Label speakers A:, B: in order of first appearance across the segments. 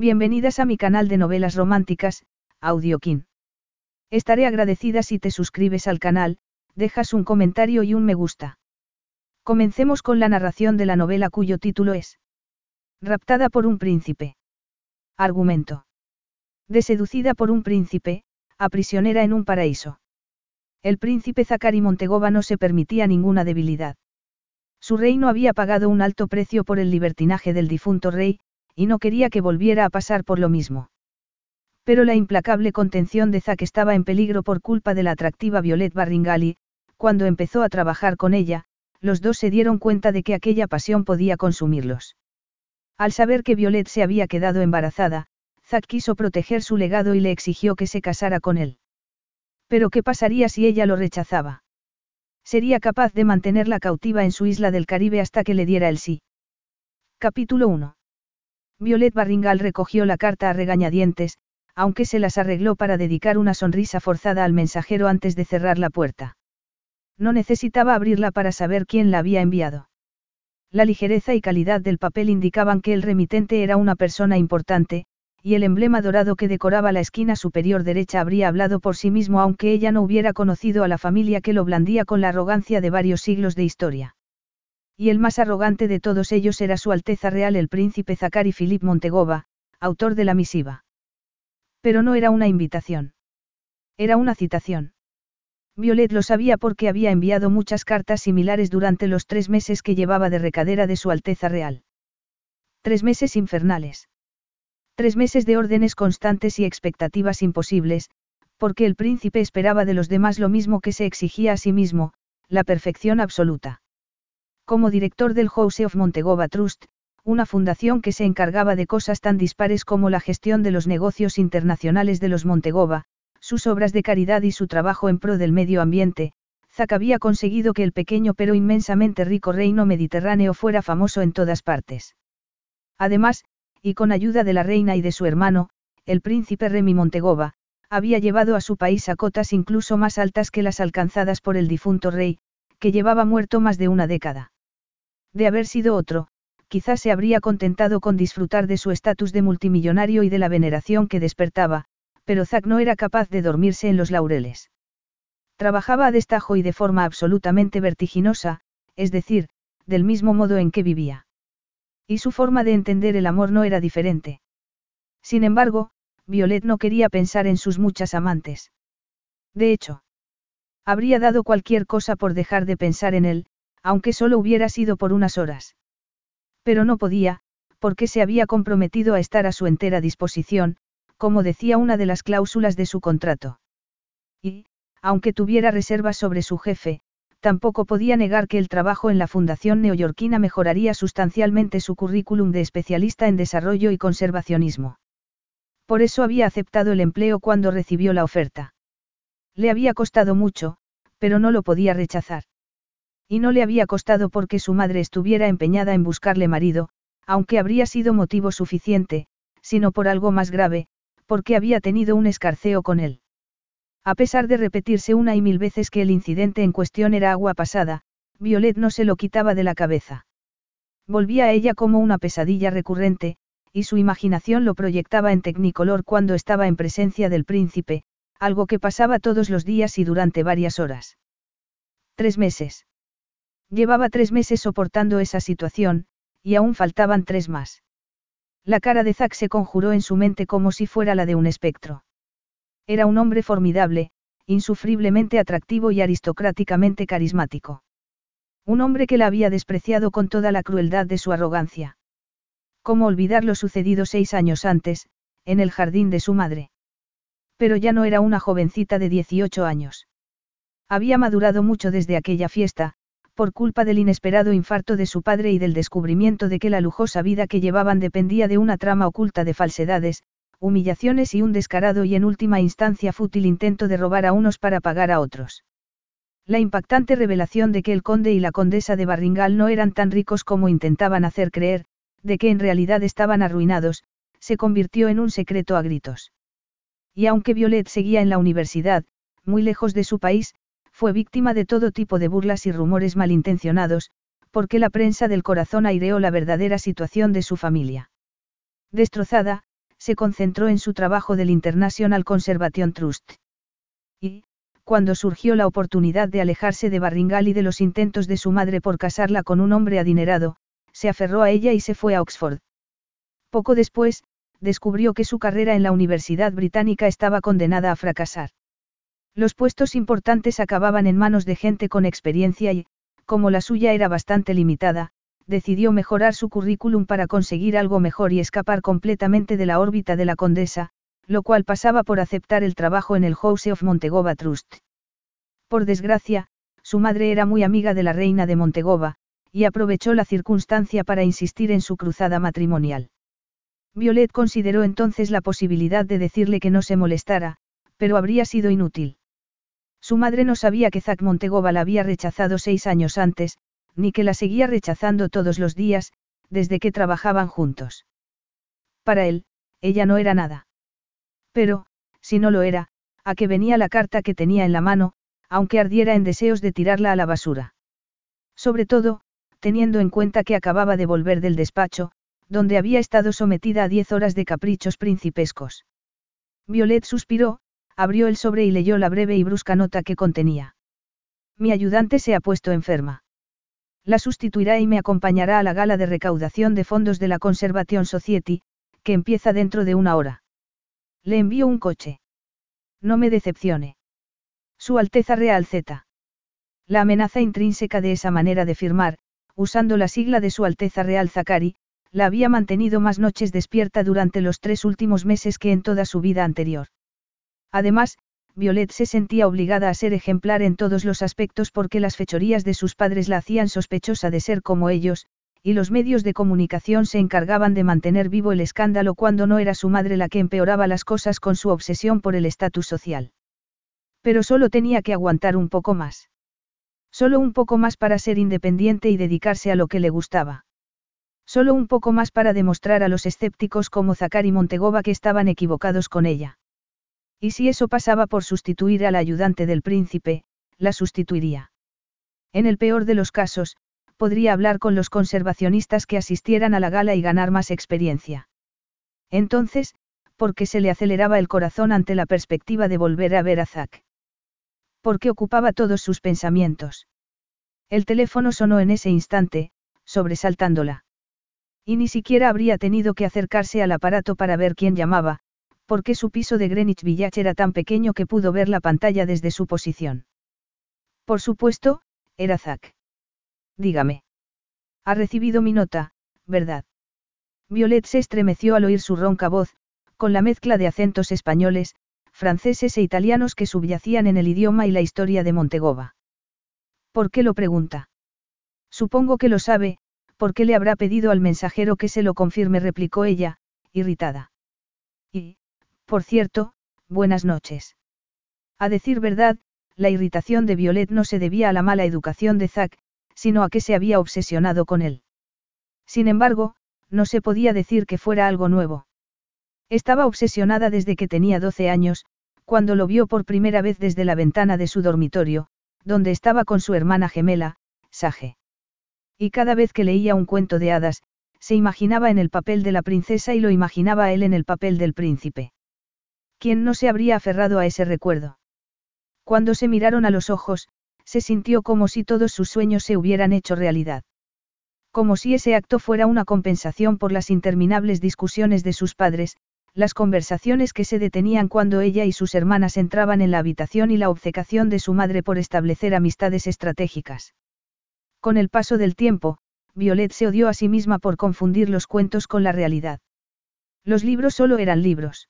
A: Bienvenidas a mi canal de novelas románticas, Audiokin. Estaré agradecida si te suscribes al canal, dejas un comentario y un me gusta. Comencemos con la narración de la novela cuyo título es Raptada por un príncipe. Argumento. De seducida por un príncipe, a prisionera en un paraíso. El príncipe Zacari Montegova no se permitía ninguna debilidad. Su reino había pagado un alto precio por el libertinaje del difunto rey, y no quería que volviera a pasar por lo mismo. Pero la implacable contención de Zack estaba en peligro por culpa de la atractiva Violet Barringali, cuando empezó a trabajar con ella, los dos se dieron cuenta de que aquella pasión podía consumirlos. Al saber que Violet se había quedado embarazada, Zack quiso proteger su legado y le exigió que se casara con él. Pero ¿qué pasaría si ella lo rechazaba? Sería capaz de mantenerla cautiva en su isla del Caribe hasta que le diera el sí. Capítulo 1. Violet Barringal recogió la carta a regañadientes, aunque se las arregló para dedicar una sonrisa forzada al mensajero antes de cerrar la puerta. No necesitaba abrirla para saber quién la había enviado. La ligereza y calidad del papel indicaban que el remitente era una persona importante, y el emblema dorado que decoraba la esquina superior derecha habría hablado por sí mismo aunque ella no hubiera conocido a la familia que lo blandía con la arrogancia de varios siglos de historia y el más arrogante de todos ellos era Su Alteza Real el príncipe Zacari Philip Montegova, autor de la misiva. Pero no era una invitación. Era una citación. Violet lo sabía porque había enviado muchas cartas similares durante los tres meses que llevaba de recadera de Su Alteza Real. Tres meses infernales. Tres meses de órdenes constantes y expectativas imposibles, porque el príncipe esperaba de los demás lo mismo que se exigía a sí mismo, la perfección absoluta. Como director del House of Montegova Trust, una fundación que se encargaba de cosas tan dispares como la gestión de los negocios internacionales de los Montegova, sus obras de caridad y su trabajo en pro del medio ambiente, Zack había conseguido que el pequeño pero inmensamente rico reino mediterráneo fuera famoso en todas partes. Además, y con ayuda de la reina y de su hermano, el príncipe Remy Montegova, había llevado a su país a cotas incluso más altas que las alcanzadas por el difunto rey, que llevaba muerto más de una década. De haber sido otro, quizás se habría contentado con disfrutar de su estatus de multimillonario y de la veneración que despertaba, pero Zack no era capaz de dormirse en los laureles. Trabajaba a destajo y de forma absolutamente vertiginosa, es decir, del mismo modo en que vivía. Y su forma de entender el amor no era diferente. Sin embargo, Violet no quería pensar en sus muchas amantes. De hecho, habría dado cualquier cosa por dejar de pensar en él, aunque solo hubiera sido por unas horas. Pero no podía, porque se había comprometido a estar a su entera disposición, como decía una de las cláusulas de su contrato. Y, aunque tuviera reservas sobre su jefe, tampoco podía negar que el trabajo en la Fundación Neoyorquina mejoraría sustancialmente su currículum de especialista en desarrollo y conservacionismo. Por eso había aceptado el empleo cuando recibió la oferta. Le había costado mucho, pero no lo podía rechazar. Y no le había costado porque su madre estuviera empeñada en buscarle marido, aunque habría sido motivo suficiente, sino por algo más grave, porque había tenido un escarceo con él. A pesar de repetirse una y mil veces que el incidente en cuestión era agua pasada, Violet no se lo quitaba de la cabeza. Volvía a ella como una pesadilla recurrente, y su imaginación lo proyectaba en tecnicolor cuando estaba en presencia del príncipe, algo que pasaba todos los días y durante varias horas. Tres meses. Llevaba tres meses soportando esa situación, y aún faltaban tres más. La cara de Zack se conjuró en su mente como si fuera la de un espectro. Era un hombre formidable, insufriblemente atractivo y aristocráticamente carismático. Un hombre que la había despreciado con toda la crueldad de su arrogancia. ¿Cómo olvidar lo sucedido seis años antes, en el jardín de su madre? Pero ya no era una jovencita de 18 años. Había madurado mucho desde aquella fiesta, por culpa del inesperado infarto de su padre y del descubrimiento de que la lujosa vida que llevaban dependía de una trama oculta de falsedades, humillaciones y un descarado y en última instancia fútil intento de robar a unos para pagar a otros. La impactante revelación de que el conde y la condesa de Barringal no eran tan ricos como intentaban hacer creer, de que en realidad estaban arruinados, se convirtió en un secreto a gritos. Y aunque Violet seguía en la universidad, muy lejos de su país, fue víctima de todo tipo de burlas y rumores malintencionados, porque la prensa del corazón aireó la verdadera situación de su familia. Destrozada, se concentró en su trabajo del International Conservation Trust. Y, cuando surgió la oportunidad de alejarse de Barringal y de los intentos de su madre por casarla con un hombre adinerado, se aferró a ella y se fue a Oxford. Poco después, descubrió que su carrera en la Universidad Británica estaba condenada a fracasar. Los puestos importantes acababan en manos de gente con experiencia y, como la suya era bastante limitada, decidió mejorar su currículum para conseguir algo mejor y escapar completamente de la órbita de la condesa, lo cual pasaba por aceptar el trabajo en el House of Montegova Trust. Por desgracia, su madre era muy amiga de la reina de Montegova, y aprovechó la circunstancia para insistir en su cruzada matrimonial. Violet consideró entonces la posibilidad de decirle que no se molestara, pero habría sido inútil. Su madre no sabía que Zack Montegova la había rechazado seis años antes, ni que la seguía rechazando todos los días, desde que trabajaban juntos. Para él, ella no era nada. Pero, si no lo era, a qué venía la carta que tenía en la mano, aunque ardiera en deseos de tirarla a la basura. Sobre todo, teniendo en cuenta que acababa de volver del despacho, donde había estado sometida a diez horas de caprichos principescos. Violet suspiró, abrió el sobre y leyó la breve y brusca nota que contenía. Mi ayudante se ha puesto enferma. La sustituirá y me acompañará a la gala de recaudación de fondos de la Conservation Society, que empieza dentro de una hora. Le envío un coche. No me decepcione. Su Alteza Real Z. La amenaza intrínseca de esa manera de firmar, usando la sigla de Su Alteza Real Zakari, la había mantenido más noches despierta durante los tres últimos meses que en toda su vida anterior. Además, Violet se sentía obligada a ser ejemplar en todos los aspectos porque las fechorías de sus padres la hacían sospechosa de ser como ellos, y los medios de comunicación se encargaban de mantener vivo el escándalo cuando no era su madre la que empeoraba las cosas con su obsesión por el estatus social. Pero solo tenía que aguantar un poco más. Solo un poco más para ser independiente y dedicarse a lo que le gustaba. Solo un poco más para demostrar a los escépticos como Zakari Montegova que estaban equivocados con ella. Y si eso pasaba por sustituir al ayudante del príncipe, la sustituiría. En el peor de los casos, podría hablar con los conservacionistas que asistieran a la gala y ganar más experiencia. Entonces, ¿por qué se le aceleraba el corazón ante la perspectiva de volver a ver a Zack? porque ocupaba todos sus pensamientos. El teléfono sonó en ese instante, sobresaltándola. Y ni siquiera habría tenido que acercarse al aparato para ver quién llamaba, porque su piso de Greenwich Village era tan pequeño que pudo ver la pantalla desde su posición. Por supuesto, era Zack. Dígame. Ha recibido mi nota, ¿verdad? Violet se estremeció al oír su ronca voz, con la mezcla de acentos españoles, franceses e italianos que subyacían en el idioma y la historia de Montegova. ¿Por qué lo pregunta? Supongo que lo sabe, ¿por qué le habrá pedido al mensajero que se lo confirme? replicó ella, irritada. Y, por cierto, buenas noches. A decir verdad, la irritación de Violet no se debía a la mala educación de Zack, sino a que se había obsesionado con él. Sin embargo, no se podía decir que fuera algo nuevo. Estaba obsesionada desde que tenía 12 años, cuando lo vio por primera vez desde la ventana de su dormitorio, donde estaba con su hermana gemela, Sage. Y cada vez que leía un cuento de hadas, se imaginaba en el papel de la princesa y lo imaginaba él en el papel del príncipe. ¿Quién no se habría aferrado a ese recuerdo? Cuando se miraron a los ojos, se sintió como si todos sus sueños se hubieran hecho realidad. Como si ese acto fuera una compensación por las interminables discusiones de sus padres, las conversaciones que se detenían cuando ella y sus hermanas entraban en la habitación y la obcecación de su madre por establecer amistades estratégicas. Con el paso del tiempo, Violet se odió a sí misma por confundir los cuentos con la realidad. Los libros solo eran libros.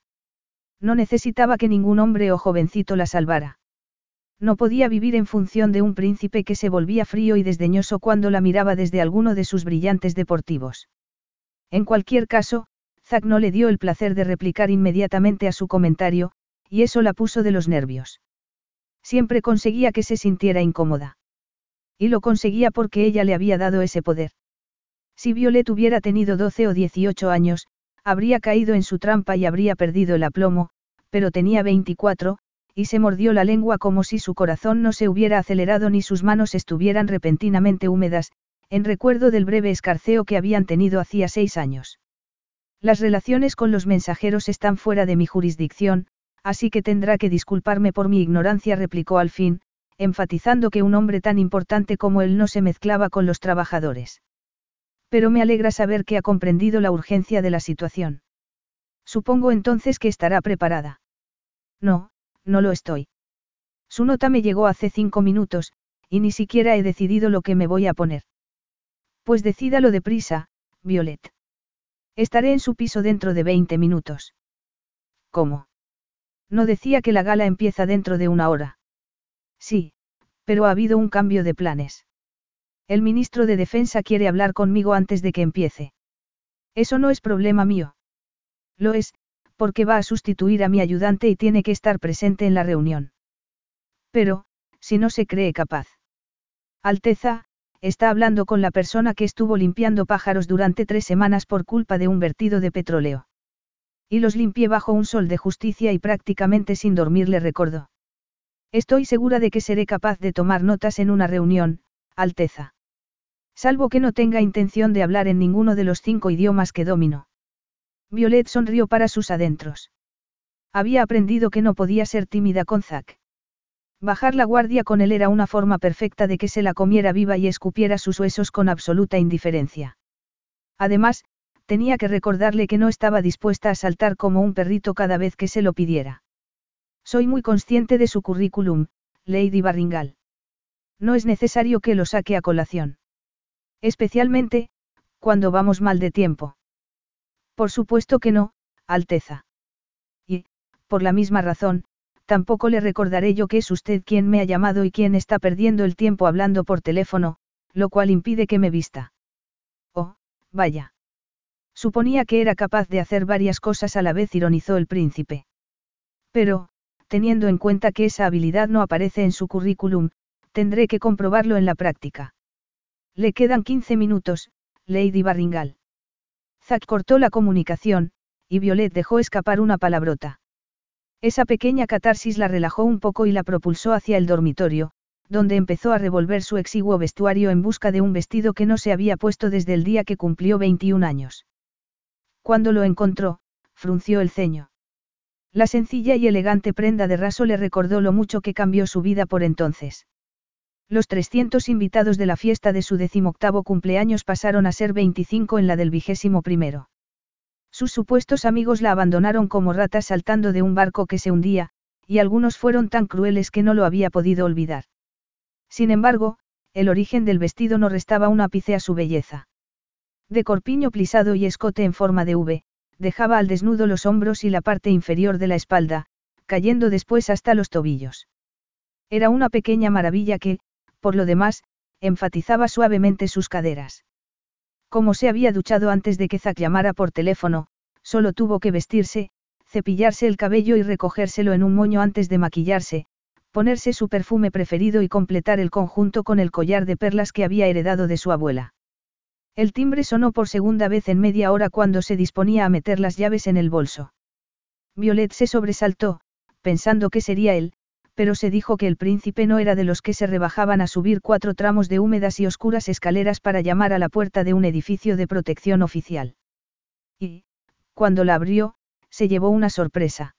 A: No necesitaba que ningún hombre o jovencito la salvara. No podía vivir en función de un príncipe que se volvía frío y desdeñoso cuando la miraba desde alguno de sus brillantes deportivos. En cualquier caso, Zack no le dio el placer de replicar inmediatamente a su comentario, y eso la puso de los nervios. Siempre conseguía que se sintiera incómoda. Y lo conseguía porque ella le había dado ese poder. Si Violet hubiera tenido 12 o 18 años, habría caído en su trampa y habría perdido el aplomo, pero tenía 24, y se mordió la lengua como si su corazón no se hubiera acelerado ni sus manos estuvieran repentinamente húmedas, en recuerdo del breve escarceo que habían tenido hacía seis años. Las relaciones con los mensajeros están fuera de mi jurisdicción, así que tendrá que disculparme por mi ignorancia, replicó al fin, enfatizando que un hombre tan importante como él no se mezclaba con los trabajadores. Pero me alegra saber que ha comprendido la urgencia de la situación. Supongo entonces que estará preparada. No, no lo estoy. Su nota me llegó hace cinco minutos, y ni siquiera he decidido lo que me voy a poner. Pues decídalo deprisa, Violet. Estaré en su piso dentro de 20 minutos. ¿Cómo? No decía que la gala empieza dentro de una hora. Sí, pero ha habido un cambio de planes. El ministro de Defensa quiere hablar conmigo antes de que empiece. Eso no es problema mío. Lo es, porque va a sustituir a mi ayudante y tiene que estar presente en la reunión. Pero, si no se cree capaz. Alteza, está hablando con la persona que estuvo limpiando pájaros durante tres semanas por culpa de un vertido de petróleo. Y los limpié bajo un sol de justicia y prácticamente sin dormir le recordó. Estoy segura de que seré capaz de tomar notas en una reunión, Alteza. Salvo que no tenga intención de hablar en ninguno de los cinco idiomas que domino. Violet sonrió para sus adentros. Había aprendido que no podía ser tímida con Zack. Bajar la guardia con él era una forma perfecta de que se la comiera viva y escupiera sus huesos con absoluta indiferencia. Además, tenía que recordarle que no estaba dispuesta a saltar como un perrito cada vez que se lo pidiera. Soy muy consciente de su currículum, Lady Barringal. No es necesario que lo saque a colación. Especialmente, cuando vamos mal de tiempo. Por supuesto que no, Alteza. Y, por la misma razón, tampoco le recordaré yo que es usted quien me ha llamado y quien está perdiendo el tiempo hablando por teléfono, lo cual impide que me vista. Oh, vaya. Suponía que era capaz de hacer varias cosas a la vez, ironizó el príncipe. Pero, teniendo en cuenta que esa habilidad no aparece en su currículum, tendré que comprobarlo en la práctica. Le quedan 15 minutos, Lady Barringal. Zack cortó la comunicación, y Violet dejó escapar una palabrota. Esa pequeña catarsis la relajó un poco y la propulsó hacia el dormitorio, donde empezó a revolver su exiguo vestuario en busca de un vestido que no se había puesto desde el día que cumplió 21 años. Cuando lo encontró, frunció el ceño. La sencilla y elegante prenda de raso le recordó lo mucho que cambió su vida por entonces. Los 300 invitados de la fiesta de su decimoctavo cumpleaños pasaron a ser 25 en la del vigésimo primero. Sus supuestos amigos la abandonaron como ratas saltando de un barco que se hundía, y algunos fueron tan crueles que no lo había podido olvidar. Sin embargo, el origen del vestido no restaba un ápice a su belleza. De corpiño plisado y escote en forma de V, dejaba al desnudo los hombros y la parte inferior de la espalda, cayendo después hasta los tobillos. Era una pequeña maravilla que, por lo demás, enfatizaba suavemente sus caderas. Como se había duchado antes de que Zack llamara por teléfono, solo tuvo que vestirse, cepillarse el cabello y recogérselo en un moño antes de maquillarse, ponerse su perfume preferido y completar el conjunto con el collar de perlas que había heredado de su abuela. El timbre sonó por segunda vez en media hora cuando se disponía a meter las llaves en el bolso. Violet se sobresaltó, pensando que sería él, pero se dijo que el príncipe no era de los que se rebajaban a subir cuatro tramos de húmedas y oscuras escaleras para llamar a la puerta de un edificio de protección oficial. Y, cuando la abrió, se llevó una sorpresa.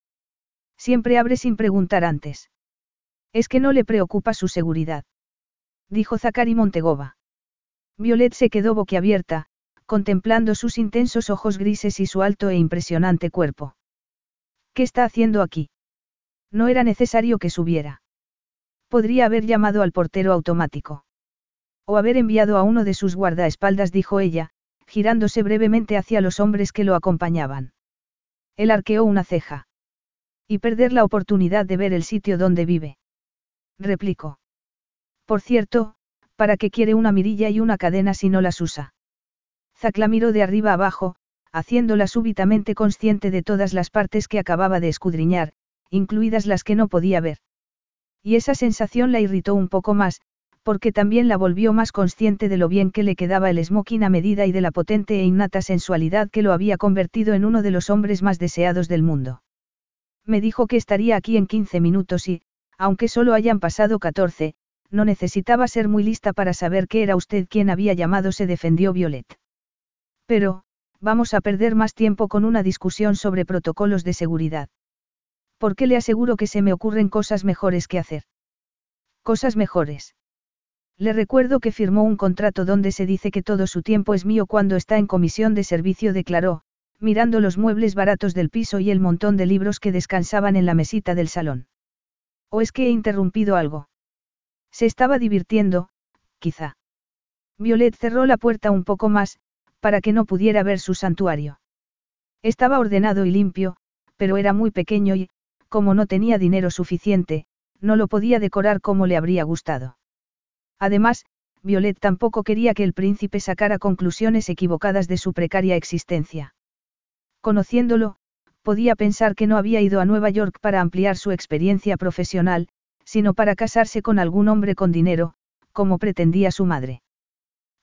A: Siempre abre sin preguntar antes. Es que no le preocupa su seguridad. Dijo Zacari Montegova. Violet se quedó boquiabierta, contemplando sus intensos ojos grises y su alto e impresionante cuerpo. ¿Qué está haciendo aquí? No era necesario que subiera. Podría haber llamado al portero automático. O haber enviado a uno de sus guardaespaldas, dijo ella, girándose brevemente hacia los hombres que lo acompañaban. Él arqueó una ceja. Y perder la oportunidad de ver el sitio donde vive. Replicó. Por cierto, ¿para qué quiere una mirilla y una cadena si no las usa? Zack la miró de arriba abajo, haciéndola súbitamente consciente de todas las partes que acababa de escudriñar, incluidas las que no podía ver. Y esa sensación la irritó un poco más, porque también la volvió más consciente de lo bien que le quedaba el smoking a medida y de la potente e innata sensualidad que lo había convertido en uno de los hombres más deseados del mundo. Me dijo que estaría aquí en 15 minutos y, aunque solo hayan pasado 14, no necesitaba ser muy lista para saber que era usted quien había llamado, se defendió Violet. Pero, vamos a perder más tiempo con una discusión sobre protocolos de seguridad. ¿Por qué le aseguro que se me ocurren cosas mejores que hacer? Cosas mejores. Le recuerdo que firmó un contrato donde se dice que todo su tiempo es mío cuando está en comisión de servicio, declaró, mirando los muebles baratos del piso y el montón de libros que descansaban en la mesita del salón. ¿O es que he interrumpido algo? Se estaba divirtiendo, quizá. Violet cerró la puerta un poco más, para que no pudiera ver su santuario. Estaba ordenado y limpio, pero era muy pequeño y, como no tenía dinero suficiente, no lo podía decorar como le habría gustado. Además, Violet tampoco quería que el príncipe sacara conclusiones equivocadas de su precaria existencia. Conociéndolo, podía pensar que no había ido a Nueva York para ampliar su experiencia profesional, sino para casarse con algún hombre con dinero, como pretendía su madre.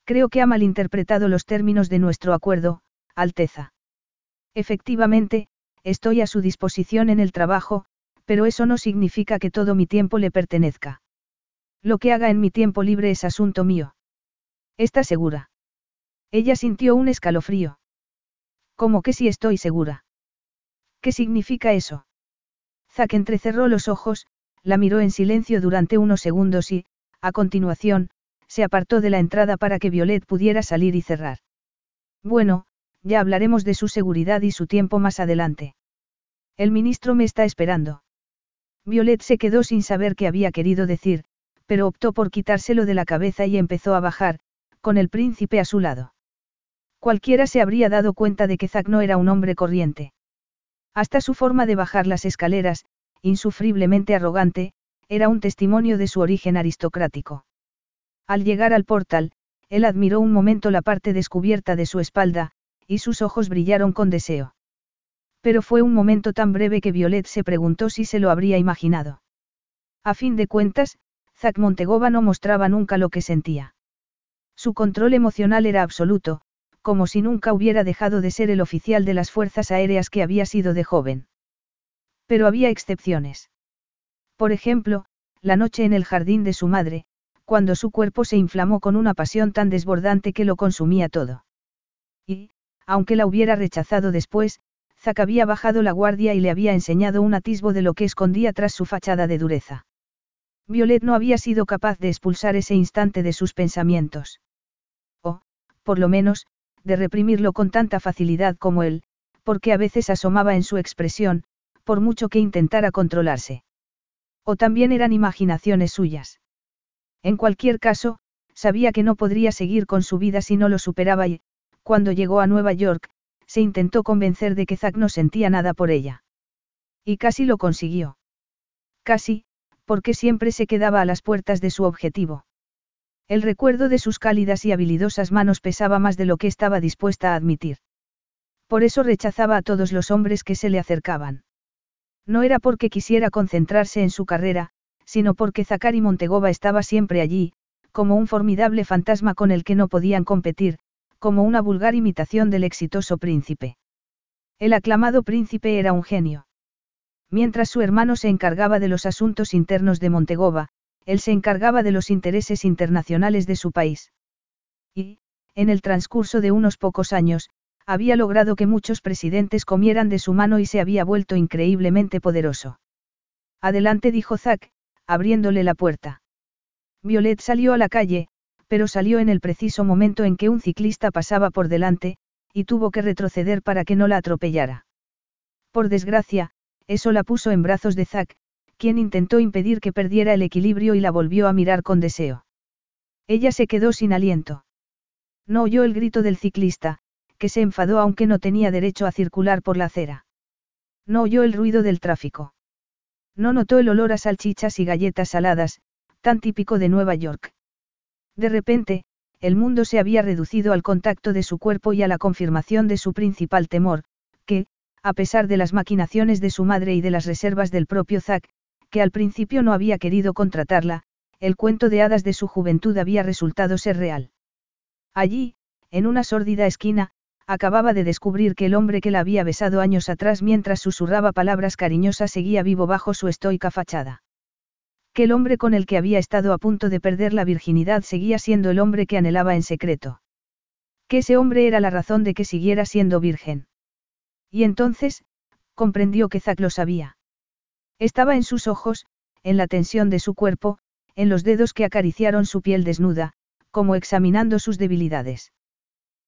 A: Creo que ha malinterpretado los términos de nuestro acuerdo, Alteza. Efectivamente, estoy a su disposición en el trabajo, pero eso no significa que todo mi tiempo le pertenezca. Lo que haga en mi tiempo libre es asunto mío. ¿Está segura? Ella sintió un escalofrío. ¿Cómo que sí estoy segura? ¿Qué significa eso? Zack entrecerró los ojos, la miró en silencio durante unos segundos y, a continuación, se apartó de la entrada para que Violet pudiera salir y cerrar. Bueno, ya hablaremos de su seguridad y su tiempo más adelante. El ministro me está esperando. Violet se quedó sin saber qué había querido decir, pero optó por quitárselo de la cabeza y empezó a bajar, con el príncipe a su lado. Cualquiera se habría dado cuenta de que Zack no era un hombre corriente. Hasta su forma de bajar las escaleras, insufriblemente arrogante, era un testimonio de su origen aristocrático. Al llegar al portal, él admiró un momento la parte descubierta de su espalda, y sus ojos brillaron con deseo. Pero fue un momento tan breve que Violet se preguntó si se lo habría imaginado. A fin de cuentas, Zack Montegova no mostraba nunca lo que sentía. Su control emocional era absoluto, como si nunca hubiera dejado de ser el oficial de las fuerzas aéreas que había sido de joven. Pero había excepciones. Por ejemplo, la noche en el jardín de su madre, cuando su cuerpo se inflamó con una pasión tan desbordante que lo consumía todo. Y, aunque la hubiera rechazado después, Zack había bajado la guardia y le había enseñado un atisbo de lo que escondía tras su fachada de dureza. Violet no había sido capaz de expulsar ese instante de sus pensamientos. O, por lo menos, de reprimirlo con tanta facilidad como él, porque a veces asomaba en su expresión, por mucho que intentara controlarse. O también eran imaginaciones suyas. En cualquier caso, sabía que no podría seguir con su vida si no lo superaba y, cuando llegó a Nueva York, se intentó convencer de que Zack no sentía nada por ella. Y casi lo consiguió. Casi, porque siempre se quedaba a las puertas de su objetivo. El recuerdo de sus cálidas y habilidosas manos pesaba más de lo que estaba dispuesta a admitir. Por eso rechazaba a todos los hombres que se le acercaban. No era porque quisiera concentrarse en su carrera, sino porque Zakari Montegova estaba siempre allí, como un formidable fantasma con el que no podían competir, como una vulgar imitación del exitoso príncipe. El aclamado príncipe era un genio. Mientras su hermano se encargaba de los asuntos internos de Montegova, él se encargaba de los intereses internacionales de su país. Y, en el transcurso de unos pocos años, había logrado que muchos presidentes comieran de su mano y se había vuelto increíblemente poderoso. Adelante dijo Zack, abriéndole la puerta. Violet salió a la calle, pero salió en el preciso momento en que un ciclista pasaba por delante, y tuvo que retroceder para que no la atropellara. Por desgracia, eso la puso en brazos de Zack, quien intentó impedir que perdiera el equilibrio y la volvió a mirar con deseo. Ella se quedó sin aliento. No oyó el grito del ciclista, que se enfadó aunque no tenía derecho a circular por la acera. No oyó el ruido del tráfico. No notó el olor a salchichas y galletas saladas, tan típico de Nueva York. De repente, el mundo se había reducido al contacto de su cuerpo y a la confirmación de su principal temor, que, a pesar de las maquinaciones de su madre y de las reservas del propio Zack, que al principio no había querido contratarla, el cuento de hadas de su juventud había resultado ser real. Allí, en una sórdida esquina, acababa de descubrir que el hombre que la había besado años atrás mientras susurraba palabras cariñosas seguía vivo bajo su estoica fachada. Que el hombre con el que había estado a punto de perder la virginidad seguía siendo el hombre que anhelaba en secreto. Que ese hombre era la razón de que siguiera siendo virgen. Y entonces, comprendió que Zack lo sabía. Estaba en sus ojos, en la tensión de su cuerpo, en los dedos que acariciaron su piel desnuda, como examinando sus debilidades.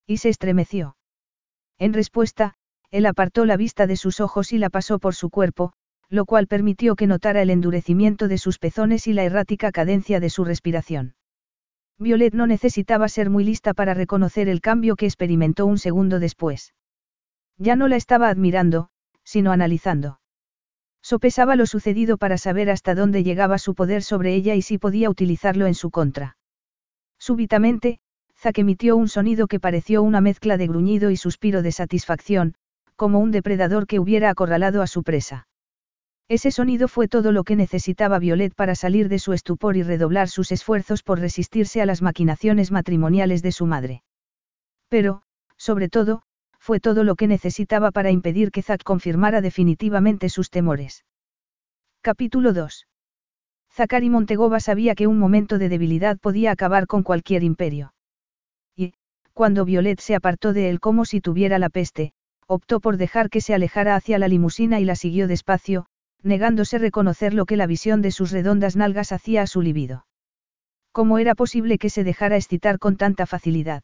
A: Y se estremeció. En respuesta, él apartó la vista de sus ojos y la pasó por su cuerpo, lo cual permitió que notara el endurecimiento de sus pezones y la errática cadencia de su respiración. Violet no necesitaba ser muy lista para reconocer el cambio que experimentó un segundo después. Ya no la estaba admirando, sino analizando. Sopesaba lo sucedido para saber hasta dónde llegaba su poder sobre ella y si podía utilizarlo en su contra. Súbitamente, Zack emitió un sonido que pareció una mezcla de gruñido y suspiro de satisfacción, como un depredador que hubiera acorralado a su presa. Ese sonido fue todo lo que necesitaba Violet para salir de su estupor y redoblar sus esfuerzos por resistirse a las maquinaciones matrimoniales de su madre. Pero, sobre todo, fue todo lo que necesitaba para impedir que Zack confirmara definitivamente sus temores. Capítulo 2. Zachary Montegova sabía que un momento de debilidad podía acabar con cualquier imperio cuando Violet se apartó de él como si tuviera la peste, optó por dejar que se alejara hacia la limusina y la siguió despacio, negándose reconocer lo que la visión de sus redondas nalgas hacía a su libido. ¿Cómo era posible que se dejara excitar con tanta facilidad?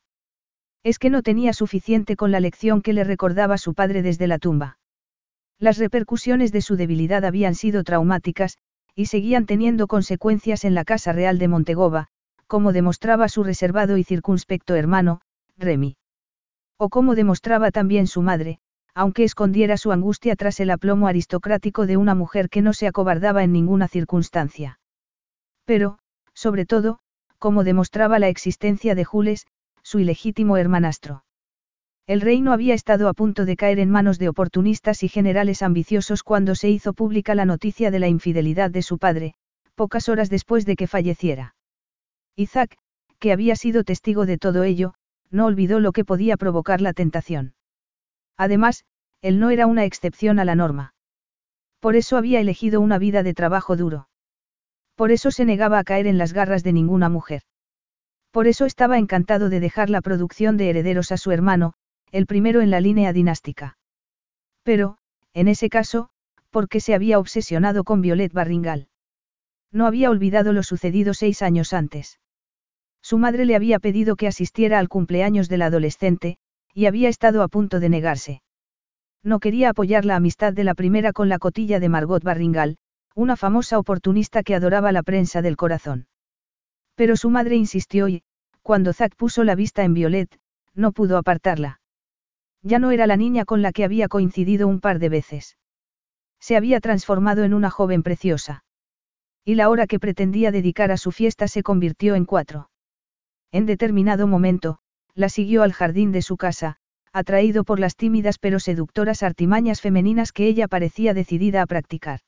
A: Es que no tenía suficiente con la lección que le recordaba su padre desde la tumba. Las repercusiones de su debilidad habían sido traumáticas, y seguían teniendo consecuencias en la Casa Real de Montegova, como demostraba su reservado y circunspecto hermano, Remy. O como demostraba también su madre, aunque escondiera su angustia tras el aplomo aristocrático de una mujer que no se acobardaba en ninguna circunstancia. Pero, sobre todo, como demostraba la existencia de Jules, su ilegítimo hermanastro. El reino había estado a punto de caer en manos de oportunistas y generales ambiciosos cuando se hizo pública la noticia de la infidelidad de su padre, pocas horas después de que falleciera. Isaac, que había sido testigo de todo ello, no olvidó lo que podía provocar la tentación. Además, él no era una excepción a la norma. Por eso había elegido una vida de trabajo duro. Por eso se negaba a caer en las garras de ninguna mujer. Por eso estaba encantado de dejar la producción de herederos a su hermano, el primero en la línea dinástica. Pero, en ese caso, ¿por qué se había obsesionado con Violet Barringal? No había olvidado lo sucedido seis años antes. Su madre le había pedido que asistiera al cumpleaños del adolescente, y había estado a punto de negarse. No quería apoyar la amistad de la primera con la cotilla de Margot Barringal, una famosa oportunista que adoraba la prensa del corazón. Pero su madre insistió y, cuando Zack puso la vista en Violet, no pudo apartarla. Ya no era la niña con la que había coincidido un par de veces. Se había transformado en una joven preciosa. Y la hora que pretendía dedicar a su fiesta se convirtió en cuatro. En determinado momento, la siguió al jardín de su casa, atraído por las tímidas pero seductoras artimañas femeninas que ella parecía decidida a practicar.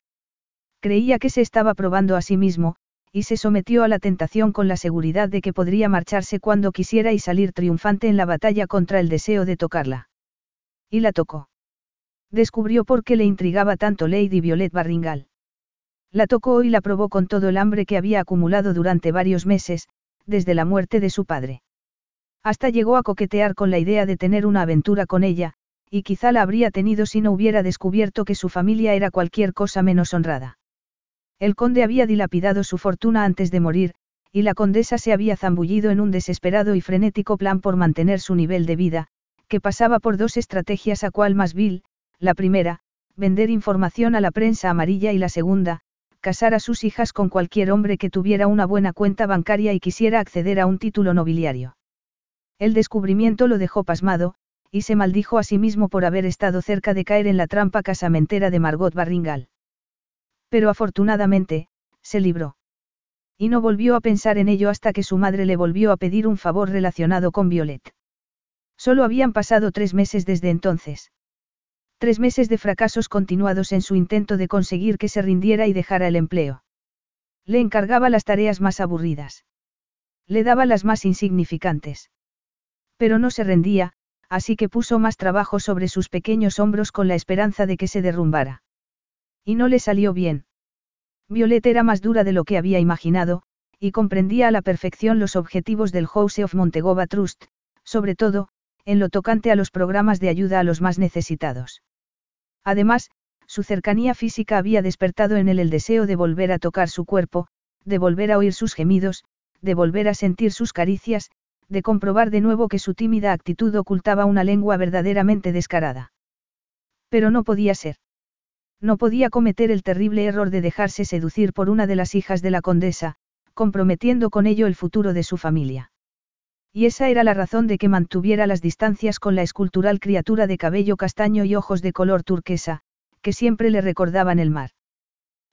A: Creía que se estaba probando a sí mismo, y se sometió a la tentación con la seguridad de que podría marcharse cuando quisiera y salir triunfante en la batalla contra el deseo de tocarla. Y la tocó. Descubrió por qué le intrigaba tanto Lady Violet Barringal. La tocó y la probó con todo el hambre que había acumulado durante varios meses, desde la muerte de su padre. Hasta llegó a coquetear con la idea de tener una aventura con ella, y quizá la habría tenido si no hubiera descubierto que su familia era cualquier cosa menos honrada. El conde había dilapidado su fortuna antes de morir, y la condesa se había zambullido en un desesperado y frenético plan por mantener su nivel de vida, que pasaba por dos estrategias a cual más vil, la primera, vender información a la prensa amarilla y la segunda, casar a sus hijas con cualquier hombre que tuviera una buena cuenta bancaria y quisiera acceder a un título nobiliario. El descubrimiento lo dejó pasmado, y se maldijo a sí mismo por haber estado cerca de caer en la trampa casamentera de Margot Barringal. Pero afortunadamente, se libró. Y no volvió a pensar en ello hasta que su madre le volvió a pedir un favor relacionado con Violet. Solo habían pasado tres meses desde entonces. Tres meses de fracasos continuados en su intento de conseguir que se rindiera y dejara el empleo. Le encargaba las tareas más aburridas. Le daba las más insignificantes. Pero no se rendía, así que puso más trabajo sobre sus pequeños hombros con la esperanza de que se derrumbara. Y no le salió bien. Violet era más dura de lo que había imaginado, y comprendía a la perfección los objetivos del House of Montegova Trust, sobre todo, en lo tocante a los programas de ayuda a los más necesitados. Además, su cercanía física había despertado en él el deseo de volver a tocar su cuerpo, de volver a oír sus gemidos, de volver a sentir sus caricias, de comprobar de nuevo que su tímida actitud ocultaba una lengua verdaderamente descarada. Pero no podía ser. No podía cometer el terrible error de dejarse seducir por una de las hijas de la condesa, comprometiendo con ello el futuro de su familia. Y esa era la razón de que mantuviera las distancias con la escultural criatura de cabello castaño y ojos de color turquesa, que siempre le recordaban el mar.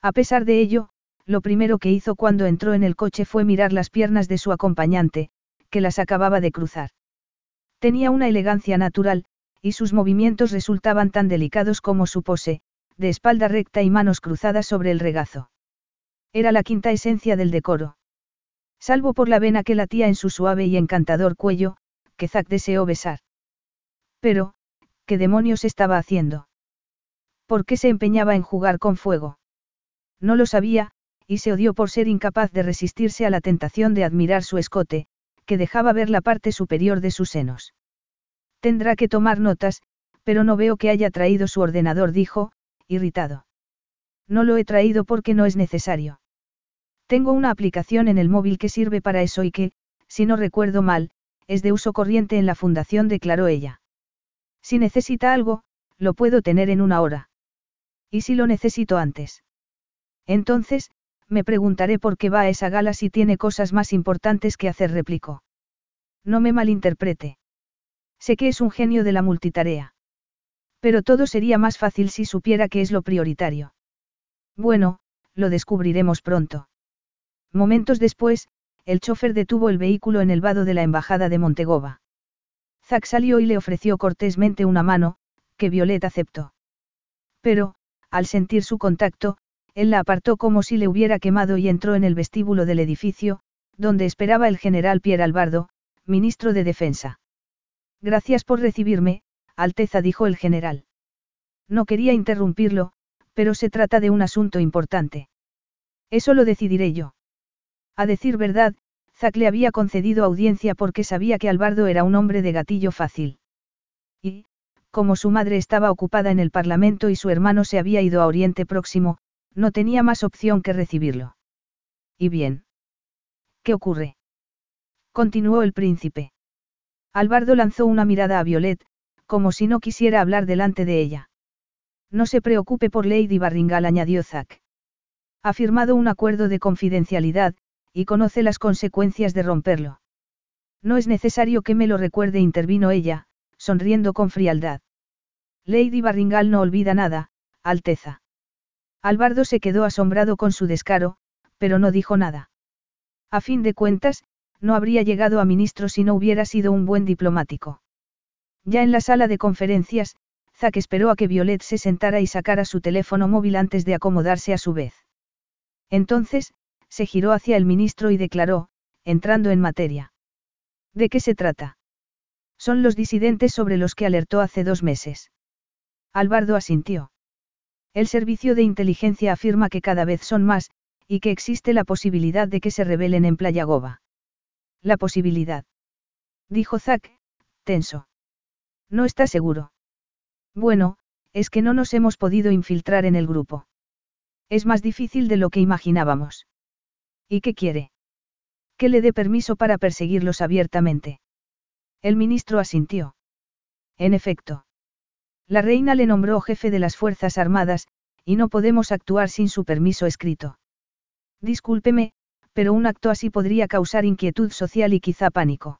A: A pesar de ello, lo primero que hizo cuando entró en el coche fue mirar las piernas de su acompañante, que las acababa de cruzar. Tenía una elegancia natural, y sus movimientos resultaban tan delicados como su pose, de espalda recta y manos cruzadas sobre el regazo. Era la quinta esencia del decoro. Salvo por la vena que latía en su suave y encantador cuello, que Zack deseó besar. Pero, ¿qué demonios estaba haciendo? ¿Por qué se empeñaba en jugar con fuego? No lo sabía, y se odió por ser incapaz de resistirse a la tentación de admirar su escote, que dejaba ver la parte superior de sus senos. Tendrá que tomar notas, pero no veo que haya traído su ordenador, dijo, irritado. No lo he traído porque no es necesario. Tengo una aplicación en el móvil que sirve para eso y que, si no recuerdo mal, es de uso corriente en la fundación, declaró ella. Si necesita algo, lo puedo tener en una hora. ¿Y si lo necesito antes? Entonces, me preguntaré por qué va a esa gala si tiene cosas más importantes que hacer, replicó. No me malinterprete. Sé que es un genio de la multitarea. Pero todo sería más fácil si supiera que es lo prioritario. Bueno, lo descubriremos pronto. Momentos después, el chofer detuvo el vehículo en el vado de la embajada de Montegova. Zack salió y le ofreció cortésmente una mano, que Violet aceptó. Pero, al sentir su contacto, él la apartó como si le hubiera quemado y entró en el vestíbulo del edificio, donde esperaba el general Pierre Albardo, ministro de Defensa. Gracias por recibirme, Alteza dijo el general. No quería interrumpirlo, pero se trata de un asunto importante. Eso lo decidiré yo. A decir verdad, Zack le había concedido audiencia porque sabía que Albardo era un hombre de gatillo fácil. Y, como su madre estaba ocupada en el Parlamento y su hermano se había ido a Oriente Próximo, no tenía más opción que recibirlo. ¿Y bien? ¿Qué ocurre? Continuó el príncipe. Albardo lanzó una mirada a Violet, como si no quisiera hablar delante de ella. No se preocupe por Lady Barringal, añadió Zack. Ha firmado un acuerdo de confidencialidad, y conoce las consecuencias de romperlo. No es necesario que me lo recuerde, intervino ella, sonriendo con frialdad. Lady Barringal no olvida nada, Alteza. Albardo se quedó asombrado con su descaro, pero no dijo nada. A fin de cuentas, no habría llegado a ministro si no hubiera sido un buen diplomático. Ya en la sala de conferencias, Zack esperó a que Violet se sentara y sacara su teléfono móvil antes de acomodarse a su vez. Entonces, se giró hacia el ministro y declaró, entrando en materia. ¿De qué se trata? Son los disidentes sobre los que alertó hace dos meses. Albardo asintió. El servicio de inteligencia afirma que cada vez son más, y que existe la posibilidad de que se rebelen en Playa Goba. La posibilidad. Dijo Zack, tenso. No está seguro. Bueno, es que no nos hemos podido infiltrar en el grupo. Es más difícil de lo que imaginábamos. ¿Y qué quiere? Que le dé permiso para perseguirlos abiertamente. El ministro asintió. En efecto. La reina le nombró jefe de las Fuerzas Armadas, y no podemos actuar sin su permiso escrito. Discúlpeme, pero un acto así podría causar inquietud social y quizá pánico.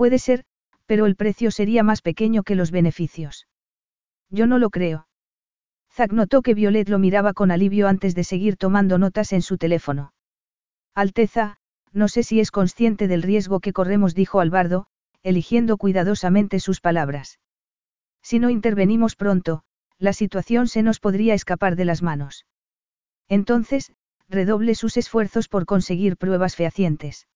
A: Puede ser, pero el precio sería más pequeño que los beneficios. Yo no lo creo. Zack notó que Violet lo miraba con alivio antes de seguir tomando notas en su teléfono. Alteza, no sé si es consciente del riesgo que corremos, dijo Albardo, eligiendo cuidadosamente sus palabras. Si no intervenimos pronto, la situación se nos podría escapar de las manos. Entonces, redoble sus esfuerzos por conseguir pruebas fehacientes.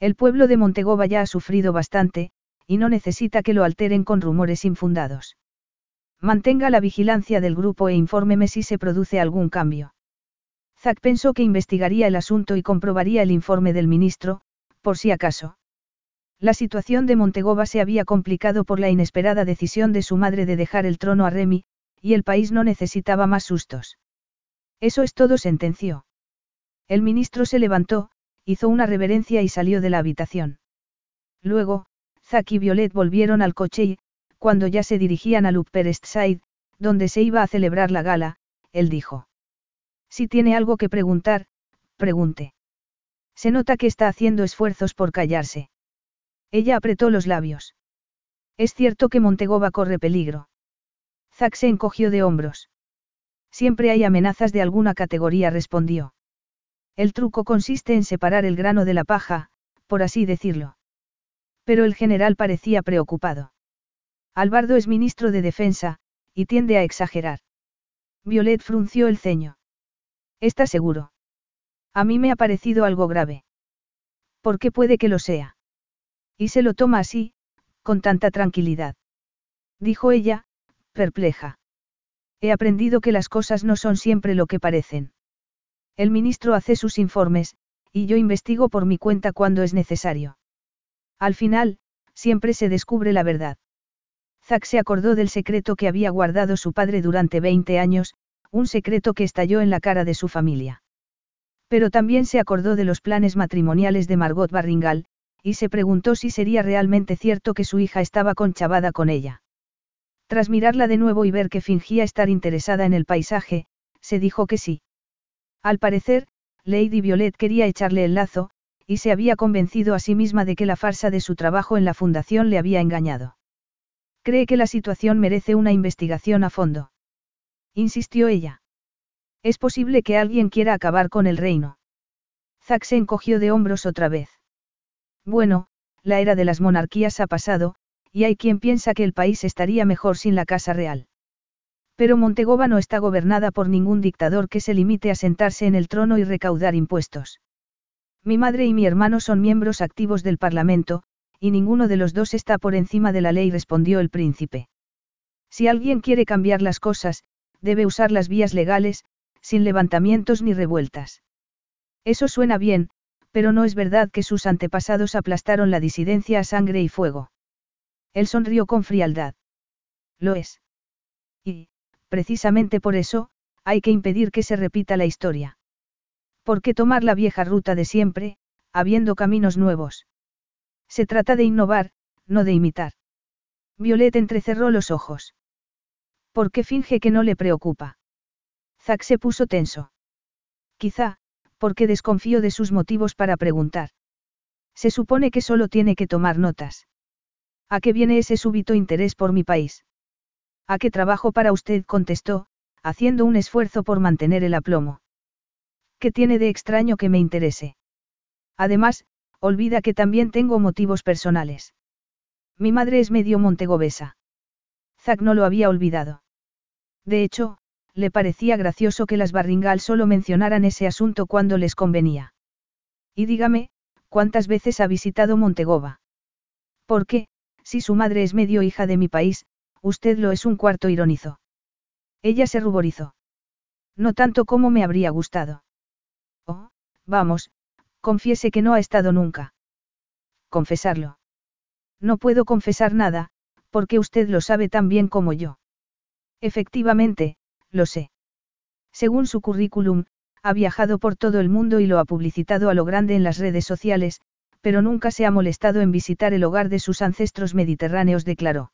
A: El pueblo de Montegova ya ha sufrido bastante, y no necesita que lo alteren con rumores infundados. Mantenga la vigilancia del grupo e infórmeme si se produce algún cambio. Zack pensó que investigaría el asunto y comprobaría el informe del ministro, por si acaso. La situación de Montegova se había complicado por la inesperada decisión de su madre de dejar el trono a Remy, y el país no necesitaba más sustos. Eso es todo, sentenció. El ministro se levantó, hizo una reverencia y salió de la habitación. Luego, Zack y Violet volvieron al coche y, cuando ya se dirigían al Upper East Side, donde se iba a celebrar la gala, él dijo. Si tiene algo que preguntar, pregunte. Se nota que está haciendo esfuerzos por callarse. Ella apretó los labios. Es cierto que Montegova corre peligro. Zack se encogió de hombros. Siempre hay amenazas de alguna categoría, respondió. El truco consiste en separar el grano de la paja, por así decirlo. Pero el general parecía preocupado. Albardo es ministro de Defensa, y tiende a exagerar. Violet frunció el ceño. ¿Está seguro? A mí me ha parecido algo grave. ¿Por qué puede que lo sea? Y se lo toma así, con tanta tranquilidad. Dijo ella, perpleja. He aprendido que las cosas no son siempre lo que parecen. El ministro hace sus informes, y yo investigo por mi cuenta cuando es necesario. Al final, siempre se descubre la verdad. Zack se acordó del secreto que había guardado su padre durante 20 años, un secreto que estalló en la cara de su familia. Pero también se acordó de los planes matrimoniales de Margot Barringal, y se preguntó si sería realmente cierto que su hija estaba conchavada con ella. Tras mirarla de nuevo y ver que fingía estar interesada en el paisaje, se dijo que sí. Al parecer, Lady Violet quería echarle el lazo, y se había convencido a sí misma de que la farsa de su trabajo en la fundación le había engañado. Cree que la situación merece una investigación a fondo. Insistió ella. Es posible que alguien quiera acabar con el reino. Zack se encogió de hombros otra vez. Bueno, la era de las monarquías ha pasado, y hay quien piensa que el país estaría mejor sin la Casa Real. Pero Montegova no está gobernada por ningún dictador que se limite a sentarse en el trono y recaudar impuestos. Mi madre y mi hermano son miembros activos del Parlamento, y ninguno de los dos está por encima de la ley, respondió el príncipe. Si alguien quiere cambiar las cosas, debe usar las vías legales, sin levantamientos ni revueltas. Eso suena bien, pero no es verdad que sus antepasados aplastaron la disidencia a sangre y fuego. Él sonrió con frialdad. Lo es. Precisamente por eso, hay que impedir que se repita la historia. ¿Por qué tomar la vieja ruta de siempre, habiendo caminos nuevos? Se trata de innovar, no de imitar. Violet entrecerró los ojos. ¿Por qué finge que no le preocupa? Zack se puso tenso. Quizá, Porque desconfío de sus motivos para preguntar. Se supone que solo tiene que tomar notas. ¿A qué viene ese súbito interés por mi país? ¿A qué trabajo para usted? contestó, haciendo un esfuerzo por mantener el aplomo. ¿Qué tiene de extraño que me interese? Además, olvida que también tengo motivos personales. Mi madre es medio montegovesa. Zack no lo había olvidado. De hecho, le parecía gracioso que las Barringal solo mencionaran ese asunto cuando les convenía. Y dígame, ¿cuántas veces ha visitado Montegova? Porque, si su madre es medio hija de mi país, usted lo es un cuarto ironizó. Ella se ruborizó. No tanto como me habría gustado. Oh, vamos, confiese que no ha estado nunca. Confesarlo. No puedo confesar nada, porque usted lo sabe tan bien como yo. Efectivamente, lo sé. Según su currículum, ha viajado por todo el mundo y lo ha publicitado a lo grande en las redes sociales, pero nunca se ha molestado en visitar el hogar de sus ancestros mediterráneos, declaró.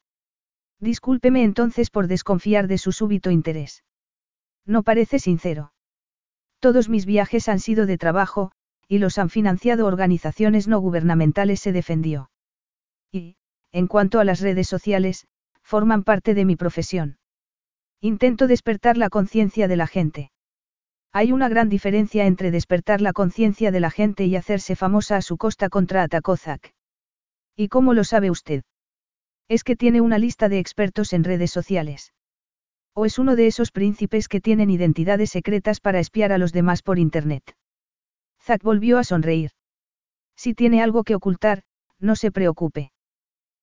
A: Discúlpeme entonces por desconfiar de su súbito interés. No parece sincero. Todos mis viajes han sido de trabajo, y los han financiado organizaciones no gubernamentales, se defendió. Y, en cuanto a las redes sociales, forman parte de mi profesión. Intento despertar la conciencia de la gente. Hay una gran diferencia entre despertar la conciencia de la gente y hacerse famosa a su costa contra Atakozak. ¿Y cómo lo sabe usted? Es que tiene una lista de expertos en redes sociales. O es uno de esos príncipes que tienen identidades secretas para espiar a los demás por Internet. Zack volvió a sonreír. Si tiene algo que ocultar, no se preocupe.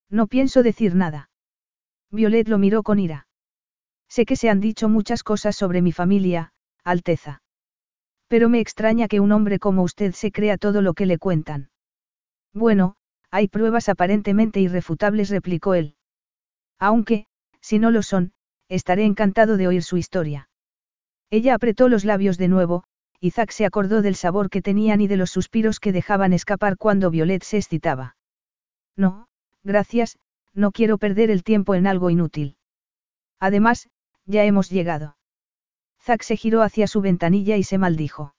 A: No pienso decir nada. Violet lo miró con ira. Sé que se han dicho muchas cosas sobre mi familia, Alteza. Pero me extraña que un hombre como usted se crea todo lo que le cuentan. Bueno, hay pruebas aparentemente irrefutables, replicó él. Aunque, si no lo son, estaré encantado de oír su historia. Ella apretó los labios de nuevo, y Zack se acordó del sabor que tenían y de los suspiros que dejaban escapar cuando Violet se excitaba. No, gracias, no quiero perder el tiempo en algo inútil. Además, ya hemos llegado. Zack se giró hacia su ventanilla y se maldijo.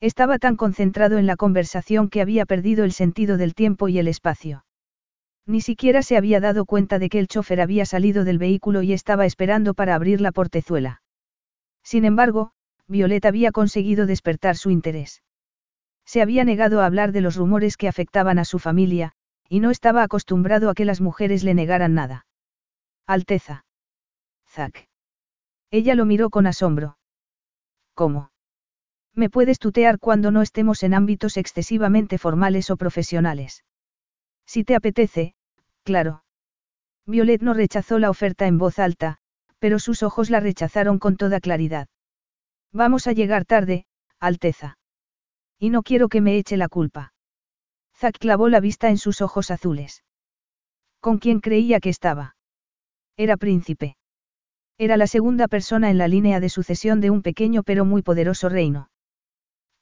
A: Estaba tan concentrado en la conversación que había perdido el sentido del tiempo y el espacio. Ni siquiera se había dado cuenta de que el chofer había salido del vehículo y estaba esperando para abrir la portezuela. Sin embargo, Violeta había conseguido despertar su interés. Se había negado a hablar de los rumores que afectaban a su familia, y no estaba acostumbrado a que las mujeres le negaran nada. Alteza. Zack. Ella lo miró con asombro. ¿Cómo? Me puedes tutear cuando no estemos en ámbitos excesivamente formales o profesionales. Si te apetece, claro. Violet no rechazó la oferta en voz alta, pero sus ojos la rechazaron con toda claridad. Vamos a llegar tarde, Alteza. Y no quiero que me eche la culpa. Zack clavó la vista en sus ojos azules. ¿Con quién creía que estaba? Era príncipe. Era la segunda persona en la línea de sucesión de un pequeño pero muy poderoso reino.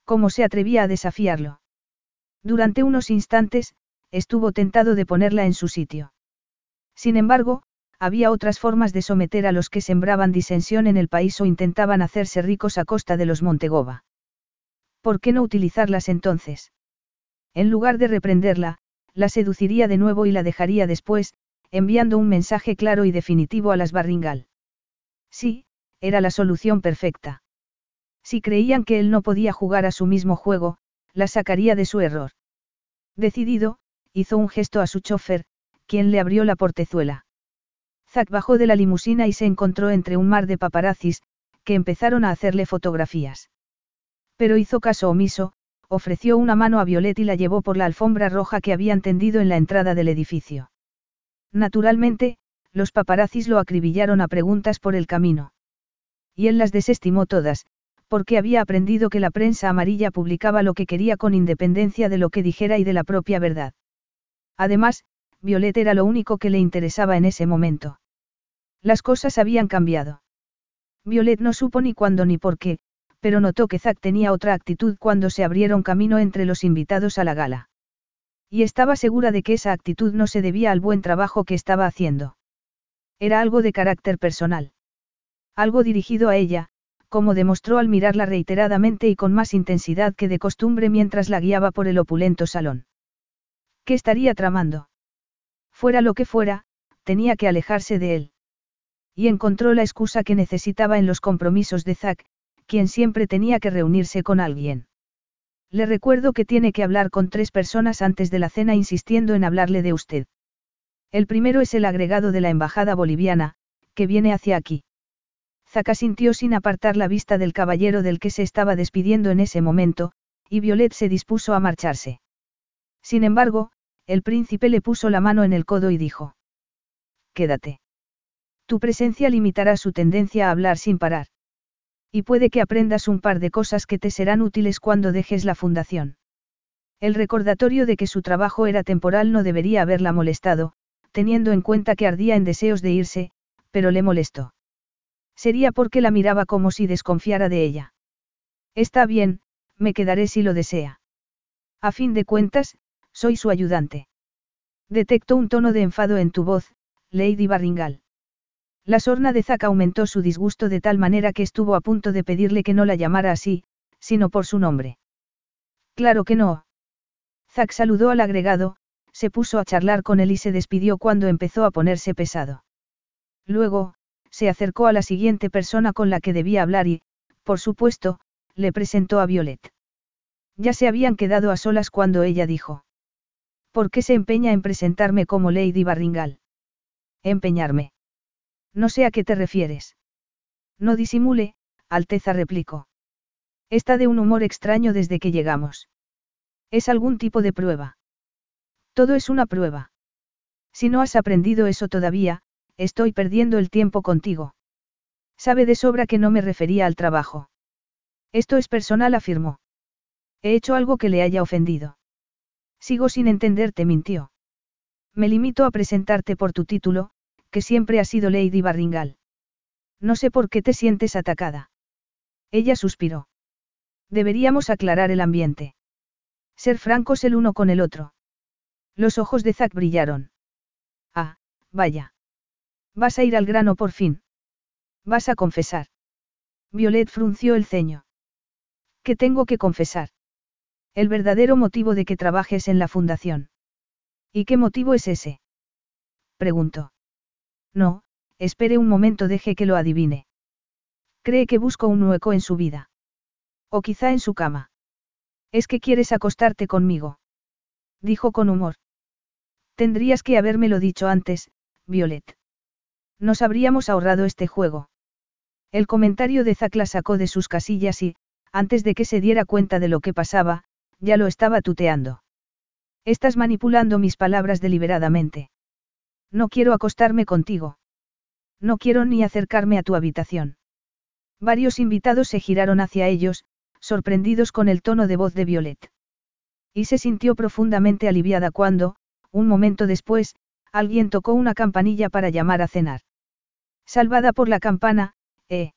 A: ¿Cómo se atrevía a desafiarlo? Durante unos instantes, estuvo tentado de ponerla en su sitio. Sin embargo, había otras formas de someter a los que sembraban disensión en el país o intentaban hacerse ricos a costa de los Montegova. ¿Por qué no utilizarlas entonces? En lugar de reprenderla, la seduciría de nuevo y la dejaría después, enviando un mensaje claro y definitivo a las Barringal. Sí, era la solución perfecta. Si creían que él no podía jugar a su mismo juego, la sacaría de su error. Decidido, hizo un gesto a su chofer, quien le abrió la portezuela. Zack bajó de la limusina y se encontró entre un mar de paparazzis, que empezaron a hacerle fotografías. Pero hizo caso omiso, ofreció una mano a Violet y la llevó por la alfombra roja que habían tendido en la entrada del edificio. Naturalmente, los paparazzis lo acribillaron a preguntas por el camino. Y él las desestimó todas, porque había aprendido que la prensa amarilla publicaba lo que quería con independencia de lo que dijera y de la propia verdad. Además, Violet era lo único que le interesaba en ese momento. Las cosas habían cambiado. Violet no supo ni cuándo ni por qué, pero notó que Zack tenía otra actitud cuando se abrieron camino entre los invitados a la gala. Y estaba segura de que esa actitud no se debía al buen trabajo que estaba haciendo. Era algo de carácter personal. Algo dirigido a ella, como demostró al mirarla reiteradamente y con más intensidad que de costumbre mientras la guiaba por el opulento salón. ¿Qué estaría tramando? Fuera lo que fuera, tenía que alejarse de él. Y encontró la excusa que necesitaba en los compromisos de Zack, quien siempre tenía que reunirse con alguien. Le recuerdo que tiene que hablar con tres personas antes de la cena insistiendo en hablarle de usted. El primero es el agregado de la Embajada Boliviana, que viene hacia aquí. Zack asintió sin apartar la vista del caballero del que se estaba despidiendo en ese momento, y Violet se dispuso a marcharse. Sin embargo, el príncipe le puso la mano en el codo y dijo. Quédate. Tu presencia limitará su tendencia a hablar sin parar. Y puede que aprendas un par de cosas que te serán útiles cuando dejes la fundación. El recordatorio de que su trabajo era temporal no debería haberla molestado, teniendo en cuenta que ardía en deseos de irse, pero le molestó. Sería porque la miraba como si desconfiara de ella. Está bien, me quedaré si lo desea. A fin de cuentas, soy su ayudante. Detecto un tono de enfado en tu voz, Lady Barringal. La sorna de Zack aumentó su disgusto de tal manera que estuvo a punto de pedirle que no la llamara así, sino por su nombre. Claro que no. Zack saludó al agregado, se puso a charlar con él y se despidió cuando empezó a ponerse pesado. Luego, se acercó a la siguiente persona con la que debía hablar y, por supuesto, le presentó a Violet. Ya se habían quedado a solas cuando ella dijo. ¿Por qué se empeña en presentarme como Lady Barringal? Empeñarme. No sé a qué te refieres. No disimule, Alteza replicó. Está de un humor extraño desde que llegamos. Es algún tipo de prueba. Todo es una prueba. Si no has aprendido eso todavía, estoy perdiendo el tiempo contigo. Sabe de sobra que no me refería al trabajo. Esto es personal, afirmó. He hecho algo que le haya ofendido. Sigo sin entenderte, mintió. Me limito a presentarte por tu título, que siempre ha sido Lady Barringal. No sé por qué te sientes atacada. Ella suspiró. Deberíamos aclarar el ambiente. Ser francos el uno con el otro. Los ojos de Zack brillaron. Ah, vaya. Vas a ir al grano por fin. Vas a confesar. Violet frunció el ceño. ¿Qué tengo que confesar? El verdadero motivo de que trabajes en la fundación. ¿Y qué motivo es ese? Preguntó. No, espere un momento, deje que lo adivine. Cree que busco un hueco en su vida. O quizá en su cama. Es que quieres acostarte conmigo. Dijo con humor. Tendrías que habérmelo dicho antes, Violet. Nos habríamos ahorrado este juego. El comentario de Zack la sacó de sus casillas y, antes de que se diera cuenta de lo que pasaba, ya lo estaba tuteando. Estás manipulando mis palabras deliberadamente. No quiero acostarme contigo. No quiero ni acercarme a tu habitación. Varios invitados se giraron hacia ellos, sorprendidos con el tono de voz de Violet. Y se sintió profundamente aliviada cuando, un momento después, alguien tocó una campanilla para llamar a cenar. Salvada por la campana, eh.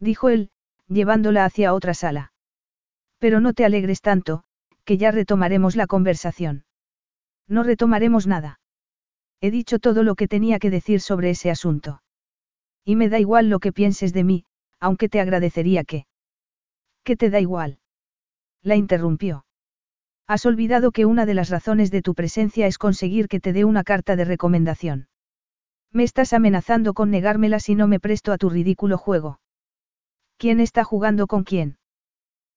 A: Dijo él, llevándola hacia otra sala. Pero no te alegres tanto, que ya retomaremos la conversación. No retomaremos nada. He dicho todo lo que tenía que decir sobre ese asunto. Y me da igual lo que pienses de mí, aunque te agradecería que... ¿Qué te da igual? La interrumpió. Has olvidado que una de las razones de tu presencia es conseguir que te dé una carta de recomendación. Me estás amenazando con negármela si no me presto a tu ridículo juego. ¿Quién está jugando con quién?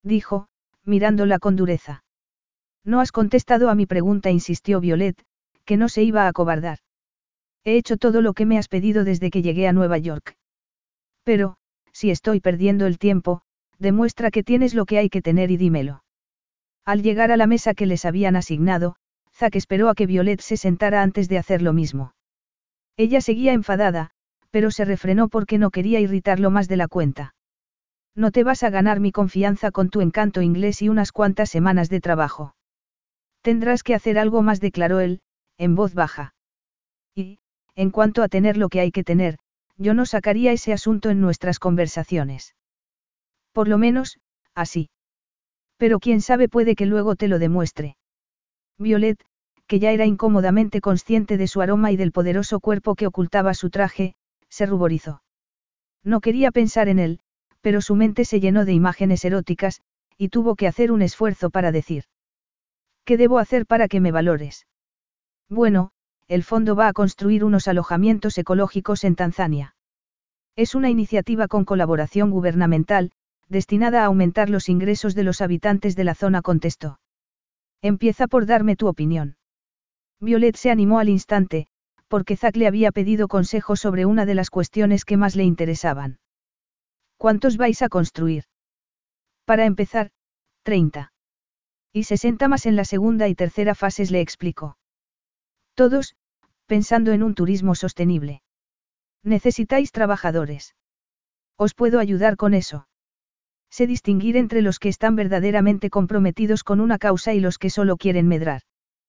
A: Dijo, mirándola con dureza. No has contestado a mi pregunta, insistió Violet, que no se iba a acobardar. He hecho todo lo que me has pedido desde que llegué a Nueva York. Pero, si estoy perdiendo el tiempo, demuestra que tienes lo que hay que tener y dímelo. Al llegar a la mesa que les habían asignado, Zack esperó a que Violet se sentara antes de hacer lo mismo. Ella seguía enfadada, pero se refrenó porque no quería irritarlo más de la cuenta. No te vas a ganar mi confianza con tu encanto inglés y unas cuantas semanas de trabajo. Tendrás que hacer algo más, declaró él, en voz baja. Y, en cuanto a tener lo que hay que tener, yo no sacaría ese asunto en nuestras conversaciones. Por lo menos, así. Pero quién sabe puede que luego te lo demuestre. Violet, que ya era incómodamente consciente de su aroma y del poderoso cuerpo que ocultaba su traje, se ruborizó. No quería pensar en él, pero su mente se llenó de imágenes eróticas, y tuvo que hacer un esfuerzo para decir. ¿Qué debo hacer para que me valores? Bueno, el fondo va a construir unos alojamientos ecológicos en Tanzania. Es una iniciativa con colaboración gubernamental, destinada a aumentar los ingresos de los habitantes de la zona, contestó. Empieza por darme tu opinión. Violet se animó al instante, porque Zack le había pedido consejo sobre una de las cuestiones que más le interesaban. ¿Cuántos vais a construir? Para empezar, 30. Y 60 más en la segunda y tercera fases le explicó. Todos, pensando en un turismo sostenible. Necesitáis trabajadores. Os puedo ayudar con eso. Sé distinguir entre los que están verdaderamente comprometidos con una causa y los que solo quieren medrar.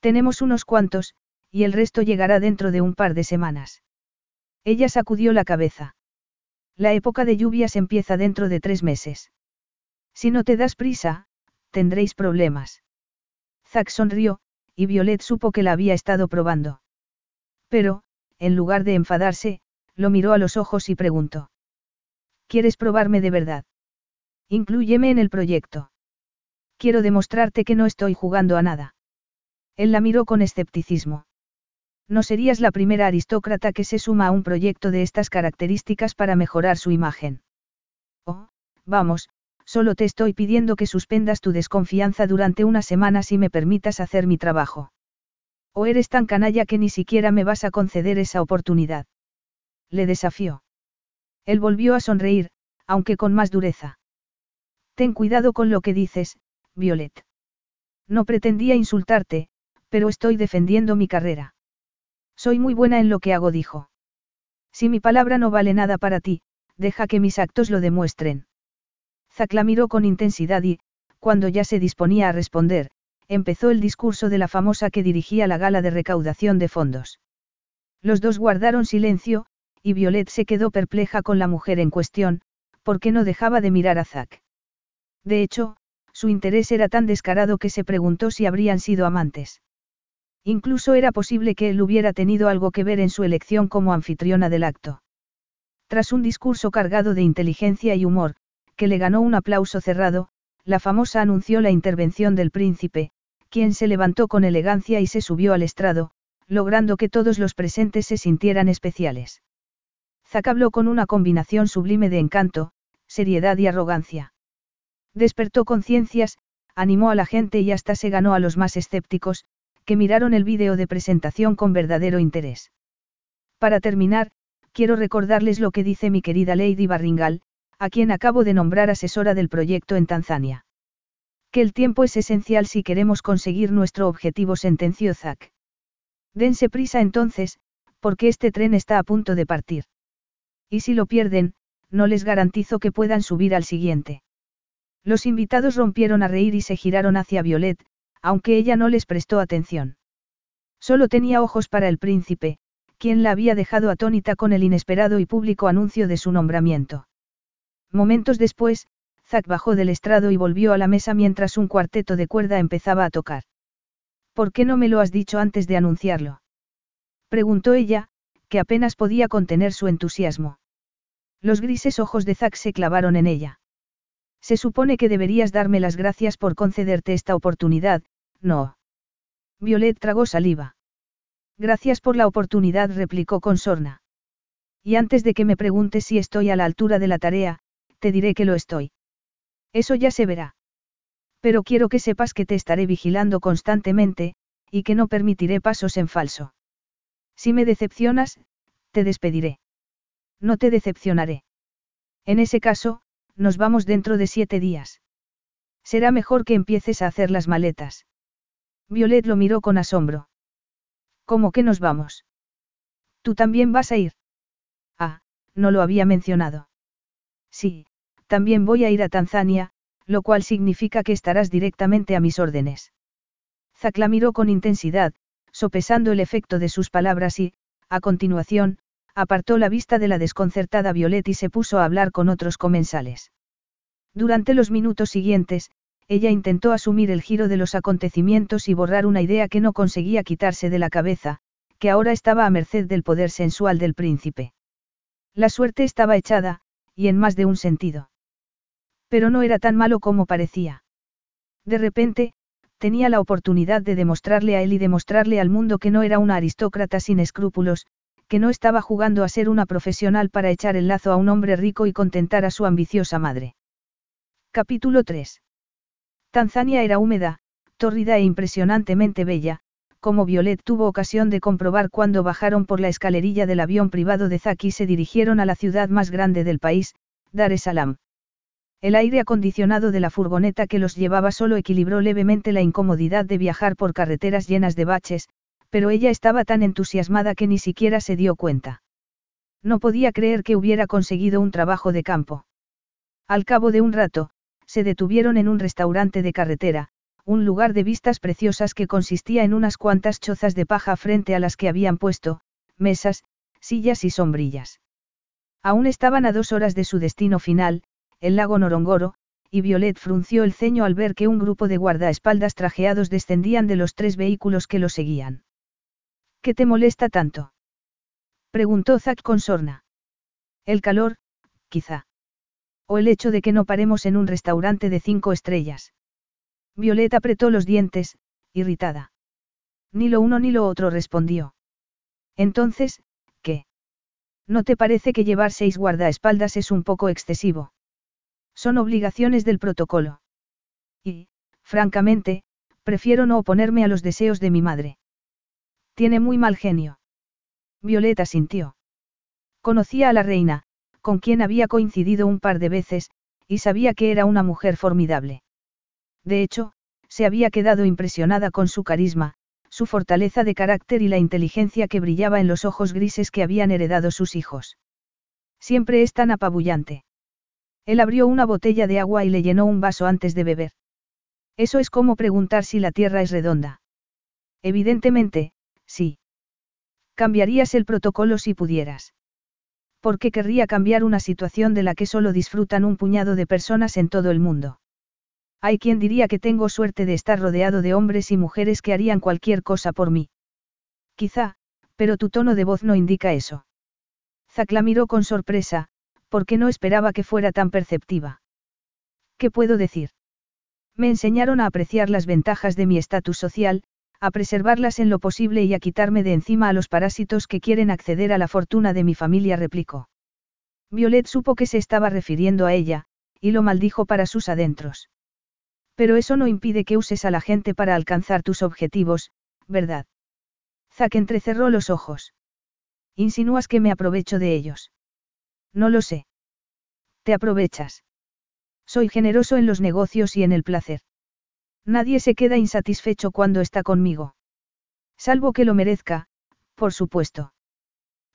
A: Tenemos unos cuantos, y el resto llegará dentro de un par de semanas. Ella sacudió la cabeza. La época de lluvias empieza dentro de tres meses. Si no te das prisa, tendréis problemas. Zack sonrió, y Violet supo que la había estado probando. Pero, en lugar de enfadarse, lo miró a los ojos y preguntó. ¿Quieres probarme de verdad? Inclúyeme en el proyecto. Quiero demostrarte que no estoy jugando a nada. Él la miró con escepticismo. No serías la primera aristócrata que se suma a un proyecto de estas características para mejorar su imagen. Oh, vamos, solo te estoy pidiendo que suspendas tu desconfianza durante unas semanas y me permitas hacer mi trabajo. O eres tan canalla que ni siquiera me vas a conceder esa oportunidad. Le desafió. Él volvió a sonreír, aunque con más dureza. Ten cuidado con lo que dices, Violet. No pretendía insultarte, pero estoy defendiendo mi carrera. Soy muy buena en lo que hago, dijo. Si mi palabra no vale nada para ti, deja que mis actos lo demuestren. Zack la miró con intensidad y, cuando ya se disponía a responder, empezó el discurso de la famosa que dirigía la gala de recaudación de fondos. Los dos guardaron silencio, y Violet se quedó perpleja con la mujer en cuestión, porque no dejaba de mirar a Zack. De hecho, su interés era tan descarado que se preguntó si habrían sido amantes. Incluso era posible que él hubiera tenido algo que ver en su elección como anfitriona del acto. Tras un discurso cargado de inteligencia y humor, que le ganó un aplauso cerrado, la famosa anunció la intervención del príncipe, quien se levantó con elegancia y se subió al estrado, logrando que todos los presentes se sintieran especiales. Zack habló con una combinación sublime de encanto, seriedad y arrogancia. Despertó conciencias, animó a la gente y hasta se ganó a los más escépticos, que miraron el vídeo de presentación con verdadero interés. Para terminar, quiero recordarles lo que dice mi querida Lady Barringal, a quien acabo de nombrar asesora del proyecto en Tanzania. Que el tiempo es esencial si queremos conseguir nuestro objetivo, sentenció Zack. Dense prisa entonces, porque este tren está a punto de partir. Y si lo pierden, no les garantizo que puedan subir al siguiente. Los invitados rompieron a reír y se giraron hacia Violet, aunque ella no les prestó atención. Solo tenía ojos para el príncipe, quien la había dejado atónita con el inesperado y público anuncio de su nombramiento. Momentos después, Zack bajó del estrado y volvió a la mesa mientras un cuarteto de cuerda empezaba a tocar. ¿Por qué no me lo has dicho antes de anunciarlo? Preguntó ella, que apenas podía contener su entusiasmo. Los grises ojos de Zack se clavaron en ella. Se supone que deberías darme las gracias por concederte esta oportunidad, no. Violet tragó saliva. Gracias por la oportunidad, replicó con sorna. Y antes de que me preguntes si estoy a la altura de la tarea, te diré que lo estoy. Eso ya se verá. Pero quiero que sepas que te estaré vigilando constantemente, y que no permitiré pasos en falso. Si me decepcionas, te despediré. No te decepcionaré. En ese caso, nos vamos dentro de siete días. Será mejor que empieces a hacer las maletas. Violet lo miró con asombro. ¿Cómo que nos vamos? ¿Tú también vas a ir? Ah, no lo había mencionado. Sí, también voy a ir a Tanzania, lo cual significa que estarás directamente a mis órdenes. Zack la miró con intensidad, sopesando el efecto de sus palabras y, a continuación, apartó la vista de la desconcertada Violet y se puso a hablar con otros comensales. Durante los minutos siguientes, ella intentó asumir el giro de los acontecimientos y borrar una idea que no conseguía quitarse de la cabeza, que ahora estaba a merced del poder sensual del príncipe. La suerte estaba echada, y en más de un sentido. Pero no era tan malo como parecía. De repente, tenía la oportunidad de demostrarle a él y demostrarle al mundo que no era una aristócrata sin escrúpulos, que no estaba jugando a ser una profesional para echar el lazo a un hombre rico y contentar a su ambiciosa madre. Capítulo 3. Tanzania era húmeda, tórrida e impresionantemente bella, como Violet tuvo ocasión de comprobar cuando bajaron por la escalerilla del avión privado de Zaki y se dirigieron a la ciudad más grande del país, Dar es Salaam. El aire acondicionado de la furgoneta que los llevaba solo equilibró levemente la incomodidad de viajar por carreteras llenas de baches, pero ella estaba tan entusiasmada que ni siquiera se dio cuenta. No podía creer que hubiera conseguido un trabajo de campo. Al cabo de un rato, se detuvieron en un restaurante de carretera, un lugar de vistas preciosas que consistía en unas cuantas chozas de paja frente a las que habían puesto, mesas, sillas y sombrillas. Aún estaban a dos horas de su destino final, el lago Norongoro, y Violet frunció el ceño al ver que un grupo de guardaespaldas trajeados descendían de los tres vehículos que lo seguían. ¿Qué te molesta tanto? preguntó Zack con sorna. El calor, quizá. O el hecho de que no paremos en un restaurante de cinco estrellas. Violeta apretó los dientes, irritada. Ni lo uno ni lo otro respondió. Entonces, ¿qué? ¿No te parece que llevar seis guardaespaldas es un poco excesivo? Son obligaciones del protocolo. Y, francamente, prefiero no oponerme a los deseos de mi madre. Tiene muy mal genio. Violeta sintió. Conocía a la reina, con quien había coincidido un par de veces, y sabía que era una mujer formidable. De hecho, se había quedado impresionada con su carisma, su fortaleza de carácter y la inteligencia que brillaba en los ojos grises que habían heredado sus hijos. Siempre es tan apabullante. Él abrió una botella de agua y le llenó un vaso antes de beber. Eso es como preguntar si la Tierra es redonda. Evidentemente, sí. Cambiarías el protocolo si pudieras. ¿Por qué querría cambiar una situación de la que solo disfrutan un puñado de personas en todo el mundo? Hay quien diría que tengo suerte de estar rodeado de hombres y mujeres que harían cualquier cosa por mí. Quizá, pero tu tono de voz no indica eso. Zack la miró con sorpresa, porque no esperaba que fuera tan perceptiva. ¿Qué puedo decir? Me enseñaron a apreciar las ventajas de mi estatus social, a preservarlas en lo posible y a quitarme de encima a los parásitos que quieren acceder a la fortuna de mi familia, replicó. Violet supo que se estaba refiriendo a ella, y lo maldijo para sus adentros. Pero eso no impide que uses a la gente para alcanzar tus objetivos, ¿verdad? Zack entrecerró los ojos. Insinúas que me aprovecho de ellos. No lo sé. Te aprovechas. Soy generoso en los negocios y en el placer. Nadie se queda insatisfecho cuando está conmigo. Salvo que lo merezca, por supuesto.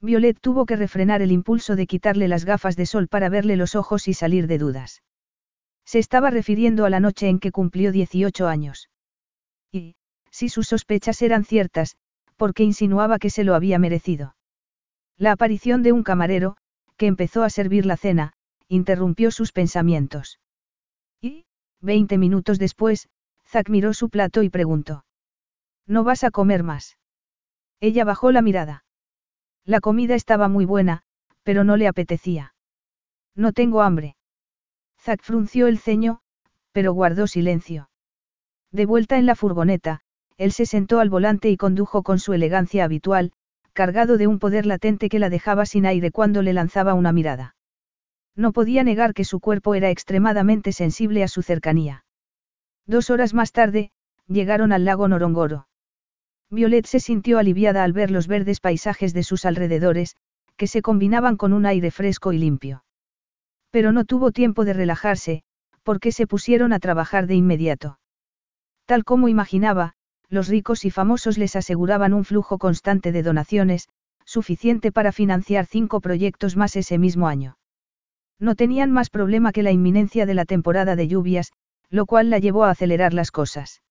A: Violet tuvo que refrenar el impulso de quitarle las gafas de sol para verle los ojos y salir de dudas. Se estaba refiriendo a la noche en que cumplió 18 años. Y, si sus sospechas eran ciertas, porque insinuaba que se lo había merecido. La aparición de un camarero, que empezó a servir la cena, interrumpió sus pensamientos. Y, veinte minutos después, Zack miró su plato y preguntó. ¿No vas a comer más? Ella bajó la mirada. La comida estaba muy buena, pero no le apetecía. No tengo hambre. Zack frunció el ceño, pero guardó silencio. De vuelta en la furgoneta, él se sentó al volante y condujo con su elegancia habitual, cargado de un poder latente que la dejaba sin aire cuando le lanzaba una mirada. No podía negar que su cuerpo era extremadamente sensible a su cercanía. Dos horas más tarde, llegaron al lago Norongoro. Violet se sintió aliviada al ver los verdes paisajes de sus alrededores, que se combinaban con un aire fresco y limpio. Pero no tuvo tiempo de relajarse, porque se pusieron a trabajar de inmediato. Tal como imaginaba, los ricos y famosos les aseguraban un flujo constante de donaciones, suficiente para financiar cinco proyectos más ese mismo año. No tenían más problema que la inminencia de la temporada de lluvias, lo cual la llevó a acelerar las cosas.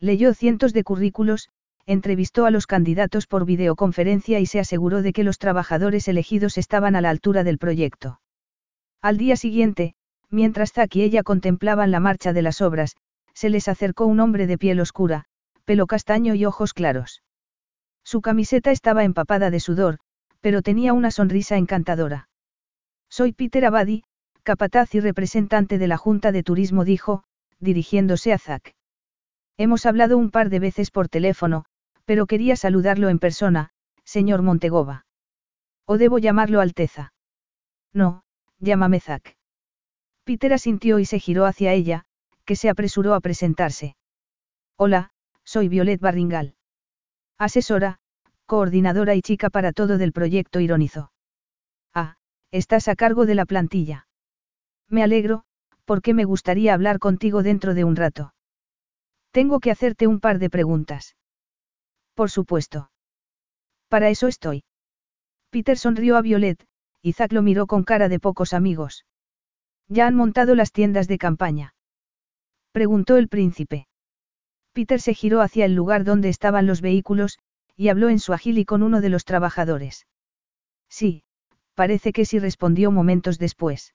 A: Leyó cientos de currículos, entrevistó a los candidatos por videoconferencia y se aseguró de que los trabajadores elegidos estaban a la altura del proyecto. Al día siguiente, mientras Zack y ella contemplaban la marcha de las obras, se les acercó un hombre de piel oscura, pelo castaño y ojos claros. Su camiseta estaba empapada de sudor, pero tenía una sonrisa encantadora. Soy Peter Abadi, capataz y representante de la Junta de Turismo, dijo, dirigiéndose a Zack. Hemos hablado un par de veces por teléfono, pero quería saludarlo en persona, señor Montegova. ¿O debo llamarlo Alteza? No, llámame Zack. Peter asintió y se giró hacia ella, que se apresuró a presentarse. Hola, soy Violet Barringal. Asesora, coordinadora y chica para todo del proyecto ironizó. Ah, estás a cargo de la plantilla. Me alegro, porque me gustaría hablar contigo dentro de un rato. Tengo que hacerte un par de preguntas. Por supuesto. Para eso estoy. Peter sonrió a Violet, y Zack lo miró con cara de pocos amigos. ¿Ya han montado las tiendas de campaña? Preguntó el príncipe. Peter se giró hacia el lugar donde estaban los vehículos, y habló en su agil y con uno de los trabajadores. Sí, parece que sí respondió momentos después.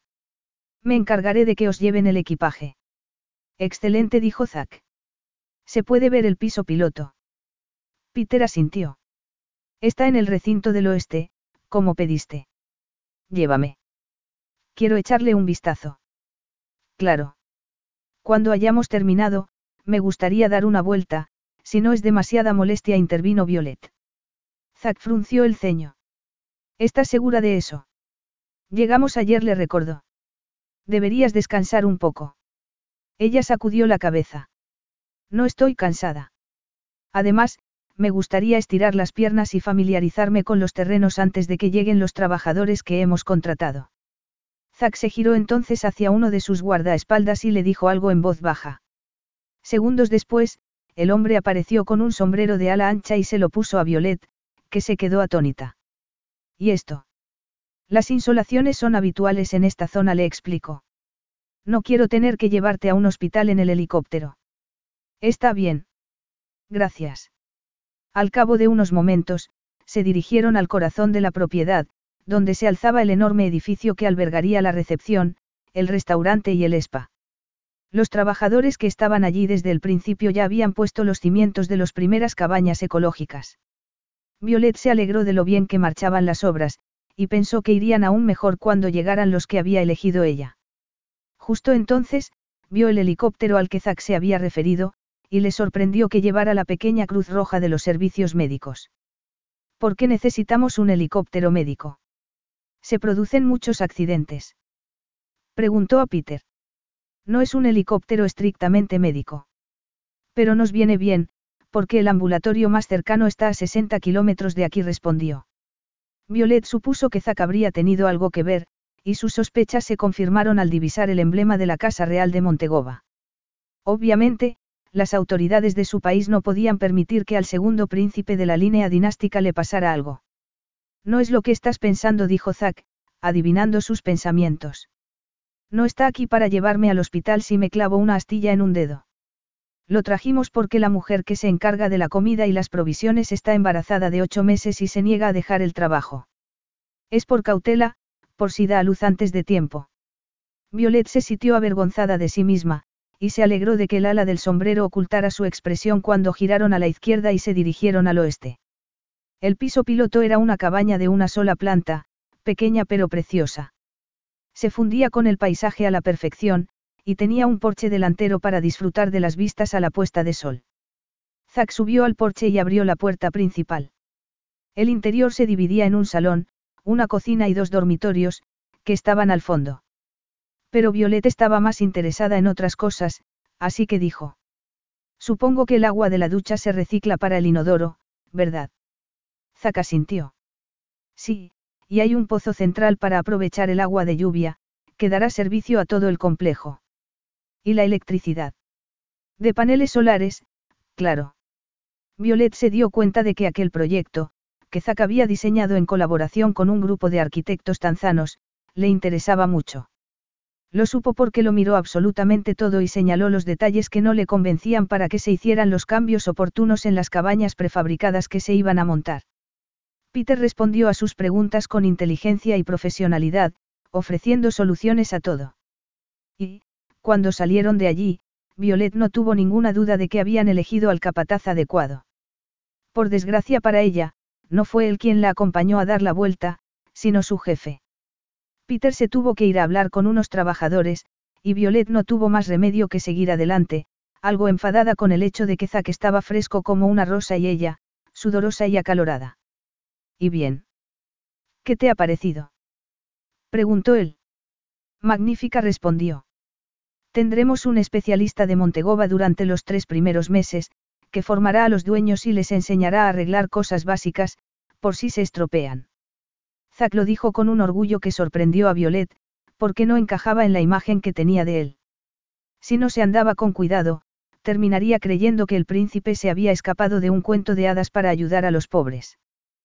A: Me encargaré de que os lleven el equipaje. Excelente, dijo Zack. Se puede ver el piso piloto. Peter asintió. Está en el recinto del oeste, como pediste. Llévame. Quiero echarle un vistazo. Claro. Cuando hayamos terminado, me gustaría dar una vuelta, si no es demasiada molestia, intervino Violet. Zack frunció el ceño. ¿Estás segura de eso? Llegamos ayer, le recordó. Deberías descansar un poco. Ella sacudió la cabeza. No estoy cansada. Además, me gustaría estirar las piernas y familiarizarme con los terrenos antes de que lleguen los trabajadores que hemos contratado. Zack se giró entonces hacia uno de sus guardaespaldas y le dijo algo en voz baja. Segundos después, el hombre apareció con un sombrero de ala ancha y se lo puso a Violet, que se quedó atónita. ¿Y esto? Las insolaciones son habituales en esta zona, le explicó. No quiero tener que llevarte a un hospital en el helicóptero. Está bien. Gracias. Al cabo de unos momentos, se dirigieron al corazón de la propiedad, donde se alzaba el enorme edificio que albergaría la recepción, el restaurante y el spa. Los trabajadores que estaban allí desde el principio ya habían puesto los cimientos de las primeras cabañas ecológicas. Violet se alegró de lo bien que marchaban las obras, y pensó que irían aún mejor cuando llegaran los que había elegido ella. Justo entonces, vio el helicóptero al que Zack se había referido, y le sorprendió que llevara la pequeña Cruz Roja de los servicios médicos. ¿Por qué necesitamos un helicóptero médico? Se producen muchos accidentes. Preguntó a Peter. No es un helicóptero estrictamente médico. Pero nos viene bien, porque el ambulatorio más cercano está a 60 kilómetros de aquí, respondió. Violet supuso que Zack habría tenido algo que ver, y sus sospechas se confirmaron al divisar el emblema de la Casa Real de Montegova. Obviamente, las autoridades de su país no podían permitir que al segundo príncipe de la línea dinástica le pasara algo. No es lo que estás pensando, dijo Zack, adivinando sus pensamientos. No está aquí para llevarme al hospital si me clavo una astilla en un dedo. Lo trajimos porque la mujer que se encarga de la comida y las provisiones está embarazada de ocho meses y se niega a dejar el trabajo. Es por cautela, por si da a luz antes de tiempo. Violet se sintió avergonzada de sí misma, y se alegró de que el ala del sombrero ocultara su expresión cuando giraron a la izquierda y se dirigieron al oeste. El piso piloto era una cabaña de una sola planta, pequeña pero preciosa. Se fundía con el paisaje a la perfección, y tenía un porche delantero para disfrutar de las vistas a la puesta de sol. Zack subió al porche y abrió la puerta principal. El interior se dividía en un salón, una cocina y dos dormitorios, que estaban al fondo. Pero Violet estaba más interesada en otras cosas, así que dijo. Supongo que el agua de la ducha se recicla para el inodoro, ¿verdad? Zack asintió. Sí, y hay un pozo central para aprovechar el agua de lluvia, que dará servicio a todo el complejo. ¿Y la electricidad? De paneles solares, claro. Violet se dio cuenta de que aquel proyecto, que Zack había diseñado en colaboración con un grupo de arquitectos tanzanos, le interesaba mucho. Lo supo porque lo miró absolutamente todo y señaló los detalles que no le convencían para que se hicieran los cambios oportunos en las cabañas prefabricadas que se iban a montar. Peter respondió a sus preguntas con inteligencia y profesionalidad, ofreciendo soluciones a todo. Y, cuando salieron de allí, Violet no tuvo ninguna duda de que habían elegido al capataz adecuado. Por desgracia para ella, no fue él quien la acompañó a dar la vuelta, sino su jefe. Peter se tuvo que ir a hablar con unos trabajadores, y Violet no tuvo más remedio que seguir adelante, algo enfadada con el hecho de que Zack estaba fresco como una rosa y ella, sudorosa y acalorada. ¿Y bien? ¿Qué te ha parecido? Preguntó él. Magnífica respondió. Tendremos un especialista de Montegova durante los tres primeros meses, que formará a los dueños y les enseñará a arreglar cosas básicas, por si se estropean. Zack lo dijo con un orgullo que sorprendió a Violet, porque no encajaba en la imagen que tenía de él. Si no se andaba con cuidado, terminaría creyendo que el príncipe se había escapado de un cuento de hadas para ayudar a los pobres.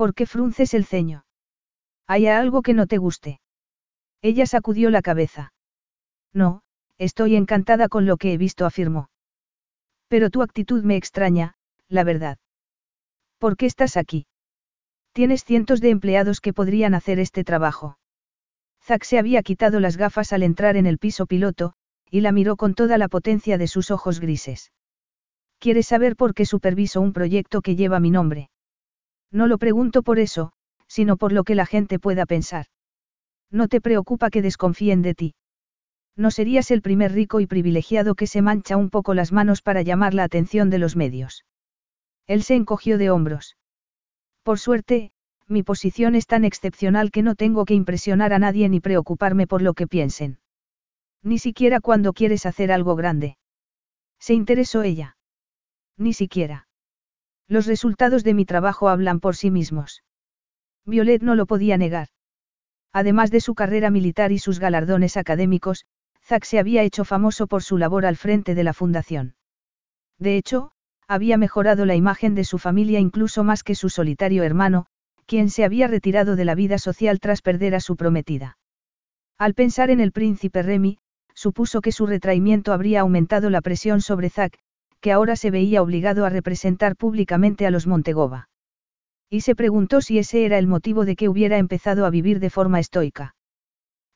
A: ¿Por qué frunces el ceño? ¿Hay algo que no te guste? Ella sacudió la cabeza. No, estoy encantada con lo que he visto, afirmó. Pero tu actitud me extraña, la verdad. ¿Por qué estás aquí? Tienes cientos de empleados que podrían hacer este trabajo. Zack se había quitado las gafas al entrar en el piso piloto, y la miró con toda la potencia de sus ojos grises. ¿Quieres saber por qué superviso un proyecto que lleva mi nombre? No lo pregunto por eso, sino por lo que la gente pueda pensar. No te preocupa que desconfíen de ti. No serías el primer rico y privilegiado que se mancha un poco las manos para llamar la atención de los medios. Él se encogió de hombros. Por suerte, mi posición es tan excepcional que no tengo que impresionar a nadie ni preocuparme por lo que piensen. Ni siquiera cuando quieres hacer algo grande. Se interesó ella. Ni siquiera. Los resultados de mi trabajo hablan por sí mismos. Violet no lo podía negar. Además de su carrera militar y sus galardones académicos, Zack se había hecho famoso por su labor al frente de la fundación. De hecho, había mejorado la imagen de su familia incluso más que su solitario hermano, quien se había retirado de la vida social tras perder a su prometida. Al pensar en el príncipe Remy, supuso que su retraimiento habría aumentado la presión sobre Zack, que ahora se veía obligado a representar públicamente a los Montegova. Y se preguntó si ese era el motivo de que hubiera empezado a vivir de forma estoica.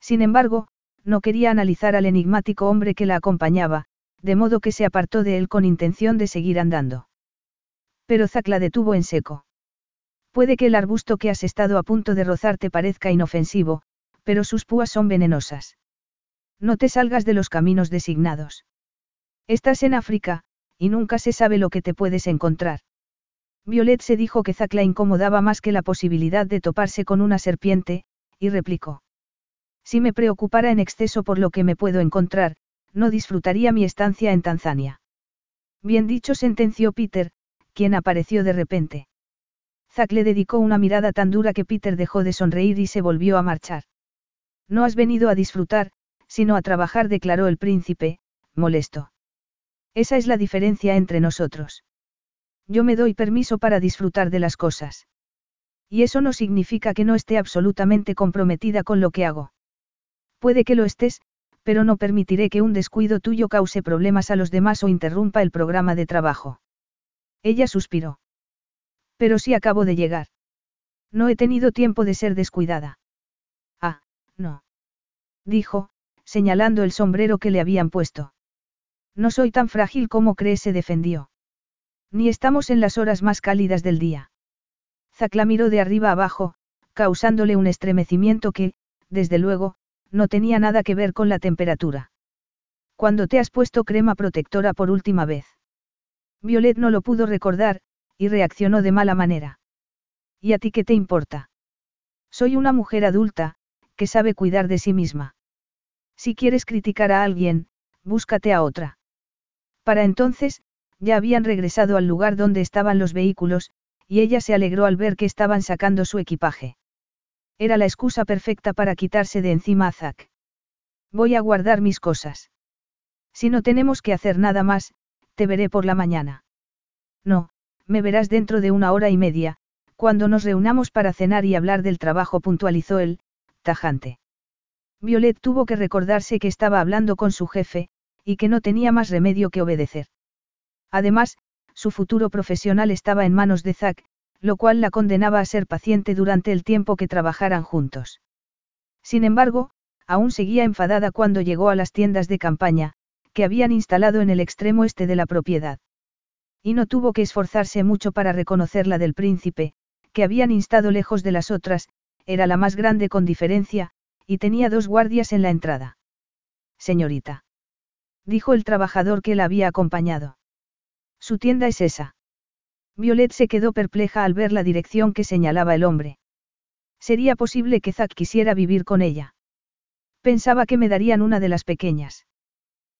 A: Sin embargo, no quería analizar al enigmático hombre que la acompañaba, de modo que se apartó de él con intención de seguir andando. Pero Zack la detuvo en seco. Puede que el arbusto que has estado a punto de rozar te parezca inofensivo, pero sus púas son venenosas. No te salgas de los caminos designados. Estás en África, y nunca se sabe lo que te puedes encontrar. Violet se dijo que Zack la incomodaba más que la posibilidad de toparse con una serpiente, y replicó. Si me preocupara en exceso por lo que me puedo encontrar, no disfrutaría mi estancia en Tanzania. Bien dicho, sentenció Peter, quien apareció de repente. Zack le dedicó una mirada tan dura que Peter dejó de sonreír y se volvió a marchar. No has venido a disfrutar, sino a trabajar, declaró el príncipe, molesto. Esa es la diferencia entre nosotros. Yo me doy permiso para disfrutar de las cosas. Y eso no significa que no esté absolutamente comprometida con lo que hago. Puede que lo estés, pero no permitiré que un descuido tuyo cause problemas a los demás o interrumpa el programa de trabajo. Ella suspiró. Pero sí acabo de llegar. No he tenido tiempo de ser descuidada. Ah, no. Dijo, señalando el sombrero que le habían puesto. No soy tan frágil como cree, se defendió. Ni estamos en las horas más cálidas del día. Zack la miró de arriba abajo, causándole un estremecimiento que, desde luego, no tenía nada que ver con la temperatura. Cuando te has puesto crema protectora por última vez? Violet no lo pudo recordar, y reaccionó de mala manera. ¿Y a ti qué te importa? Soy una mujer adulta, que sabe cuidar de sí misma. Si quieres criticar a alguien, búscate a otra. Para entonces, ya habían regresado al lugar donde estaban los vehículos, y ella se alegró al ver que estaban sacando su equipaje. Era la excusa perfecta para quitarse de encima a Zack. Voy a guardar mis cosas. Si no tenemos que hacer nada más, te veré por la mañana. No, me verás dentro de una hora y media, cuando nos reunamos para cenar y hablar del trabajo, puntualizó él, tajante. Violet tuvo que recordarse que estaba hablando con su jefe, y que no tenía más remedio que obedecer. Además, su futuro profesional estaba en manos de Zack, lo cual la condenaba a ser paciente durante el tiempo que trabajaran juntos. Sin embargo, aún seguía enfadada cuando llegó a las tiendas de campaña, que habían instalado en el extremo este de la propiedad. Y no tuvo que esforzarse mucho para reconocer la del príncipe, que habían instado lejos de las otras, era la más grande con diferencia, y tenía dos guardias en la entrada. Señorita. Dijo el trabajador que la había acompañado. Su tienda es esa. Violet se quedó perpleja al ver la dirección que señalaba el hombre. ¿Sería posible que Zack quisiera vivir con ella? Pensaba que me darían una de las pequeñas.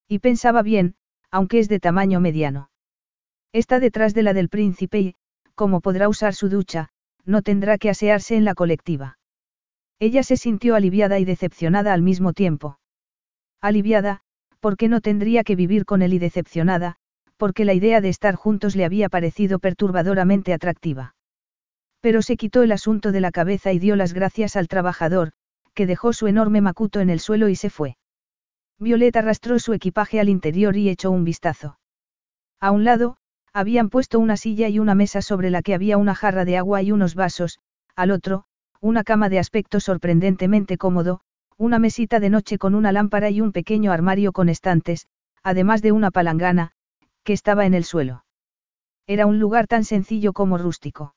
A: Y pensaba bien, aunque es de tamaño mediano. Está detrás de la del príncipe y, como podrá usar su ducha, no tendrá que asearse en la colectiva. Ella se sintió aliviada y decepcionada al mismo tiempo. Aliviada, porque no tendría que vivir con él y decepcionada, porque la idea de estar juntos le había parecido perturbadoramente atractiva. Pero se quitó el asunto de la cabeza y dio las gracias al trabajador, que dejó su enorme macuto en el suelo y se fue. Violeta arrastró su equipaje al interior y echó un vistazo. A un lado, habían puesto una silla y una mesa sobre la que había una jarra de agua y unos vasos, al otro, una cama de aspecto sorprendentemente cómodo, una mesita de noche con una lámpara y un pequeño armario con estantes, además de una palangana, que estaba en el suelo. Era un lugar tan sencillo como rústico.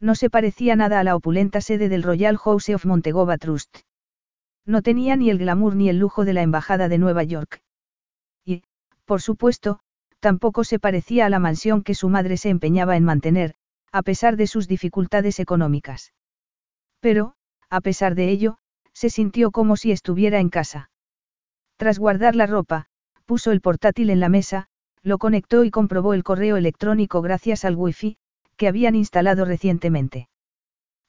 A: No se parecía nada a la opulenta sede del Royal House of Montegova Trust. No tenía ni el glamour ni el lujo de la Embajada de Nueva York. Y, por supuesto, tampoco se parecía a la mansión que su madre se empeñaba en mantener, a pesar de sus dificultades económicas. Pero, a pesar de ello, se sintió como si estuviera en casa. Tras guardar la ropa, puso el portátil en la mesa, lo conectó y comprobó el correo electrónico gracias al wifi, que habían instalado recientemente.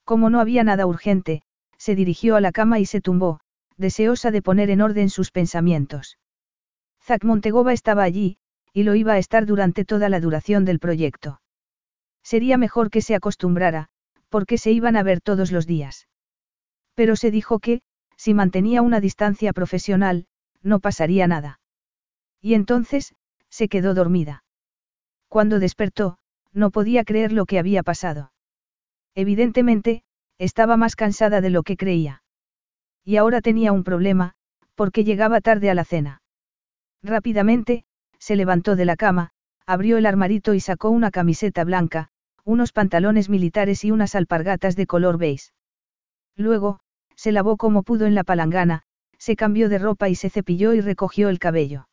A: Como no había nada urgente, se dirigió a la cama y se tumbó, deseosa de poner en orden sus pensamientos. Zack Montegova estaba allí, y lo iba a estar durante toda la duración del proyecto. Sería mejor que se acostumbrara, porque se iban a ver todos los días. Pero se dijo que, si mantenía una distancia profesional, no pasaría nada. Y entonces, se quedó dormida. Cuando despertó, no podía creer lo que había pasado. Evidentemente, estaba más cansada de lo que creía. Y ahora tenía un problema, porque llegaba tarde a la cena. Rápidamente, se levantó de la cama, abrió el armarito y sacó una camiseta blanca, unos pantalones militares y unas alpargatas de color beige. Luego, se lavó como pudo en la palangana, se cambió de ropa y se cepilló y recogió el cabello.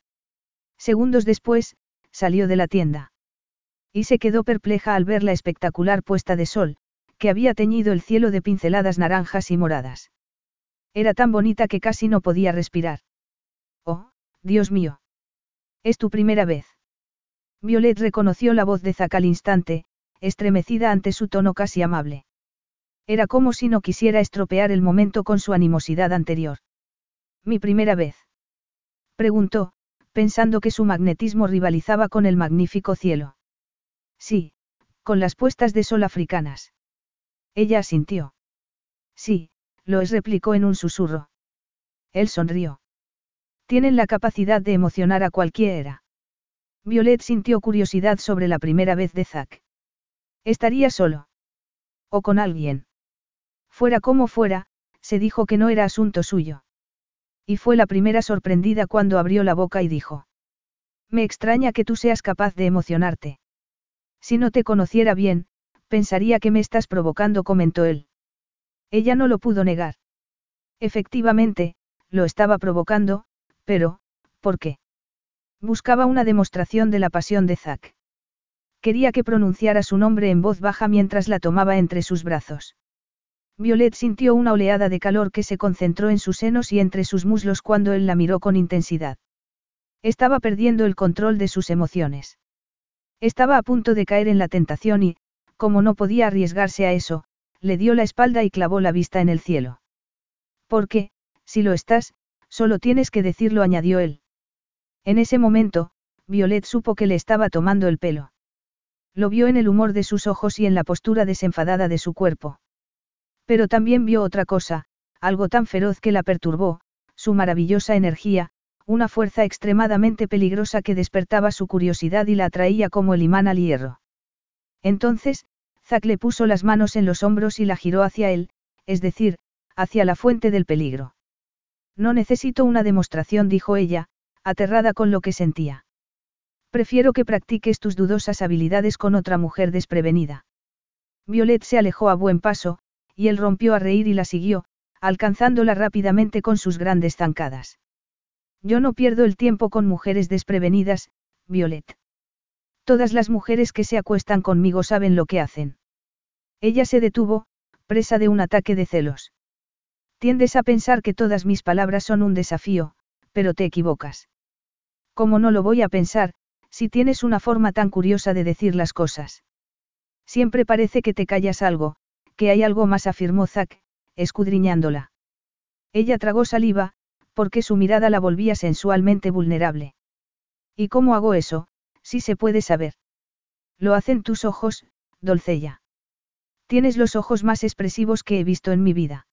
A: Segundos después, salió de la tienda. Y se quedó perpleja al ver la espectacular puesta de sol, que había teñido el cielo de pinceladas naranjas y moradas. Era tan bonita que casi no podía respirar. Oh, Dios mío. Es tu primera vez. Violet reconoció la voz de Zack al instante, estremecida ante su tono casi amable. Era como si no quisiera estropear el momento con su animosidad anterior. ¿Mi primera vez? Preguntó, pensando que su magnetismo rivalizaba con el magnífico cielo. Sí, con las puestas de sol africanas. Ella asintió. Sí, lo es, replicó en un susurro. Él sonrió. Tienen la capacidad de emocionar a cualquiera. Violet sintió curiosidad sobre la primera vez de Zack. ¿Estaría solo? ¿O con alguien? Fuera como fuera, se dijo que no era asunto suyo. Y fue la primera sorprendida cuando abrió la boca y dijo. Me extraña que tú seas capaz de emocionarte. Si no te conociera bien, pensaría que me estás provocando, comentó él. Ella no lo pudo negar. Efectivamente, lo estaba provocando, pero, ¿por qué? Buscaba una demostración de la pasión de Zack. Quería que pronunciara su nombre en voz baja mientras la tomaba entre sus brazos. Violet sintió una oleada de calor que se concentró en sus senos y entre sus muslos cuando él la miró con intensidad. Estaba perdiendo el control de sus emociones. Estaba a punto de caer en la tentación y, como no podía arriesgarse a eso, le dio la espalda y clavó la vista en el cielo. Porque, si lo estás, solo tienes que decirlo, añadió él. En ese momento, Violet supo que le estaba tomando el pelo. Lo vio en el humor de sus ojos y en la postura desenfadada de su cuerpo. Pero también vio otra cosa, algo tan feroz que la perturbó, su maravillosa energía, una fuerza extremadamente peligrosa que despertaba su curiosidad y la atraía como el imán al hierro. Entonces, Zack le puso las manos en los hombros y la giró hacia él, es decir, hacia la fuente del peligro. No necesito una demostración, dijo ella, aterrada con lo que sentía. Prefiero que practiques tus dudosas habilidades con otra mujer desprevenida. Violet se alejó a buen paso, y él rompió a reír y la siguió, alcanzándola rápidamente con sus grandes zancadas. Yo no pierdo el tiempo con mujeres desprevenidas, Violet. Todas las mujeres que se acuestan conmigo saben lo que hacen. Ella se detuvo, presa de un ataque de celos. Tiendes a pensar que todas mis palabras son un desafío, pero te equivocas. ¿Cómo no lo voy a pensar, si tienes una forma tan curiosa de decir las cosas? Siempre parece que te callas algo, que hay algo más, afirmó Zack, escudriñándola. Ella tragó saliva, porque su mirada la volvía sensualmente vulnerable. ¿Y cómo hago eso, si se puede saber? Lo hacen tus ojos, Dolcella. Tienes los ojos más expresivos que he visto en mi vida.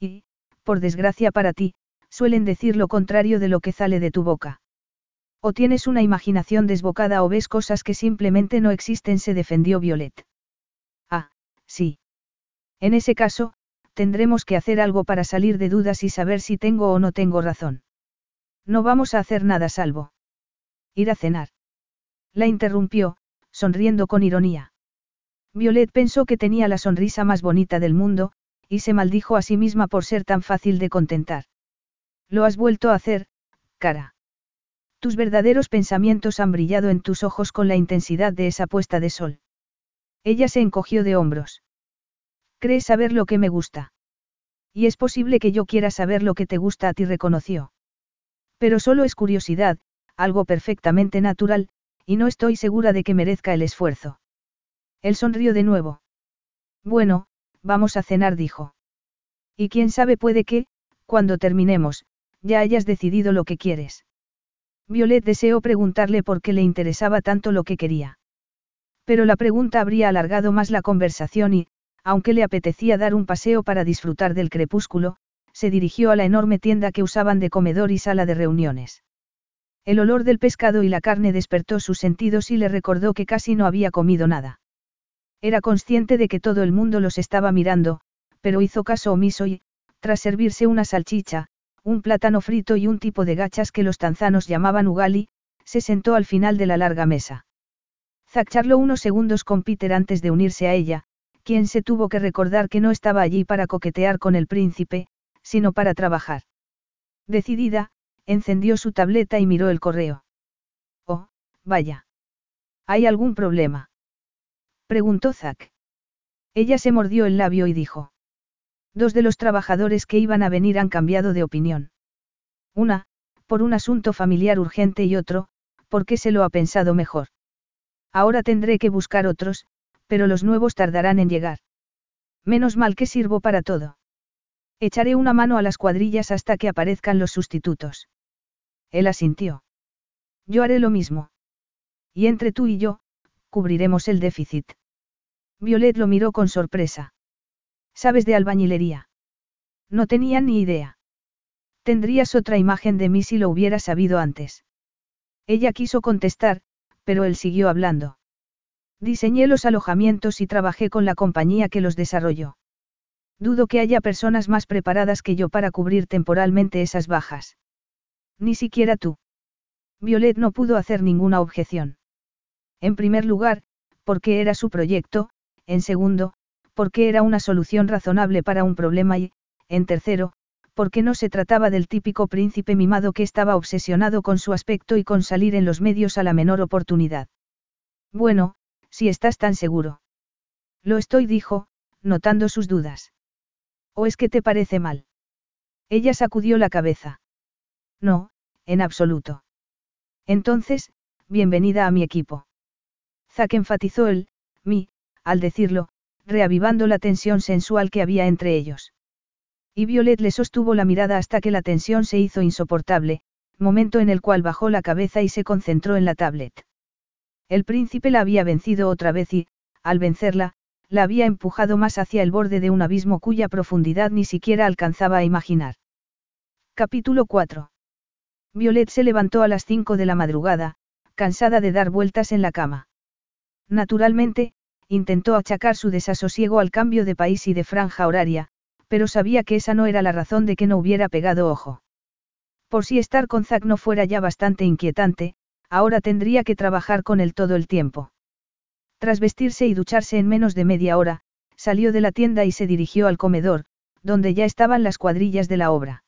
A: Y, por desgracia para ti, suelen decir lo contrario de lo que sale de tu boca. O tienes una imaginación desbocada o ves cosas que simplemente no existen, se defendió Violet. Ah, sí. En ese caso, tendremos que hacer algo para salir de dudas y saber si tengo o no tengo razón. No vamos a hacer nada salvo. Ir a cenar. La interrumpió, sonriendo con ironía. Violet pensó que tenía la sonrisa más bonita del mundo, y se maldijo a sí misma por ser tan fácil de contentar. Lo has vuelto a hacer, cara. Tus verdaderos pensamientos han brillado en tus ojos con la intensidad de esa puesta de sol. Ella se encogió de hombros. ¿Crees saber lo que me gusta? Y es posible que yo quiera saber lo que te gusta a ti, reconoció. Pero solo es curiosidad, algo perfectamente natural, y no estoy segura de que merezca el esfuerzo. Él sonrió de nuevo. Bueno, vamos a cenar, dijo. Y quién sabe puede que, cuando terminemos, ya hayas decidido lo que quieres. Violet deseó preguntarle por qué le interesaba tanto lo que quería. Pero la pregunta habría alargado más la conversación y, aunque le apetecía dar un paseo para disfrutar del crepúsculo, se dirigió a la enorme tienda que usaban de comedor y sala de reuniones. El olor del pescado y la carne despertó sus sentidos y le recordó que casi no había comido nada. Era consciente de que todo el mundo los estaba mirando, pero hizo caso omiso y, tras servirse una salchicha, un plátano frito y un tipo de gachas que los tanzanos llamaban ugali, se sentó al final de la larga mesa. Zack charló unos segundos con Peter antes de unirse a ella, quien se tuvo que recordar que no estaba allí para coquetear con el príncipe, sino para trabajar. Decidida, encendió su tableta y miró el correo. Oh, vaya. ¿Hay algún problema? Preguntó Zack. Ella se mordió el labio y dijo. Dos de los trabajadores que iban a venir han cambiado de opinión. Una, por un asunto familiar urgente y otro, porque se lo ha pensado mejor. Ahora tendré que buscar otros, pero los nuevos tardarán en llegar. Menos mal que sirvo para todo. Echaré una mano a las cuadrillas hasta que aparezcan los sustitutos. Él asintió. Yo haré lo mismo. Y entre tú y yo, cubriremos el déficit. Violet lo miró con sorpresa. ¿Sabes de albañilería? No tenía ni idea. Tendrías otra imagen de mí si lo hubiera sabido antes. Ella quiso contestar, pero él siguió hablando. Diseñé los alojamientos y trabajé con la compañía que los desarrolló. Dudo que haya personas más preparadas que yo para cubrir temporalmente esas bajas. Ni siquiera tú. Violet no pudo hacer ninguna objeción. En primer lugar, porque era su proyecto, en segundo, porque era una solución razonable para un problema y, en tercero, porque no se trataba del típico príncipe mimado que estaba obsesionado con su aspecto y con salir en los medios a la menor oportunidad. Bueno, si estás tan seguro. Lo estoy, dijo, notando sus dudas. ¿O es que te parece mal? Ella sacudió la cabeza. No, en absoluto. Entonces, bienvenida a mi equipo. Zack enfatizó el, mi, al decirlo, reavivando la tensión sensual que había entre ellos. Y Violet le sostuvo la mirada hasta que la tensión se hizo insoportable, momento en el cual bajó la cabeza y se concentró en la tablet. El príncipe la había vencido otra vez y, al vencerla, la había empujado más hacia el borde de un abismo cuya profundidad ni siquiera alcanzaba a imaginar. Capítulo 4. Violet se levantó a las 5 de la madrugada, cansada de dar vueltas en la cama. Naturalmente, intentó achacar su desasosiego al cambio de país y de franja horaria, pero sabía que esa no era la razón de que no hubiera pegado ojo. Por si estar con Zack no fuera ya bastante inquietante, ahora tendría que trabajar con él todo el tiempo. Tras vestirse y ducharse en menos de media hora, salió de la tienda y se dirigió al comedor, donde ya estaban las cuadrillas de la obra.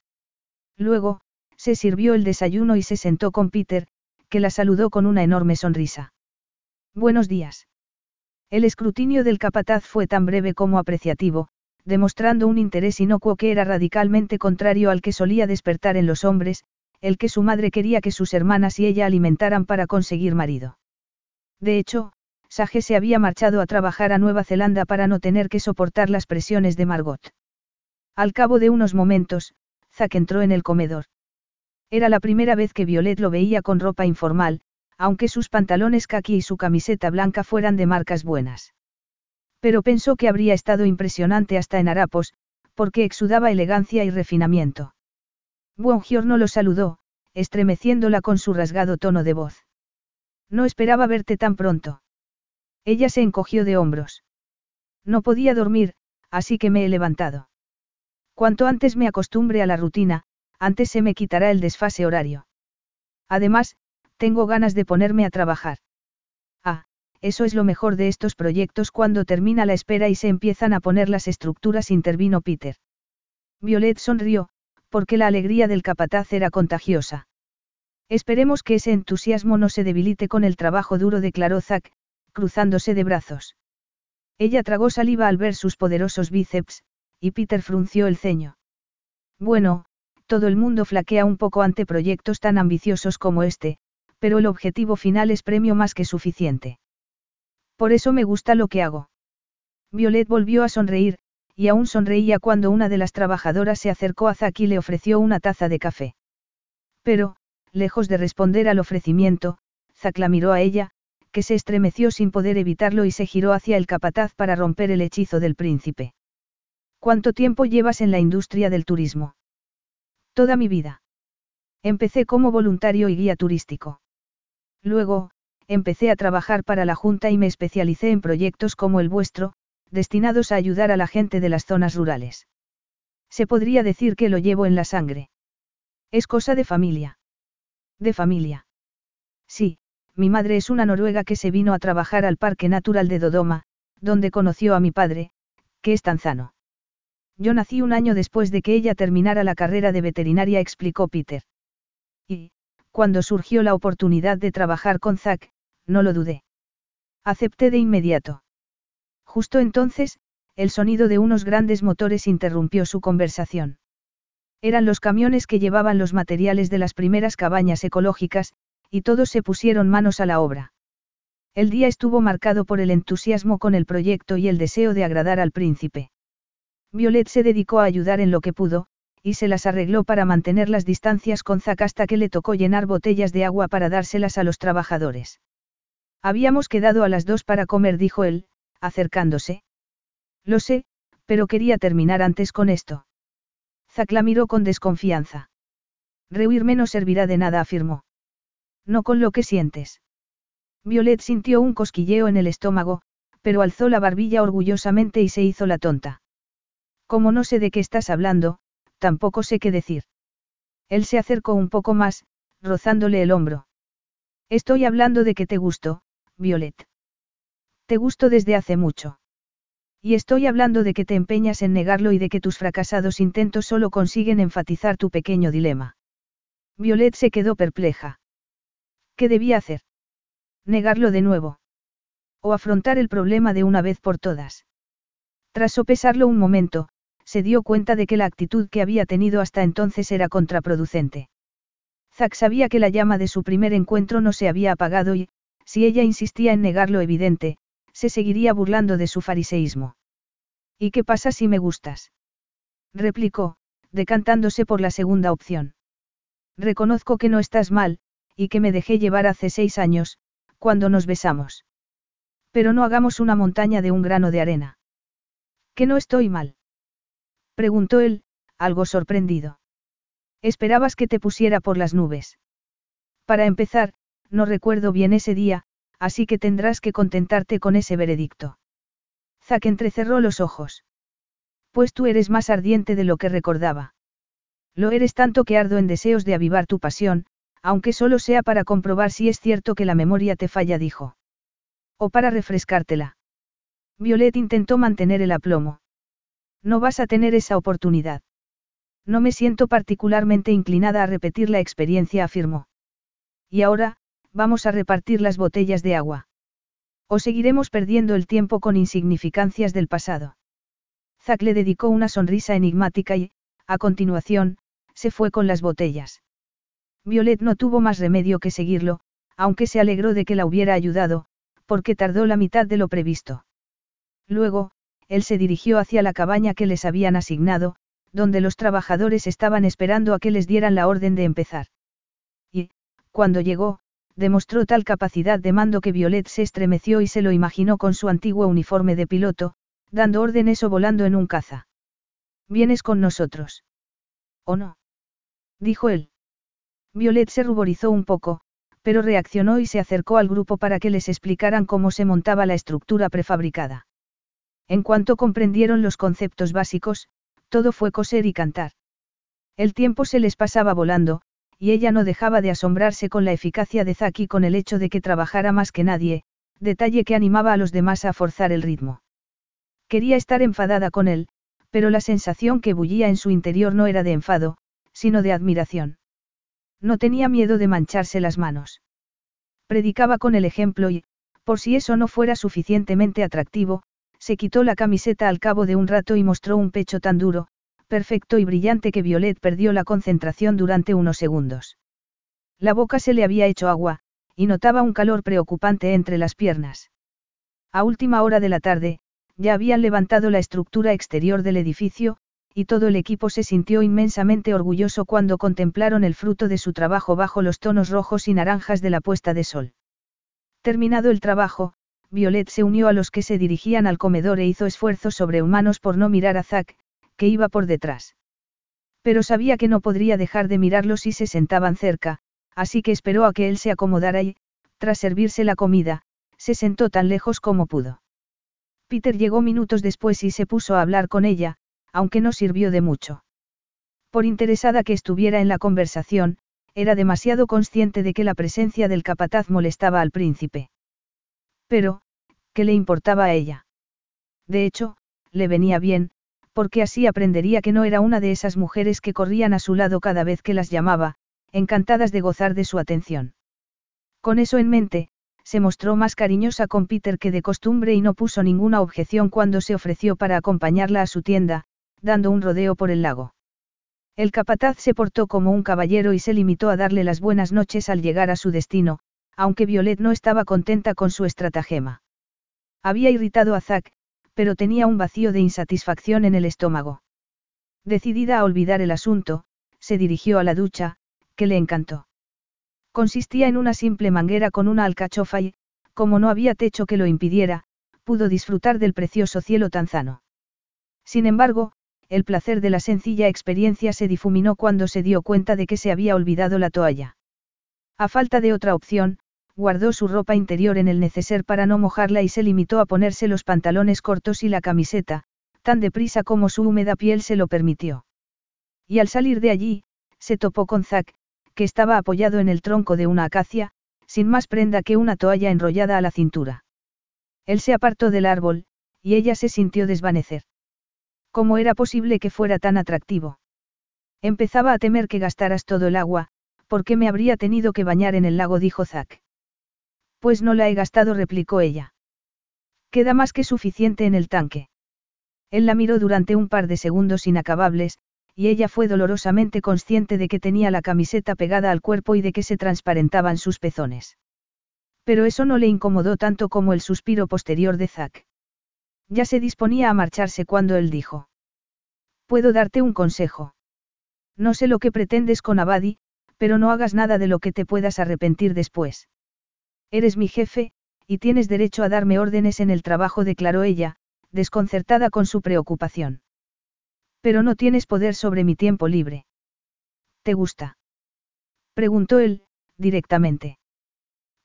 A: Luego, se sirvió el desayuno y se sentó con Peter, que la saludó con una enorme sonrisa. Buenos días. El escrutinio del capataz fue tan breve como apreciativo, demostrando un interés inocuo que era radicalmente contrario al que solía despertar en los hombres, el que su madre quería que sus hermanas y ella alimentaran para conseguir marido. De hecho, Sage se había marchado a trabajar a Nueva Zelanda para no tener que soportar las presiones de Margot. Al cabo de unos momentos, Zack entró en el comedor. Era la primera vez que Violet lo veía con ropa informal, aunque sus pantalones kaki y su camiseta blanca fueran de marcas buenas. Pero pensó que habría estado impresionante hasta en harapos, porque exudaba elegancia y refinamiento. Buongiorno lo saludó, estremeciéndola con su rasgado tono de voz. No esperaba verte tan pronto. Ella se encogió de hombros. No podía dormir, así que me he levantado. Cuanto antes me acostumbre a la rutina, antes se me quitará el desfase horario. Además, tengo ganas de ponerme a trabajar. Ah, eso es lo mejor de estos proyectos cuando termina la espera y se empiezan a poner las estructuras, intervino Peter. Violet sonrió, porque la alegría del capataz era contagiosa. Esperemos que ese entusiasmo no se debilite con el trabajo duro, declaró Zack, cruzándose de brazos. Ella tragó saliva al ver sus poderosos bíceps, y Peter frunció el ceño. Bueno, todo el mundo flaquea un poco ante proyectos tan ambiciosos como este, pero el objetivo final es premio más que suficiente. Por eso me gusta lo que hago. Violet volvió a sonreír, y aún sonreía cuando una de las trabajadoras se acercó a Zack y le ofreció una taza de café. Pero, lejos de responder al ofrecimiento, Zack la miró a ella, que se estremeció sin poder evitarlo y se giró hacia el capataz para romper el hechizo del príncipe. ¿Cuánto tiempo llevas en la industria del turismo? Toda mi vida. Empecé como voluntario y guía turístico. Luego, empecé a trabajar para la Junta y me especialicé en proyectos como el vuestro, destinados a ayudar a la gente de las zonas rurales. Se podría decir que lo llevo en la sangre. Es cosa de familia. De familia. Sí, mi madre es una noruega que se vino a trabajar al Parque Natural de Dodoma, donde conoció a mi padre, que es tanzano. Yo nací un año después de que ella terminara la carrera de veterinaria, explicó Peter. Y, cuando surgió la oportunidad de trabajar con Zack, no lo dudé. Acepté de inmediato. Justo entonces, el sonido de unos grandes motores interrumpió su conversación. Eran los camiones que llevaban los materiales de las primeras cabañas ecológicas, y todos se pusieron manos a la obra. El día estuvo marcado por el entusiasmo con el proyecto y el deseo de agradar al príncipe. Violet se dedicó a ayudar en lo que pudo, y se las arregló para mantener las distancias con Zack hasta que le tocó llenar botellas de agua para dárselas a los trabajadores. Habíamos quedado a las dos para comer, dijo él, acercándose. Lo sé, pero quería terminar antes con esto. Zack la miró con desconfianza. Rehuirme no servirá de nada, afirmó. No con lo que sientes. Violet sintió un cosquilleo en el estómago, pero alzó la barbilla orgullosamente y se hizo la tonta. Como no sé de qué estás hablando, tampoco sé qué decir. Él se acercó un poco más, rozándole el hombro. Estoy hablando de que te gusto, Violet. Te gusto desde hace mucho. Y estoy hablando de que te empeñas en negarlo y de que tus fracasados intentos solo consiguen enfatizar tu pequeño dilema. Violet se quedó perpleja. ¿Qué debía hacer? Negarlo de nuevo. O afrontar el problema de una vez por todas. Tras sopesarlo un momento, se dio cuenta de que la actitud que había tenido hasta entonces era contraproducente. Zack sabía que la llama de su primer encuentro no se había apagado y, si ella insistía en negar lo evidente, se seguiría burlando de su fariseísmo. ¿Y qué pasa si me gustas? replicó, decantándose por la segunda opción. Reconozco que no estás mal, y que me dejé llevar hace seis años, cuando nos besamos. Pero no hagamos una montaña de un grano de arena. ¿Que no estoy mal? Preguntó él, algo sorprendido. Esperabas que te pusiera por las nubes. Para empezar, no recuerdo bien ese día, así que tendrás que contentarte con ese veredicto. Zack entrecerró los ojos. Pues tú eres más ardiente de lo que recordaba. Lo eres tanto que ardo en deseos de avivar tu pasión, aunque solo sea para comprobar si es cierto que la memoria te falla, dijo. O para refrescártela. Violet intentó mantener el aplomo. No vas a tener esa oportunidad. No me siento particularmente inclinada a repetir la experiencia, afirmó. Y ahora, vamos a repartir las botellas de agua. O seguiremos perdiendo el tiempo con insignificancias del pasado. Zack le dedicó una sonrisa enigmática y, a continuación, se fue con las botellas. Violet no tuvo más remedio que seguirlo, aunque se alegró de que la hubiera ayudado, porque tardó la mitad de lo previsto. Luego, él se dirigió hacia la cabaña que les habían asignado, donde los trabajadores estaban esperando a que les dieran la orden de empezar. Y, cuando llegó, demostró tal capacidad de mando que Violet se estremeció y se lo imaginó con su antiguo uniforme de piloto, dando órdenes o volando en un caza. ¿Vienes con nosotros? ¿O no? dijo él. Violet se ruborizó un poco, pero reaccionó y se acercó al grupo para que les explicaran cómo se montaba la estructura prefabricada. En cuanto comprendieron los conceptos básicos, todo fue coser y cantar. El tiempo se les pasaba volando, y ella no dejaba de asombrarse con la eficacia de Zack y con el hecho de que trabajara más que nadie, detalle que animaba a los demás a forzar el ritmo. Quería estar enfadada con él, pero la sensación que bullía en su interior no era de enfado, sino de admiración. No tenía miedo de mancharse las manos. Predicaba con el ejemplo y, por si eso no fuera suficientemente atractivo, se quitó la camiseta al cabo de un rato y mostró un pecho tan duro, perfecto y brillante que Violet perdió la concentración durante unos segundos. La boca se le había hecho agua, y notaba un calor preocupante entre las piernas. A última hora de la tarde, ya habían levantado la estructura exterior del edificio, y todo el equipo se sintió inmensamente orgulloso cuando contemplaron el fruto de su trabajo bajo los tonos rojos y naranjas de la puesta de sol. Terminado el trabajo, Violet se unió a los que se dirigían al comedor e hizo esfuerzos sobrehumanos por no mirar a Zack, que iba por detrás. Pero sabía que no podría dejar de mirarlos si se sentaban cerca, así que esperó a que él se acomodara y, tras servirse la comida, se sentó tan lejos como pudo. Peter llegó minutos después y se puso a hablar con ella, aunque no sirvió de mucho. Por interesada que estuviera en la conversación, era demasiado consciente de que la presencia del capataz molestaba al príncipe. Pero, ¿qué le importaba a ella? De hecho, le venía bien, porque así aprendería que no era una de esas mujeres que corrían a su lado cada vez que las llamaba, encantadas de gozar de su atención. Con eso en mente, se mostró más cariñosa con Peter que de costumbre y no puso ninguna objeción cuando se ofreció para acompañarla a su tienda, dando un rodeo por el lago. El capataz se portó como un caballero y se limitó a darle las buenas noches al llegar a su destino, aunque Violet no estaba contenta con su estratagema. Había irritado a Zack, pero tenía un vacío de insatisfacción en el estómago. Decidida a olvidar el asunto, se dirigió a la ducha, que le encantó. Consistía en una simple manguera con una alcachofa y, como no había techo que lo impidiera, pudo disfrutar del precioso cielo tanzano. Sin embargo, el placer de la sencilla experiencia se difuminó cuando se dio cuenta de que se había olvidado la toalla. A falta de otra opción, guardó su ropa interior en el neceser para no mojarla y se limitó a ponerse los pantalones cortos y la camiseta, tan deprisa como su húmeda piel se lo permitió. Y al salir de allí, se topó con Zack, que estaba apoyado en el tronco de una acacia, sin más prenda que una toalla enrollada a la cintura. Él se apartó del árbol, y ella se sintió desvanecer. ¿Cómo era posible que fuera tan atractivo? Empezaba a temer que gastaras todo el agua, porque me habría tenido que bañar en el lago, dijo Zack. Pues no la he gastado, replicó ella. Queda más que suficiente en el tanque. Él la miró durante un par de segundos inacabables, y ella fue dolorosamente consciente de que tenía la camiseta pegada al cuerpo y de que se transparentaban sus pezones. Pero eso no le incomodó tanto como el suspiro posterior de Zack. Ya se disponía a marcharse cuando él dijo. Puedo darte un consejo. No sé lo que pretendes con Abadi, pero no hagas nada de lo que te puedas arrepentir después. Eres mi jefe, y tienes derecho a darme órdenes en el trabajo, declaró ella, desconcertada con su preocupación. Pero no tienes poder sobre mi tiempo libre. ¿Te gusta? Preguntó él, directamente.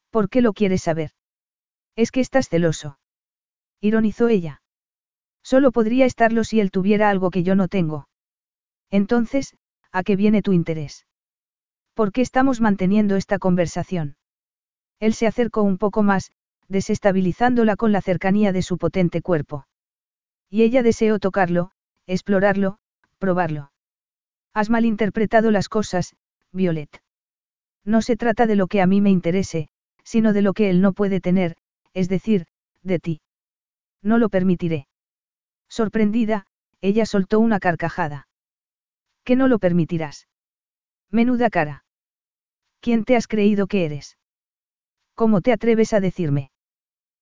A: ¿Por qué lo quieres saber? Es que estás celoso. Ironizó ella. Solo podría estarlo si él tuviera algo que yo no tengo. Entonces, ¿a qué viene tu interés? ¿Por qué estamos manteniendo esta conversación? Él se acercó un poco más, desestabilizándola con la cercanía de su potente cuerpo. Y ella deseó tocarlo, explorarlo, probarlo. Has malinterpretado las cosas, Violet. No se trata de lo que a mí me interese, sino de lo que él no puede tener, es decir, de ti. No lo permitiré. Sorprendida, ella soltó una carcajada. ¿Qué no lo permitirás? Menuda cara. ¿Quién te has creído que eres? ¿Cómo te atreves a decirme?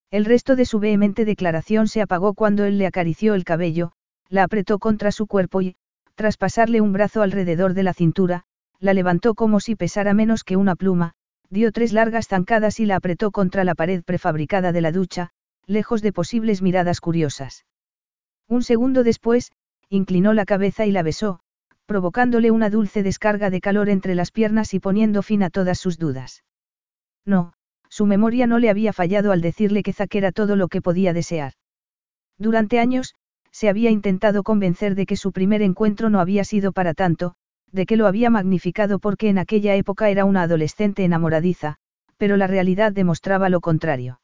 A: El resto de su vehemente declaración se apagó cuando él le acarició el cabello, la apretó contra su cuerpo y, tras pasarle un brazo alrededor de la cintura, la levantó como si pesara menos que una pluma, dio tres largas zancadas y la apretó contra la pared prefabricada de la ducha, lejos de posibles miradas curiosas. Un segundo después, inclinó la cabeza y la besó, provocándole una dulce descarga de calor entre las piernas y poniendo fin a todas sus dudas. No, su memoria no le había fallado al decirle que Zack era todo lo que podía desear. Durante años, se había intentado convencer de que su primer encuentro no había sido para tanto, de que lo había magnificado porque en aquella época era una adolescente enamoradiza, pero la realidad demostraba lo contrario.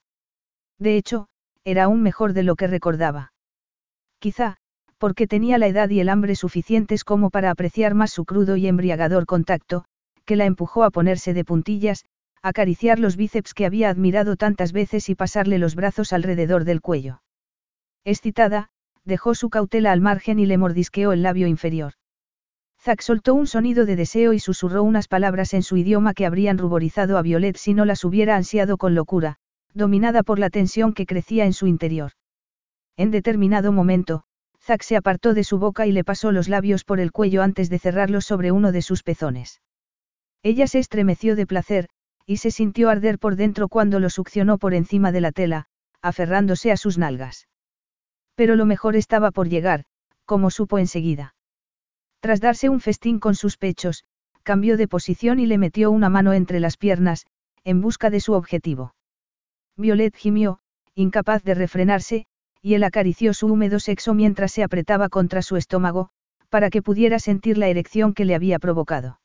A: De hecho, era aún mejor de lo que recordaba. Quizá, porque tenía la edad y el hambre suficientes como para apreciar más su crudo y embriagador contacto, que la empujó a ponerse de puntillas, acariciar los bíceps que había admirado tantas veces y pasarle los brazos alrededor del cuello. Excitada, dejó su cautela al margen y le mordisqueó el labio inferior. Zack soltó un sonido de deseo y susurró unas palabras en su idioma que habrían ruborizado a Violet si no las hubiera ansiado con locura, dominada por la tensión que crecía en su interior. En determinado momento, Zack se apartó de su boca y le pasó los labios por el cuello antes de cerrarlos sobre uno de sus pezones. Ella se estremeció de placer, y se sintió arder por dentro cuando lo succionó por encima de la tela, aferrándose a sus nalgas. Pero lo mejor estaba por llegar, como supo enseguida. Tras darse un festín con sus pechos, cambió de posición y le metió una mano entre las piernas, en busca de su objetivo. Violet gimió, incapaz de refrenarse, y él acarició su húmedo sexo mientras se apretaba contra su estómago, para que pudiera sentir la erección que le había provocado.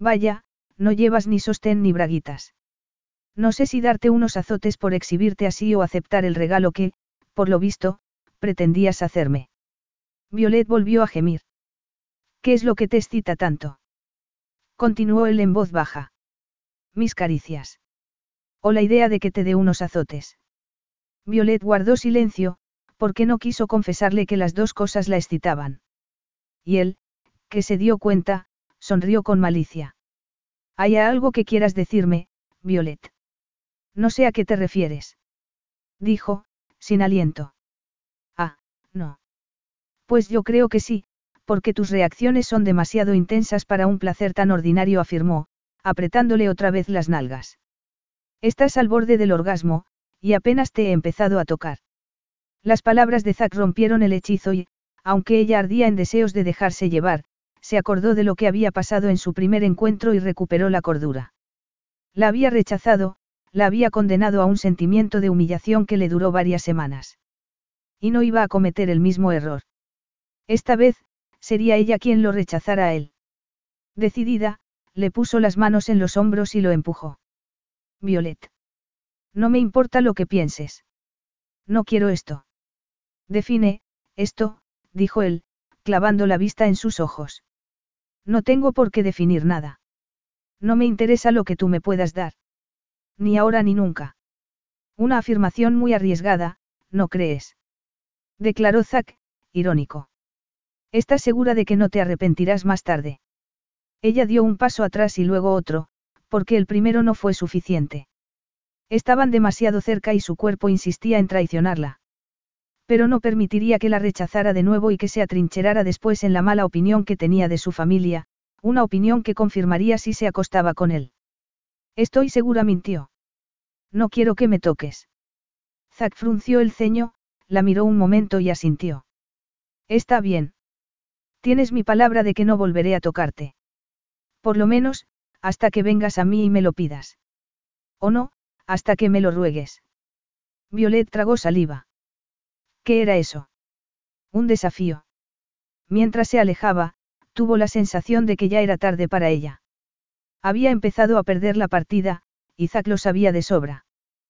A: Vaya, no llevas ni sostén ni braguitas. No sé si darte unos azotes por exhibirte así o aceptar el regalo que, por lo visto, pretendías hacerme. Violet volvió a gemir. ¿Qué es lo que te excita tanto? Continuó él en voz baja. Mis caricias. O la idea de que te dé unos azotes. Violet guardó silencio, porque no quiso confesarle que las dos cosas la excitaban. Y él, que se dio cuenta, sonrió con malicia. ¿Hay algo que quieras decirme, Violet? No sé a qué te refieres. Dijo, sin aliento. No. Pues yo creo que sí, porque tus reacciones son demasiado intensas para un placer tan ordinario, afirmó, apretándole otra vez las nalgas. Estás al borde del orgasmo, y apenas te he empezado a tocar. Las palabras de Zack rompieron el hechizo y, aunque ella ardía en deseos de dejarse llevar, se acordó de lo que había pasado en su primer encuentro y recuperó la cordura. La había rechazado, la había condenado a un sentimiento de humillación que le duró varias semanas. Y no iba a cometer el mismo error. Esta vez, sería ella quien lo rechazara a él. Decidida, le puso las manos en los hombros y lo empujó. Violet. No me importa lo que pienses. No quiero esto. Define, esto, dijo él, clavando la vista en sus ojos. No tengo por qué definir nada. No me interesa lo que tú me puedas dar. Ni ahora ni nunca. Una afirmación muy arriesgada, ¿no crees? Declaró Zack, irónico. ¿Estás segura de que no te arrepentirás más tarde? Ella dio un paso atrás y luego otro, porque el primero no fue suficiente. Estaban demasiado cerca y su cuerpo insistía en traicionarla. Pero no permitiría que la rechazara de nuevo y que se atrincherara después en la mala opinión que tenía de su familia, una opinión que confirmaría si se acostaba con él. Estoy segura, mintió. No quiero que me toques. Zack frunció el ceño, la miró un momento y asintió. Está bien. Tienes mi palabra de que no volveré a tocarte. Por lo menos, hasta que vengas a mí y me lo pidas. O no, hasta que me lo ruegues. Violet tragó saliva. ¿Qué era eso? Un desafío. Mientras se alejaba, tuvo la sensación de que ya era tarde para ella. Había empezado a perder la partida, Zack lo sabía de sobra.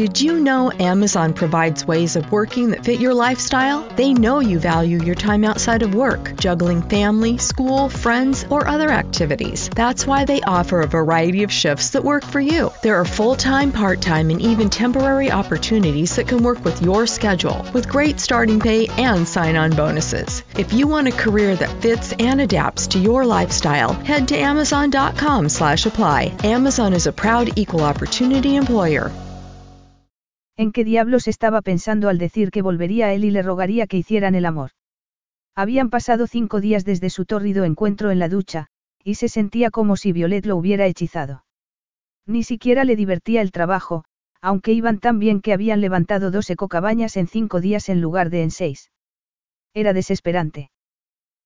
B: Did you know Amazon provides ways of working that fit your lifestyle? They know you value your time outside of work, juggling family, school, friends, or other activities. That's why they offer a variety of shifts that work for you. There are full time, part time, and even temporary opportunities that can work with your schedule, with great starting pay and sign on bonuses. If you want a career that fits and adapts to your lifestyle, head to Amazon.com slash apply. Amazon is a proud equal opportunity employer.
A: ¿En qué diablos estaba pensando al decir que volvería a él y le rogaría que hicieran el amor? Habían pasado cinco días desde su tórrido encuentro en la ducha, y se sentía como si Violet lo hubiera hechizado. Ni siquiera le divertía el trabajo, aunque iban tan bien que habían levantado dos ecocabañas en cinco días en lugar de en seis. Era desesperante.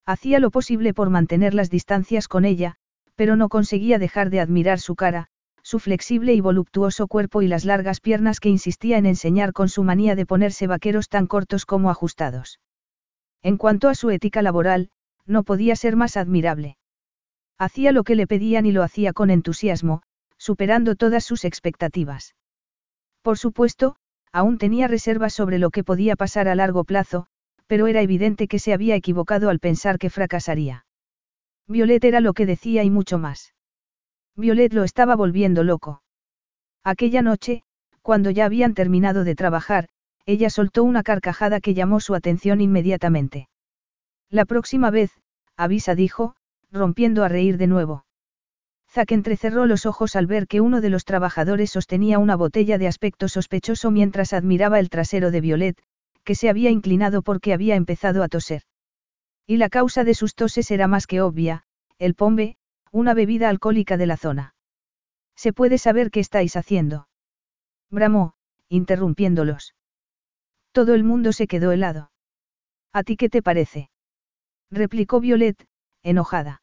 A: Hacía lo posible por mantener las distancias con ella, pero no conseguía dejar de admirar su cara, su flexible y voluptuoso cuerpo y las largas piernas que insistía en enseñar con su manía de ponerse vaqueros tan cortos como ajustados. En cuanto a su ética laboral, no podía ser más admirable. Hacía lo que le pedían y lo hacía con entusiasmo, superando todas sus expectativas. Por supuesto, aún tenía reservas sobre lo que podía pasar a largo plazo, pero era evidente que se había equivocado al pensar que fracasaría. Violet era lo que decía y mucho más. Violet lo estaba volviendo loco. Aquella noche, cuando ya habían terminado de trabajar, ella soltó una carcajada que llamó su atención inmediatamente. La próxima vez, avisa dijo, rompiendo a reír de nuevo. Zack entrecerró los ojos al ver que uno de los trabajadores sostenía una botella de aspecto sospechoso mientras admiraba el trasero de Violet, que se había inclinado porque había empezado a toser. Y la causa de sus toses era más que obvia, el pombe, una bebida alcohólica de la zona. ¿Se puede saber qué estáis haciendo? Bramó, interrumpiéndolos. Todo el mundo se quedó helado. ¿A ti qué te parece? replicó Violet, enojada.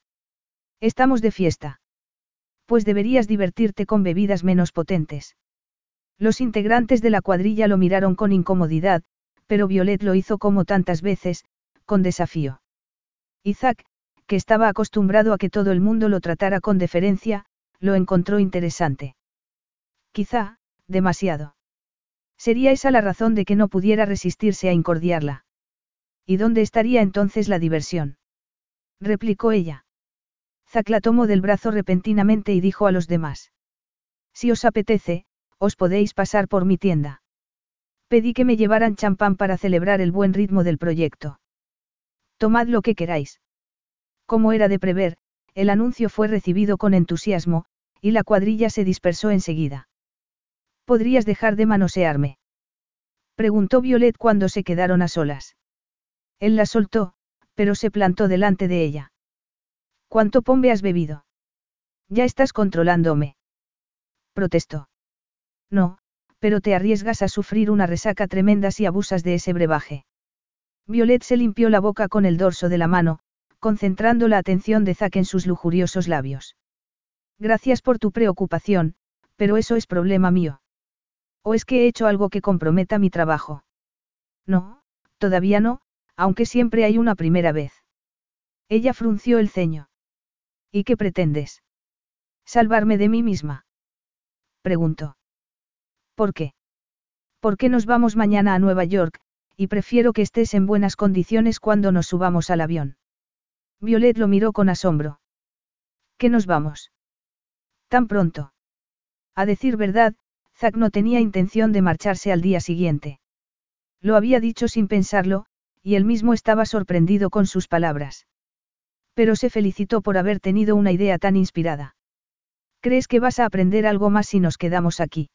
A: Estamos de fiesta. Pues deberías divertirte con bebidas menos potentes. Los integrantes de la cuadrilla lo miraron con incomodidad, pero Violet lo hizo como tantas veces, con desafío. Isaac, que estaba acostumbrado a que todo el mundo lo tratara con deferencia, lo encontró interesante. Quizá, demasiado. Sería esa la razón de que no pudiera resistirse a incordiarla. ¿Y dónde estaría entonces la diversión? replicó ella. Zack la tomó del brazo repentinamente y dijo a los demás. Si os apetece, os podéis pasar por mi tienda. Pedí que me llevaran champán para celebrar el buen ritmo del proyecto. Tomad lo que queráis. Como era de prever, el anuncio fue recibido con entusiasmo, y la cuadrilla se dispersó enseguida. ¿Podrías dejar de manosearme? Preguntó Violet cuando se quedaron a solas. Él la soltó, pero se plantó delante de ella. ¿Cuánto pombe has bebido? Ya estás controlándome. Protestó. No, pero te arriesgas a sufrir una resaca tremenda si abusas de ese brebaje. Violet se limpió la boca con el dorso de la mano, concentrando la atención de Zack en sus lujuriosos labios. Gracias por tu preocupación, pero eso es problema mío. ¿O es que he hecho algo que comprometa mi trabajo? No, todavía no, aunque siempre hay una primera vez. Ella frunció el ceño. ¿Y qué pretendes? ¿Salvarme de mí misma? Preguntó. ¿Por qué? ¿Por qué nos vamos mañana a Nueva York, y prefiero que estés en buenas condiciones cuando nos subamos al avión? Violet lo miró con asombro. ¿Qué nos vamos? Tan pronto. A decir verdad, Zack no tenía intención de marcharse al día siguiente. Lo había dicho sin pensarlo, y él mismo estaba sorprendido con sus palabras. Pero se felicitó por haber tenido una idea tan inspirada. ¿Crees que vas a aprender algo más si nos quedamos aquí?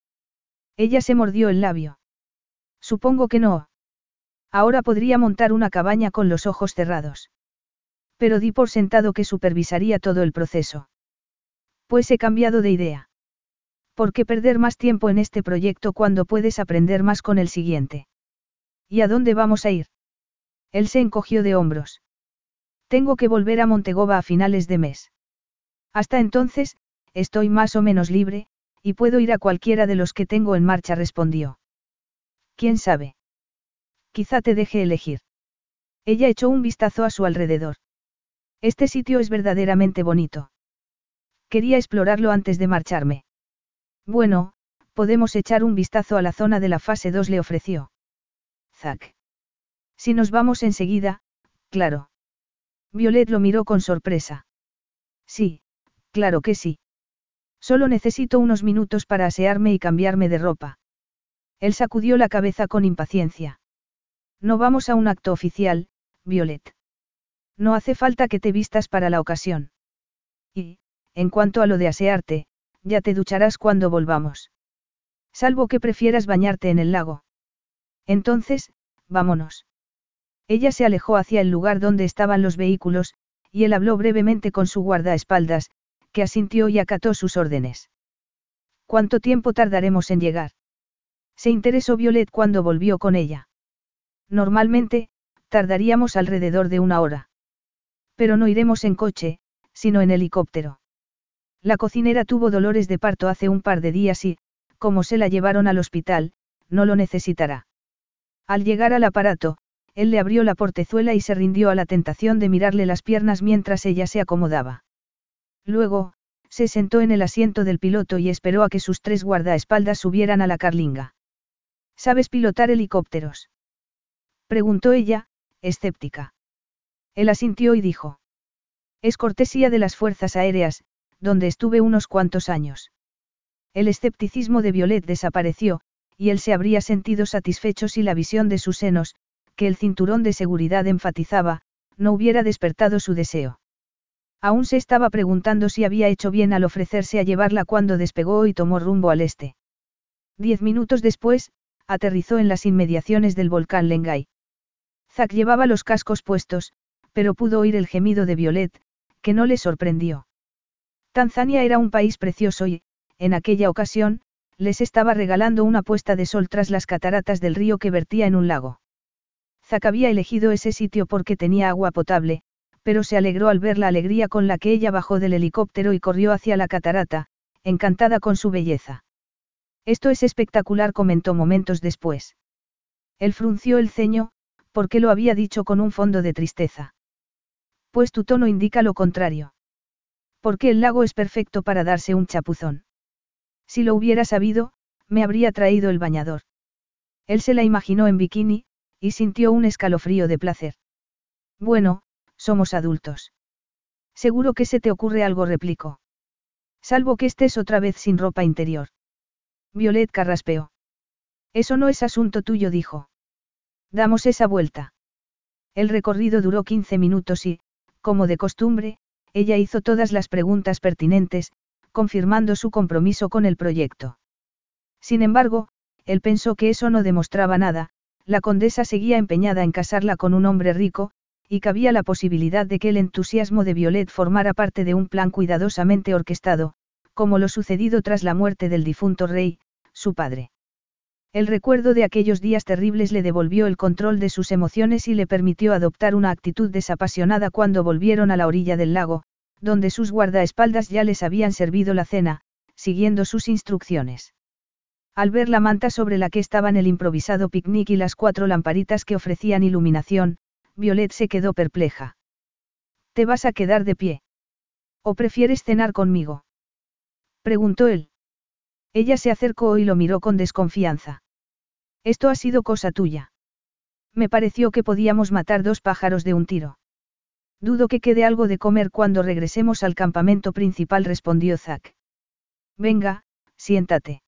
A: Ella se mordió el labio. Supongo que no. Ahora podría montar una cabaña con los ojos cerrados. Pero di por sentado que supervisaría todo el proceso. Pues he cambiado de idea. ¿Por qué perder más tiempo en este proyecto cuando puedes aprender más con el siguiente? ¿Y a dónde vamos a ir? Él se encogió de hombros. Tengo que volver a Montegoba a finales de mes. Hasta entonces, estoy más o menos libre, y puedo ir a cualquiera de los que tengo en marcha, respondió. ¿Quién sabe? Quizá te deje elegir. Ella echó un vistazo a su alrededor. Este sitio es verdaderamente bonito. Quería explorarlo antes de marcharme. Bueno, podemos echar un vistazo a la zona de la fase 2, le ofreció. Zack. Si nos vamos enseguida, claro. Violet lo miró con sorpresa. Sí, claro que sí. Solo necesito unos minutos para asearme y cambiarme de ropa. Él sacudió la cabeza con impaciencia. No vamos a un acto oficial, Violet. No hace falta que te vistas para la ocasión. Y, en cuanto a lo de asearte, ya te ducharás cuando volvamos. Salvo que prefieras bañarte en el lago. Entonces, vámonos. Ella se alejó hacia el lugar donde estaban los vehículos, y él habló brevemente con su guardaespaldas, que asintió y acató sus órdenes. ¿Cuánto tiempo tardaremos en llegar? Se interesó Violet cuando volvió con ella. Normalmente, tardaríamos alrededor de una hora. Pero no iremos en coche, sino en helicóptero. La cocinera tuvo dolores de parto hace un par de días y, como se la llevaron al hospital, no lo necesitará. Al llegar al aparato, él le abrió la portezuela y se rindió a la tentación de mirarle las piernas mientras ella se acomodaba. Luego, se sentó en el asiento del piloto y esperó a que sus tres guardaespaldas subieran a la carlinga. ¿Sabes pilotar helicópteros? Preguntó ella, escéptica. Él asintió y dijo. Es cortesía de las Fuerzas Aéreas, donde estuve unos cuantos años. El escepticismo de Violet desapareció, y él se habría sentido satisfecho si la visión de sus senos, que el cinturón de seguridad enfatizaba, no hubiera despertado su deseo. Aún se estaba preguntando si había hecho bien al ofrecerse a llevarla cuando despegó y tomó rumbo al este. Diez minutos después, aterrizó en las inmediaciones del volcán Lengai. Zack llevaba los cascos puestos, pero pudo oír el gemido de Violet, que no le sorprendió. Tanzania era un país precioso y, en aquella ocasión, les estaba regalando una puesta de sol tras las cataratas del río que vertía en un lago. Zack había elegido ese sitio porque tenía agua potable, pero se alegró al ver la alegría con la que ella bajó del helicóptero y corrió hacia la catarata, encantada con su belleza. Esto es espectacular, comentó momentos después. Él frunció el ceño, porque lo había dicho con un fondo de tristeza. Pues tu tono indica lo contrario. Porque el lago es perfecto para darse un chapuzón. Si lo hubiera sabido, me habría traído el bañador. Él se la imaginó en bikini, y sintió un escalofrío de placer. Bueno, somos adultos. Seguro que se te ocurre algo, replicó. Salvo que estés otra vez sin ropa interior. Violet carraspeó. Eso no es asunto tuyo, dijo. Damos esa vuelta. El recorrido duró 15 minutos y, como de costumbre, ella hizo todas las preguntas pertinentes, confirmando su compromiso con el proyecto. Sin embargo, él pensó que eso no demostraba nada, la condesa seguía empeñada en casarla con un hombre rico, y cabía la posibilidad de que el entusiasmo de Violet formara parte de un plan cuidadosamente orquestado, como lo sucedido tras la muerte del difunto rey, su padre. El recuerdo de aquellos días terribles le devolvió el control de sus emociones y le permitió adoptar una actitud desapasionada cuando volvieron a la orilla del lago, donde sus guardaespaldas ya les habían servido la cena, siguiendo sus instrucciones. Al ver la manta sobre la que estaban el improvisado picnic y las cuatro lamparitas que ofrecían iluminación, Violet se quedó perpleja. ¿Te vas a quedar de pie? ¿O prefieres cenar conmigo? Preguntó él. Ella se acercó y lo miró con desconfianza. Esto ha sido cosa tuya. Me pareció que podíamos matar dos pájaros de un tiro. Dudo que quede algo de comer cuando regresemos al campamento principal, respondió Zack. Venga, siéntate.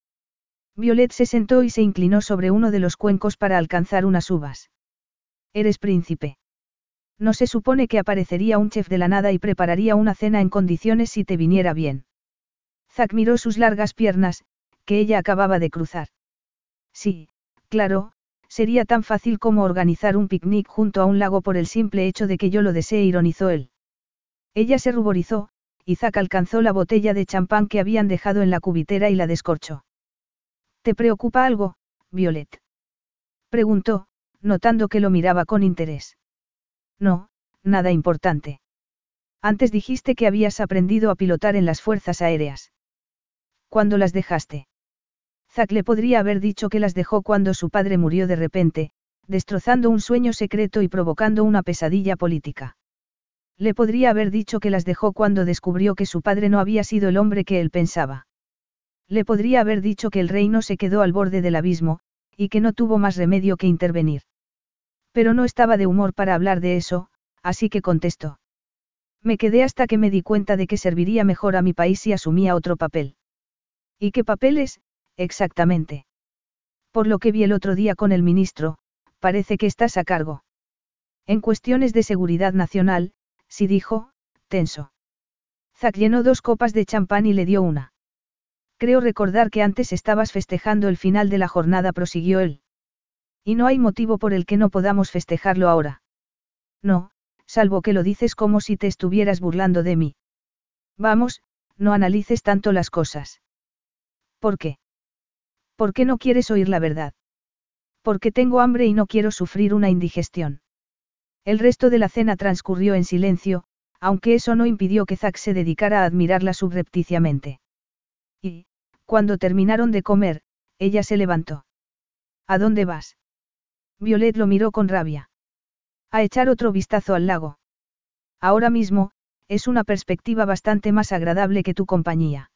A: Violet se sentó y se inclinó sobre uno de los cuencos para alcanzar unas uvas. Eres príncipe. No se supone que aparecería un chef de la nada y prepararía una cena en condiciones si te viniera bien. Zack miró sus largas piernas, que ella acababa de cruzar. Sí, claro, sería tan fácil como organizar un picnic junto a un lago por el simple hecho de que yo lo desee, ironizó él. Ella se ruborizó, y Zack alcanzó la botella de champán que habían dejado en la cubitera y la descorchó. ¿Te preocupa algo, Violet? Preguntó, notando que lo miraba con interés. No, nada importante. Antes dijiste que habías aprendido a pilotar en las fuerzas aéreas. ¿Cuándo las dejaste? Le podría haber dicho que las dejó cuando su padre murió de repente, destrozando un sueño secreto y provocando una pesadilla política. Le podría haber dicho que las dejó cuando descubrió que su padre no había sido el hombre que él pensaba. Le podría haber dicho que el reino se quedó al borde del abismo, y que no tuvo más remedio que intervenir. Pero no estaba de humor para hablar de eso, así que contestó. Me quedé hasta que me di cuenta de que serviría mejor a mi país si asumía otro papel. ¿Y qué papeles, exactamente? Por lo que vi el otro día con el ministro, parece que estás a cargo. En cuestiones de seguridad nacional, sí dijo, tenso. Zack llenó dos copas de champán y le dio una. Creo recordar que antes estabas festejando el final de la jornada, prosiguió él. Y no hay motivo por el que no podamos festejarlo ahora. No, salvo que lo dices como si te estuvieras burlando de mí. Vamos, no analices tanto las cosas. ¿Por qué? ¿Por qué no quieres oír la verdad? Porque tengo hambre y no quiero sufrir una indigestión. El resto de la cena transcurrió en silencio, aunque eso no impidió que Zack se dedicara a admirarla subrepticiamente. Y, cuando terminaron de comer, ella se levantó. ¿A dónde vas? Violet lo miró con rabia. A echar otro vistazo al lago. Ahora mismo, es una perspectiva bastante más agradable que tu compañía.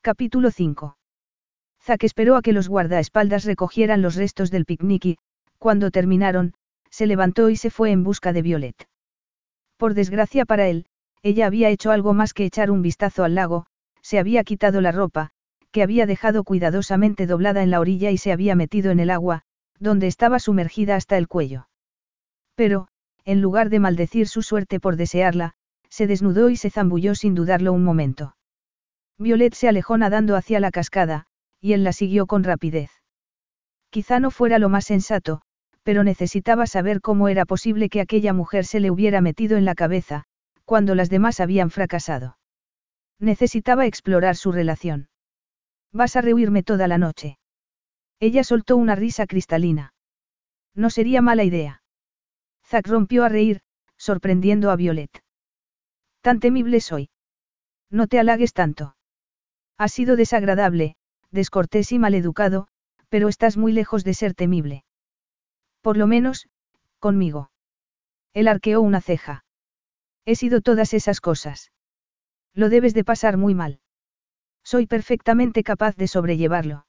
A: Capítulo 5. Zack esperó a que los guardaespaldas recogieran los restos del picnic y, cuando terminaron, se levantó y se fue en busca de Violet. Por desgracia para él, ella había hecho algo más que echar un vistazo al lago, se había quitado la ropa, que había dejado cuidadosamente doblada en la orilla y se había metido en el agua, donde estaba sumergida hasta el cuello. Pero, en lugar de maldecir su suerte por desearla, se desnudó y se zambulló sin dudarlo un momento. Violet se alejó nadando hacia la cascada, y él la siguió con rapidez. Quizá no fuera lo más sensato, pero necesitaba saber cómo era posible que aquella mujer se le hubiera metido en la cabeza, cuando las demás habían fracasado. Necesitaba explorar su relación. Vas a rehuirme toda la noche. Ella soltó una risa cristalina. No sería mala idea. Zack rompió a reír, sorprendiendo a Violet. Tan temible soy. No te halagues tanto. Ha sido desagradable, descortés y maleducado, pero estás muy lejos de ser temible. Por lo menos, conmigo. Él arqueó una ceja. He sido todas esas cosas. Lo debes de pasar muy mal. Soy perfectamente capaz de sobrellevarlo.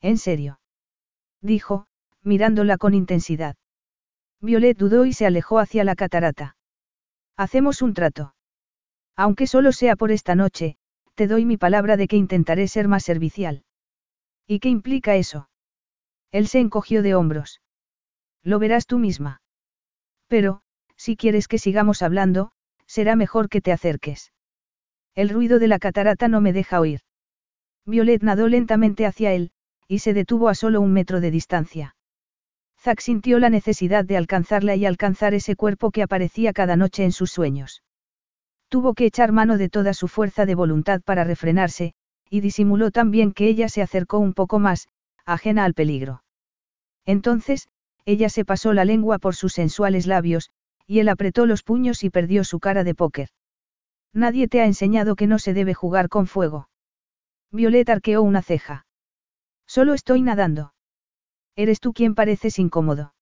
A: En serio. Dijo, mirándola con intensidad. Violet dudó y se alejó hacia la catarata. Hacemos un trato. Aunque solo sea por esta noche, te doy mi palabra de que intentaré ser más servicial. ¿Y qué implica eso? Él se encogió de hombros. Lo verás tú misma. Pero, si quieres que sigamos hablando, será mejor que te acerques. El ruido de la catarata no me deja oír. Violet nadó lentamente hacia él, y se detuvo a solo un metro de distancia. Zack sintió la necesidad de alcanzarla y alcanzar ese cuerpo que aparecía cada noche en sus sueños. Tuvo que echar mano de toda su fuerza de voluntad para refrenarse, y disimuló tan bien que ella se acercó un poco más, ajena al peligro. Entonces, ella se pasó la lengua por sus sensuales labios, y él apretó los puños y perdió su cara de póker. Nadie te ha enseñado que no se debe jugar con fuego. Violet arqueó una ceja. Solo estoy nadando. Eres tú quien pareces incómodo.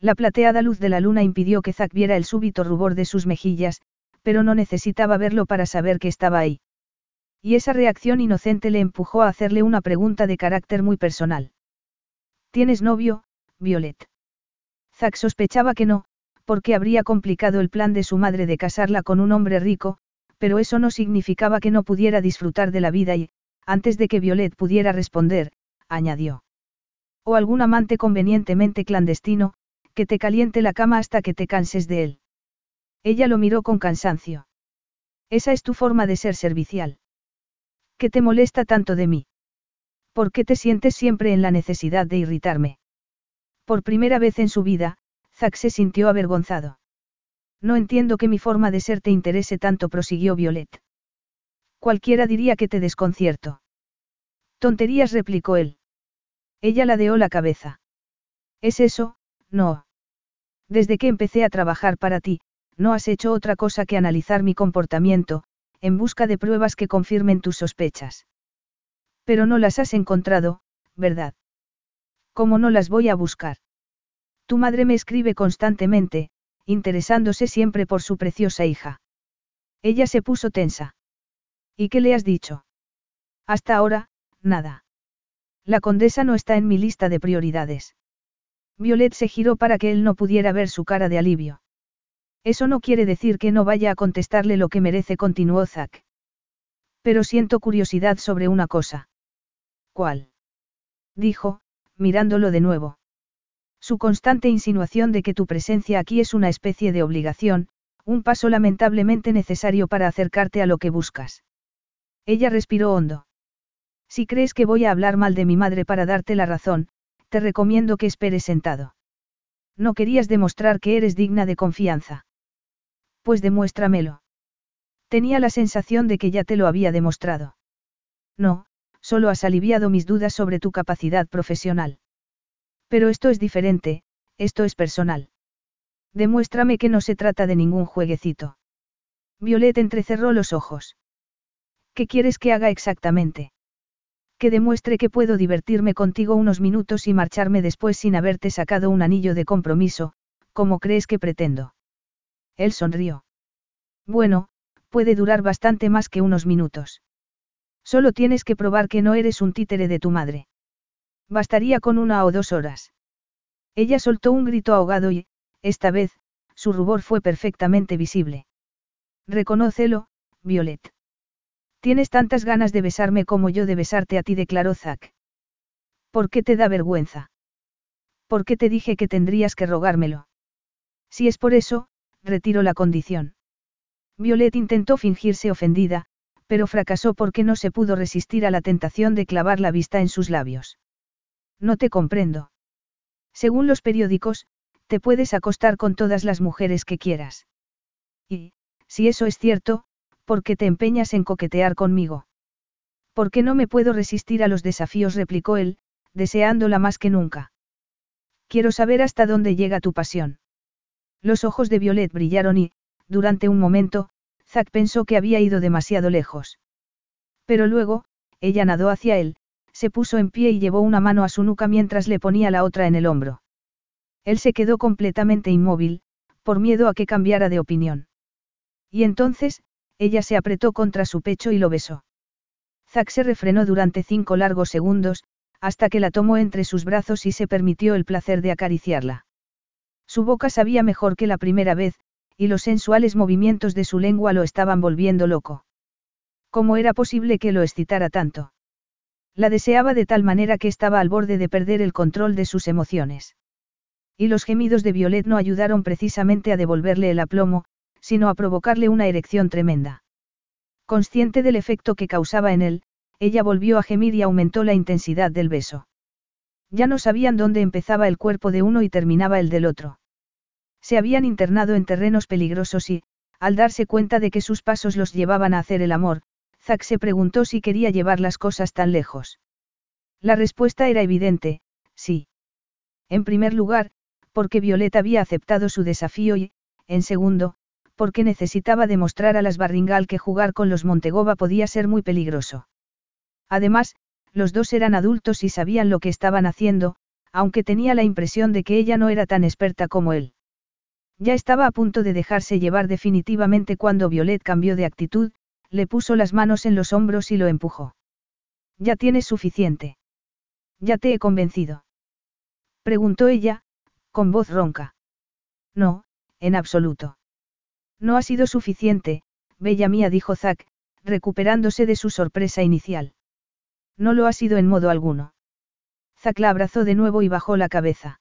A: La plateada luz de la luna impidió que Zack viera el súbito rubor de sus mejillas, pero no necesitaba verlo para saber que estaba ahí. Y esa reacción inocente le empujó a hacerle una pregunta de carácter muy personal. ¿Tienes novio, Violet? Zack sospechaba que no, porque habría complicado el plan de su madre de casarla con un hombre rico, pero eso no significaba que no pudiera disfrutar de la vida y, antes de que Violet pudiera responder, añadió. O algún amante convenientemente clandestino, que te caliente la cama hasta que te canses de él. Ella lo miró con cansancio. Esa es tu forma de ser servicial. ¿Qué te molesta tanto de mí? ¿Por qué te sientes siempre en la necesidad de irritarme? Por primera vez en su vida, Zack se sintió avergonzado. No entiendo que mi forma de ser te interese tanto, prosiguió Violet. Cualquiera diría que te desconcierto. Tonterías, replicó él. Ella ladeó la cabeza. ¿Es eso? No. Desde que empecé a trabajar para ti, no has hecho otra cosa que analizar mi comportamiento, en busca de pruebas que confirmen tus sospechas. Pero no las has encontrado, ¿verdad? ¿Cómo no las voy a buscar? Tu madre me escribe constantemente, interesándose siempre por su preciosa hija. Ella se puso tensa. ¿Y qué le has dicho? Hasta ahora, nada. La condesa no está en mi lista de prioridades. Violet se giró para que él no pudiera ver su cara de alivio. Eso no quiere decir que no vaya a contestarle lo que merece, continuó Zack. Pero siento curiosidad sobre una cosa. ¿Cuál? Dijo, mirándolo de nuevo. Su constante insinuación de que tu presencia aquí es una especie de obligación, un paso lamentablemente necesario para acercarte a lo que buscas. Ella respiró hondo. Si crees que voy a hablar mal de mi madre para darte la razón, te recomiendo que esperes sentado. No querías demostrar que eres digna de confianza. Pues demuéstramelo. Tenía la sensación de que ya te lo había demostrado. No, solo has aliviado mis dudas sobre tu capacidad profesional. Pero esto es diferente, esto es personal. Demuéstrame que no se trata de ningún jueguecito. Violet entrecerró los ojos. ¿Qué quieres que haga exactamente? Que demuestre que puedo divertirme contigo unos minutos y marcharme después sin haberte sacado un anillo de compromiso, como crees que pretendo. Él sonrió. Bueno, puede durar bastante más que unos minutos. Solo tienes que probar que no eres un títere de tu madre. Bastaría con una o dos horas. Ella soltó un grito ahogado y, esta vez, su rubor fue perfectamente visible. Reconócelo, Violet. Tienes tantas ganas de besarme como yo de besarte a ti, declaró Zack. ¿Por qué te da vergüenza? ¿Por qué te dije que tendrías que rogármelo? Si es por eso, retiro la condición. Violet intentó fingirse ofendida, pero fracasó porque no se pudo resistir a la tentación de clavar la vista en sus labios. No te comprendo. Según los periódicos, te puedes acostar con todas las mujeres que quieras. Y, si eso es cierto, ¿Por qué te empeñas en coquetear conmigo? ¿Por qué no me puedo resistir a los desafíos? replicó él, deseándola más que nunca. Quiero saber hasta dónde llega tu pasión. Los ojos de Violet brillaron y, durante un momento, Zack pensó que había ido demasiado lejos. Pero luego, ella nadó hacia él, se puso en pie y llevó una mano a su nuca mientras le ponía la otra en el hombro. Él se quedó completamente inmóvil, por miedo a que cambiara de opinión. Y entonces, ella se apretó contra su pecho y lo besó. Zack se refrenó durante cinco largos segundos, hasta que la tomó entre sus brazos y se permitió el placer de acariciarla. Su boca sabía mejor que la primera vez, y los sensuales movimientos de su lengua lo estaban volviendo loco. ¿Cómo era posible que lo excitara tanto? La deseaba de tal manera que estaba al borde de perder el control de sus emociones. Y los gemidos de Violet no ayudaron precisamente a devolverle el aplomo, sino a provocarle una erección tremenda. Consciente del efecto que causaba en él, ella volvió a gemir y aumentó la intensidad del beso. Ya no sabían dónde empezaba el cuerpo de uno y terminaba el del otro. Se habían internado en terrenos peligrosos y, al darse cuenta de que sus pasos los llevaban a hacer el amor, Zack se preguntó si quería llevar las cosas tan lejos. La respuesta era evidente, sí. En primer lugar, porque Violeta había aceptado su desafío y, en segundo, porque necesitaba demostrar a las Barringal que jugar con los Montegova podía ser muy peligroso. Además, los dos eran adultos y sabían lo que estaban haciendo, aunque tenía la impresión de que ella no era tan experta como él. Ya estaba a punto de dejarse llevar definitivamente cuando Violet cambió de actitud, le puso las manos en los hombros y lo empujó. Ya tienes suficiente. Ya te he convencido. Preguntó ella, con voz ronca. No, en absoluto. No ha sido suficiente, bella mía, dijo Zack, recuperándose de su sorpresa inicial. No lo ha sido en modo alguno. Zack la abrazó de nuevo y bajó la cabeza.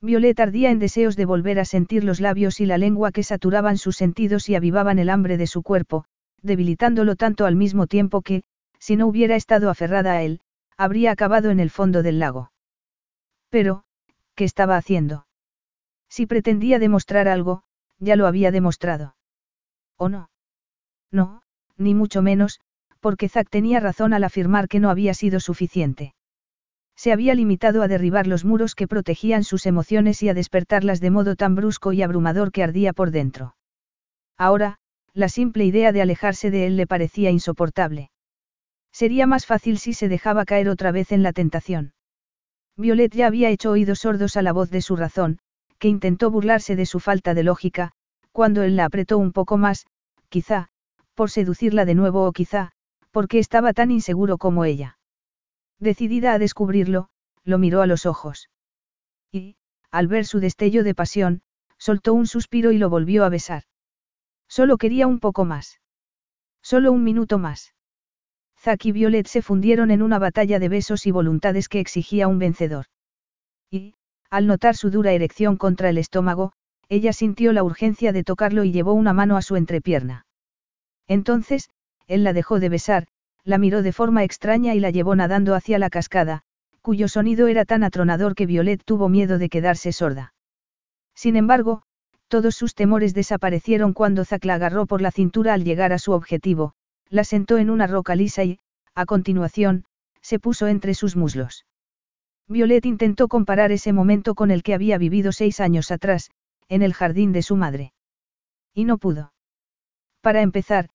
A: Violet ardía en deseos de volver a sentir los labios y la lengua que saturaban sus sentidos y avivaban el hambre de su cuerpo, debilitándolo tanto al mismo tiempo que, si no hubiera estado aferrada a él, habría acabado en el fondo del lago. Pero, ¿qué estaba haciendo? Si pretendía demostrar algo, ya lo había demostrado. ¿O no? No, ni mucho menos, porque Zack tenía razón al afirmar que no había sido suficiente. Se había limitado a derribar los muros que protegían sus emociones y a despertarlas de modo tan brusco y abrumador que ardía por dentro. Ahora, la simple idea de alejarse de él le parecía insoportable. Sería más fácil si se dejaba caer otra vez en la tentación. Violet ya había hecho oídos sordos a la voz de su razón, que intentó burlarse de su falta de lógica, cuando él la apretó un poco más, quizá, por seducirla de nuevo o quizá, porque estaba tan inseguro como ella. Decidida a descubrirlo, lo miró a los ojos. Y, al ver su destello de pasión, soltó un suspiro y lo volvió a besar. Solo quería un poco más. Solo un minuto más. Zack y Violet se fundieron en una batalla de besos y voluntades que exigía un vencedor. Y, al notar su dura erección contra el estómago, ella sintió la urgencia de tocarlo y llevó una mano a su entrepierna. Entonces, él la dejó de besar, la miró de forma extraña y la llevó nadando hacia la cascada, cuyo sonido era tan atronador que Violet tuvo miedo de quedarse sorda. Sin embargo, todos sus temores desaparecieron cuando Zack la agarró por la cintura al llegar a su objetivo, la sentó en una roca lisa y, a continuación, se puso entre sus muslos. Violet intentó comparar ese momento con el que había vivido seis años atrás, en el jardín de su madre. Y no pudo. Para empezar,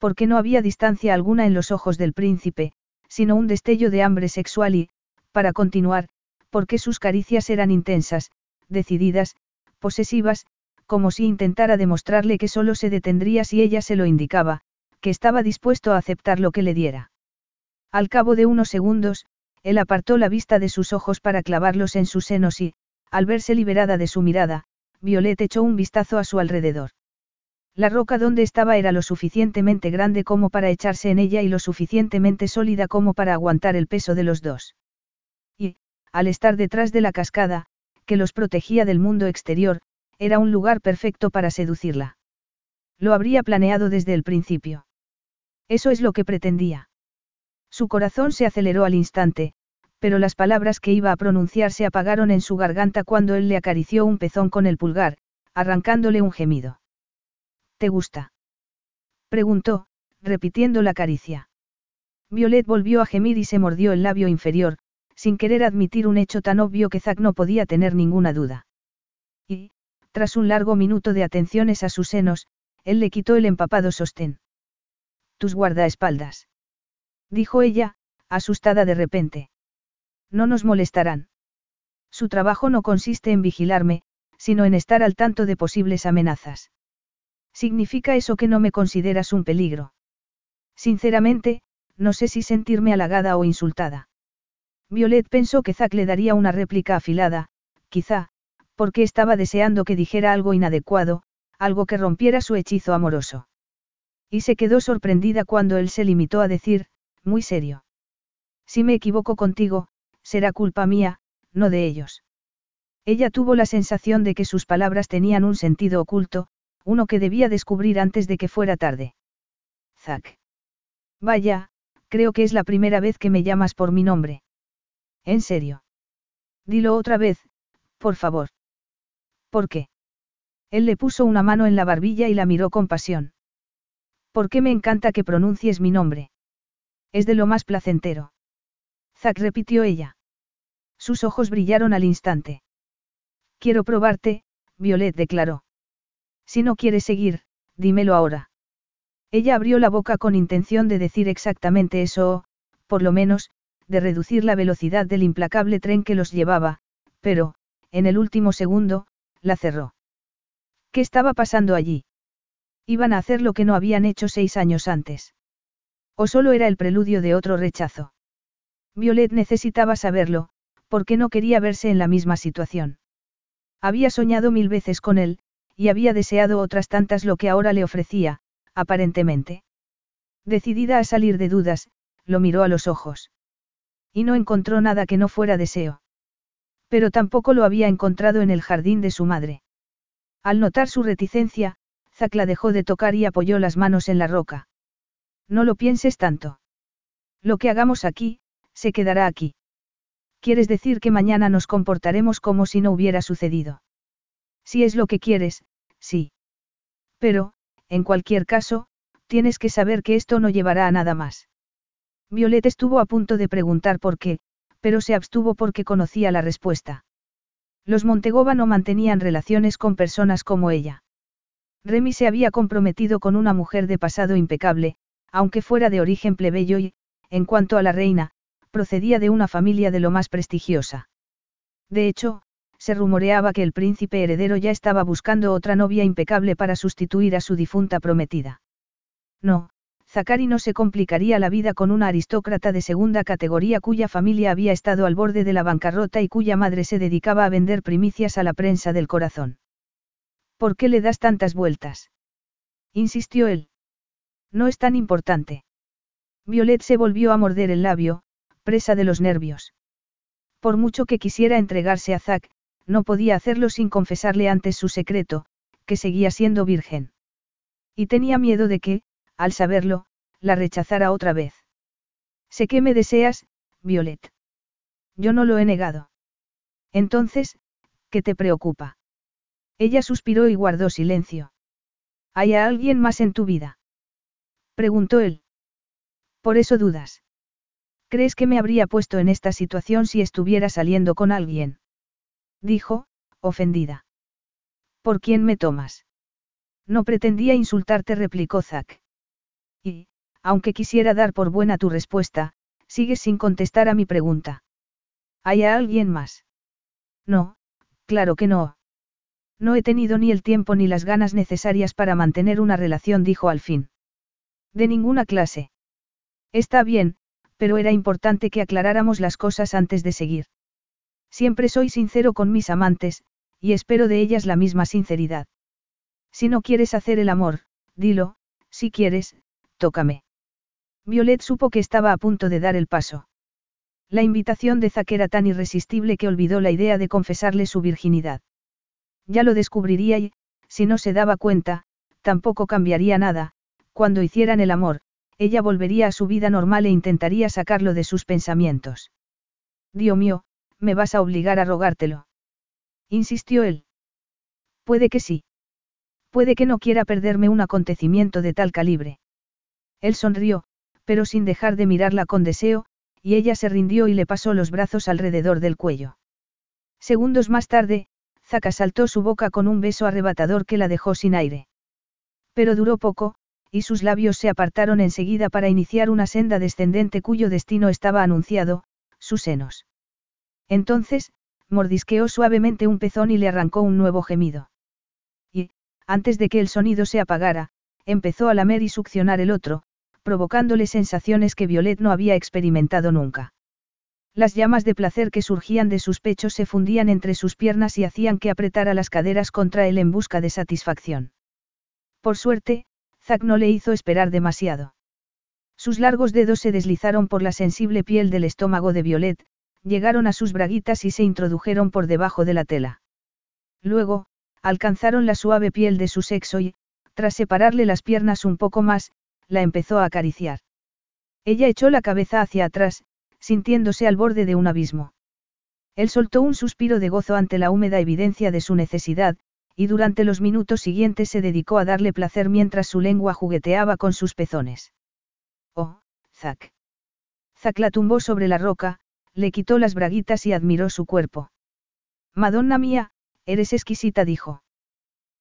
A: porque no había distancia alguna en los ojos del príncipe, sino un destello de hambre sexual y, para continuar, porque sus caricias eran intensas, decididas, posesivas, como si intentara demostrarle que solo se detendría si ella se lo indicaba, que estaba dispuesto a aceptar lo que le diera. Al cabo de unos segundos, él apartó la vista de sus ojos para clavarlos en sus senos y, al verse liberada de su mirada, Violet echó un vistazo a su alrededor. La roca donde estaba era lo suficientemente grande como para echarse en ella y lo suficientemente sólida como para aguantar el peso de los dos. Y, al estar detrás de la cascada, que los protegía del mundo exterior, era un lugar perfecto para seducirla. Lo habría planeado desde el principio. Eso es lo que pretendía. Su corazón se aceleró al instante, pero las palabras que iba a pronunciar se apagaron en su garganta cuando él le acarició un pezón con el pulgar, arrancándole un gemido. ¿Te gusta? Preguntó, repitiendo la caricia. Violet volvió a gemir y se mordió el labio inferior, sin querer admitir un hecho tan obvio que Zack no podía tener ninguna duda. Y, tras un largo minuto de atenciones a sus senos, él le quitó el empapado sostén. Tus guardaespaldas. Dijo ella, asustada de repente. No nos molestarán. Su trabajo no consiste en vigilarme, sino en estar al tanto de posibles amenazas. ¿Significa eso que no me consideras un peligro? Sinceramente, no sé si sentirme halagada o insultada. Violet pensó que Zack le daría una réplica afilada, quizá, porque estaba deseando que dijera algo inadecuado, algo que rompiera su hechizo amoroso. Y se quedó sorprendida cuando él se limitó a decir, muy serio. Si me equivoco contigo, será culpa mía, no de ellos. Ella tuvo la sensación de que sus palabras tenían un sentido oculto, uno que debía descubrir antes de que fuera tarde. Zack. Vaya, creo que es la primera vez que me llamas por mi nombre. ¿En serio? Dilo otra vez, por favor. ¿Por qué? Él le puso una mano en la barbilla y la miró con pasión. ¿Por qué me encanta que pronuncies mi nombre? Es de lo más placentero. Zack repitió ella. Sus ojos brillaron al instante. Quiero probarte, Violet declaró. Si no quieres seguir, dímelo ahora. Ella abrió la boca con intención de decir exactamente eso o, por lo menos, de reducir la velocidad del implacable tren que los llevaba, pero, en el último segundo, la cerró. ¿Qué estaba pasando allí? Iban a hacer lo que no habían hecho seis años antes. ¿O solo era el preludio de otro rechazo? Violet necesitaba saberlo, porque no quería verse en la misma situación. Había soñado mil veces con él, y había deseado otras tantas lo que ahora le ofrecía, aparentemente. Decidida a salir de dudas, lo miró a los ojos. Y no encontró nada que no fuera deseo. Pero tampoco lo había encontrado en el jardín de su madre. Al notar su reticencia, Zack la dejó de tocar y apoyó las manos en la roca. No lo pienses tanto. Lo que hagamos aquí, se quedará aquí. ¿Quieres decir que mañana nos comportaremos como si no hubiera sucedido? Si es lo que quieres, sí. Pero, en cualquier caso, tienes que saber que esto no llevará a nada más. Violet estuvo a punto de preguntar por qué, pero se abstuvo porque conocía la respuesta. Los Montegova no mantenían relaciones con personas como ella. Remy se había comprometido con una mujer de pasado impecable, aunque fuera de origen plebeyo y, en cuanto a la reina, procedía de una familia de lo más prestigiosa. De hecho, se rumoreaba que el príncipe heredero ya estaba buscando otra novia impecable para sustituir a su difunta prometida. No, Zakari no se complicaría la vida con una aristócrata de segunda categoría cuya familia había estado al borde de la bancarrota y cuya madre se dedicaba a vender primicias a la prensa del corazón. ¿Por qué le das tantas vueltas? insistió él. No es tan importante. Violet se volvió a morder el labio, presa de los nervios. Por mucho que quisiera entregarse a Zack, no podía hacerlo sin confesarle antes su secreto, que seguía siendo virgen. Y tenía miedo de que, al saberlo, la rechazara otra vez. Sé que me deseas, Violet. Yo no lo he negado. Entonces, ¿qué te preocupa? Ella suspiró y guardó silencio. ¿Hay alguien más en tu vida? Preguntó él. Por eso dudas. ¿Crees que me habría puesto en esta situación si estuviera saliendo con alguien? Dijo, ofendida. ¿Por quién me tomas? No pretendía insultarte, replicó Zack. Y, aunque quisiera dar por buena tu respuesta, sigues sin contestar a mi pregunta. ¿Hay alguien más? No, claro que no. No he tenido ni el tiempo ni las ganas necesarias para mantener una relación, dijo al fin. De ninguna clase. Está bien, pero era importante que aclaráramos las cosas antes de seguir. Siempre soy sincero con mis amantes, y espero de ellas la misma sinceridad. Si no quieres hacer el amor, dilo, si quieres, tócame. Violet supo que estaba a punto de dar el paso. La invitación de Zack era tan irresistible que olvidó la idea de confesarle su virginidad. Ya lo descubriría y, si no se daba cuenta, tampoco cambiaría nada, cuando hicieran el amor, ella volvería a su vida normal e intentaría sacarlo de sus pensamientos. Dios mío, me vas a obligar a rogártelo. Insistió él. Puede que sí. Puede que no quiera perderme un acontecimiento de tal calibre. Él sonrió, pero sin dejar de mirarla con deseo, y ella se rindió y le pasó los brazos alrededor del cuello. Segundos más tarde, Zaca saltó su boca con un beso arrebatador que la dejó sin aire. Pero duró poco, y sus labios se apartaron enseguida para iniciar una senda descendente cuyo destino estaba anunciado, sus senos. Entonces, mordisqueó suavemente un pezón y le arrancó un nuevo gemido. Y, antes de que el sonido se apagara, empezó a lamer y succionar el otro, provocándole sensaciones que Violet no había experimentado nunca. Las llamas de placer que surgían de sus pechos se fundían entre sus piernas y hacían que apretara las caderas contra él en busca de satisfacción. Por suerte, Zack no le hizo esperar demasiado. Sus largos dedos se deslizaron por la sensible piel del estómago de Violet, llegaron a sus braguitas y se introdujeron por debajo de la tela. Luego, alcanzaron la suave piel de su sexo y, tras separarle las piernas un poco más, la empezó a acariciar. Ella echó la cabeza hacia atrás, sintiéndose al borde de un abismo. Él soltó un suspiro de gozo ante la húmeda evidencia de su necesidad, y durante los minutos siguientes se dedicó a darle placer mientras su lengua jugueteaba con sus pezones. Oh, Zack. Zack la tumbó sobre la roca, le quitó las braguitas y admiró su cuerpo. Madonna mía, eres exquisita, dijo.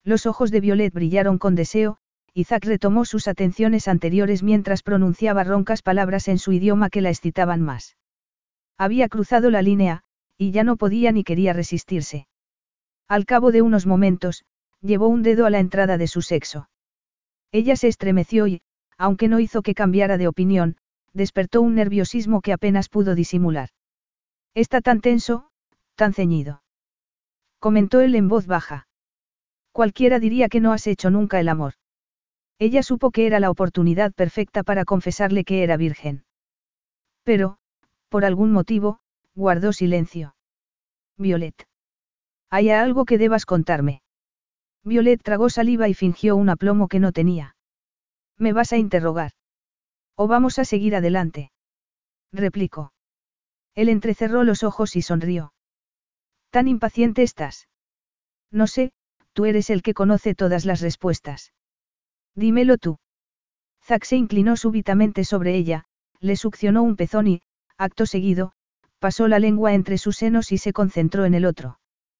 A: Los ojos de Violet brillaron con deseo, y Zack retomó sus atenciones anteriores mientras pronunciaba roncas palabras en su idioma que la excitaban más. Había cruzado la línea, y ya no podía ni quería resistirse. Al cabo de unos momentos, llevó un dedo a la entrada de su sexo. Ella se estremeció y, aunque no hizo que cambiara de opinión, despertó un nerviosismo que apenas pudo disimular. Está tan tenso, tan ceñido. Comentó él en voz baja. Cualquiera diría que no has hecho nunca el amor. Ella supo que era la oportunidad perfecta para confesarle que era virgen. Pero, por algún motivo, guardó silencio. Violet. ¿Hay algo que debas contarme? Violet tragó saliva y fingió un aplomo que no tenía. ¿Me vas a interrogar? ¿O vamos a seguir adelante? replicó. Él entrecerró los ojos y sonrió. ¿Tan impaciente estás? No sé, tú eres el que conoce todas las respuestas. Dímelo tú. Zack se inclinó súbitamente sobre ella, le succionó un pezón y, acto seguido, pasó la lengua entre sus senos y se concentró en el otro.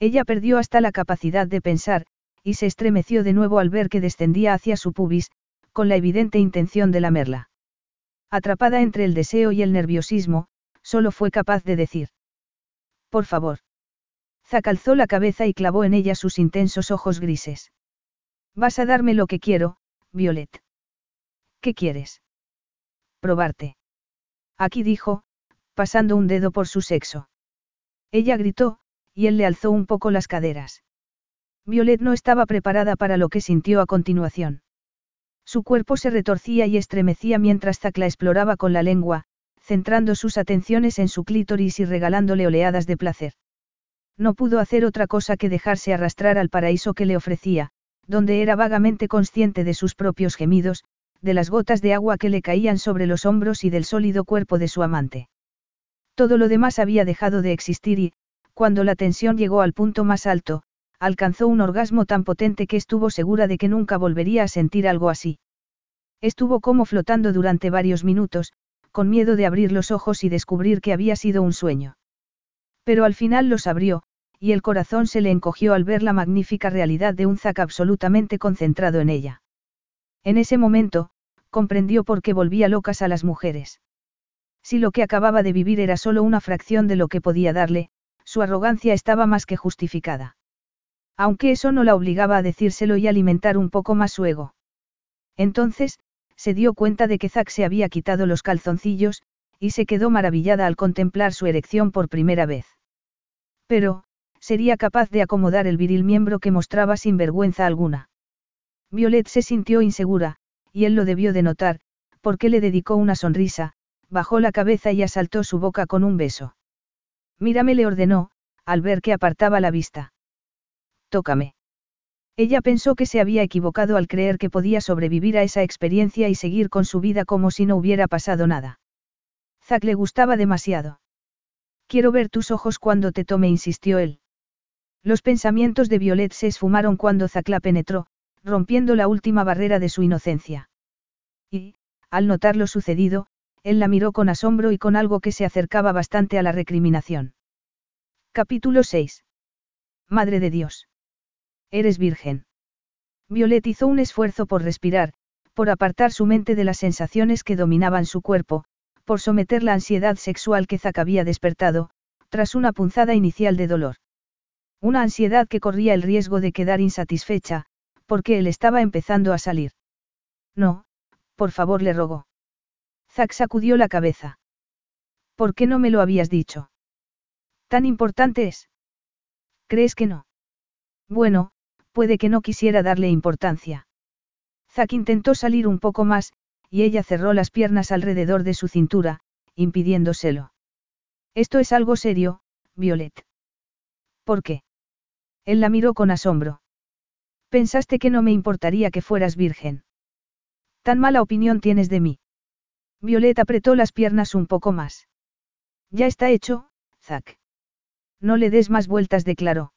A: Ella perdió hasta la capacidad de pensar, y se estremeció de nuevo al ver que descendía hacia su pubis, con la evidente intención de lamerla. Atrapada entre el deseo y el nerviosismo, solo fue capaz de decir. Por favor. Zack alzó la cabeza y clavó en ella sus intensos ojos grises. Vas a darme lo que quiero, Violet. ¿Qué quieres? Probarte. Aquí dijo, pasando un dedo por su sexo. Ella gritó, y él le alzó un poco las caderas. Violet no estaba preparada para lo que sintió a continuación. Su cuerpo se retorcía y estremecía mientras Zack la exploraba con la lengua, centrando sus atenciones en su clítoris y regalándole oleadas de placer. No pudo hacer otra cosa que dejarse arrastrar al paraíso que le ofrecía, donde era vagamente consciente de sus propios gemidos, de las gotas de agua que le caían sobre los hombros y del sólido cuerpo de su amante. Todo lo demás había dejado de existir y, cuando la tensión llegó al punto más alto, alcanzó un orgasmo tan potente que estuvo segura de que nunca volvería a sentir algo así. Estuvo como flotando durante varios minutos, con miedo de abrir los ojos y descubrir que había sido un sueño. Pero al final los abrió, y el corazón se le encogió al ver la magnífica realidad de un Zack absolutamente concentrado en ella. En ese momento, comprendió por qué volvía locas a las mujeres. Si lo que acababa de vivir era solo una fracción de lo que podía darle, su arrogancia estaba más que justificada. Aunque eso no la obligaba a decírselo y alimentar un poco más su ego. Entonces, se dio cuenta de que Zack se había quitado los calzoncillos, y se quedó maravillada al contemplar su erección por primera vez. Pero, sería capaz de acomodar el viril miembro que mostraba sin vergüenza alguna. Violet se sintió insegura, y él lo debió de notar, porque le dedicó una sonrisa, bajó la cabeza y asaltó su boca con un beso. Mírame le ordenó, al ver que apartaba la vista. Tócame. Ella pensó que se había equivocado al creer que podía sobrevivir a esa experiencia y seguir con su vida como si no hubiera pasado nada. Zack le gustaba demasiado. Quiero ver tus ojos cuando te tome, insistió él. Los pensamientos de Violet se esfumaron cuando Zack la penetró, rompiendo la última barrera de su inocencia. Y, al notar lo sucedido, él la miró con asombro y con algo que se acercaba bastante a la recriminación. Capítulo 6. Madre de Dios. Eres virgen. Violet hizo un esfuerzo por respirar, por apartar su mente de las sensaciones que dominaban su cuerpo, por someter la ansiedad sexual que Zack había despertado, tras una punzada inicial de dolor. Una ansiedad que corría el riesgo de quedar insatisfecha, porque él estaba empezando a salir. No, por favor le rogó. Zack sacudió la cabeza. ¿Por qué no me lo habías dicho? ¿Tan importante es? ¿Crees que no? Bueno, puede que no quisiera darle importancia. Zack intentó salir un poco más, y ella cerró las piernas alrededor de su cintura, impidiéndoselo. Esto es algo serio, Violet. ¿Por qué? Él la miró con asombro. Pensaste que no me importaría que fueras virgen. Tan mala opinión tienes de mí. Violet apretó las piernas un poco más. Ya está hecho, Zack. No le des más vueltas, declaró.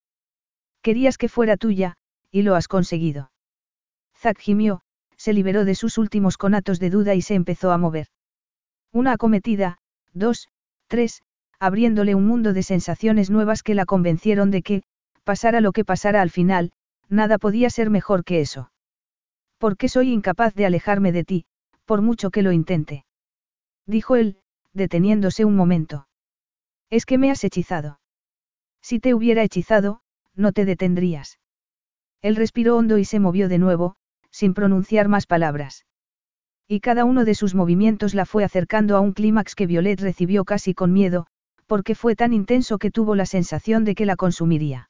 A: Querías que fuera tuya, y lo has conseguido. Zack gimió, se liberó de sus últimos conatos de duda y se empezó a mover. Una acometida, dos, tres, abriéndole un mundo de sensaciones nuevas que la convencieron de que, pasara lo que pasara al final, nada podía ser mejor que eso. ¿Por qué soy incapaz de alejarme de ti, por mucho que lo intente? Dijo él, deteniéndose un momento. Es que me has hechizado. Si te hubiera hechizado, no te detendrías. Él respiró hondo y se movió de nuevo, sin pronunciar más palabras. Y cada uno de sus movimientos la fue acercando a un clímax que Violet recibió casi con miedo, porque fue tan intenso que tuvo la sensación de que la consumiría.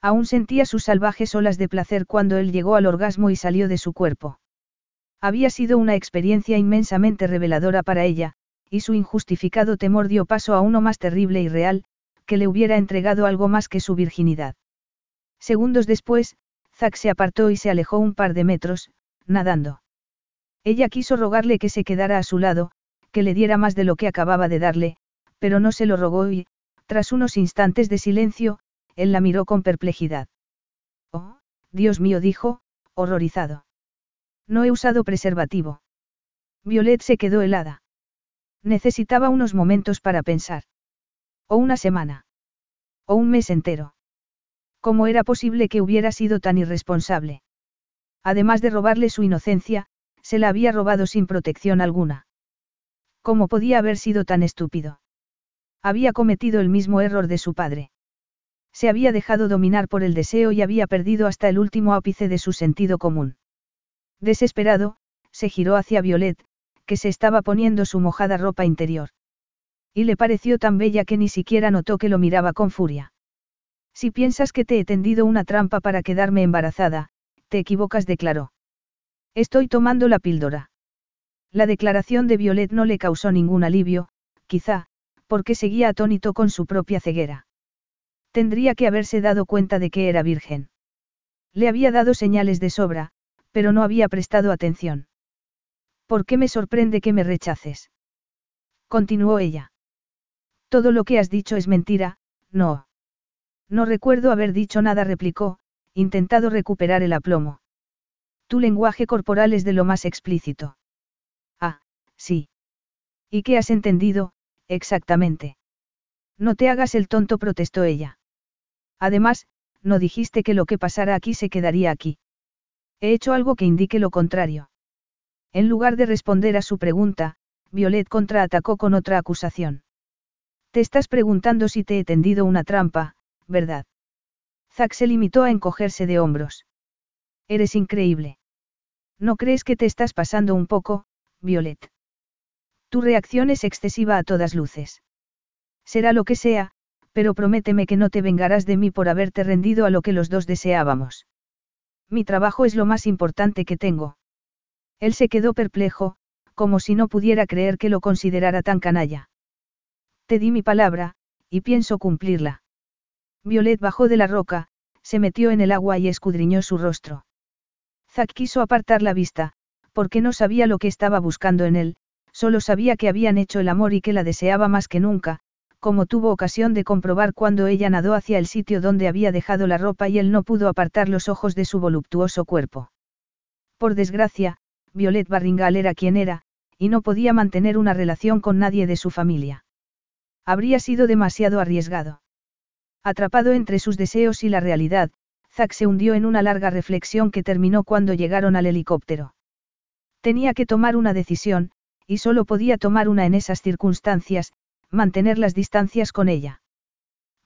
A: Aún sentía sus salvajes olas de placer cuando él llegó al orgasmo y salió de su cuerpo. Había sido una experiencia inmensamente reveladora para ella, y su injustificado temor dio paso a uno más terrible y real, que le hubiera entregado algo más que su virginidad. Segundos después, Zack se apartó y se alejó un par de metros, nadando. Ella quiso rogarle que se quedara a su lado, que le diera más de lo que acababa de darle, pero no se lo rogó y, tras unos instantes de silencio, él la miró con perplejidad. Oh, Dios mío, dijo, horrorizado. No he usado preservativo. Violet se quedó helada. Necesitaba unos momentos para pensar. O una semana. O un mes entero. ¿Cómo era posible que hubiera sido tan irresponsable? Además de robarle su inocencia, se la había robado sin protección alguna. ¿Cómo podía haber sido tan estúpido? Había cometido el mismo error de su padre. Se había dejado dominar por el deseo y había perdido hasta el último ápice de su sentido común. Desesperado, se giró hacia Violet, que se estaba poniendo su mojada ropa interior. Y le pareció tan bella que ni siquiera notó que lo miraba con furia. Si piensas que te he tendido una trampa para quedarme embarazada, te equivocas, declaró. Estoy tomando la píldora. La declaración de Violet no le causó ningún alivio, quizá, porque seguía atónito con su propia ceguera. Tendría que haberse dado cuenta de que era virgen. Le había dado señales de sobra, pero no había prestado atención. ¿Por qué me sorprende que me rechaces? Continuó ella. Todo lo que has dicho es mentira, no. No recuerdo haber dicho nada, replicó, intentado recuperar el aplomo. Tu lenguaje corporal es de lo más explícito. Ah, sí. ¿Y qué has entendido, exactamente? No te hagas el tonto, protestó ella. Además, no dijiste que lo que pasara aquí se quedaría aquí. He hecho algo que indique lo contrario. En lugar de responder a su pregunta, Violet contraatacó con otra acusación. Te estás preguntando si te he tendido una trampa, ¿verdad? Zack se limitó a encogerse de hombros. Eres increíble. ¿No crees que te estás pasando un poco, Violet? Tu reacción es excesiva a todas luces. Será lo que sea, pero prométeme que no te vengarás de mí por haberte rendido a lo que los dos deseábamos. Mi trabajo es lo más importante que tengo. Él se quedó perplejo, como si no pudiera creer que lo considerara tan canalla. Te di mi palabra, y pienso cumplirla. Violet bajó de la roca, se metió en el agua y escudriñó su rostro. Zack quiso apartar la vista, porque no sabía lo que estaba buscando en él, solo sabía que habían hecho el amor y que la deseaba más que nunca, como tuvo ocasión de comprobar cuando ella nadó hacia el sitio donde había dejado la ropa y él no pudo apartar los ojos de su voluptuoso cuerpo. Por desgracia, Violet Barringal era quien era, y no podía mantener una relación con nadie de su familia. Habría sido demasiado arriesgado. Atrapado entre sus deseos y la realidad, Zack se hundió en una larga reflexión que terminó cuando llegaron al helicóptero. Tenía que tomar una decisión, y solo podía tomar una en esas circunstancias, mantener las distancias con ella.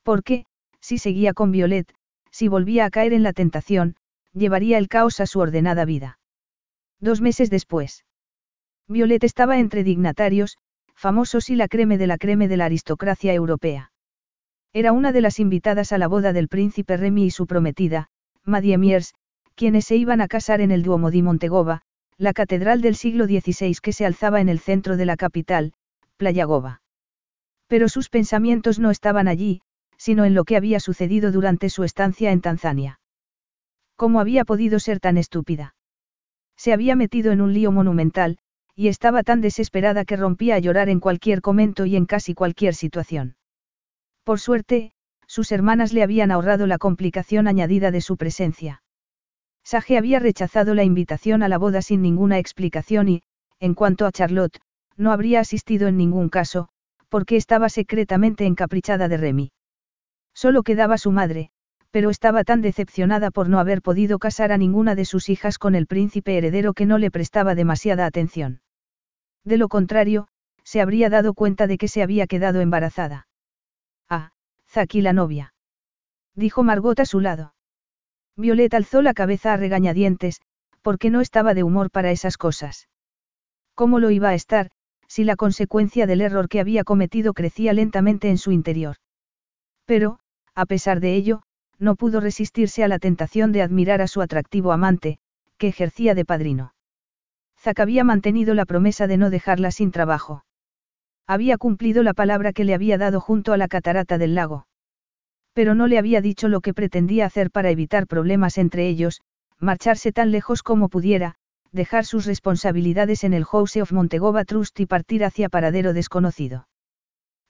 A: Porque, si seguía con Violet, si volvía a caer en la tentación, llevaría el caos a su ordenada vida. Dos meses después. Violet estaba entre dignatarios, famosos y la creme de la creme de la aristocracia europea. Era una de las invitadas a la boda del príncipe Remy y su prometida, Madie Miers, quienes se iban a casar en el Duomo di Montegova, la catedral del siglo XVI que se alzaba en el centro de la capital, Playagova. Pero sus pensamientos no estaban allí, sino en lo que había sucedido durante su estancia en Tanzania. ¿Cómo había podido ser tan estúpida? Se había metido en un lío monumental, y estaba tan desesperada que rompía a llorar en cualquier momento y en casi cualquier situación. Por suerte, sus hermanas le habían ahorrado la complicación añadida de su presencia. Sage había rechazado la invitación a la boda sin ninguna explicación y, en cuanto a Charlotte, no habría asistido en ningún caso, porque estaba secretamente encaprichada de Remy. Solo quedaba su madre, pero estaba tan decepcionada por no haber podido casar a ninguna de sus hijas con el príncipe heredero que no le prestaba demasiada atención. De lo contrario, se habría dado cuenta de que se había quedado embarazada. Ah, Zaki la novia. Dijo Margot a su lado. Violet alzó la cabeza a regañadientes, porque no estaba de humor para esas cosas. ¿Cómo lo iba a estar, si la consecuencia del error que había cometido crecía lentamente en su interior? Pero, a pesar de ello, no pudo resistirse a la tentación de admirar a su atractivo amante, que ejercía de padrino. Zack había mantenido la promesa de no dejarla sin trabajo. Había cumplido la palabra que le había dado junto a la catarata del lago. Pero no le había dicho lo que pretendía hacer para evitar problemas entre ellos, marcharse tan lejos como pudiera, dejar sus responsabilidades en el House of Montegova Trust y partir hacia paradero desconocido.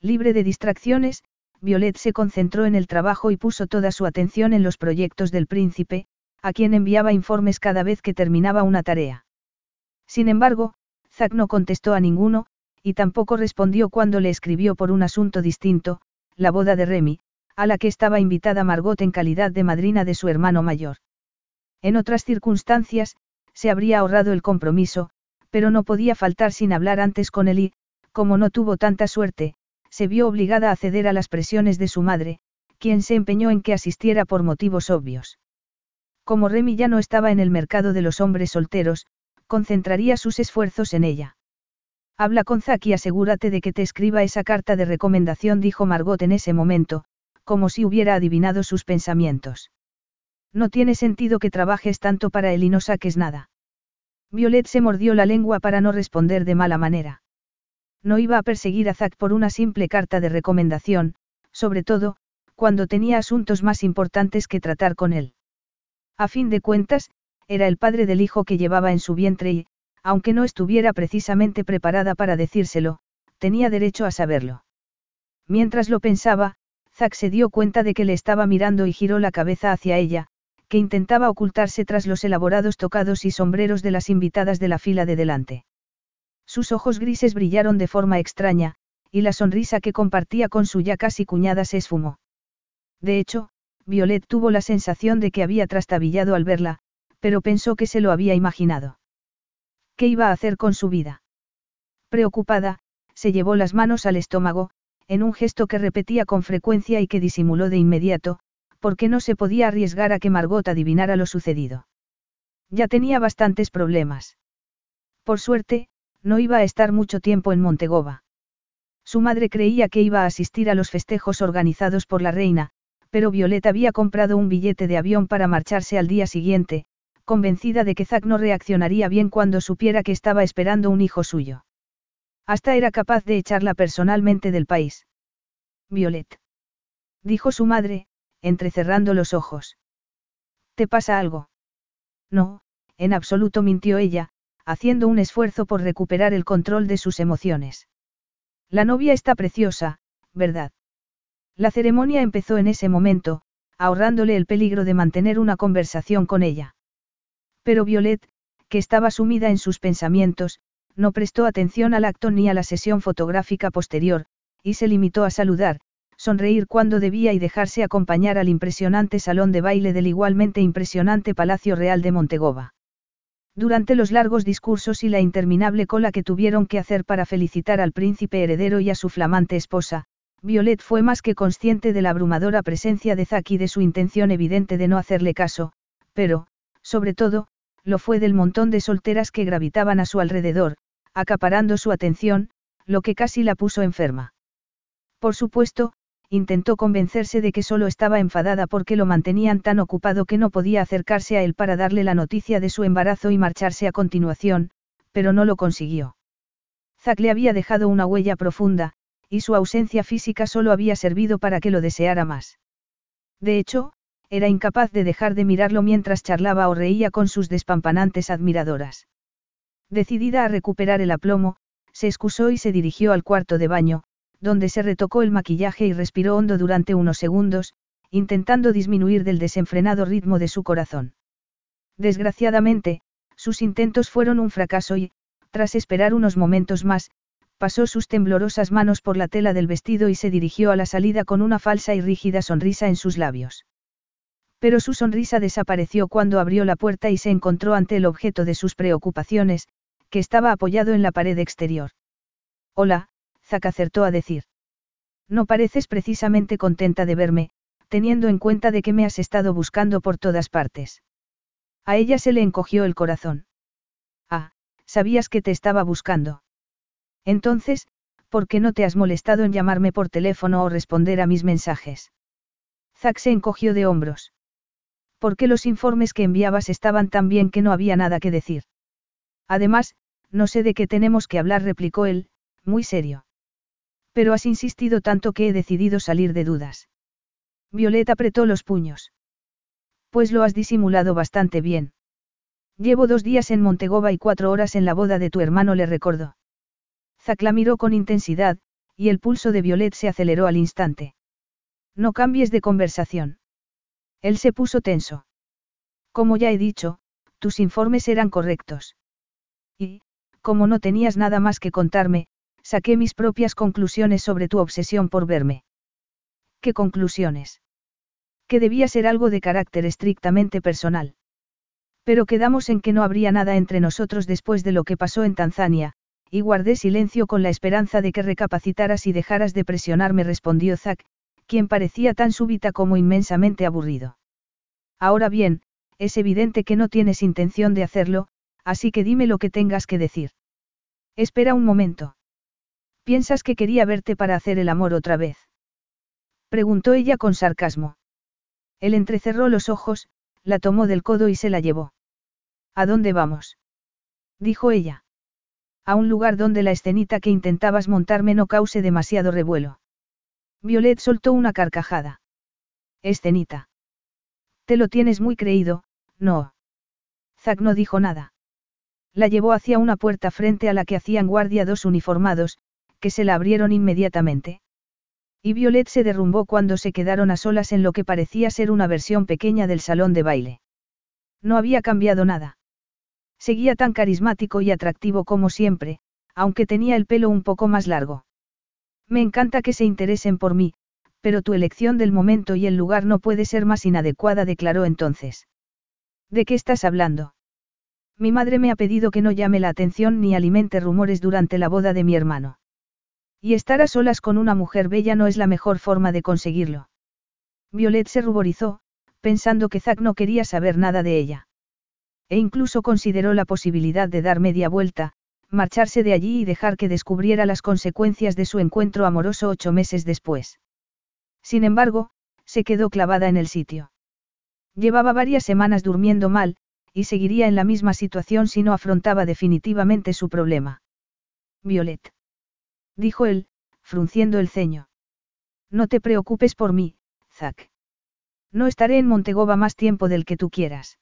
A: Libre de distracciones, Violet se concentró en el trabajo y puso toda su atención en los proyectos del príncipe, a quien enviaba informes cada vez que terminaba una tarea. Sin embargo, Zack no contestó a ninguno, y tampoco respondió cuando le escribió por un asunto distinto, la boda de Remy, a la que estaba invitada Margot en calidad de madrina de su hermano mayor. En otras circunstancias, se habría ahorrado el compromiso, pero no podía faltar sin hablar antes con él y, como no tuvo tanta suerte, se vio obligada a ceder a las presiones de su madre, quien se empeñó en que asistiera por motivos obvios. Como Remy ya no estaba en el mercado de los hombres solteros, concentraría sus esfuerzos en ella. Habla con Zack y asegúrate de que te escriba esa carta de recomendación, dijo Margot en ese momento, como si hubiera adivinado sus pensamientos. No tiene sentido que trabajes tanto para él y no saques nada. Violet se mordió la lengua para no responder de mala manera. No iba a perseguir a Zack por una simple carta de recomendación, sobre todo, cuando tenía asuntos más importantes que tratar con él. A fin de cuentas, era el padre del hijo que llevaba en su vientre y, aunque no estuviera precisamente preparada para decírselo, tenía derecho a saberlo. Mientras lo pensaba, Zack se dio cuenta de que le estaba mirando y giró la cabeza hacia ella, que intentaba ocultarse tras los elaborados tocados y sombreros de las invitadas de la fila de delante. Sus ojos grises brillaron de forma extraña, y la sonrisa que compartía con su ya casi cuñada se esfumó. De hecho, Violet tuvo la sensación de que había trastabillado al verla, pero pensó que se lo había imaginado. ¿Qué iba a hacer con su vida? Preocupada, se llevó las manos al estómago, en un gesto que repetía con frecuencia y que disimuló de inmediato, porque no se podía arriesgar a que Margot adivinara lo sucedido. Ya tenía bastantes problemas. Por suerte, no iba a estar mucho tiempo en Montegova. Su madre creía que iba a asistir a los festejos organizados por la reina, pero Violeta había comprado un billete de avión para marcharse al día siguiente, convencida de que Zack no reaccionaría bien cuando supiera que estaba esperando un hijo suyo. Hasta era capaz de echarla personalmente del país. Violet. Dijo su madre, entrecerrando los ojos. ¿Te pasa algo? No, en absoluto mintió ella, haciendo un esfuerzo por recuperar el control de sus emociones. La novia está preciosa, ¿verdad? La ceremonia empezó en ese momento, ahorrándole el peligro de mantener una conversación con ella. Pero Violet, que estaba sumida en sus pensamientos, no prestó atención al acto ni a la sesión fotográfica posterior, y se limitó a saludar, sonreír cuando debía y dejarse acompañar al impresionante salón de baile del igualmente impresionante Palacio Real de Montegova. Durante los largos discursos y la interminable cola que tuvieron que hacer para felicitar al príncipe heredero y a su flamante esposa, Violet fue más que consciente de la abrumadora presencia de Zack y de su intención evidente de no hacerle caso, pero, sobre todo, lo fue del montón de solteras que gravitaban a su alrededor, acaparando su atención, lo que casi la puso enferma. Por supuesto, intentó convencerse de que solo estaba enfadada porque lo mantenían tan ocupado que no podía acercarse a él para darle la noticia de su embarazo y marcharse a continuación, pero no lo consiguió. Zack le había dejado una huella profunda, y su ausencia física solo había servido para que lo deseara más. De hecho, era incapaz de dejar de mirarlo mientras charlaba o reía con sus despampanantes admiradoras. Decidida a recuperar el aplomo, se excusó y se dirigió al cuarto de baño, donde se retocó el maquillaje y respiró hondo durante unos segundos, intentando disminuir del desenfrenado ritmo de su corazón. Desgraciadamente, sus intentos fueron un fracaso y, tras esperar unos momentos más, pasó sus temblorosas manos por la tela del vestido y se dirigió a la salida con una falsa y rígida sonrisa en sus labios. Pero su sonrisa desapareció cuando abrió la puerta y se encontró ante el objeto de sus preocupaciones, que estaba apoyado en la pared exterior. Hola, Zack acertó a decir. No pareces precisamente contenta de verme, teniendo en cuenta de que me has estado buscando por todas partes. A ella se le encogió el corazón. Ah, sabías que te estaba buscando. Entonces, ¿por qué no te has molestado en llamarme por teléfono o responder a mis mensajes? Zack se encogió de hombros. Porque los informes que enviabas estaban tan bien que no había nada que decir. Además, no sé de qué tenemos que hablar, replicó él, muy serio. Pero has insistido tanto que he decidido salir de dudas. Violeta apretó los puños. Pues lo has disimulado bastante bien. Llevo dos días en Montegova y cuatro horas en la boda de tu hermano, le recordó. Zack la miró con intensidad, y el pulso de Violet se aceleró al instante. No cambies de conversación. Él se puso tenso. Como ya he dicho, tus informes eran correctos. Y, como no tenías nada más que contarme, saqué mis propias conclusiones sobre tu obsesión por verme. ¿Qué conclusiones? Que debía ser algo de carácter estrictamente personal. Pero quedamos en que no habría nada entre nosotros después de lo que pasó en Tanzania, y guardé silencio con la esperanza de que recapacitaras y dejaras de presionarme, respondió Zack, quien parecía tan súbita como inmensamente aburrido. Ahora bien, es evidente que no tienes intención de hacerlo, así que dime lo que tengas que decir. Espera un momento. ¿Piensas que quería verte para hacer el amor otra vez? Preguntó ella con sarcasmo. Él entrecerró los ojos, la tomó del codo y se la llevó. ¿A dónde vamos? dijo ella. A un lugar donde la escenita que intentabas montarme no cause demasiado revuelo. Violet soltó una carcajada. Escenita. Te lo tienes muy creído, no. Zack no dijo nada. La llevó hacia una puerta frente a la que hacían guardia dos uniformados, que se la abrieron inmediatamente. Y Violet se derrumbó cuando se quedaron a solas en lo que parecía ser una versión pequeña del salón de baile. No había cambiado nada. Seguía tan carismático y atractivo como siempre, aunque tenía el pelo un poco más largo. Me encanta que se interesen por mí, pero tu elección del momento y el lugar no puede ser más inadecuada, declaró entonces. ¿De qué estás hablando? Mi madre me ha pedido que no llame la atención ni alimente rumores durante la boda de mi hermano. Y estar a solas con una mujer bella no es la mejor forma de conseguirlo. Violet se ruborizó, pensando que Zack no quería saber nada de ella. E incluso consideró la posibilidad de dar media vuelta, marcharse de allí y dejar que descubriera las consecuencias de su encuentro amoroso ocho meses después. Sin embargo, se quedó clavada en el sitio. Llevaba varias semanas durmiendo mal, y seguiría en la misma situación si no afrontaba definitivamente su problema. Violet. Dijo él, frunciendo el ceño. No te preocupes por mí, Zack. No estaré en Montegoba más tiempo del que tú quieras.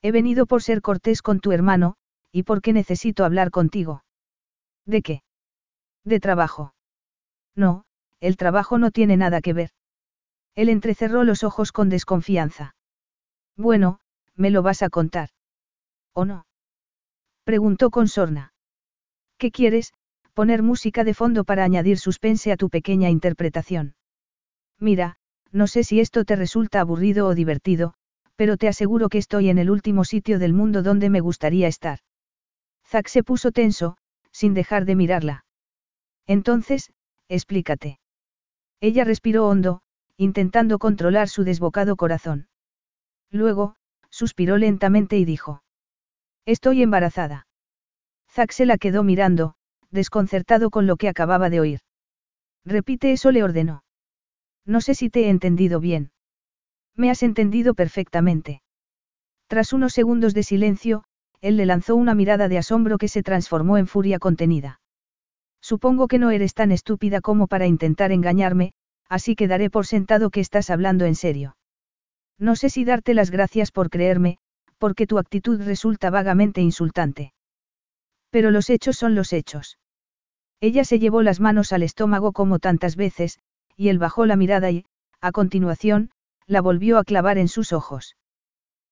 A: He venido por ser cortés con tu hermano, y porque necesito hablar contigo. ¿De qué? De trabajo. No, el trabajo no tiene nada que ver. Él entrecerró los ojos con desconfianza. Bueno, me lo vas a contar. ¿O no? Preguntó con sorna. ¿Qué quieres? Poner música de fondo para añadir suspense a tu pequeña interpretación. Mira, no sé si esto te resulta aburrido o divertido, pero te aseguro que estoy en el último sitio del mundo donde me gustaría estar. Zack se puso tenso, sin dejar de mirarla. Entonces, explícate. Ella respiró hondo, intentando controlar su desbocado corazón. Luego, suspiró lentamente y dijo. Estoy embarazada. Zack se la quedó mirando, desconcertado con lo que acababa de oír. Repite eso, le ordenó. No sé si te he entendido bien. Me has entendido perfectamente. Tras unos segundos de silencio, él le lanzó una mirada de asombro que se transformó en furia contenida. Supongo que no eres tan estúpida como para intentar engañarme, así que daré por sentado que estás hablando en serio. No sé si darte las gracias por creerme, porque tu actitud resulta vagamente insultante. Pero los hechos son los hechos. Ella se llevó las manos al estómago como tantas veces, y él bajó la mirada y, a continuación, la volvió a clavar en sus ojos.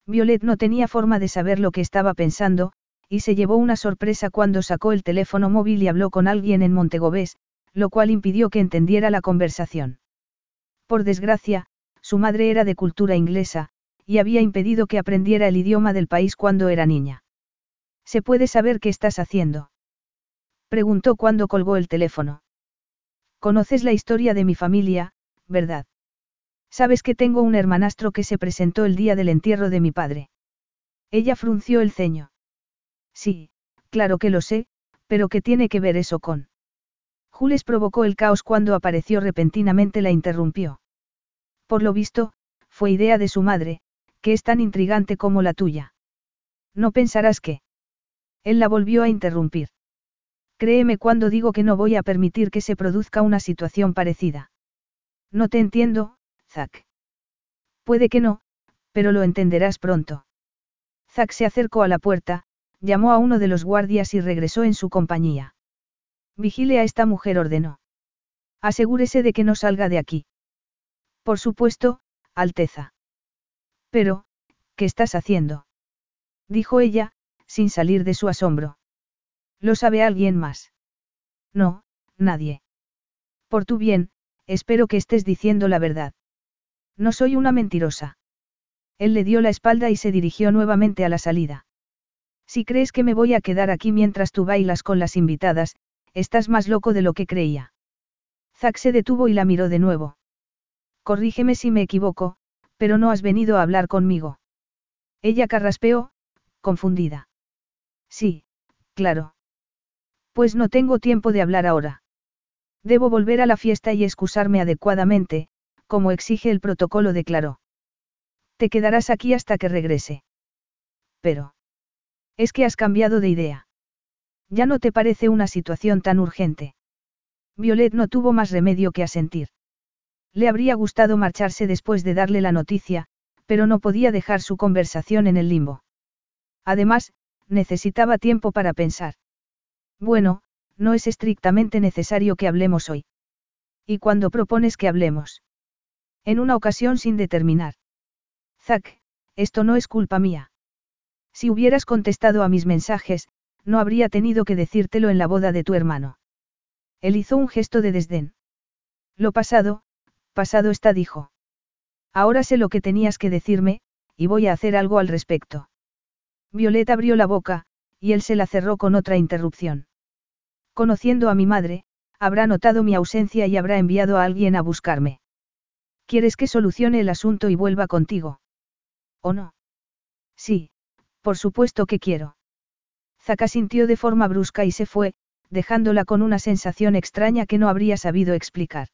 A: Violet no tenía forma de saber lo que estaba pensando, y se llevó una sorpresa cuando sacó el teléfono móvil y habló con alguien en Montegobés, lo cual impidió que entendiera la conversación. Por desgracia, su madre era de cultura inglesa, y había impedido que aprendiera el idioma del país cuando era niña. ¿Se puede saber qué estás haciendo? Preguntó cuando colgó el teléfono. Conoces la historia de mi familia, ¿verdad? Sabes que tengo un hermanastro que se presentó el día del entierro de mi padre. Ella frunció el ceño. Sí, claro que lo sé, pero ¿qué tiene que ver eso con? Jules provocó el caos cuando apareció repentinamente la interrumpió. Por lo visto, fue idea de su madre, que es tan intrigante como la tuya. No pensarás que. Él la volvió a interrumpir. Créeme cuando digo que no voy a permitir que se produzca una situación parecida. No te entiendo, Zack. Puede que no, pero lo entenderás pronto. Zack se acercó a la puerta, llamó a uno de los guardias y regresó en su compañía. Vigile a esta mujer, ordenó. Asegúrese de que no salga de aquí. Por supuesto, Alteza. Pero, ¿qué estás haciendo? Dijo ella, sin salir de su asombro. ¿Lo sabe alguien más? No, nadie. Por tu bien, espero que estés diciendo la verdad. No soy una mentirosa. Él le dio la espalda y se dirigió nuevamente a la salida. Si crees que me voy a quedar aquí mientras tú bailas con las invitadas, estás más loco de lo que creía. Zack se detuvo y la miró de nuevo. Corrígeme si me equivoco, pero no has venido a hablar conmigo. Ella carraspeó, confundida. Sí, claro. Pues no tengo tiempo de hablar ahora. Debo volver a la fiesta y excusarme adecuadamente, como exige el protocolo, declaró. Te quedarás aquí hasta que regrese. Pero. Es que has cambiado de idea. Ya no te parece una situación tan urgente. Violet no tuvo más remedio que asentir. Le habría gustado marcharse después de darle la noticia, pero no podía dejar su conversación en el limbo. Además, necesitaba tiempo para pensar. Bueno, no es estrictamente necesario que hablemos hoy. ¿Y cuándo propones que hablemos? En una ocasión sin determinar. Zack, esto no es culpa mía. Si hubieras contestado a mis mensajes, no habría tenido que decírtelo en la boda de tu hermano. Él hizo un gesto de desdén. Lo pasado, pasado está, dijo. Ahora sé lo que tenías que decirme, y voy a hacer algo al respecto. Violeta abrió la boca, y él se la cerró con otra interrupción. Conociendo a mi madre, habrá notado mi ausencia y habrá enviado a alguien a buscarme. ¿Quieres que solucione el asunto y vuelva contigo? ¿O no? Sí, por supuesto que quiero. Zaka sintió de forma brusca y se fue, dejándola con una sensación extraña que no habría sabido explicar.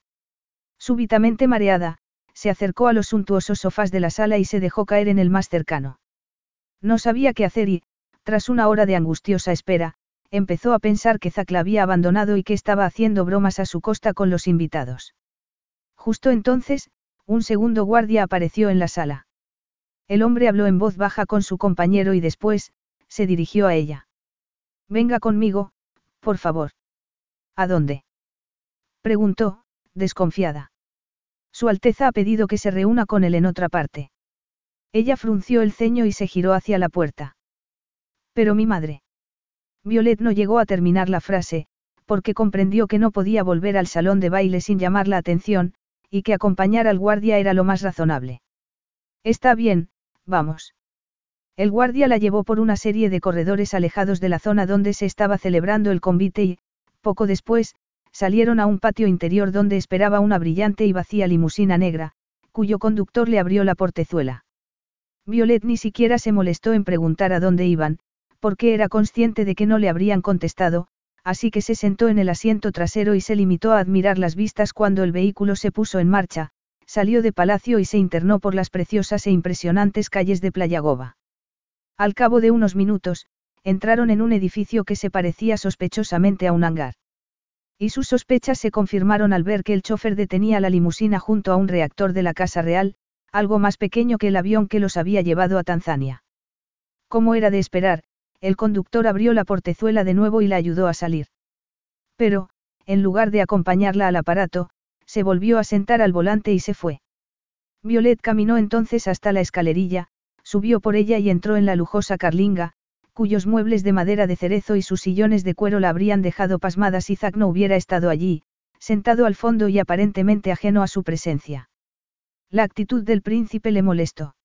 A: Súbitamente mareada, se acercó a los suntuosos sofás de la sala y se dejó caer en el más cercano. No sabía qué hacer y, tras una hora de angustiosa espera, empezó a pensar que Zack la había abandonado y que estaba haciendo bromas a su costa con los invitados. Justo entonces, un segundo guardia apareció en la sala. El hombre habló en voz baja con su compañero y después, se dirigió a ella. Venga conmigo, por favor. ¿A dónde? Preguntó, desconfiada. Su Alteza ha pedido que se reúna con él en otra parte. Ella frunció el ceño y se giró hacia la puerta. Pero mi madre. Violet no llegó a terminar la frase, porque comprendió que no podía volver al salón de baile sin llamar la atención, y que acompañar al guardia era lo más razonable. Está bien, vamos. El guardia la llevó por una serie de corredores alejados de la zona donde se estaba celebrando el convite y, poco después, salieron a un patio interior donde esperaba una brillante y vacía limusina negra, cuyo conductor le abrió la portezuela. Violet ni siquiera se molestó en preguntar a dónde iban, porque era consciente de que no le habrían contestado, así que se sentó en el asiento trasero y se limitó a admirar las vistas cuando el vehículo se puso en marcha, salió de palacio y se internó por las preciosas e impresionantes calles de Playagoba. Al cabo de unos minutos, entraron en un edificio que se parecía sospechosamente a un hangar. Y sus sospechas se confirmaron al ver que el chofer detenía la limusina junto a un reactor de la Casa Real, algo más pequeño que el avión que los había llevado a Tanzania. Como era de esperar, el conductor abrió la portezuela de nuevo y la ayudó a salir. Pero, en lugar de acompañarla al aparato, se volvió a sentar al volante y se fue. Violet caminó entonces hasta la escalerilla, subió por ella y entró en la lujosa carlinga, cuyos muebles de madera de cerezo y sus sillones de cuero la habrían dejado pasmada si Zack no hubiera estado allí, sentado al fondo y aparentemente ajeno a su presencia. La actitud del príncipe le molestó.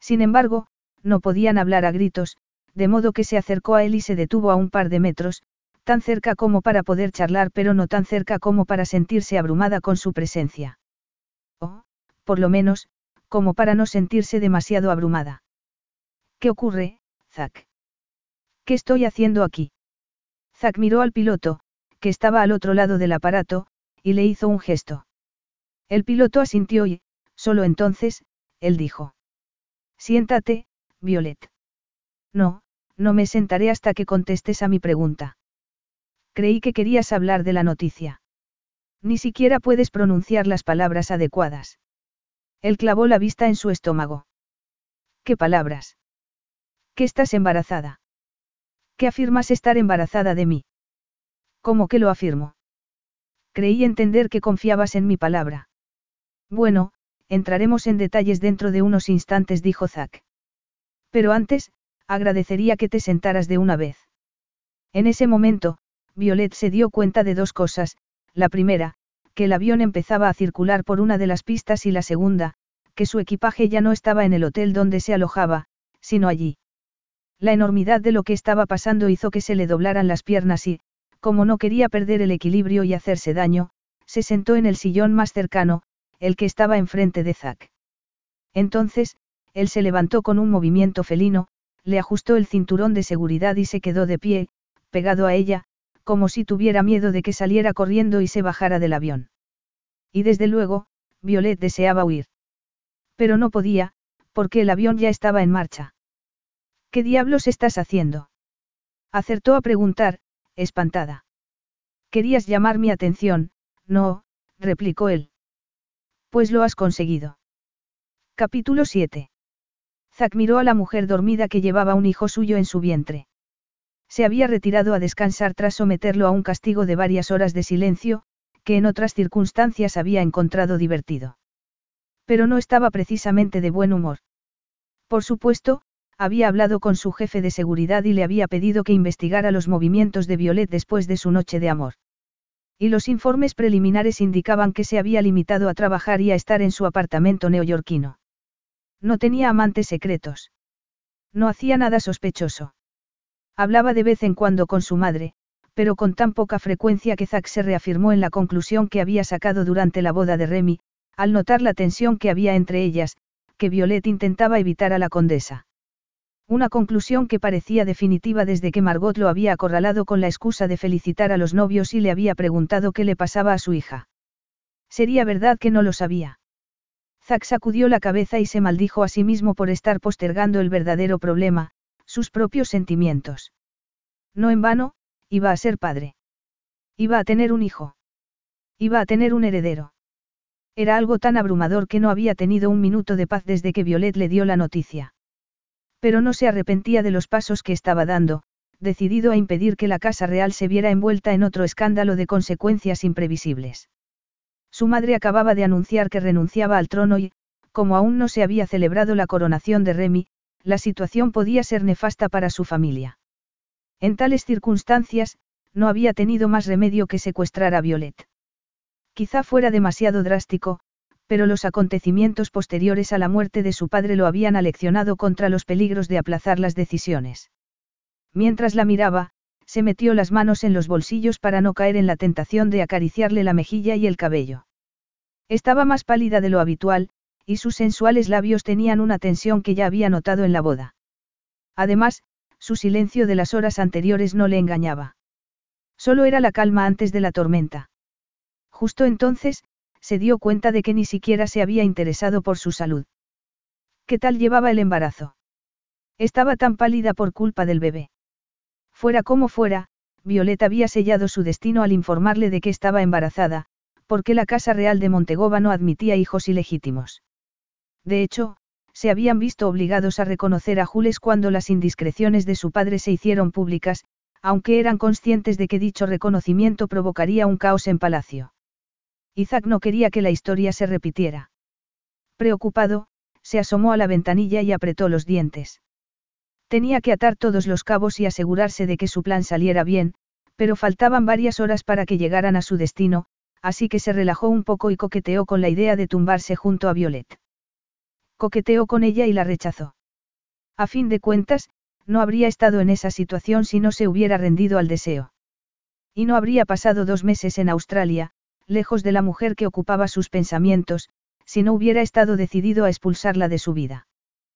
A: Sin embargo, no podían hablar a gritos, de modo que se acercó a él y se detuvo a un par de metros, tan cerca como para poder charlar pero no tan cerca como para sentirse abrumada con su presencia. O, por lo menos, como para no sentirse demasiado abrumada. ¿Qué ocurre, Zack? ¿Qué estoy haciendo aquí? Zack miró al piloto, que estaba al otro lado del aparato, y le hizo un gesto. El piloto asintió y, solo entonces, él dijo. Siéntate, Violet. No, no me sentaré hasta que contestes a mi pregunta. Creí que querías hablar de la noticia. Ni siquiera puedes pronunciar las palabras adecuadas. Él clavó la vista en su estómago. ¿Qué palabras? ¿Que estás embarazada? ¿Qué afirmas estar embarazada de mí? ¿Cómo que lo afirmo? Creí entender que confiabas en mi palabra. Bueno, entraremos en detalles dentro de unos instantes, dijo Zack. Pero antes, agradecería que te sentaras de una vez. En ese momento, Violet se dio cuenta de dos cosas, la primera, que el avión empezaba a circular por una de las pistas y la segunda, que su equipaje ya no estaba en el hotel donde se alojaba, sino allí. La enormidad de lo que estaba pasando hizo que se le doblaran las piernas y, como no quería perder el equilibrio y hacerse daño, se sentó en el sillón más cercano, el que estaba enfrente de Zack. Entonces, él se levantó con un movimiento felino, le ajustó el cinturón de seguridad y se quedó de pie, pegado a ella, como si tuviera miedo de que saliera corriendo y se bajara del avión. Y desde luego, Violet deseaba huir. Pero no podía, porque el avión ya estaba en marcha. ¿Qué diablos estás haciendo? Acertó a preguntar, espantada. Querías llamar mi atención, no, replicó él. Pues lo has conseguido. Capítulo 7. Zack miró a la mujer dormida que llevaba un hijo suyo en su vientre. Se había retirado a descansar tras someterlo a un castigo de varias horas de silencio, que en otras circunstancias había encontrado divertido. Pero no estaba precisamente de buen humor. Por supuesto, había hablado con su jefe de seguridad y le había pedido que investigara los movimientos de Violet después de su noche de amor. Y los informes preliminares indicaban que se había limitado a trabajar y a estar en su apartamento neoyorquino. No tenía amantes secretos. No hacía nada sospechoso. Hablaba de vez en cuando con su madre, pero con tan poca frecuencia que Zack se reafirmó en la conclusión que había sacado durante la boda de Remy, al notar la tensión que había entre ellas, que Violet intentaba evitar a la condesa. Una conclusión que parecía definitiva desde que Margot lo había acorralado con la excusa de felicitar a los novios y le había preguntado qué le pasaba a su hija. Sería verdad que no lo sabía. Zack sacudió la cabeza y se maldijo a sí mismo por estar postergando el verdadero problema, sus propios sentimientos. No en vano, iba a ser padre. Iba a tener un hijo. Iba a tener un heredero. Era algo tan abrumador que no había tenido un minuto de paz desde que Violet le dio la noticia. Pero no se arrepentía de los pasos que estaba dando, decidido a impedir que la Casa Real se viera envuelta en otro escándalo de consecuencias imprevisibles. Su madre acababa de anunciar que renunciaba al trono y, como aún no se había celebrado la coronación de Remy, la situación podía ser nefasta para su familia. En tales circunstancias, no había tenido más remedio que secuestrar a Violet. Quizá fuera demasiado drástico, pero los acontecimientos posteriores a la muerte de su padre lo habían aleccionado contra los peligros de aplazar las decisiones. Mientras la miraba, se metió las manos en los bolsillos para no caer en la tentación de acariciarle la mejilla y el cabello. Estaba más pálida de lo habitual, y sus sensuales labios tenían una tensión que ya había notado en la boda. Además, su silencio de las horas anteriores no le engañaba. Solo era la calma antes de la tormenta. Justo entonces, se dio cuenta de que ni siquiera se había interesado por su salud. ¿Qué tal llevaba el embarazo? Estaba tan pálida por culpa del bebé. Fuera como fuera, Violeta había sellado su destino al informarle de que estaba embarazada, porque la Casa Real de Montegova no admitía hijos ilegítimos. De hecho, se habían visto obligados a reconocer a Jules cuando las indiscreciones de su padre se hicieron públicas, aunque eran conscientes de que dicho reconocimiento provocaría un caos en palacio. Isaac no quería que la historia se repitiera. Preocupado, se asomó a la ventanilla y apretó los dientes. Tenía que atar todos los cabos y asegurarse de que su plan saliera bien, pero faltaban varias horas para que llegaran a su destino, así que se relajó un poco y coqueteó con la idea de tumbarse junto a Violet. Coqueteó con ella y la rechazó. A fin de cuentas, no habría estado en esa situación si no se hubiera rendido al deseo. Y no habría pasado dos meses en Australia, lejos de la mujer que ocupaba sus pensamientos, si no hubiera estado decidido a expulsarla de su vida.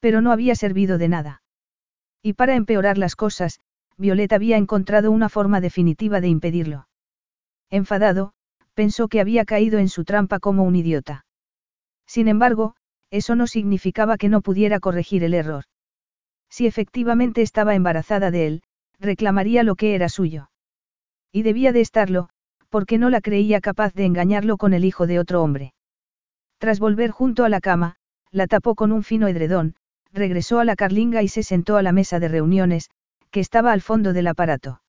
A: Pero no había servido de nada. Y para empeorar las cosas, Violeta había encontrado una forma definitiva de impedirlo. Enfadado, pensó que había caído en su trampa como un idiota. Sin embargo, eso no significaba que no pudiera corregir el error. Si efectivamente estaba embarazada de él, reclamaría lo que era suyo. Y debía de estarlo, porque no la creía capaz de engañarlo con el hijo de otro hombre. Tras volver junto a la cama, la tapó con un fino edredón, regresó a la carlinga y se sentó a la mesa de reuniones, que estaba al fondo del aparato.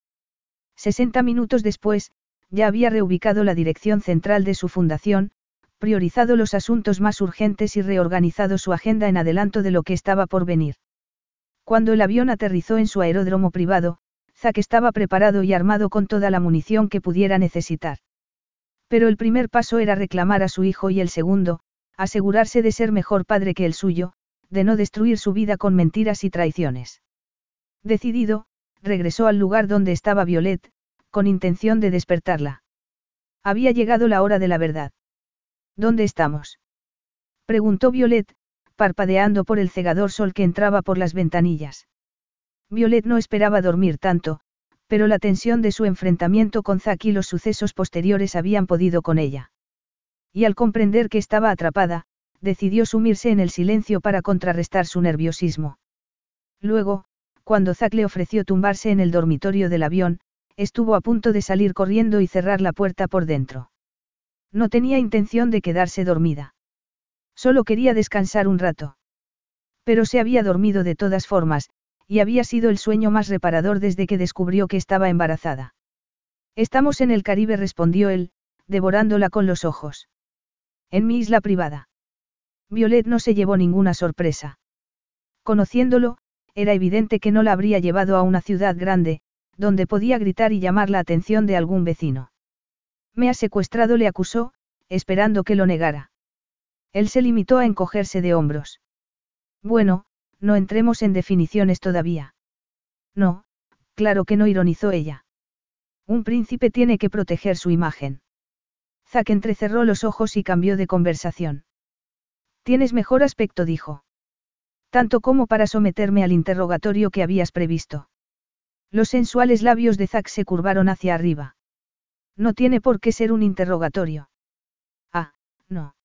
A: Sesenta minutos después, ya había reubicado la dirección central de su fundación, priorizado los asuntos más urgentes y reorganizado su agenda en adelanto de lo que estaba por venir. Cuando el avión aterrizó en su aeródromo privado, Zack estaba preparado y armado con toda la munición que pudiera necesitar. Pero el primer paso era reclamar a su hijo y el segundo, asegurarse de ser mejor padre que el suyo, de no destruir su vida con mentiras y traiciones. Decidido, regresó al lugar donde estaba Violet, con intención de despertarla. Había llegado la hora de la verdad. ¿Dónde estamos? preguntó Violet, parpadeando por el cegador sol que entraba por las ventanillas. Violet no esperaba dormir tanto, pero la tensión de su enfrentamiento con Zack y los sucesos posteriores habían podido con ella. Y al comprender que estaba atrapada, decidió sumirse en el silencio para contrarrestar su nerviosismo. Luego, cuando Zack le ofreció tumbarse en el dormitorio del avión, estuvo a punto de salir corriendo y cerrar la puerta por dentro. No tenía intención de quedarse dormida. Solo quería descansar un rato. Pero se había dormido de todas formas, y había sido el sueño más reparador desde que descubrió que estaba embarazada. Estamos en el Caribe, respondió él, devorándola con los ojos. En mi isla privada. Violet no se llevó ninguna sorpresa. Conociéndolo, era evidente que no la habría llevado a una ciudad grande, donde podía gritar y llamar la atención de algún vecino. Me ha secuestrado, le acusó, esperando que lo negara. Él se limitó a encogerse de hombros. Bueno, no entremos en definiciones todavía. No, claro que no ironizó ella. Un príncipe tiene que proteger su imagen. Zack entrecerró los ojos y cambió de conversación. Tienes mejor aspecto, dijo. Tanto como para someterme al interrogatorio que habías previsto. Los sensuales labios de Zack se curvaron hacia arriba. No tiene por qué ser un interrogatorio. Ah, no.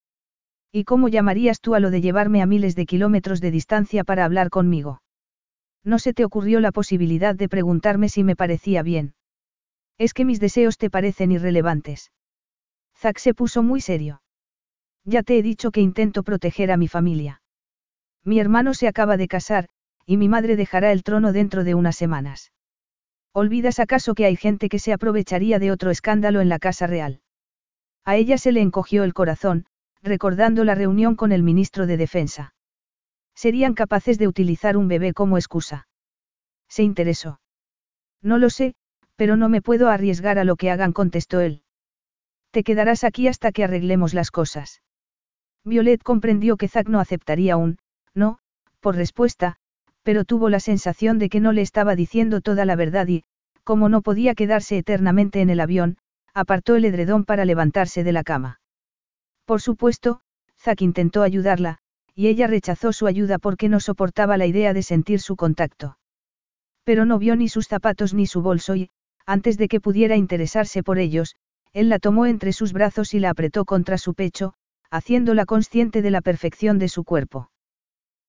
A: ¿Y cómo llamarías tú a lo de llevarme a miles de kilómetros de distancia para hablar conmigo? No se te ocurrió la posibilidad de preguntarme si me parecía bien. Es que mis deseos te parecen irrelevantes. Zack se puso muy serio. Ya te he dicho que intento proteger a mi familia. Mi hermano se acaba de casar, y mi madre dejará el trono dentro de unas semanas. ¿Olvidas acaso que hay gente que se aprovecharía de otro escándalo en la Casa Real? A ella se le encogió el corazón, recordando la reunión con el ministro de Defensa. Serían capaces de utilizar un bebé como excusa. Se interesó. No lo sé, pero no me puedo arriesgar a lo que hagan, contestó él. Te quedarás aquí hasta que arreglemos las cosas. Violet comprendió que Zack no aceptaría un, no, por respuesta, pero tuvo la sensación de que no le estaba diciendo toda la verdad y, como no podía quedarse eternamente en el avión, apartó el edredón para levantarse de la cama. Por supuesto, Zack intentó ayudarla, y ella rechazó su ayuda porque no soportaba la idea de sentir su contacto. Pero no vio ni sus zapatos ni su bolso y, antes de que pudiera interesarse por ellos, él la tomó entre sus brazos y la apretó contra su pecho, haciéndola consciente de la perfección de su cuerpo.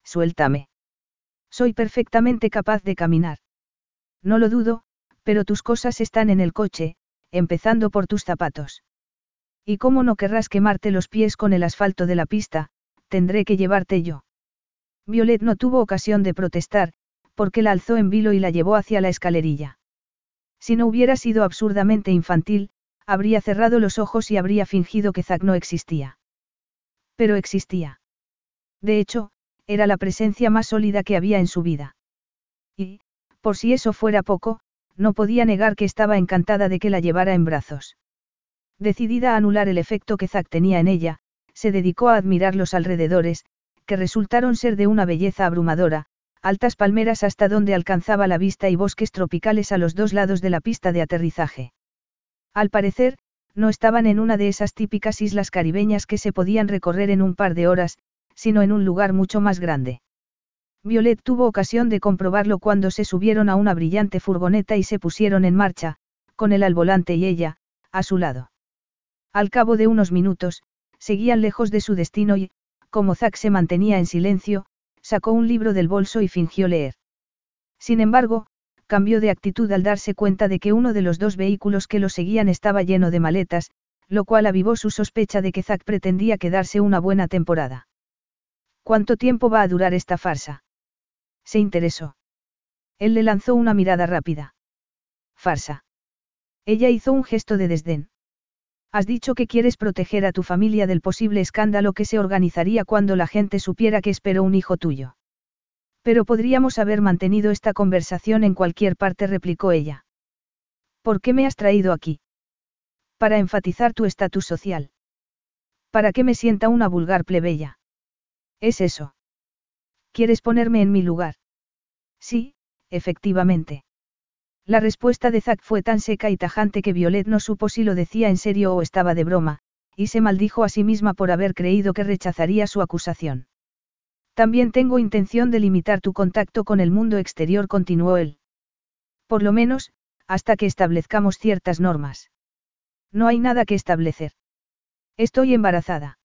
A: Suéltame. Soy perfectamente capaz de caminar. No lo dudo, pero tus cosas están en el coche, empezando por tus zapatos. Y cómo no querrás quemarte los pies con el asfalto de la pista, tendré que llevarte yo. Violet no tuvo ocasión de protestar, porque la alzó en vilo y la llevó hacia la escalerilla. Si no hubiera sido absurdamente infantil, habría cerrado los ojos y habría fingido que Zack no existía. Pero existía. De hecho, era la presencia más sólida que había en su vida. Y, por si eso fuera poco, no podía negar que estaba encantada de que la llevara en brazos. Decidida a anular el efecto que Zack tenía en ella, se dedicó a admirar los alrededores, que resultaron ser de una belleza abrumadora, altas palmeras hasta donde alcanzaba la vista y bosques tropicales a los dos lados de la pista de aterrizaje. Al parecer, no estaban en una de esas típicas islas caribeñas que se podían recorrer en un par de horas, sino en un lugar mucho más grande. Violet tuvo ocasión de comprobarlo cuando se subieron a una brillante furgoneta y se pusieron en marcha, con él al volante y ella, a su lado. Al cabo de unos minutos, seguían lejos de su destino y, como Zack se mantenía en silencio, sacó un libro del bolso y fingió leer. Sin embargo, cambió de actitud al darse cuenta de que uno de los dos vehículos que lo seguían estaba lleno de maletas, lo cual avivó su sospecha de que Zack pretendía quedarse una buena temporada. ¿Cuánto tiempo va a durar esta farsa? Se interesó. Él le lanzó una mirada rápida. Farsa. Ella hizo un gesto de desdén. Has dicho que quieres proteger a tu familia del posible escándalo que se organizaría cuando la gente supiera que esperó un hijo tuyo. Pero podríamos haber mantenido esta conversación en cualquier parte, replicó ella. ¿Por qué me has traído aquí? Para enfatizar tu estatus social. Para que me sienta una vulgar plebeya. Es eso. ¿Quieres ponerme en mi lugar? Sí, efectivamente. La respuesta de Zack fue tan seca y tajante que Violet no supo si lo decía en serio o estaba de broma, y se maldijo a sí misma por haber creído que rechazaría su acusación. También tengo intención de limitar tu contacto con el mundo exterior, continuó él. Por lo menos, hasta que establezcamos ciertas normas. No hay nada que establecer. Estoy embarazada.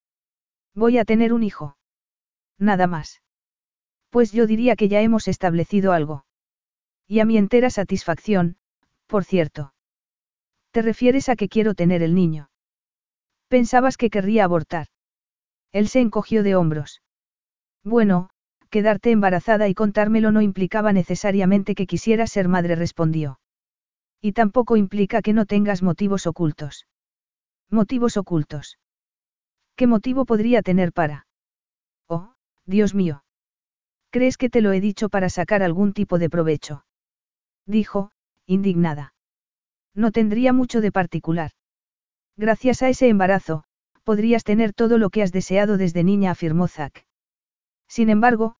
A: Voy a tener un hijo. Nada más. Pues yo diría que ya hemos establecido algo. Y a mi entera satisfacción, por cierto. ¿Te refieres a que quiero tener el niño? Pensabas que querría abortar. Él se encogió de hombros. Bueno, quedarte embarazada y contármelo no implicaba necesariamente que quisieras ser madre, respondió. Y tampoco implica que no tengas motivos ocultos. Motivos ocultos. ¿Qué motivo podría tener para? Oh, Dios mío. ¿Crees que te lo he dicho para sacar algún tipo de provecho? Dijo, indignada. No tendría mucho de particular. Gracias a ese embarazo, podrías tener todo lo que has deseado desde niña, afirmó Zack. Sin embargo,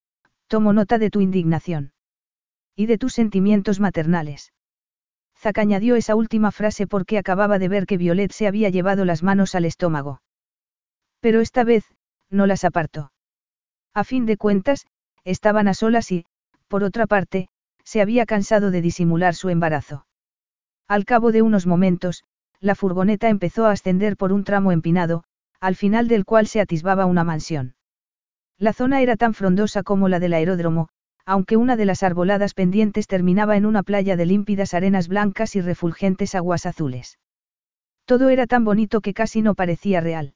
A: tomo nota de tu indignación. Y de tus sentimientos maternales. Zack añadió esa última frase porque acababa de ver que Violet se había llevado las manos al estómago. Pero esta vez, no las apartó. A fin de cuentas, estaban a solas y, por otra parte, se había cansado de disimular su embarazo. Al cabo de unos momentos, la furgoneta empezó a ascender por un tramo empinado, al final del cual se atisbaba una mansión. La zona era tan frondosa como la del aeródromo, aunque una de las arboladas pendientes terminaba en una playa de límpidas arenas blancas y refulgentes aguas azules. Todo era tan bonito que casi no parecía real.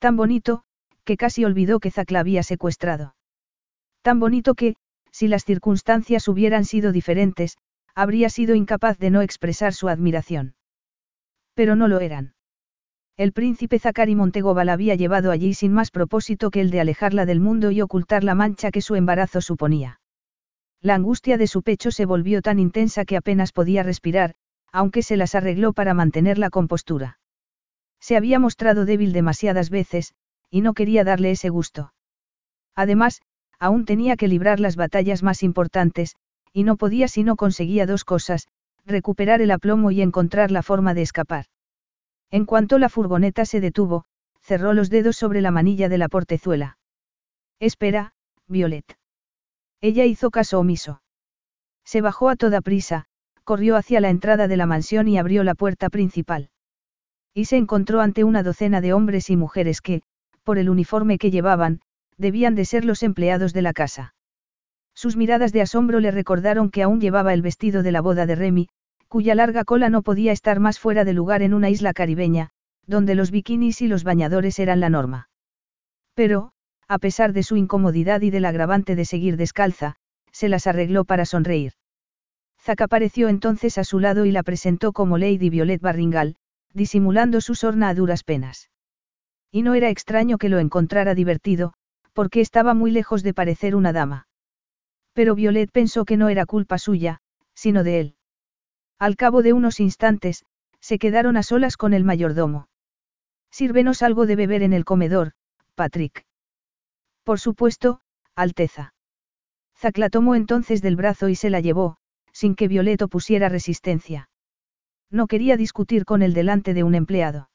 A: Tan bonito, que casi olvidó que Zack la había secuestrado. Tan bonito que, si las circunstancias hubieran sido diferentes, habría sido incapaz de no expresar su admiración. Pero no lo eran. El príncipe Zacari Montegoba la había llevado allí sin más propósito que el de alejarla del mundo y ocultar la mancha que su embarazo suponía. La angustia de su pecho se volvió tan intensa que apenas podía respirar, aunque se las arregló para mantener la compostura. Se había mostrado débil demasiadas veces, y no quería darle ese gusto. Además, aún tenía que librar las batallas más importantes, y no podía si no conseguía dos cosas, recuperar el aplomo y encontrar la forma de escapar. En cuanto la furgoneta se detuvo, cerró los dedos sobre la manilla de la portezuela. Espera, Violet. Ella hizo caso omiso. Se bajó a toda prisa, corrió hacia la entrada de la mansión y abrió la puerta principal. Y se encontró ante una docena de hombres y mujeres que, por el uniforme que llevaban, debían de ser los empleados de la casa. Sus miradas de asombro le recordaron que aún llevaba el vestido de la boda de Remy, cuya larga cola no podía estar más fuera de lugar en una isla caribeña, donde los bikinis y los bañadores eran la norma. Pero, a pesar de su incomodidad y del agravante de seguir descalza, se las arregló para sonreír. Zack apareció entonces a su lado y la presentó como Lady Violet Barringal, disimulando su sorna a duras penas. Y no era extraño que lo encontrara divertido, porque estaba muy lejos de parecer una dama. Pero Violet pensó que no era culpa suya, sino de él. Al cabo de unos instantes, se quedaron a solas con el mayordomo. Sírvenos algo de beber en el comedor, Patrick. Por supuesto, Alteza. Zack la tomó entonces del brazo y se la llevó, sin que Violet opusiera resistencia. No quería discutir con él delante de un empleado.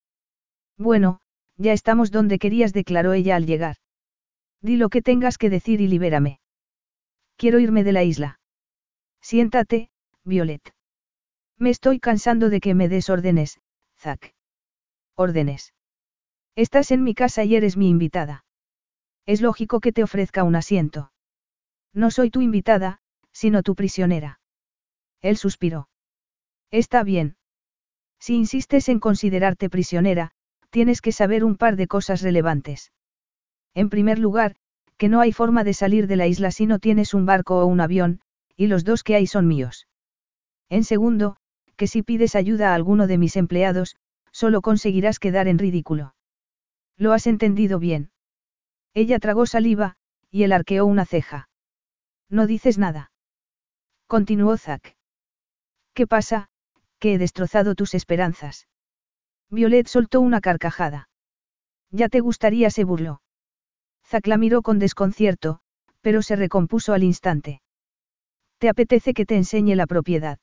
A: Bueno, ya estamos donde querías, declaró ella al llegar. Di lo que tengas que decir y libérame. Quiero irme de la isla. Siéntate, Violet. Me estoy cansando de que me des órdenes, Zack. Órdenes. Estás en mi casa y eres mi invitada. Es lógico que te ofrezca un asiento. No soy tu invitada, sino tu prisionera. Él suspiró. Está bien. Si insistes en considerarte prisionera, tienes que saber un par de cosas relevantes. En primer lugar, que no hay forma de salir de la isla si no tienes un barco o un avión, y los dos que hay son míos. En segundo, que si pides ayuda a alguno de mis empleados, solo conseguirás quedar en ridículo. ¿Lo has entendido bien? Ella tragó saliva, y él arqueó una ceja. No dices nada. Continuó Zack. ¿Qué pasa? Que he destrozado tus esperanzas. Violet soltó una carcajada. Ya te gustaría, se burló. Zack la miró con desconcierto, pero se recompuso al instante. ¿Te apetece que te enseñe la propiedad?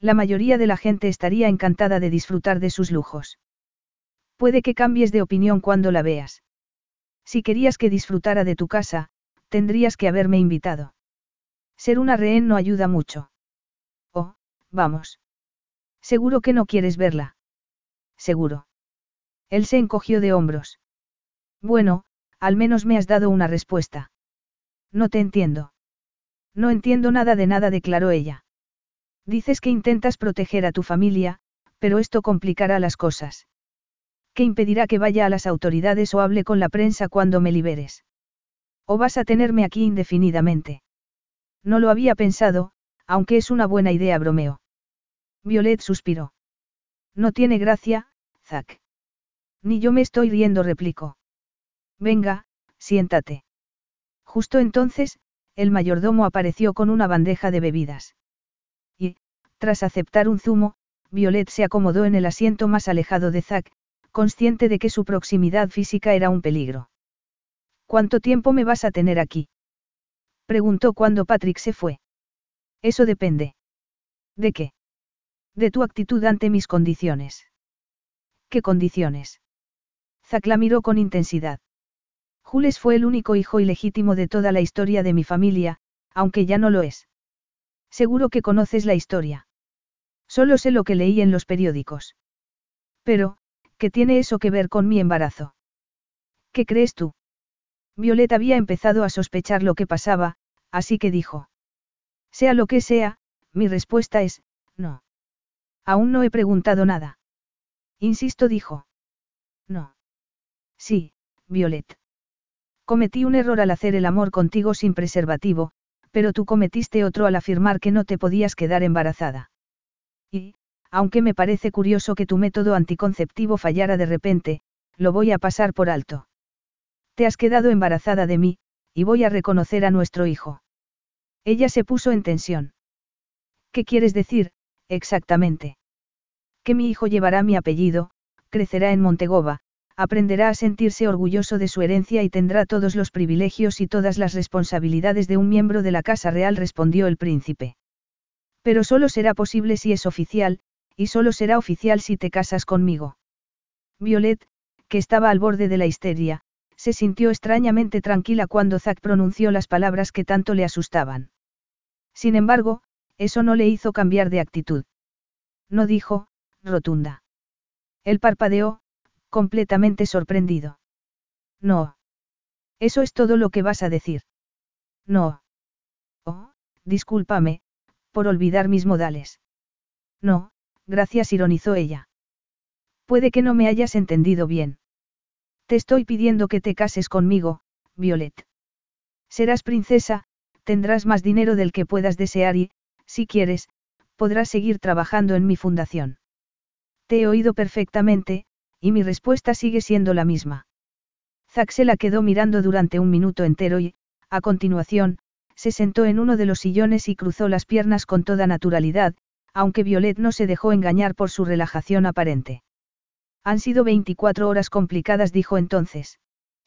A: La mayoría de la gente estaría encantada de disfrutar de sus lujos. Puede que cambies de opinión cuando la veas. Si querías que disfrutara de tu casa, tendrías que haberme invitado. Ser una rehén no ayuda mucho. Oh, vamos. Seguro que no quieres verla. Seguro. Él se encogió de hombros. Bueno, al menos me has dado una respuesta. No te entiendo. No entiendo nada de nada, declaró ella. Dices que intentas proteger a tu familia, pero esto complicará las cosas. ¿Qué impedirá que vaya a las autoridades o hable con la prensa cuando me liberes? ¿O vas a tenerme aquí indefinidamente? No lo había pensado, aunque es una buena idea, bromeo. Violet suspiró. No tiene gracia, Zack. Ni yo me estoy riendo, replicó. Venga, siéntate. Justo entonces, el mayordomo apareció con una bandeja de bebidas. Tras aceptar un zumo, Violet se acomodó en el asiento más alejado de Zack, consciente de que su proximidad física era un peligro. ¿Cuánto tiempo me vas a tener aquí? Preguntó cuando Patrick se fue. Eso depende. ¿De qué? De tu actitud ante mis condiciones. ¿Qué condiciones? Zack la miró con intensidad. Jules fue el único hijo ilegítimo de toda la historia de mi familia, aunque ya no lo es. Seguro que conoces la historia. Solo sé lo que leí en los periódicos. Pero, ¿qué tiene eso que ver con mi embarazo? ¿Qué crees tú? Violet había empezado a sospechar lo que pasaba, así que dijo. Sea lo que sea, mi respuesta es, no. Aún no he preguntado nada. Insisto, dijo. No. Sí, Violet. Cometí un error al hacer el amor contigo sin preservativo, pero tú cometiste otro al afirmar que no te podías quedar embarazada. Y, aunque me parece curioso que tu método anticonceptivo fallara de repente, lo voy a pasar por alto. Te has quedado embarazada de mí, y voy a reconocer a nuestro hijo. Ella se puso en tensión. ¿Qué quieres decir, exactamente? Que mi hijo llevará mi apellido, crecerá en Montegova, aprenderá a sentirse orgulloso de su herencia y tendrá todos los privilegios y todas las responsabilidades de un miembro de la Casa Real, respondió el príncipe. Pero solo será posible si es oficial, y solo será oficial si te casas conmigo. Violet, que estaba al borde de la histeria, se sintió extrañamente tranquila cuando Zack pronunció las palabras que tanto le asustaban. Sin embargo, eso no le hizo cambiar de actitud. No dijo, rotunda. Él parpadeó, completamente sorprendido. No. Eso es todo lo que vas a decir. No. Oh, discúlpame, por olvidar mis modales. No, gracias, ironizó ella. Puede que no me hayas entendido bien. Te estoy pidiendo que te cases conmigo, Violet. Serás princesa, tendrás más dinero del que puedas desear y, si quieres, podrás seguir trabajando en mi fundación. Te he oído perfectamente, y mi respuesta sigue siendo la misma. Zack se la quedó mirando durante un minuto entero y, a continuación, se sentó en uno de los sillones y cruzó las piernas con toda naturalidad, aunque Violet no se dejó engañar por su relajación aparente. Han sido 24 horas complicadas, dijo entonces.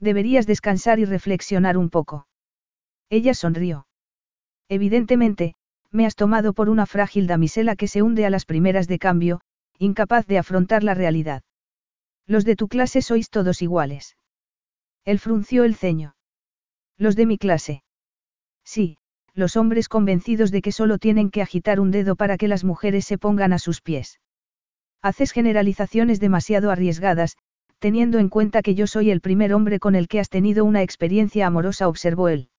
A: Deberías descansar y reflexionar un poco. Ella sonrió. Evidentemente, me has tomado por una frágil damisela que se hunde a las primeras de cambio, incapaz de afrontar la realidad. Los de tu clase sois todos iguales. Él frunció el ceño. Los de mi clase. Sí, los hombres convencidos de que solo tienen que agitar un dedo para que las mujeres se pongan a sus pies. Haces generalizaciones demasiado arriesgadas, teniendo en cuenta que yo soy el primer hombre con el que has tenido una experiencia amorosa, observó él.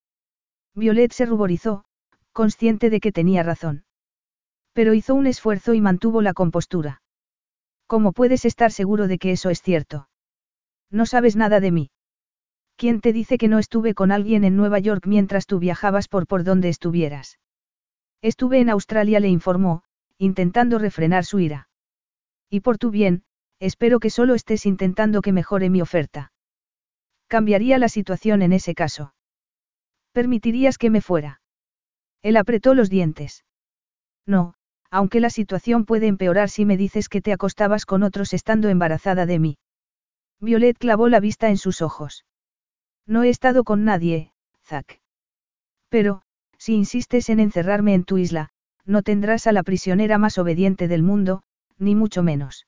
A: Violet se ruborizó, consciente de que tenía razón. Pero hizo un esfuerzo y mantuvo la compostura. ¿Cómo puedes estar seguro de que eso es cierto? No sabes nada de mí. ¿Quién te dice que no estuve con alguien en Nueva York mientras tú viajabas por por donde estuvieras? Estuve en Australia, le informó, intentando refrenar su ira. Y por tu bien, espero que solo estés intentando que mejore mi oferta. Cambiaría la situación en ese caso. ¿Permitirías que me fuera? Él apretó los dientes. No, aunque la situación puede empeorar si me dices que te acostabas con otros estando embarazada de mí. Violet clavó la vista en sus ojos. No he estado con nadie, Zack. Pero, si insistes en encerrarme en tu isla, no tendrás a la prisionera más obediente del mundo, ni mucho menos.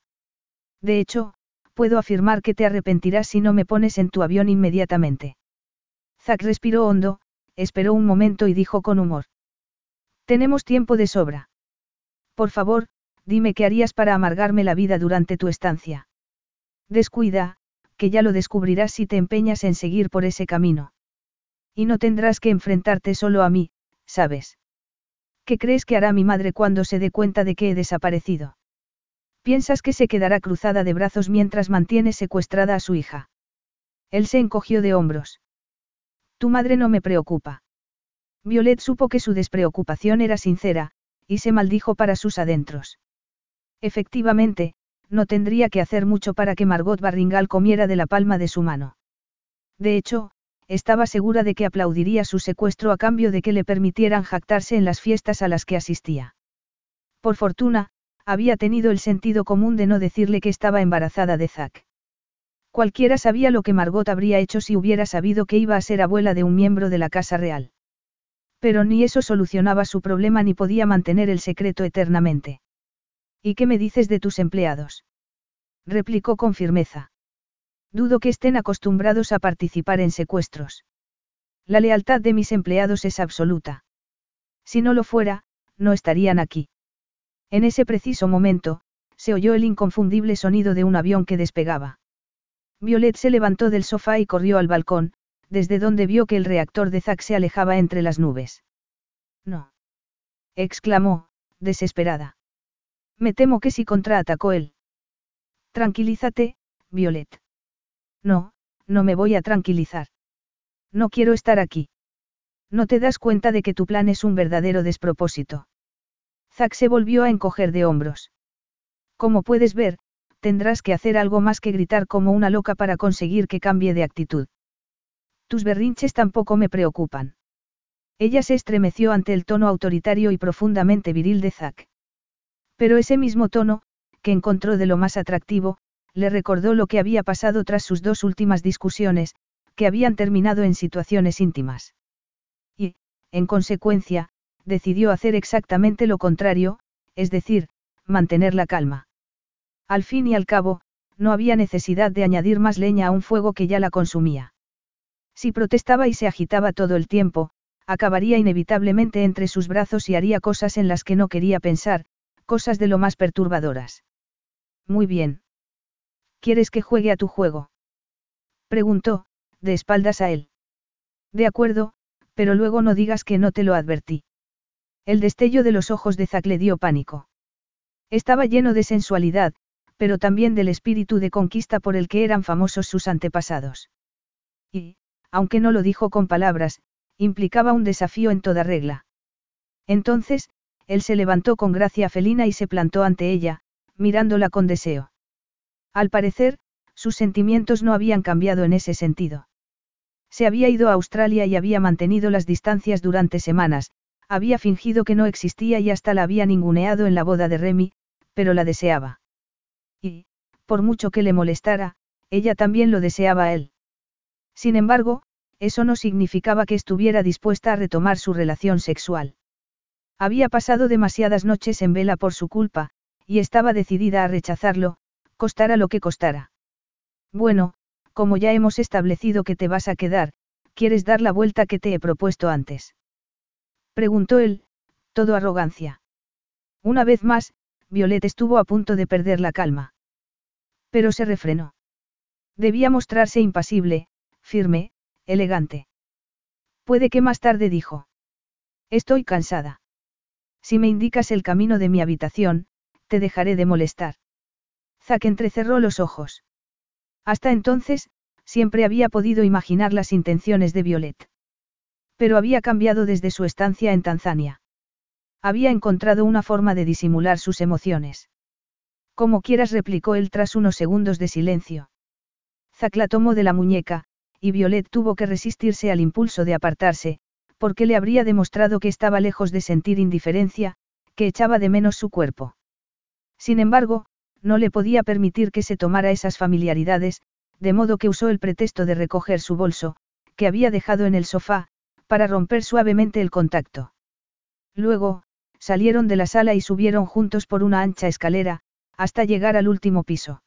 A: De hecho, puedo afirmar que te arrepentirás si no me pones en tu avión inmediatamente. Zack respiró hondo, esperó un momento y dijo con humor. Tenemos tiempo de sobra. Por favor, dime qué harías para amargarme la vida durante tu estancia. Descuida, que ya lo descubrirás si te empeñas en seguir por ese camino. Y no tendrás que enfrentarte solo a mí, ¿sabes? ¿Qué crees que hará mi madre cuando se dé cuenta de que he desaparecido? ¿Piensas que se quedará cruzada de brazos mientras mantiene secuestrada a su hija? Él se encogió de hombros. Tu madre no me preocupa. Violet supo que su despreocupación era sincera, y se maldijo para sus adentros. Efectivamente, no tendría que hacer mucho para que Margot Barringal comiera de la palma de su mano. De hecho, estaba segura de que aplaudiría su secuestro a cambio de que le permitieran jactarse en las fiestas a las que asistía. Por fortuna, había tenido el sentido común de no decirle que estaba embarazada de Zack. Cualquiera sabía lo que Margot habría hecho si hubiera sabido que iba a ser abuela de un miembro de la Casa Real. Pero ni eso solucionaba su problema ni podía mantener el secreto eternamente. ¿Y qué me dices de tus empleados? replicó con firmeza. Dudo que estén acostumbrados a participar en secuestros. La lealtad de mis empleados es absoluta. Si no lo fuera, no estarían aquí. En ese preciso momento, se oyó el inconfundible sonido de un avión que despegaba. Violet se levantó del sofá y corrió al balcón, desde donde vio que el reactor de Zack se alejaba entre las nubes. No. exclamó, desesperada. Me temo que si contraatacó él. Tranquilízate, Violet. No, no me voy a tranquilizar. No quiero estar aquí. No te das cuenta de que tu plan es un verdadero despropósito. Zack se volvió a encoger de hombros. Como puedes ver, tendrás que hacer algo más que gritar como una loca para conseguir que cambie de actitud. Tus berrinches tampoco me preocupan. Ella se estremeció ante el tono autoritario y profundamente viril de Zack. Pero ese mismo tono, que encontró de lo más atractivo, le recordó lo que había pasado tras sus dos últimas discusiones, que habían terminado en situaciones íntimas. Y, en consecuencia, decidió hacer exactamente lo contrario, es decir, mantener la calma. Al fin y al cabo, no había necesidad de añadir más leña a un fuego que ya la consumía. Si protestaba y se agitaba todo el tiempo, acabaría inevitablemente entre sus brazos y haría cosas en las que no quería pensar, cosas de lo más perturbadoras. Muy bien. ¿Quieres que juegue a tu juego? Preguntó, de espaldas a él. De acuerdo, pero luego no digas que no te lo advertí. El destello de los ojos de Zack le dio pánico. Estaba lleno de sensualidad, pero también del espíritu de conquista por el que eran famosos sus antepasados. Y, aunque no lo dijo con palabras, implicaba un desafío en toda regla. Entonces, él se levantó con gracia felina y se plantó ante ella, mirándola con deseo. Al parecer, sus sentimientos no habían cambiado en ese sentido. Se había ido a Australia y había mantenido las distancias durante semanas, había fingido que no existía y hasta la había ninguneado en la boda de Remy, pero la deseaba. Y, por mucho que le molestara, ella también lo deseaba a él. Sin embargo, eso no significaba que estuviera dispuesta a retomar su relación sexual. Había pasado demasiadas noches en vela por su culpa, y estaba decidida a rechazarlo, costara lo que costara. Bueno, como ya hemos establecido que te vas a quedar, ¿quieres dar la vuelta que te he propuesto antes? Preguntó él, todo arrogancia. Una vez más, Violet estuvo a punto de perder la calma. Pero se refrenó. Debía mostrarse impasible, firme, elegante. Puede que más tarde dijo. Estoy cansada. Si me indicas el camino de mi habitación, te dejaré de molestar. Zack entrecerró los ojos. Hasta entonces, siempre había podido imaginar las intenciones de Violet. Pero había cambiado desde su estancia en Tanzania. Había encontrado una forma de disimular sus emociones. Como quieras, replicó él tras unos segundos de silencio. Zack la tomó de la muñeca, y Violet tuvo que resistirse al impulso de apartarse, porque le habría demostrado que estaba lejos de sentir indiferencia, que echaba de menos su cuerpo. Sin embargo, no le podía permitir que se tomara esas familiaridades, de modo que usó el pretexto de recoger su bolso, que había dejado en el sofá, para romper suavemente el contacto. Luego, salieron de la sala y subieron juntos por una ancha escalera, hasta llegar al último piso.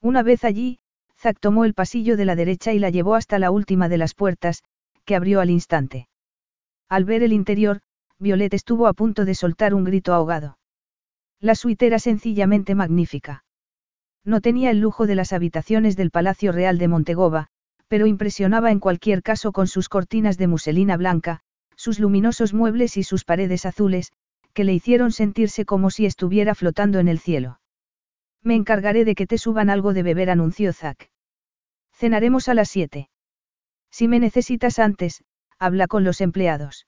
A: Una vez allí, Zack tomó el pasillo de la derecha y la llevó hasta la última de las puertas, que abrió al instante. Al ver el interior, Violet estuvo a punto de soltar un grito ahogado. La suite era sencillamente magnífica. No tenía el lujo de las habitaciones del Palacio Real de Montegova, pero impresionaba en cualquier caso con sus cortinas de muselina blanca, sus luminosos muebles y sus paredes azules, que le hicieron sentirse como si estuviera flotando en el cielo. Me encargaré de que te suban algo de beber, anunció Zack. Cenaremos a las siete. Si me necesitas antes, habla con los empleados.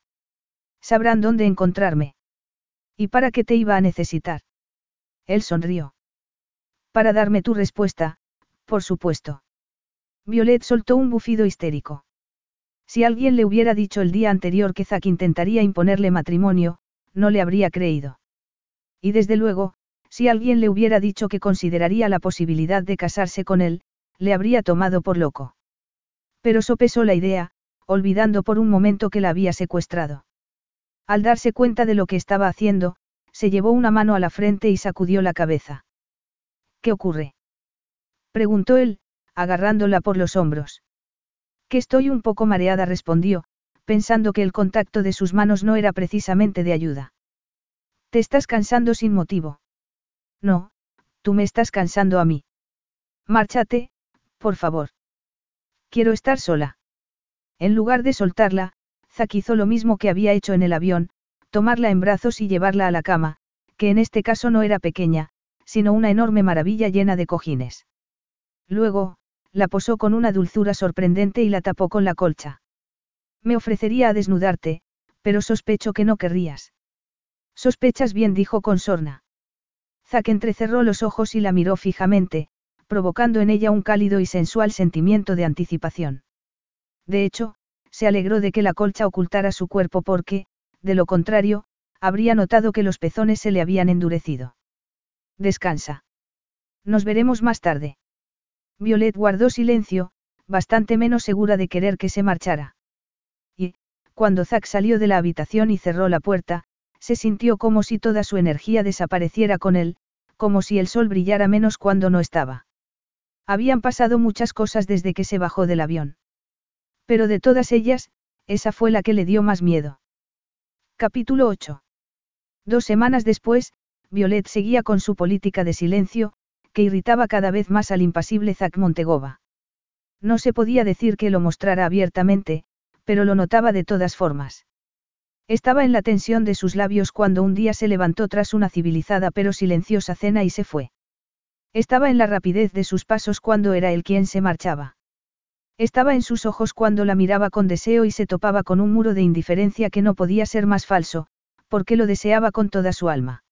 A: Sabrán dónde encontrarme. ¿Y para qué te iba a necesitar? Él sonrió. Para darme tu respuesta, por supuesto. Violet soltó un bufido histérico. Si alguien le hubiera dicho el día anterior que Zack intentaría imponerle matrimonio, no le habría creído. Y desde luego, si alguien le hubiera dicho que consideraría la posibilidad de casarse con él, le habría tomado por loco. Pero sopesó la idea, olvidando por un momento que la había secuestrado. Al darse cuenta de lo que estaba haciendo, se llevó una mano a la frente y sacudió la cabeza. ¿Qué ocurre? preguntó él, agarrándola por los hombros. Que estoy un poco mareada, respondió, pensando que el contacto de sus manos no era precisamente de ayuda. ¿Te estás cansando sin motivo? No, tú me estás cansando a mí. Márchate, por favor. Quiero estar sola. En lugar de soltarla, Zack hizo lo mismo que había hecho en el avión, tomarla en brazos y llevarla a la cama, que en este caso no era pequeña, sino una enorme maravilla llena de cojines. Luego, la posó con una dulzura sorprendente y la tapó con la colcha. Me ofrecería a desnudarte, pero sospecho que no querrías. Sospechas bien, dijo con sorna. Zack entrecerró los ojos y la miró fijamente, provocando en ella un cálido y sensual sentimiento de anticipación. De hecho, se alegró de que la colcha ocultara su cuerpo porque, de lo contrario, habría notado que los pezones se le habían endurecido. Descansa. Nos veremos más tarde. Violet guardó silencio, bastante menos segura de querer que se marchara. Y, cuando Zack salió de la habitación y cerró la puerta, se sintió como si toda su energía desapareciera con él, como si el sol brillara menos cuando no estaba. Habían pasado muchas cosas desde que se bajó del avión. Pero de todas ellas, esa fue la que le dio más miedo. Capítulo 8. Dos semanas después, Violet seguía con su política de silencio, que irritaba cada vez más al impasible Zack Montegova. No se podía decir que lo mostrara abiertamente, pero lo notaba de todas formas. Estaba en la tensión de sus labios cuando un día se levantó tras una civilizada pero silenciosa cena y se fue. Estaba en la rapidez de sus pasos cuando era él quien se marchaba. Estaba en sus ojos cuando la miraba con deseo y se topaba con un muro de indiferencia que no podía ser más falso, porque lo deseaba con toda su alma.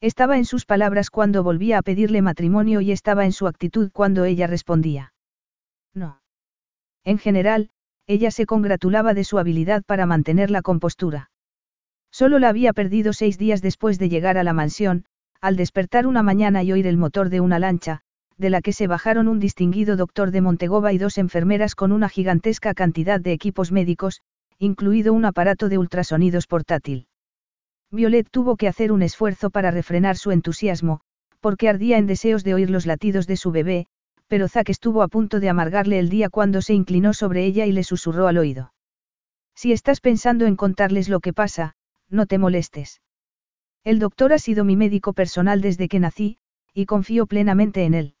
A: Estaba en sus palabras cuando volvía a pedirle matrimonio y estaba en su actitud cuando ella respondía. No. En general, ella se congratulaba de su habilidad para mantener la compostura. Solo la había perdido seis días después de llegar a la mansión, al despertar una mañana y oír el motor de una lancha, de la que se bajaron un distinguido doctor de Montegova y dos enfermeras con una gigantesca cantidad de equipos médicos, incluido un aparato de ultrasonidos portátil. Violet tuvo que hacer un esfuerzo para refrenar su entusiasmo, porque ardía en deseos de oír los latidos de su bebé, pero Zack estuvo a punto de amargarle el día cuando se inclinó sobre ella y le susurró al oído. Si estás pensando en contarles lo que pasa, no te molestes. El doctor ha sido mi médico personal desde que nací, y confío plenamente en él.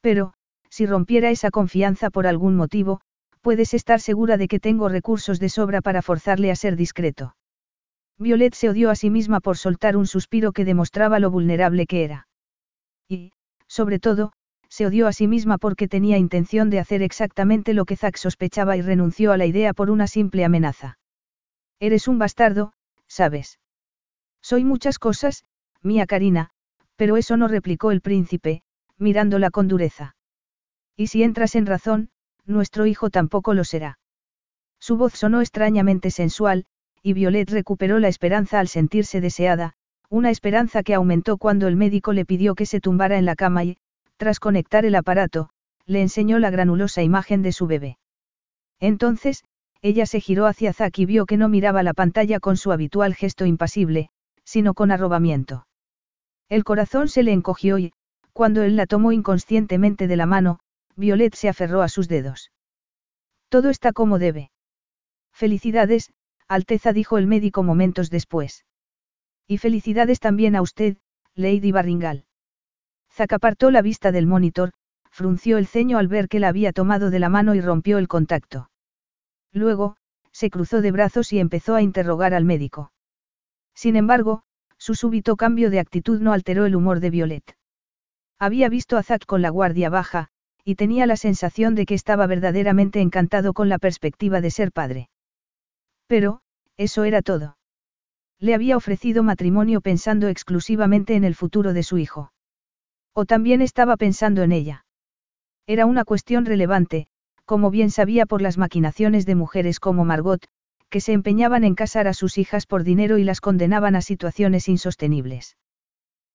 A: Pero, si rompiera esa confianza por algún motivo, puedes estar segura de que tengo recursos de sobra para forzarle a ser discreto. Violet se odió a sí misma por soltar un suspiro que demostraba lo vulnerable que era. Y, sobre todo, se odió a sí misma porque tenía intención de hacer exactamente lo que Zack sospechaba y renunció a la idea por una simple amenaza. Eres un bastardo, ¿sabes? Soy muchas cosas, mía Karina, pero eso no replicó el príncipe, mirándola con dureza. Y si entras en razón, nuestro hijo tampoco lo será. Su voz sonó extrañamente sensual, y Violet recuperó la esperanza al sentirse deseada, una esperanza que aumentó cuando el médico le pidió que se tumbara en la cama y, tras conectar el aparato, le enseñó la granulosa imagen de su bebé. Entonces, ella se giró hacia Zack y vio que no miraba la pantalla con su habitual gesto impasible, sino con arrobamiento. El corazón se le encogió y, Cuando él la tomó inconscientemente de la mano, Violet se aferró a sus dedos. Todo está como debe. Felicidades, Alteza dijo el médico momentos después. Y felicidades también a usted, Lady Barringal. Zack apartó la vista del monitor, frunció el ceño al ver que la había tomado de la mano y rompió el contacto. Luego, se cruzó de brazos y empezó a interrogar al médico. Sin embargo, su súbito cambio de actitud no alteró el humor de Violet. Había visto a Zack con la guardia baja, y tenía la sensación de que estaba verdaderamente encantado con la perspectiva de ser padre. Pero, eso era todo. Le había ofrecido matrimonio pensando exclusivamente en el futuro de su hijo. O también estaba pensando en ella. Era una cuestión relevante, como bien sabía por las maquinaciones de mujeres como Margot, que se empeñaban en casar a sus hijas por dinero y las condenaban a situaciones insostenibles.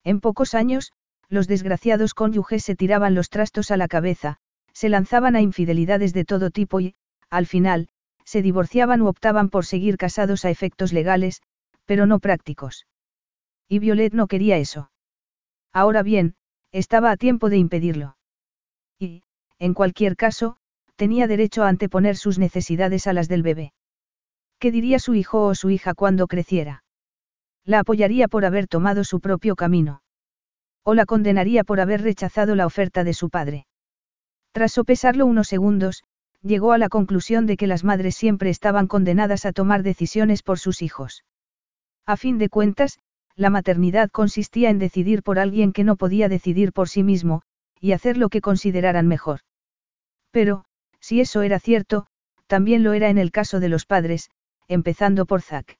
A: En pocos años, los desgraciados cónyuges se tiraban los trastos a la cabeza, se lanzaban a infidelidades de todo tipo y, al final, se divorciaban u optaban por seguir casados a efectos legales, pero no prácticos. Y Violet no quería eso. Ahora bien, estaba a tiempo de impedirlo. Y, en cualquier caso, tenía derecho a anteponer sus necesidades a las del bebé. ¿Qué diría su hijo o su hija cuando creciera? La apoyaría por haber tomado su propio camino. O la condenaría por haber rechazado la oferta de su padre. Tras sopesarlo unos segundos, llegó a la conclusión de que las madres siempre estaban condenadas a tomar decisiones por sus hijos. A fin de cuentas, la maternidad consistía en decidir por alguien que no podía decidir por sí mismo, y hacer lo que consideraran mejor. Pero, si eso era cierto, también lo era en el caso de los padres, empezando por Zack.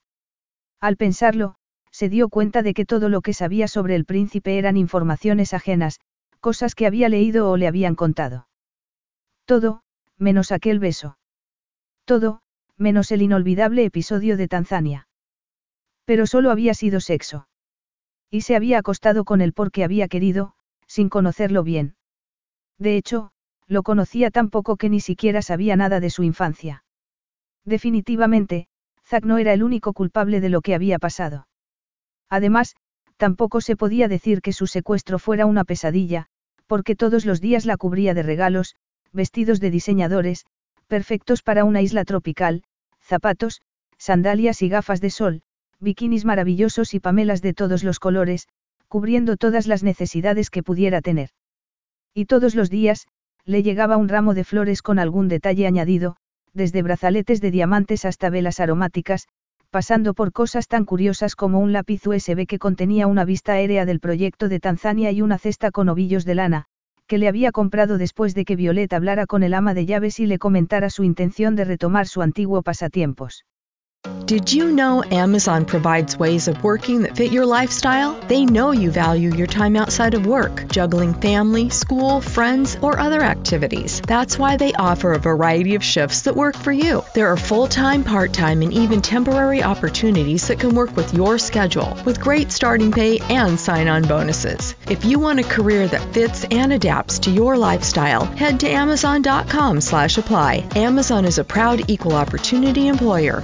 A: Al pensarlo, se dio cuenta de que todo lo que sabía sobre el príncipe eran informaciones ajenas, cosas que había leído o le habían contado. Todo, menos aquel beso. Todo, menos el inolvidable episodio de Tanzania. Pero solo había sido sexo. Y se había acostado con él porque había querido, sin conocerlo bien. De hecho, lo conocía tan poco que ni siquiera sabía nada de su infancia. Definitivamente, Zack no era el único culpable de lo que había pasado. Además, tampoco se podía decir que su secuestro fuera una pesadilla, porque todos los días la cubría de regalos, vestidos de diseñadores, perfectos para una isla tropical, zapatos, sandalias y gafas de sol, bikinis maravillosos y pamelas de todos los colores, cubriendo todas las necesidades que pudiera tener. Y todos los días, le llegaba un ramo de flores con algún detalle añadido, desde brazaletes de diamantes hasta velas aromáticas, pasando por cosas tan curiosas como un lápiz USB que contenía una vista aérea del proyecto de Tanzania y una cesta con ovillos de lana, que le había comprado después de que Violet hablara con el ama de llaves y le comentara su intención de retomar su antiguo pasatiempos.
B: Did you know Amazon provides ways of working that fit your lifestyle? They know you value your time outside of work, juggling family, school, friends, or other activities. That's why they offer a variety of shifts that work for you. There are full time, part time, and even temporary opportunities that can work with your schedule, with great starting pay and sign on bonuses. If you want a career that fits and adapts to your lifestyle, head to Amazon.com slash apply. Amazon is a proud equal opportunity employer.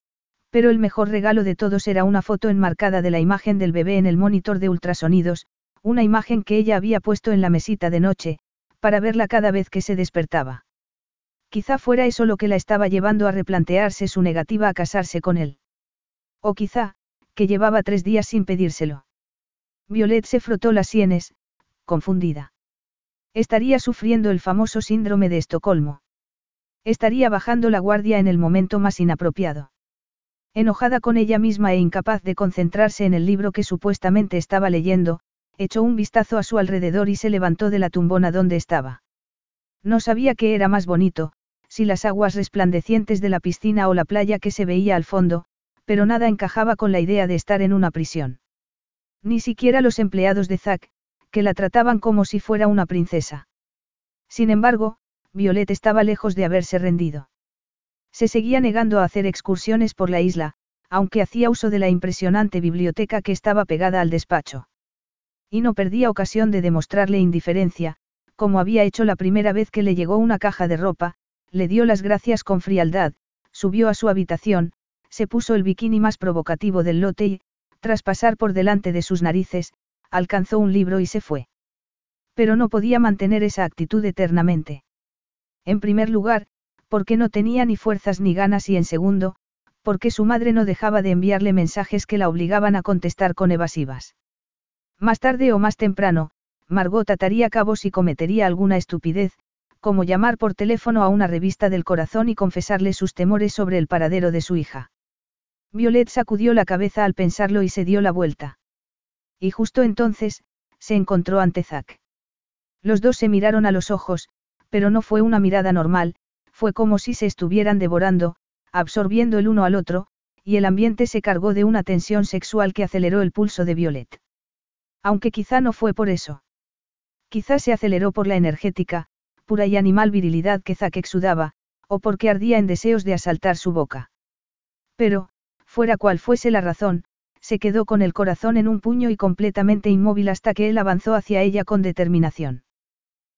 A: Pero el mejor regalo de todos era una foto enmarcada de la imagen del bebé en el monitor de ultrasonidos, una imagen que ella había puesto en la mesita de noche, para verla cada vez que se despertaba. Quizá fuera eso lo que la estaba llevando a replantearse su negativa a casarse con él. O quizá, que llevaba tres días sin pedírselo. Violet se frotó las sienes, confundida. Estaría sufriendo el famoso síndrome de Estocolmo. Estaría bajando la guardia en el momento más inapropiado. Enojada con ella misma e incapaz de concentrarse en el libro que supuestamente estaba leyendo, echó un vistazo a su alrededor y se levantó de la tumbona donde estaba. No sabía qué era más bonito, si las aguas resplandecientes de la piscina o la playa que se veía al fondo, pero nada encajaba con la idea de estar en una prisión. Ni siquiera los empleados de Zack, que la trataban como si fuera una princesa. Sin embargo, Violet estaba lejos de haberse rendido. Se seguía negando a hacer excursiones por la isla, aunque hacía uso de la impresionante biblioteca que estaba pegada al despacho. Y no perdía ocasión de demostrarle indiferencia, como había hecho la primera vez que le llegó una caja de ropa, le dio las gracias con frialdad, subió a su habitación, se puso el bikini más provocativo del lote y, tras pasar por delante de sus narices, alcanzó un libro y se fue. Pero no podía mantener esa actitud eternamente. En primer lugar, porque no tenía ni fuerzas ni ganas y en segundo, porque su madre no dejaba de enviarle mensajes que la obligaban a contestar con evasivas. Más tarde o más temprano, Margot ataría cabos y cometería alguna estupidez, como llamar por teléfono a una revista del corazón y confesarle sus temores sobre el paradero de su hija. Violet sacudió la cabeza al pensarlo y se dio la vuelta. Y justo entonces, se encontró ante Zack. Los dos se miraron a los ojos, pero no fue una mirada normal, fue como si se estuvieran devorando, absorbiendo el uno al otro, y el ambiente se cargó de una tensión sexual que aceleró el pulso de Violet. Aunque quizá no fue por eso. Quizá se aceleró por la energética, pura y animal virilidad que Zack exudaba, o porque ardía en deseos de asaltar su boca. Pero, fuera cual fuese la razón, se quedó con el corazón en un puño y completamente inmóvil hasta que él avanzó hacia ella con determinación.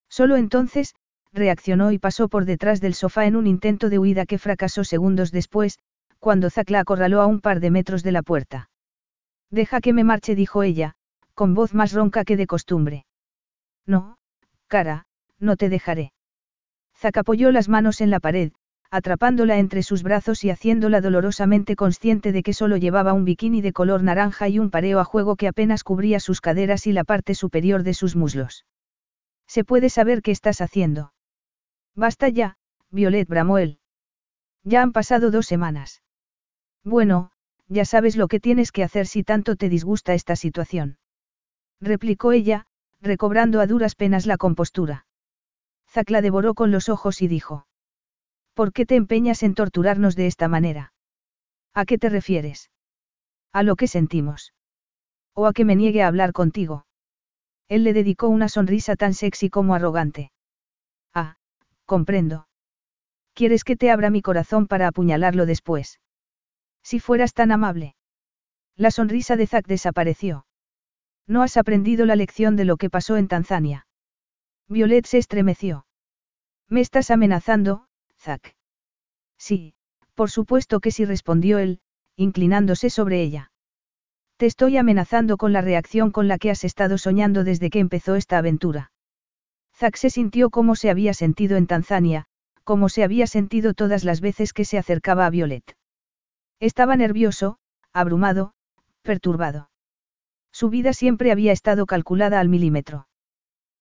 A: Solo entonces, reaccionó y pasó por detrás del sofá en un intento de huida que fracasó segundos después, cuando Zack la acorraló a un par de metros de la puerta. Deja que me marche, dijo ella, con voz más ronca que de costumbre. No, cara, no te dejaré. Zack apoyó las manos en la pared, atrapándola entre sus brazos y haciéndola dolorosamente consciente de que solo llevaba un bikini de color naranja y un pareo a juego que apenas cubría sus caderas y la parte superior de sus muslos. ¿Se puede saber qué estás haciendo? Basta ya, Violet Bramuel. Ya han pasado dos semanas. Bueno, ya sabes lo que tienes que hacer si tanto te disgusta esta situación. Replicó ella, recobrando a duras penas la compostura. Zack la devoró con los ojos y dijo. ¿Por qué te empeñas en torturarnos de esta manera? ¿A qué te refieres? A lo que sentimos. O a que me niegue a hablar contigo. Él le dedicó una sonrisa tan sexy como arrogante. Comprendo. ¿Quieres que te abra mi corazón para apuñalarlo después? Si fueras tan amable. La sonrisa de Zack desapareció. No has aprendido la lección de lo que pasó en Tanzania. Violet se estremeció. ¿Me estás amenazando, Zack? Sí, por supuesto que sí respondió él, inclinándose sobre ella. Te estoy amenazando con la reacción con la que has estado soñando desde que empezó esta aventura. Zack se sintió como se había sentido en Tanzania, como se había sentido todas las veces que se acercaba a Violet. Estaba nervioso, abrumado, perturbado. Su vida siempre había estado calculada al milímetro.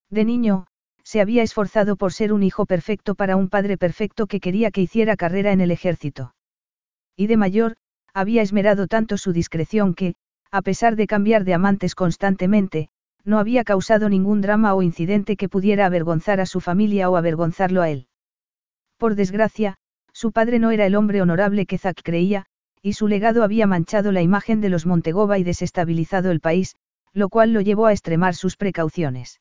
A: De niño, se había esforzado por ser un hijo perfecto para un padre perfecto que quería que hiciera carrera en el ejército. Y de mayor, había esmerado tanto su discreción que, a pesar de cambiar de amantes constantemente, no había causado ningún drama o incidente que pudiera avergonzar a su familia o avergonzarlo a él. Por desgracia, su padre no era el hombre honorable que Zack creía, y su legado había manchado la imagen de los Montegoba y desestabilizado el país, lo cual lo llevó a extremar sus precauciones.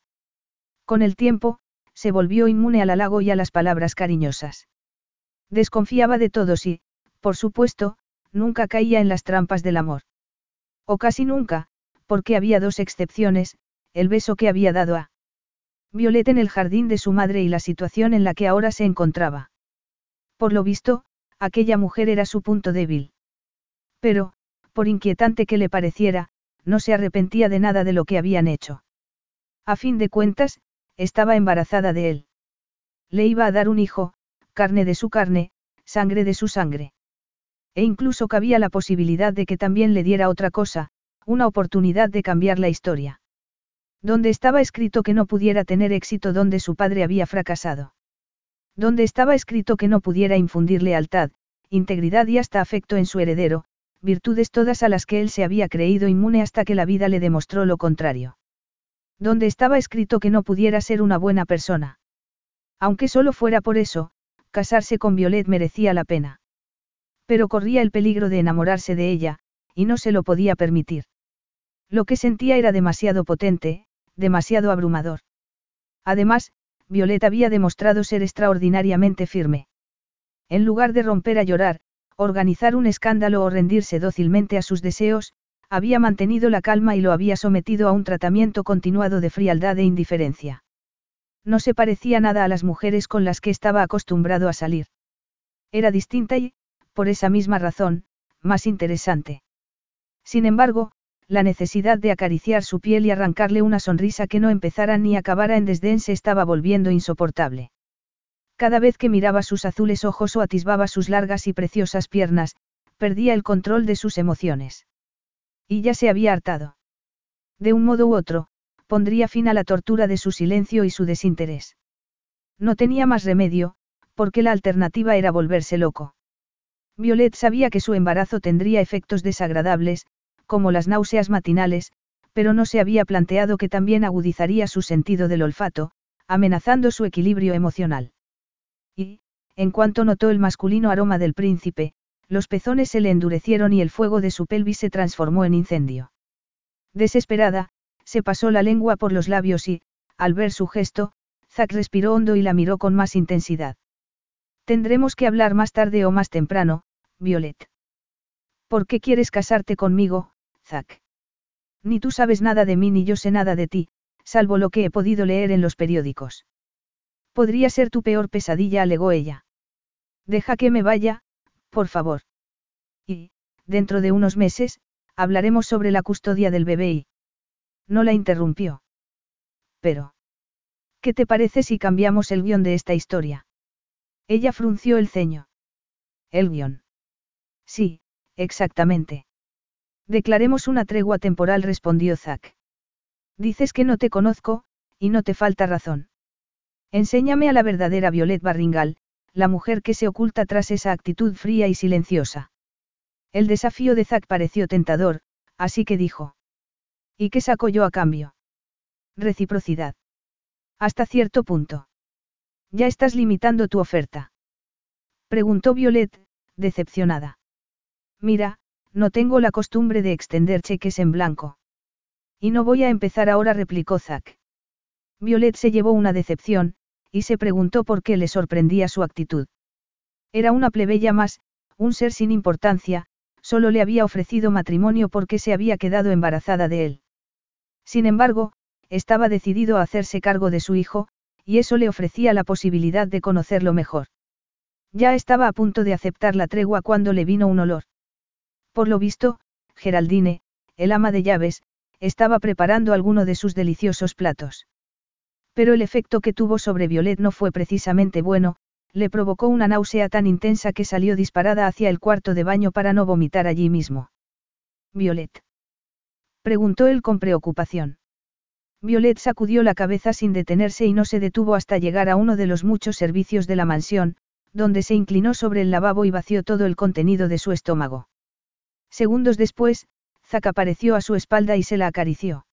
A: Con el tiempo, se volvió inmune al halago y a las palabras cariñosas. Desconfiaba de todos y, por supuesto, nunca caía en las trampas del amor. O casi nunca, porque había dos excepciones, el beso que había dado a Violet en el jardín de su madre y la situación en la que ahora se encontraba. Por lo visto, aquella mujer era su punto débil. Pero, por inquietante que le pareciera, no se arrepentía de nada de lo que habían hecho. A fin de cuentas, estaba embarazada de él. Le iba a dar un hijo, carne de su carne, sangre de su sangre. E incluso cabía la posibilidad de que también le diera otra cosa, una oportunidad de cambiar la historia. Donde estaba escrito que no pudiera tener éxito donde su padre había fracasado. Donde estaba escrito que no pudiera infundir lealtad, integridad y hasta afecto en su heredero, virtudes todas a las que él se había creído inmune hasta que la vida le demostró lo contrario. Donde estaba escrito que no pudiera ser una buena persona. Aunque solo fuera por eso, casarse con Violet merecía la pena. Pero corría el peligro de enamorarse de ella, y no se lo podía permitir. Lo que sentía era demasiado potente, demasiado abrumador. Además, Violet había demostrado ser extraordinariamente firme. En lugar de romper a llorar, organizar un escándalo o rendirse dócilmente a sus deseos, había mantenido la calma y lo había sometido a un tratamiento continuado de frialdad e indiferencia. No se parecía nada a las mujeres con las que estaba acostumbrado a salir. Era distinta y, por esa misma razón, más interesante. Sin embargo, la necesidad de acariciar su piel y arrancarle una sonrisa que no empezara ni acabara en desdén se estaba volviendo insoportable. Cada vez que miraba sus azules ojos o atisbaba sus largas y preciosas piernas, perdía el control de sus emociones. Y ya se había hartado. De un modo u otro, pondría fin a la tortura de su silencio y su desinterés. No tenía más remedio, porque la alternativa era volverse loco. Violet sabía que su embarazo tendría efectos desagradables, como las náuseas matinales, pero no se había planteado que también agudizaría su sentido del olfato, amenazando su equilibrio emocional. Y, en cuanto notó el masculino aroma del príncipe, los pezones se le endurecieron y el fuego de su pelvis se transformó en incendio. Desesperada, se pasó la lengua por los labios y, al ver su gesto, Zack respiró hondo y la miró con más intensidad. Tendremos que hablar más tarde o más temprano, Violet. ¿Por qué quieres casarte conmigo, Ni tú sabes nada de mí ni yo sé nada de ti, salvo lo que he podido leer en los periódicos. Podría ser tu peor pesadilla, alegó ella. Deja que me vaya, por favor. Y, dentro de unos meses, hablaremos sobre la custodia del bebé y... No la interrumpió. Pero... ¿Qué te parece si cambiamos el guion de esta historia? Ella frunció el ceño. El guion. Sí, exactamente. Declaremos una tregua temporal, respondió Zack. Dices que no te conozco, y no te falta razón. Enséñame a la verdadera Violet Barringal, la mujer que se oculta tras esa actitud fría y silenciosa. El desafío de Zack pareció tentador, así que dijo. ¿Y qué saco yo a cambio? Reciprocidad. Hasta cierto punto. Ya estás limitando tu oferta. Preguntó Violet, decepcionada. Mira, no tengo la costumbre de extender cheques en blanco. Y no voy a empezar ahora, replicó Zack. Violet se llevó una decepción, y se preguntó por qué le sorprendía su actitud. Era una plebeya más, un ser sin importancia, solo le había ofrecido matrimonio porque se había quedado embarazada de él. Sin embargo, estaba decidido a hacerse cargo de su hijo, y eso le ofrecía la posibilidad de conocerlo mejor. Ya estaba a punto de aceptar la tregua cuando le vino un olor. Por lo visto, Geraldine, el ama de llaves, estaba preparando alguno de sus deliciosos platos. Pero el efecto que tuvo sobre Violet no fue precisamente bueno, le provocó una náusea tan intensa que salió disparada hacia el cuarto de baño para no vomitar allí mismo. Violet. Preguntó él con preocupación. Violet sacudió la cabeza sin detenerse y no se detuvo hasta llegar a uno de los muchos servicios de la mansión, donde se inclinó sobre el lavabo y vació todo el contenido de su estómago. Segundos después, Zack apareció a su espalda y se la acarició.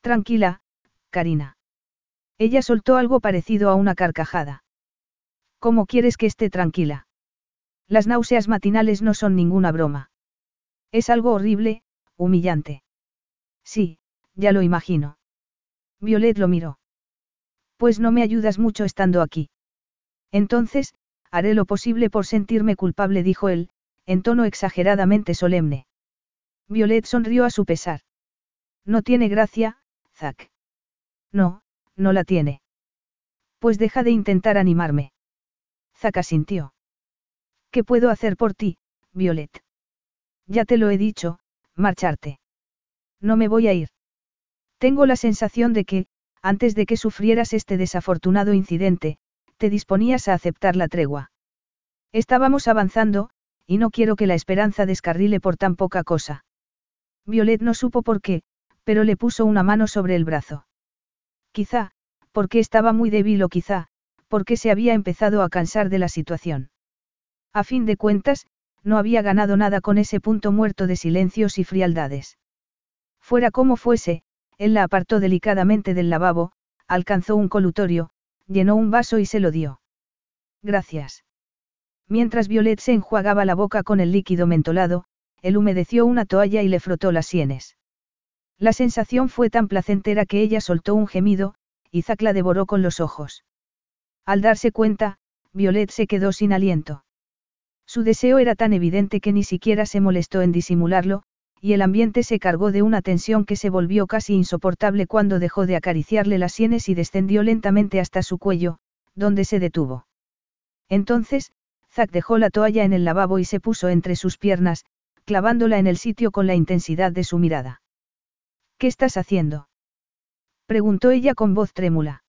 A: Tranquila, Karina. Ella soltó algo parecido a una carcajada. ¿Cómo quieres que esté tranquila? Las náuseas matinales no son ninguna broma. Es algo horrible, humillante. Sí, ya lo imagino. Violet lo miró. Pues no me ayudas mucho estando aquí. Entonces, haré lo posible por sentirme culpable, dijo él, en tono exageradamente solemne. Violet sonrió a su pesar. No tiene gracia, Zack. No, no la tiene. Pues deja de intentar animarme. Zack asintió. ¿Qué puedo hacer por ti, Violet? Ya te lo he dicho, marcharte. No me voy a ir. Tengo la sensación de que, antes de que sufrieras este desafortunado incidente, te disponías a aceptar la tregua. Estábamos avanzando, y no quiero que la esperanza descarrile por tan poca cosa. Violet no supo por qué, pero le puso una mano sobre el brazo. Quizá, porque estaba muy débil o quizá, porque se había empezado a cansar de la situación. A fin de cuentas, no había ganado nada con ese punto muerto de silencios y frialdades. Fuera como fuese, él la apartó delicadamente del lavabo, alcanzó un colutorio, llenó un vaso y se lo dio. Gracias. Mientras Violet se enjuagaba la boca con el líquido mentolado, él humedeció una toalla y le frotó las sienes. La sensación fue tan placentera que ella soltó un gemido, y Zack la devoró con los ojos. Al darse cuenta, Violet se quedó sin aliento. Su deseo era tan evidente que ni siquiera se molestó en disimularlo, y el ambiente se cargó de una tensión que se volvió casi insoportable cuando dejó de acariciarle las sienes y descendió lentamente hasta su cuello, donde se detuvo. Entonces, Zack dejó la toalla en el lavabo y se puso entre sus piernas, clavándola en el sitio con la intensidad de su mirada. ¿Qué estás haciendo? preguntó ella con voz trémula.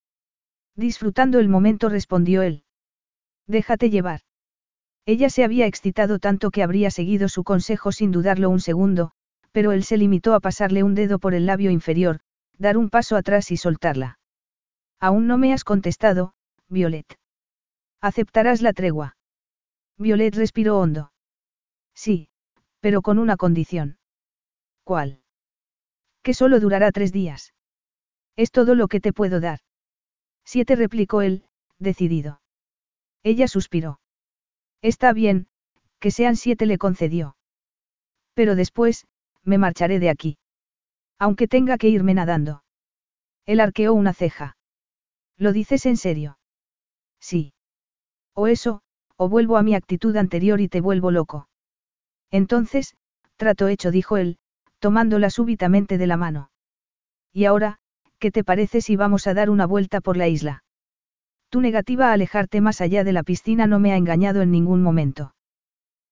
A: Disfrutando el momento respondió él. Déjate llevar. Ella se había excitado tanto que habría seguido su consejo sin dudarlo un segundo, pero él se limitó a pasarle un dedo por el labio inferior, dar un paso atrás y soltarla. Aún no me has contestado, Violet. ¿Aceptarás la tregua? Violet respiró hondo. Sí, pero con una condición. ¿Cuál? Que solo durará tres días. Es todo lo que te puedo dar. Siete replicó él, decidido. Ella suspiró. Está bien, que sean siete le concedió. Pero después, me marcharé de aquí. Aunque tenga que irme nadando. Él arqueó una ceja. ¿Lo dices en serio? Sí. O eso, o vuelvo a mi actitud anterior y te vuelvo loco. Entonces, trato hecho, dijo él, tomándola súbitamente de la mano. Y ahora, ¿qué te parece si vamos a dar una vuelta por la isla? Tu negativa a alejarte más allá de la piscina no me ha engañado en ningún momento.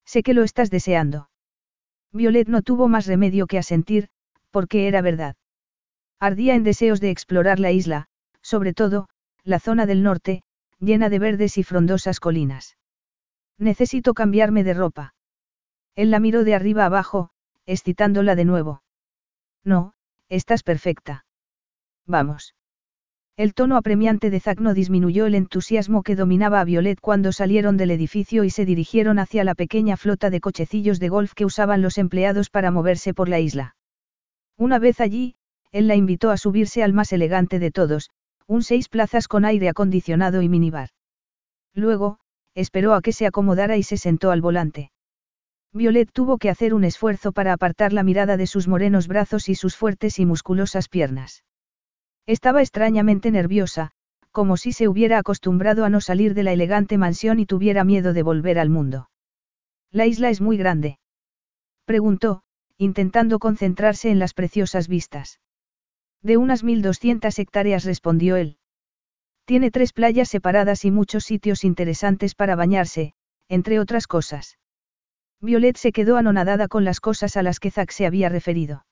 A: Sé que lo estás deseando. Violet no tuvo más remedio que asentir, porque era verdad. Ardía en deseos de explorar la isla, sobre todo, la zona del norte, llena de verdes y frondosas colinas. Necesito cambiarme de ropa. Él la miró de arriba abajo, excitándola de nuevo. No, estás perfecta. Vamos. El tono apremiante de Zack no disminuyó el entusiasmo que dominaba a Violet cuando salieron del edificio y se dirigieron hacia la pequeña flota de cochecillos de golf que usaban los empleados para moverse por la isla. Una vez allí, él la invitó a subirse al más elegante de todos, un seis plazas con aire acondicionado y minibar. Luego, esperó a que se acomodara y se sentó al volante. Violet tuvo que hacer un esfuerzo para apartar la mirada de sus morenos brazos y sus fuertes y musculosas piernas. Estaba extrañamente nerviosa, como si se hubiera acostumbrado a no salir de la elegante mansión y tuviera miedo de volver al mundo. ¿La isla es muy grande? Preguntó, intentando concentrarse en las preciosas vistas. De unas 1.200 hectáreas respondió él. Tiene tres playas separadas y muchos sitios interesantes para bañarse, entre otras cosas. Violet se quedó anonadada con las cosas a las que Zack se había referido.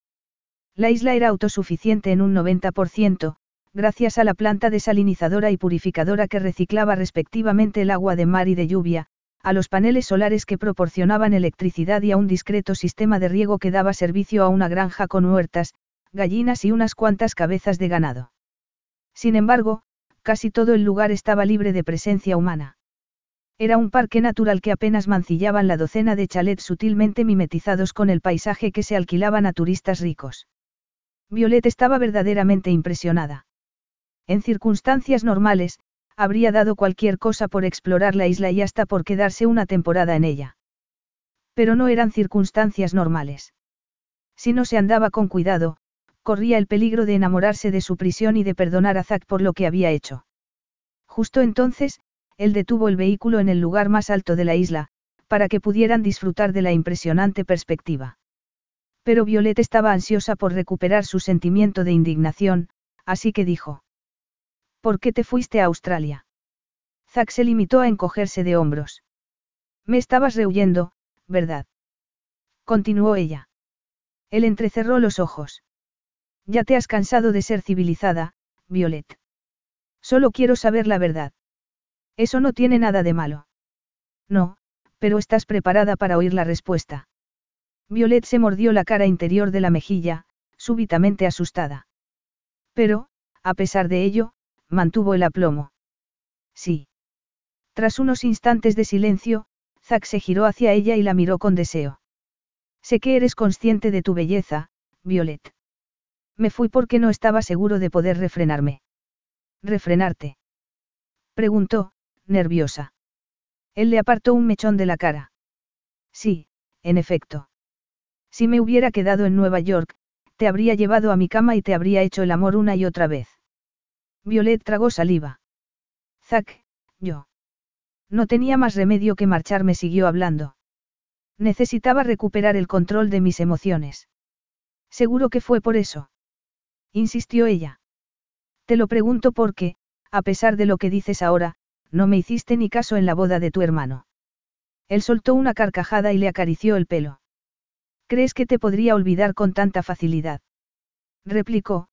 A: La isla era autosuficiente en un 90%, gracias a la planta desalinizadora y purificadora que reciclaba respectivamente el agua de mar y de lluvia, a los paneles solares que proporcionaban electricidad y a un discreto sistema de riego que daba servicio a una granja con huertas, gallinas y unas cuantas cabezas de ganado. Sin embargo, casi todo el lugar estaba libre de presencia humana. Era un parque natural que apenas mancillaban la docena de chalets sutilmente mimetizados con el paisaje que se alquilaban a turistas ricos. Violet estaba verdaderamente impresionada. En circunstancias normales, habría dado cualquier cosa por explorar la isla y hasta por quedarse una temporada en ella. Pero no eran circunstancias normales. Si no se andaba con cuidado, corría el peligro de enamorarse de su prisión y de perdonar a Zack por lo que había hecho. Justo entonces, él detuvo el vehículo en el lugar más alto de la isla, para que pudieran disfrutar de la impresionante perspectiva. Pero Violet estaba ansiosa por recuperar su sentimiento de indignación, así que dijo. ¿Por qué te fuiste a Australia? Zack se limitó a encogerse de hombros. Me estabas rehuyendo, ¿verdad? Continuó ella. Él entrecerró los ojos. Ya te has cansado de ser civilizada, Violet. Solo quiero saber la verdad. Eso no tiene nada de malo. No, pero estás preparada para oír la respuesta. Violet se mordió la cara interior de la mejilla, súbitamente asustada. Pero, a pesar de ello, mantuvo el aplomo. Sí. Tras unos instantes de silencio, Zack se giró hacia ella y la miró con deseo. Sé que eres consciente de tu belleza, Violet. Me fui porque no estaba seguro de poder refrenarme. ¿Refrenarte? Preguntó, nerviosa. Él le apartó un mechón de la cara. Sí, en efecto. Si me hubiera quedado en Nueva York, te habría llevado a mi cama y te habría hecho el amor una y otra vez. Violet tragó saliva. Zack, yo. No tenía más remedio que marcharme, siguió hablando. Necesitaba recuperar el control de mis emociones. Seguro que fue por eso. Insistió ella. Te lo pregunto porque, a pesar de lo que dices ahora, no me hiciste ni caso en la boda de tu hermano. Él soltó una carcajada y le acarició el pelo. ¿Crees que te podría olvidar con tanta facilidad? replicó,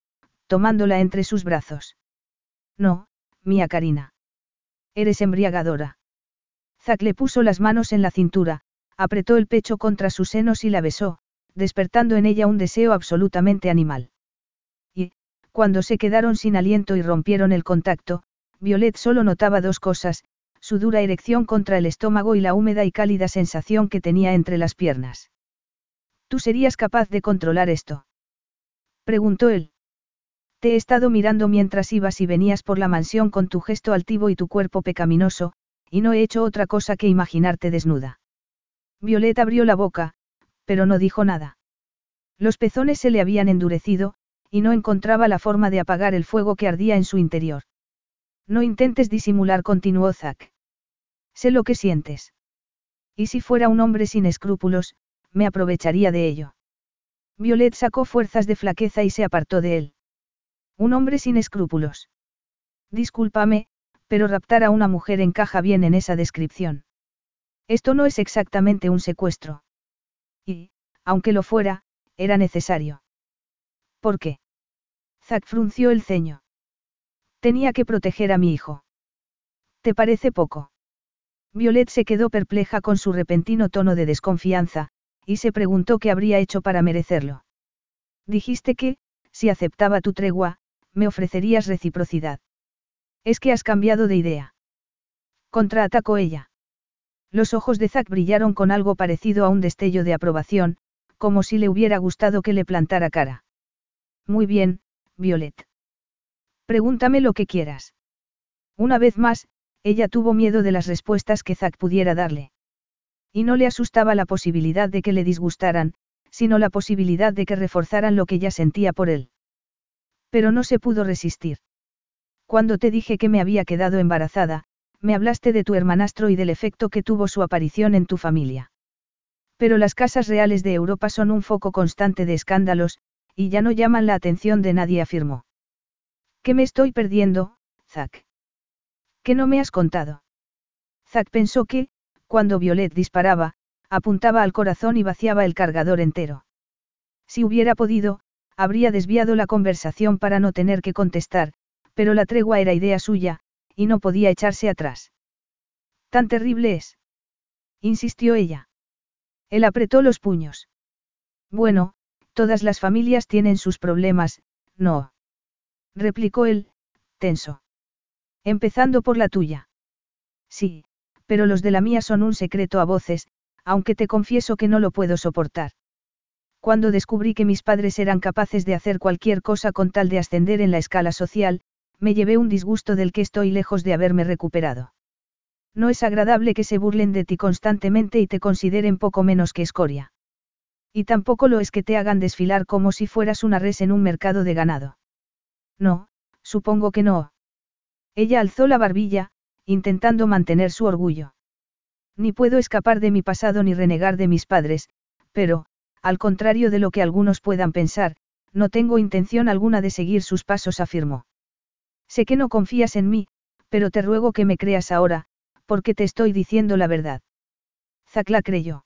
A: tomándola entre sus brazos. No, mía Karina. Eres embriagadora. Zack le puso las manos en la cintura, apretó el pecho contra sus senos y la besó, despertando en ella un deseo absolutamente animal. Cuando se quedaron sin aliento y rompieron el contacto, Violet solo notaba dos cosas, su dura erección contra el estómago y la húmeda y cálida sensación que tenía entre las piernas. ¿Tú serías capaz de controlar esto? preguntó él. Te he estado mirando mientras ibas y venías por la mansión con tu gesto altivo y tu cuerpo pecaminoso, y no he hecho otra cosa que imaginarte desnuda. Violet abrió la boca, pero no dijo nada. Los pezones se le habían endurecido, y no encontraba la forma de apagar el fuego que ardía en su interior. No intentes disimular, continuó Zack. Sé lo que sientes. Y si fuera un hombre sin escrúpulos, me aprovecharía de ello. Violet sacó fuerzas de flaqueza y se apartó de él. Un hombre sin escrúpulos. Discúlpame, pero raptar a una mujer encaja bien en esa descripción. Esto no es exactamente un secuestro. Y, aunque lo fuera, era necesario. ¿Por qué? Zack frunció el ceño. Tenía que proteger a mi hijo. ¿Te parece poco? Violet se quedó perpleja con su repentino tono de desconfianza, y se preguntó qué habría hecho para merecerlo. Dijiste que, si aceptaba tu tregua, me ofrecerías reciprocidad. Es que has cambiado de idea. Contraatacó ella. Los ojos de Zack brillaron con algo parecido a un destello de aprobación, como si le hubiera gustado que le plantara cara. Muy bien, Violet. Pregúntame lo que quieras. Una vez más, ella tuvo miedo de las respuestas que Zack pudiera darle. Y no le asustaba la posibilidad de que le disgustaran, sino la posibilidad de que reforzaran lo que ya sentía por él. Pero no se pudo resistir. Cuando te dije que me había quedado embarazada, me hablaste de tu hermanastro y del efecto que tuvo su aparición en tu familia. Pero las casas reales de Europa son un foco constante de escándalos, y ya no llaman la atención de nadie, afirmó. ¿Qué me estoy perdiendo, Zack? ¿Qué no me has contado? Zack pensó que, cuando Violet disparaba, apuntaba al corazón y vaciaba el cargador entero. Si hubiera podido, habría desviado la conversación para no tener que contestar, pero la tregua era idea suya, y no podía echarse atrás. ¿Tan terrible es? insistió ella. Él apretó los puños. Bueno, todas las familias tienen sus problemas, no. replicó él, tenso. Empezando por la tuya. Sí, pero los de la mía son un secreto a voces, aunque te confieso que no lo puedo soportar. Cuando descubrí que mis padres eran capaces de hacer cualquier cosa con tal de ascender en la escala social, me llevé un disgusto del que estoy lejos de haberme recuperado. No es agradable que se burlen de ti constantemente y te consideren poco menos que escoria. Y tampoco lo es que te hagan desfilar como si fueras una res en un mercado de ganado. No, supongo que no. Ella alzó la barbilla, intentando mantener su orgullo. Ni puedo escapar de mi pasado ni renegar de mis padres, pero, al contrario de lo que algunos puedan pensar, no tengo intención alguna de seguir sus pasos, afirmó. Sé que no confías en mí, pero te ruego que me creas ahora, porque te estoy diciendo la verdad. Zacla creyó.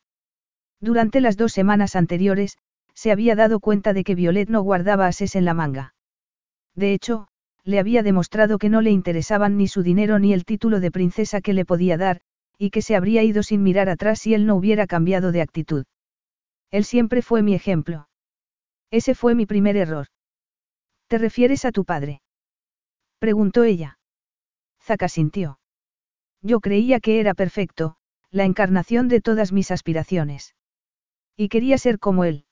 A: Durante las dos semanas anteriores, se había dado cuenta de que Violet no guardaba ases en la manga. De hecho, le había demostrado que no le interesaban ni su dinero ni el título de princesa que le podía dar, y que se habría ido sin mirar atrás si él no hubiera cambiado de actitud. Él siempre fue mi ejemplo. Ese fue mi primer error. ¿Te refieres a tu padre? Preguntó ella. Zaka sintió. Yo creía que era perfecto, la encarnación de todas mis aspiraciones. Y quería ser como él.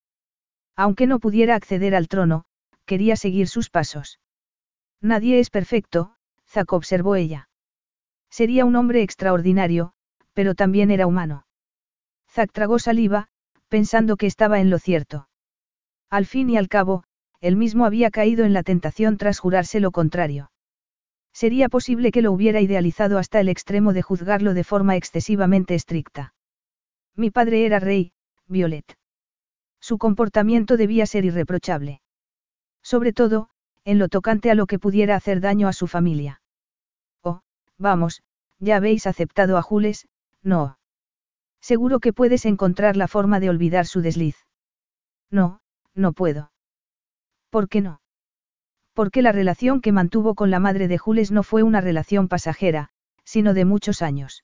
A: Aunque no pudiera acceder al trono, quería seguir sus pasos. Nadie es perfecto, Zack observó ella. Sería un hombre extraordinario, pero también era humano. Zack tragó saliva, pensando que estaba en lo cierto. Al fin y al cabo, él mismo había caído en la tentación tras jurarse lo contrario. Sería posible que lo hubiera idealizado hasta el extremo de juzgarlo de forma excesivamente estricta. Mi padre era rey, Violet. Su comportamiento debía ser irreprochable. Sobre todo, en lo tocante a lo que pudiera hacer daño a su familia. Oh, vamos, ya habéis aceptado a Jules, no. Seguro que puedes encontrar la forma de olvidar su desliz. No, no puedo. ¿Por qué no? Porque la relación que mantuvo con la madre de Jules no fue una relación pasajera, sino de muchos años.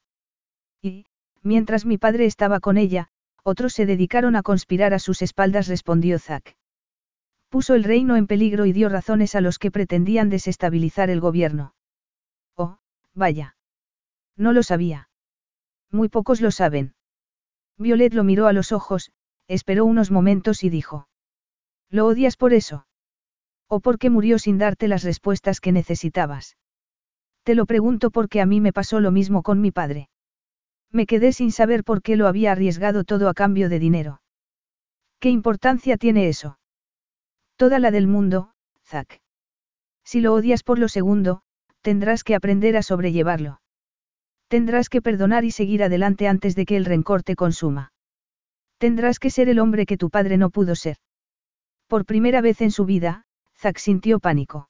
A: Y, mientras mi padre estaba con ella, otros se dedicaron a conspirar a sus espaldas, respondió Zack. Puso el reino en peligro y dio razones a los que pretendían desestabilizar el gobierno. Oh, vaya. No lo sabía. Muy pocos lo saben. Violet lo miró a los ojos, esperó unos momentos y dijo. ¿Lo odias por eso? ¿O porque murió sin darte las respuestas que necesitabas? Te lo pregunto porque a mí me pasó lo mismo con mi padre. Me quedé sin saber por qué lo había arriesgado todo a cambio de dinero. ¿Qué importancia tiene eso? Toda la del mundo, Zack. Si lo odias por lo segundo, tendrás que aprender a sobrellevarlo. Tendrás que perdonar y seguir adelante antes de que el rencor te consuma. Tendrás que ser el hombre que tu padre no pudo ser. Por primera vez en su vida, Zack sintió pánico.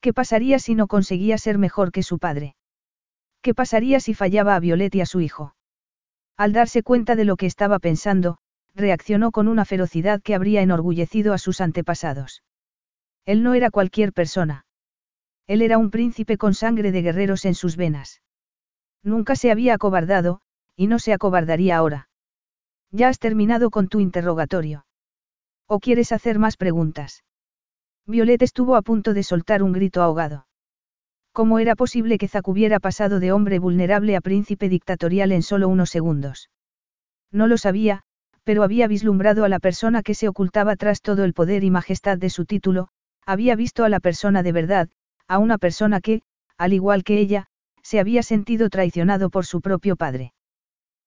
A: ¿Qué pasaría si no conseguía ser mejor que su padre? ¿Qué pasaría si fallaba a Violet y a su hijo? Al darse cuenta de lo que estaba pensando, reaccionó con una ferocidad que habría enorgullecido a sus antepasados. Él no era cualquier persona. Él era un príncipe con sangre de guerreros en sus venas. Nunca se había acobardado, y no se acobardaría ahora. Ya has terminado con tu interrogatorio. ¿O quieres hacer más preguntas? Violet estuvo a punto de soltar un grito ahogado. ¿Cómo era posible que Zack hubiera pasado de hombre vulnerable a príncipe dictatorial en solo unos segundos? No lo sabía, pero había vislumbrado a la persona que se ocultaba tras todo el poder y majestad de su título, había visto a la persona de verdad, a una persona que, al igual que ella, se había sentido traicionado por su propio padre.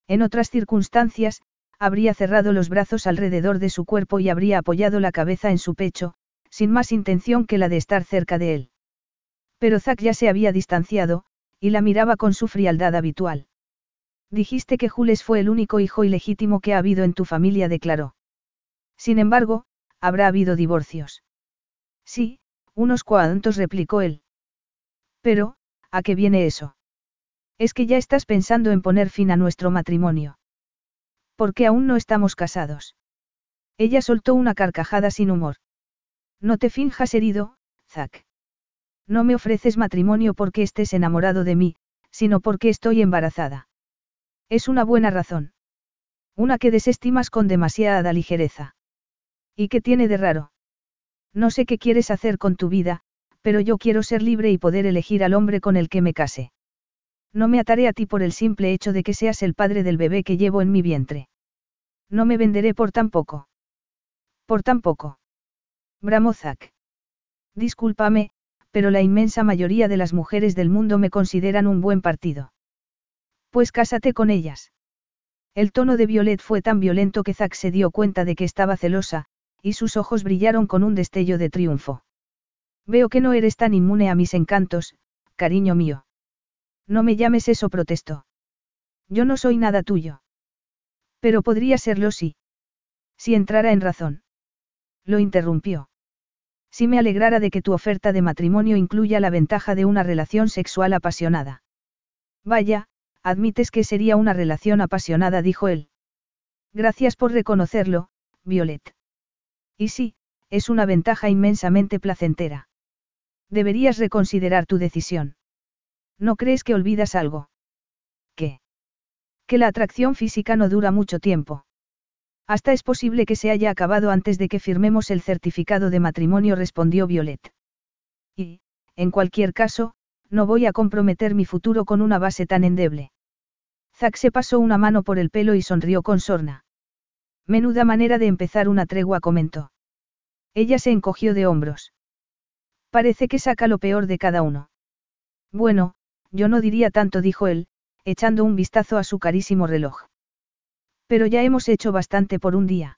A: En otras circunstancias, habría cerrado los brazos alrededor de su cuerpo y habría apoyado la cabeza en su pecho, sin más intención que la de estar cerca de él. Pero Zack ya se había distanciado, y la miraba con su frialdad habitual. Dijiste que Jules fue el único hijo ilegítimo que ha habido en tu familia, declaró. Sin embargo, habrá habido divorcios. Sí, unos cuantos, replicó él. Pero, ¿a qué viene eso? Es que ya estás pensando en poner fin a nuestro matrimonio. ¿Por qué aún no estamos casados? Ella soltó una carcajada sin humor. No te finjas herido, Zack. No me ofreces matrimonio porque estés enamorado de mí, sino porque estoy embarazada. Es una buena razón. Una que desestimas con demasiada ligereza. ¿Y qué tiene de raro? No sé qué quieres hacer con tu vida, pero yo quiero ser libre y poder elegir al hombre con el que me case. No me ataré a ti por el simple hecho de que seas el padre del bebé que llevo en mi vientre. No me venderé por tan poco. Por tan poco. Bramozak. Discúlpame, pero la inmensa mayoría de las mujeres del mundo me consideran un buen partido. Pues cásate con ellas. El tono de Violet fue tan violento que Zack se dio cuenta de que estaba celosa, y sus ojos brillaron con un destello de triunfo. Veo que no eres tan inmune a mis encantos, cariño mío. No me llames eso, protestó. Yo no soy nada tuyo. Pero podría serlo si. Si entrara en razón. Lo interrumpió. Si me alegrara de que tu oferta de matrimonio incluya la ventaja de una relación sexual apasionada. Vaya, admites que sería una relación apasionada, dijo él. Gracias por reconocerlo, Violet. Y sí, es una ventaja inmensamente placentera. Deberías reconsiderar tu decisión. ¿No crees que olvidas algo? ¿Qué? Que la atracción física no dura mucho tiempo. Hasta es posible que se haya acabado antes de que firmemos el certificado de matrimonio, respondió Violet. Y, en cualquier caso, no voy a comprometer mi futuro con una base tan endeble. Zack se pasó una mano por el pelo y sonrió con sorna. Menuda manera de empezar una tregua, comentó. Ella se encogió de hombros. Parece que saca lo peor de cada uno. Bueno, yo no diría tanto, dijo él, echando un vistazo a su carísimo reloj. Pero ya hemos hecho bastante por un día.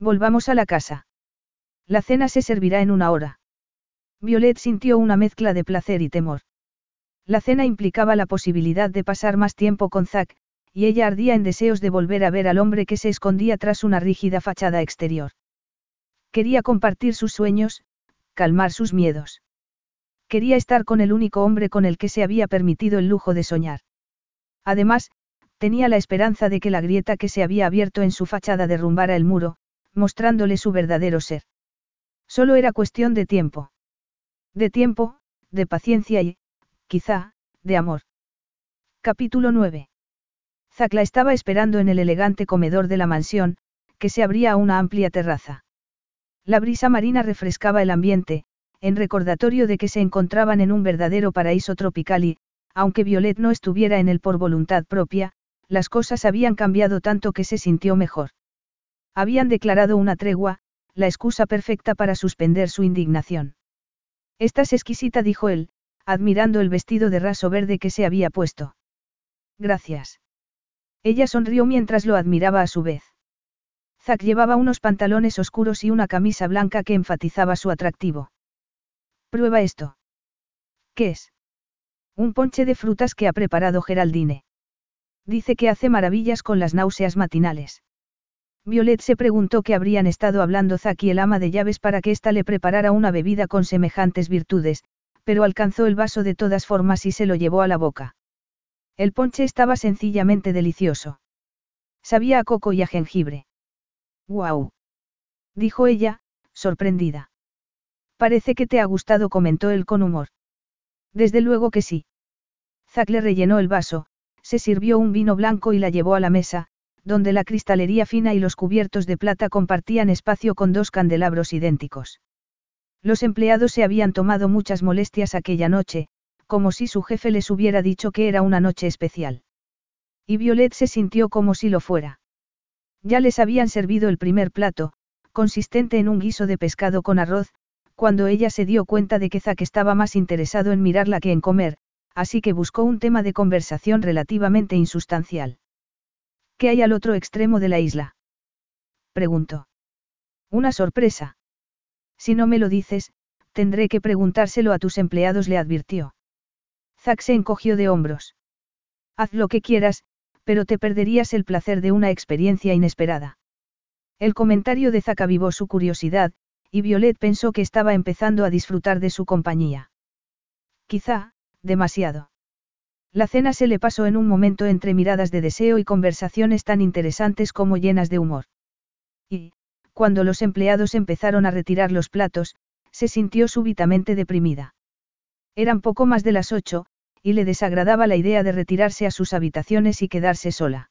A: Volvamos a la casa. La cena se servirá en una hora. Violet sintió una mezcla de placer y temor. La cena implicaba la posibilidad de pasar más tiempo con Zack, y ella ardía en deseos de volver a ver al hombre que se escondía tras una rígida fachada exterior. Quería compartir sus sueños, calmar sus miedos. Quería estar con el único hombre con el que se había permitido el lujo de soñar. Además, tenía la esperanza de que la grieta que se había abierto en su fachada derrumbara el muro, mostrándole su verdadero ser. Solo era cuestión de tiempo. De tiempo, de paciencia y, quizá, de amor. Capítulo 9. Zack la estaba esperando en el elegante comedor de la mansión, que se abría a una amplia terraza. La brisa marina refrescaba el ambiente, en recordatorio de que se encontraban en un verdadero paraíso tropical y, aunque Violet no estuviera en él por voluntad propia, las cosas habían cambiado tanto que se sintió mejor. Habían declarado una tregua, la excusa perfecta para suspender su indignación. Estás exquisita, dijo él, admirando el vestido de raso verde que se había puesto. Gracias. Ella sonrió mientras lo admiraba a su vez. Zack llevaba unos pantalones oscuros y una camisa blanca que enfatizaba su atractivo. Prueba esto. ¿Qué es? Un ponche de frutas que ha preparado Geraldine. Dice que hace maravillas con las náuseas matinales. Violet se preguntó qué habrían estado hablando Zack y el ama de llaves para que ésta le preparara una bebida con semejantes virtudes, pero alcanzó el vaso de todas formas y se lo llevó a la boca. El ponche estaba sencillamente delicioso. Sabía a coco y a jengibre. ¡Guau! Dijo ella, sorprendida. Parece que te ha gustado, comentó él con humor. Desde luego que sí. Zack le rellenó el vaso, se sirvió un vino blanco y la llevó a la mesa, donde la cristalería fina y los cubiertos de plata compartían espacio con dos candelabros idénticos. Los empleados se habían tomado muchas molestias aquella noche, como si su jefe les hubiera dicho que era una noche especial. Y Violet se sintió como si lo fuera. Ya les habían servido el primer plato, consistente en un guiso de pescado con arroz, cuando ella se dio cuenta de que Zack estaba más interesado en mirarla que en comer, así que buscó un tema de conversación relativamente insustancial. ¿Qué hay al otro extremo de la isla? Preguntó. Una sorpresa. Si no me lo dices, tendré que preguntárselo a tus empleados, le advirtió. Zack se encogió de hombros. Haz lo que quieras, pero te perderías el placer de una experiencia inesperada. El comentario de Zack avivó su curiosidad, y Violet pensó que estaba empezando a disfrutar de su compañía. Quizá, demasiado. La cena se le pasó en un momento entre miradas de deseo y conversaciones tan interesantes como llenas de humor. Y, cuando los empleados empezaron a retirar los platos, se sintió súbitamente deprimida. Eran poco más de las ocho, y le desagradaba la idea de retirarse a sus habitaciones y quedarse sola.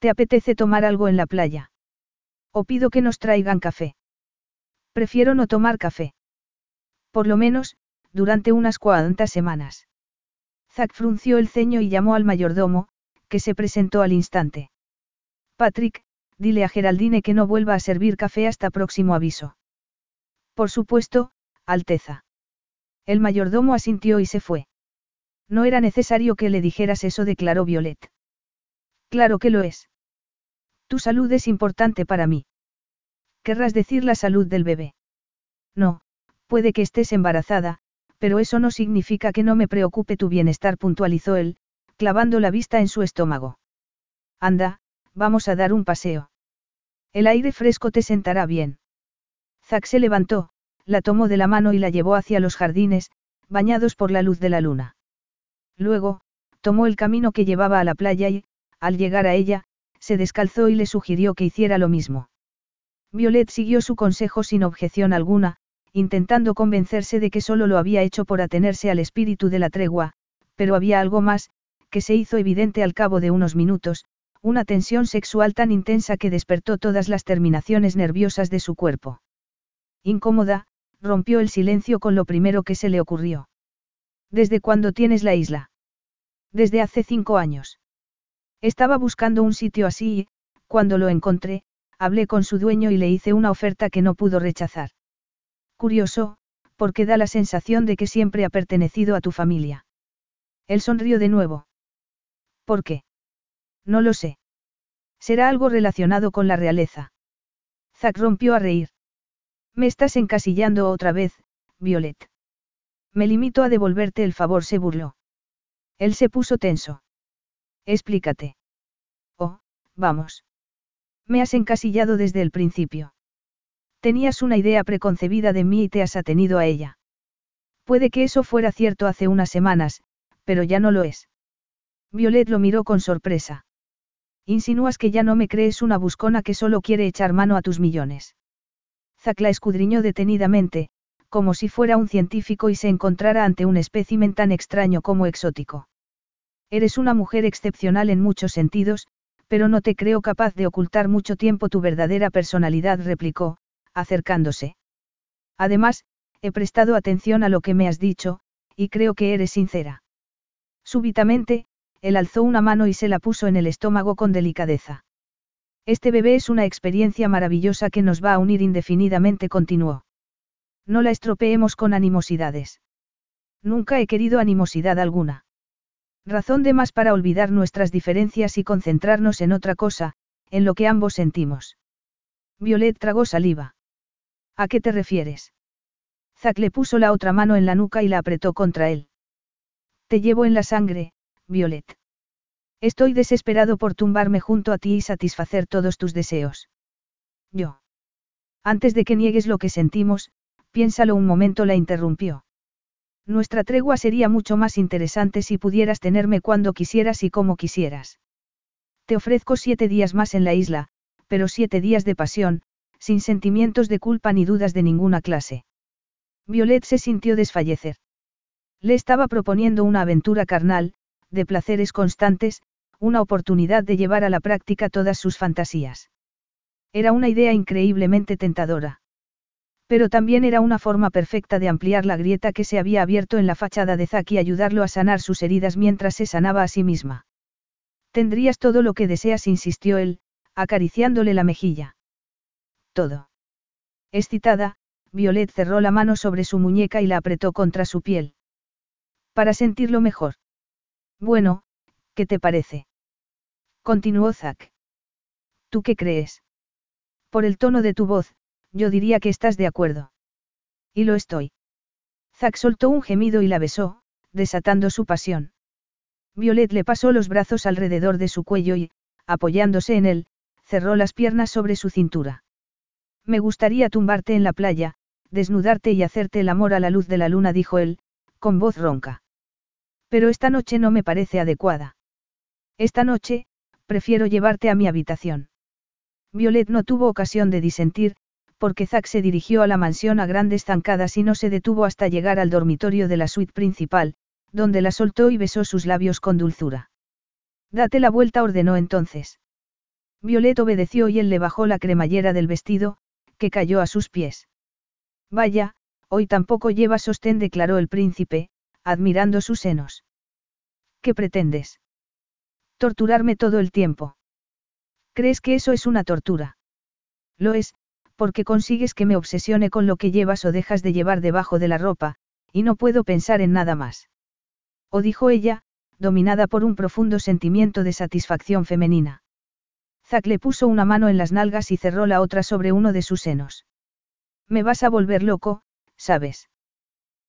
A: ¿Te apetece tomar algo en la playa? O pido que nos traigan café. Prefiero no tomar café. Por lo menos, durante unas cuantas semanas. Zack frunció el ceño y llamó al mayordomo, que se presentó al instante. Patrick, dile a Geraldine que no vuelva a servir café hasta próximo aviso. Por supuesto, Alteza. El mayordomo asintió y se fue. No era necesario que le dijeras eso, declaró Violet. Claro que lo es. Tu salud es importante para mí. Querrás decir la salud del bebé. No, puede que estés embarazada, pero eso no significa que no me preocupe tu bienestar, puntualizó él, clavando la vista en su estómago. Anda, vamos a dar un paseo. El aire fresco te sentará bien. Zack se levantó, la tomó de la mano y la llevó hacia los jardines, bañados por la luz de la luna. Luego, tomó el camino que llevaba a la playa y, al llegar a ella, se descalzó y le sugirió que hiciera lo mismo. Violet siguió su consejo sin objeción alguna, intentando convencerse de que solo lo había hecho por atenerse al espíritu de la tregua, pero había algo más, que se hizo evidente al cabo de unos minutos, una tensión sexual tan intensa que despertó todas las terminaciones nerviosas de su cuerpo. Incómoda, rompió el silencio con lo primero que se le ocurrió. ¿Desde cuándo tienes la isla? Desde hace cinco años. Estaba buscando un sitio así y, cuando lo encontré, hablé con su dueño y le hice una oferta que no pudo rechazar. Curioso, porque da la sensación de que siempre ha pertenecido a tu familia. Él sonrió de nuevo. ¿Por qué? No lo sé. Será algo relacionado con la realeza. Zack rompió a reír. Me estás encasillando otra vez, Violet. Me limito a devolverte el favor, se burló. Él se puso tenso. Explícate. Oh, vamos. Me has encasillado desde el principio. Tenías una idea preconcebida de mí y te has atenido a ella. Puede que eso fuera cierto hace unas semanas, pero ya no lo es. Violet lo miró con sorpresa. Insinúas que ya no me crees una buscona que solo quiere echar mano a tus millones. Zack la escudriñó detenidamente, como si fuera un científico y se encontrara ante un espécimen tan extraño como exótico. Eres una mujer excepcional en muchos sentidos, pero no te creo capaz de ocultar mucho tiempo tu verdadera personalidad, replicó, acercándose. Además, he prestado atención a lo que me has dicho, y creo que eres sincera. Súbitamente, él alzó una mano y se la puso en el estómago con delicadeza. Este bebé es una experiencia maravillosa que nos va a unir indefinidamente, continuó. No la estropeemos con animosidades. Nunca he querido animosidad alguna. Razón de más para olvidar nuestras diferencias y concentrarnos en otra cosa, en lo que ambos sentimos. Violet tragó saliva. ¿A qué te refieres? Zack le puso la otra mano en la nuca y la apretó contra él. Te llevo en la sangre, Violet. Estoy desesperado por tumbarme junto a ti y satisfacer todos tus deseos. Yo. Antes de que niegues lo que sentimos, piénsalo un momento, la interrumpió. Nuestra tregua sería mucho más interesante si pudieras tenerme cuando quisieras y como quisieras. Te ofrezco siete días más en la isla, pero siete días de pasión, sin sentimientos de culpa ni dudas de ninguna clase. Violet se sintió desfallecer. Le estaba proponiendo una aventura carnal, de placeres constantes, una oportunidad de llevar a la práctica todas sus fantasías. Era una idea increíblemente tentadora. Pero también era una forma perfecta de ampliar la grieta que se había abierto en la fachada de Zack y ayudarlo a sanar sus heridas mientras se sanaba a sí misma. Tendrías todo lo que deseas, insistió él, acariciándole la mejilla. Todo. Excitada, Violet cerró la mano sobre su muñeca y la apretó contra su piel. Para sentirlo mejor. Bueno, ¿qué te parece? Continuó Zack. ¿Tú qué crees? Por el tono de tu voz, yo diría que estás de acuerdo. Y lo estoy. Zack soltó un gemido y la besó, desatando su pasión. Violet le pasó los brazos alrededor de su cuello y, apoyándose en él, cerró las piernas sobre su cintura. Me gustaría tumbarte en la playa, desnudarte y hacerte el amor a la luz de la luna, dijo él, con voz ronca. Pero esta noche no me parece adecuada. Esta noche, prefiero llevarte a mi habitación. Violet no tuvo ocasión de disentir, porque Zack se dirigió a la mansión a grandes zancadas y no se detuvo hasta llegar al dormitorio de la suite principal, donde la soltó y besó sus labios con dulzura. Date la vuelta, ordenó entonces. Violet obedeció y él le bajó la cremallera del vestido, que cayó a sus pies. Vaya, hoy tampoco lleva sostén, declaró el príncipe, admirando sus senos. ¿Qué pretendes? Torturarme todo el tiempo. ¿Crees que eso es una tortura? Lo es, porque consigues que me obsesione con lo que llevas o dejas de llevar debajo de la ropa, y no puedo pensar en nada más. O dijo ella, dominada por un profundo sentimiento de satisfacción femenina. Zack le puso una mano en las nalgas y cerró la otra sobre uno de sus senos. Me vas a volver loco, ¿sabes?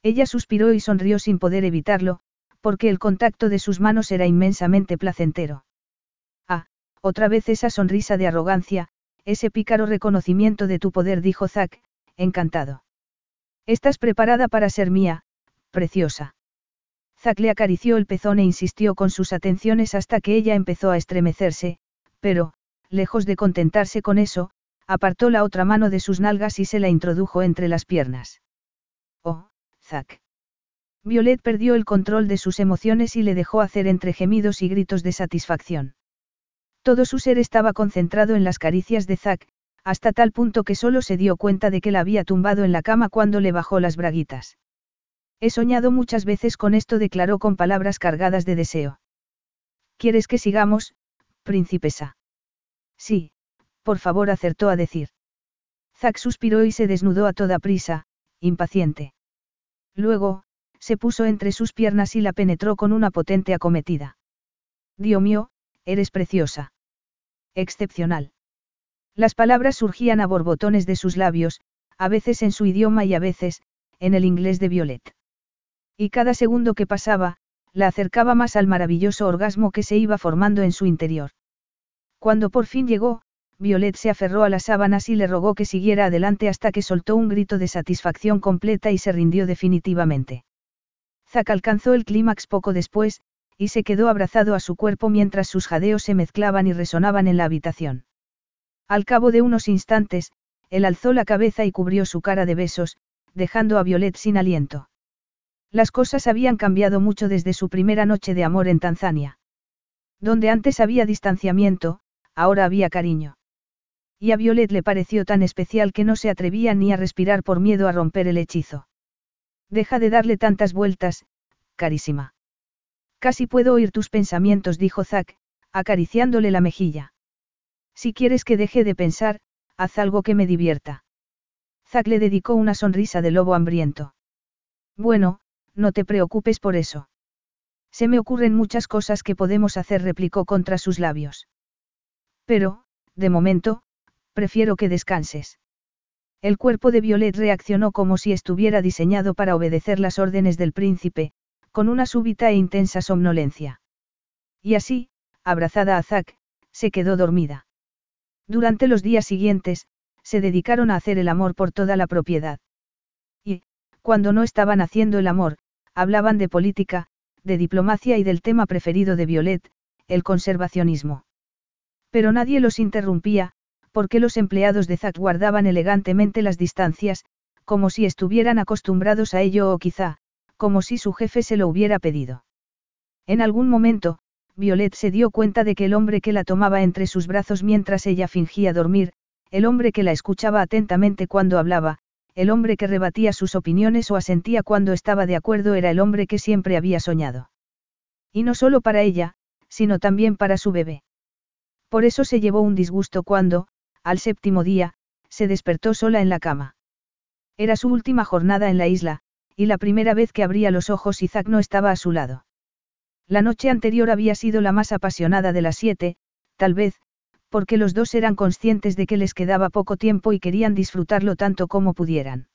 A: Ella suspiró y sonrió sin poder evitarlo, porque el contacto de sus manos era inmensamente placentero. Ah, otra vez esa sonrisa de arrogancia, ese pícaro reconocimiento de tu poder, dijo Zack, encantado. Estás preparada para ser mía, preciosa. Zack le acarició el pezón e insistió con sus atenciones hasta que ella empezó a estremecerse, pero, lejos de contentarse con eso, apartó la otra mano de sus nalgas y se la introdujo entre las piernas. Oh, Zack. Violet perdió el control de sus emociones y le dejó hacer entre gemidos y gritos de satisfacción. Todo su ser estaba concentrado en las caricias de Zack, hasta tal punto que solo se dio cuenta de que la había tumbado en la cama cuando le bajó las braguitas. He soñado muchas veces con esto, declaró con palabras cargadas de deseo. ¿Quieres que sigamos, princesa? Sí, por favor, acertó a decir. Zack suspiró y se desnudó a toda prisa, impaciente. Luego, se puso entre sus piernas y la penetró con una potente acometida. Dios mío, eres preciosa. Excepcional. Las palabras surgían a borbotones de sus labios, a veces en su idioma y a veces, en el inglés de Violet. Y cada segundo que pasaba, la acercaba más al maravilloso orgasmo que se iba formando en su interior. Cuando por fin llegó, Violet se aferró a las sábanas y le rogó que siguiera adelante hasta que soltó un grito de satisfacción completa y se rindió definitivamente. Zack alcanzó el clímax poco después, y se quedó abrazado a su cuerpo mientras sus jadeos se mezclaban y resonaban en la habitación. Al cabo de unos instantes, él alzó la cabeza y cubrió su cara de besos, dejando a Violet sin aliento. Las cosas habían cambiado mucho desde su primera noche de amor en Tanzania. Donde antes había distanciamiento, ahora había cariño. Y a Violet le pareció tan especial que no se atrevía ni a respirar por miedo a romper el hechizo. Deja de darle tantas vueltas, carísima. Casi puedo oír tus pensamientos, dijo Zack, acariciándole la mejilla. Si quieres que deje de pensar, haz algo que me divierta. Zack le dedicó una sonrisa de lobo hambriento. Bueno, no te preocupes por eso. Se me ocurren muchas cosas que podemos hacer, replicó contra sus labios. Pero, de momento, prefiero que descanses. El cuerpo de Violet reaccionó como si estuviera diseñado para obedecer las órdenes del príncipe, con una súbita e intensa somnolencia. Y así, abrazada a Zack, se quedó dormida. Durante los días siguientes, se dedicaron a hacer el amor por toda la propiedad. Y, cuando no estaban haciendo el amor, hablaban de política, de diplomacia y del tema preferido de Violet, el conservacionismo. Pero nadie los interrumpía, porque los empleados de Zack guardaban elegantemente las distancias, como si estuvieran acostumbrados a ello o quizá, como si su jefe se lo hubiera pedido. En algún momento, Violet se dio cuenta de que el hombre que la tomaba entre sus brazos mientras ella fingía dormir, el hombre que la escuchaba atentamente cuando hablaba, el hombre que rebatía sus opiniones o asentía cuando estaba de acuerdo era el hombre que siempre había soñado. Y no solo para ella, sino también para su bebé. Por eso se llevó un disgusto cuando, al séptimo día, se despertó sola en la cama. Era su última jornada en la isla, y la primera vez que abría los ojos Isaac no estaba a su lado. La noche anterior había sido la más apasionada de las siete, tal vez, porque los dos eran conscientes de que les quedaba poco tiempo y querían disfrutarlo tanto como pudieran.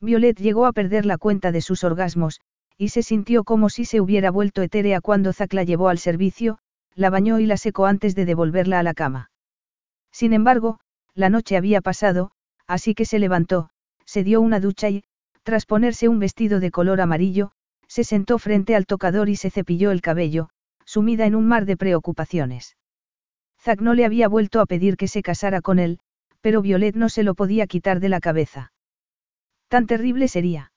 A: Violet llegó a perder la cuenta de sus orgasmos, y se sintió como si se hubiera vuelto etérea cuando Zack la llevó al servicio, la bañó y la secó antes de devolverla a la cama. Sin embargo, la noche había pasado, así que se levantó, se dio una ducha y, tras ponerse un vestido de color amarillo, se sentó frente al tocador y se cepilló el cabello, sumida en un mar de preocupaciones. Zack no le había vuelto a pedir que se casara con él, pero Violet no se lo podía quitar de la cabeza. Tan terrible sería.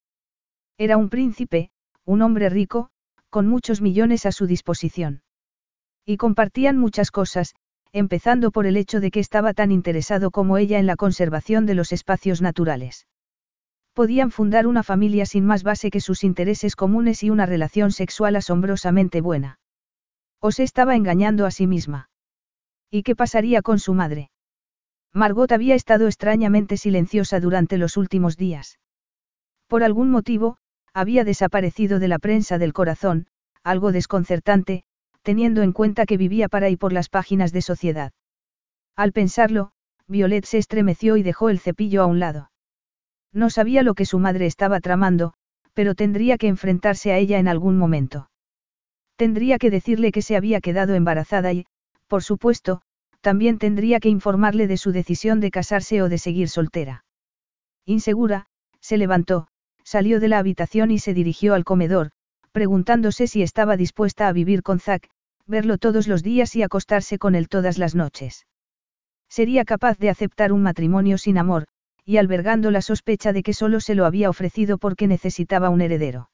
A: Era un príncipe, un hombre rico, con muchos millones a su disposición. Y compartían muchas cosas, empezando por el hecho de que estaba tan interesado como ella en la conservación de los espacios naturales. Podían fundar una familia sin más base que sus intereses comunes y una relación sexual asombrosamente buena. O se estaba engañando a sí misma. ¿Y qué pasaría con su madre? Margot había estado extrañamente silenciosa durante los últimos días. Por algún motivo, había desaparecido de la prensa del corazón, algo desconcertante, teniendo en cuenta que vivía para y por las páginas de sociedad. Al pensarlo, Violet se estremeció y dejó el cepillo a un lado. No sabía lo que su madre estaba tramando, pero tendría que enfrentarse a ella en algún momento. Tendría que decirle que se había quedado embarazada y, por supuesto, también tendría que informarle de su decisión de casarse o de seguir soltera. Insegura, se levantó, salió de la habitación y se dirigió al comedor, preguntándose si estaba dispuesta a vivir con Zack, verlo todos los días y acostarse con él todas las noches. Sería capaz de aceptar un matrimonio sin amor, y albergando la sospecha de que solo se lo había ofrecido porque necesitaba un heredero.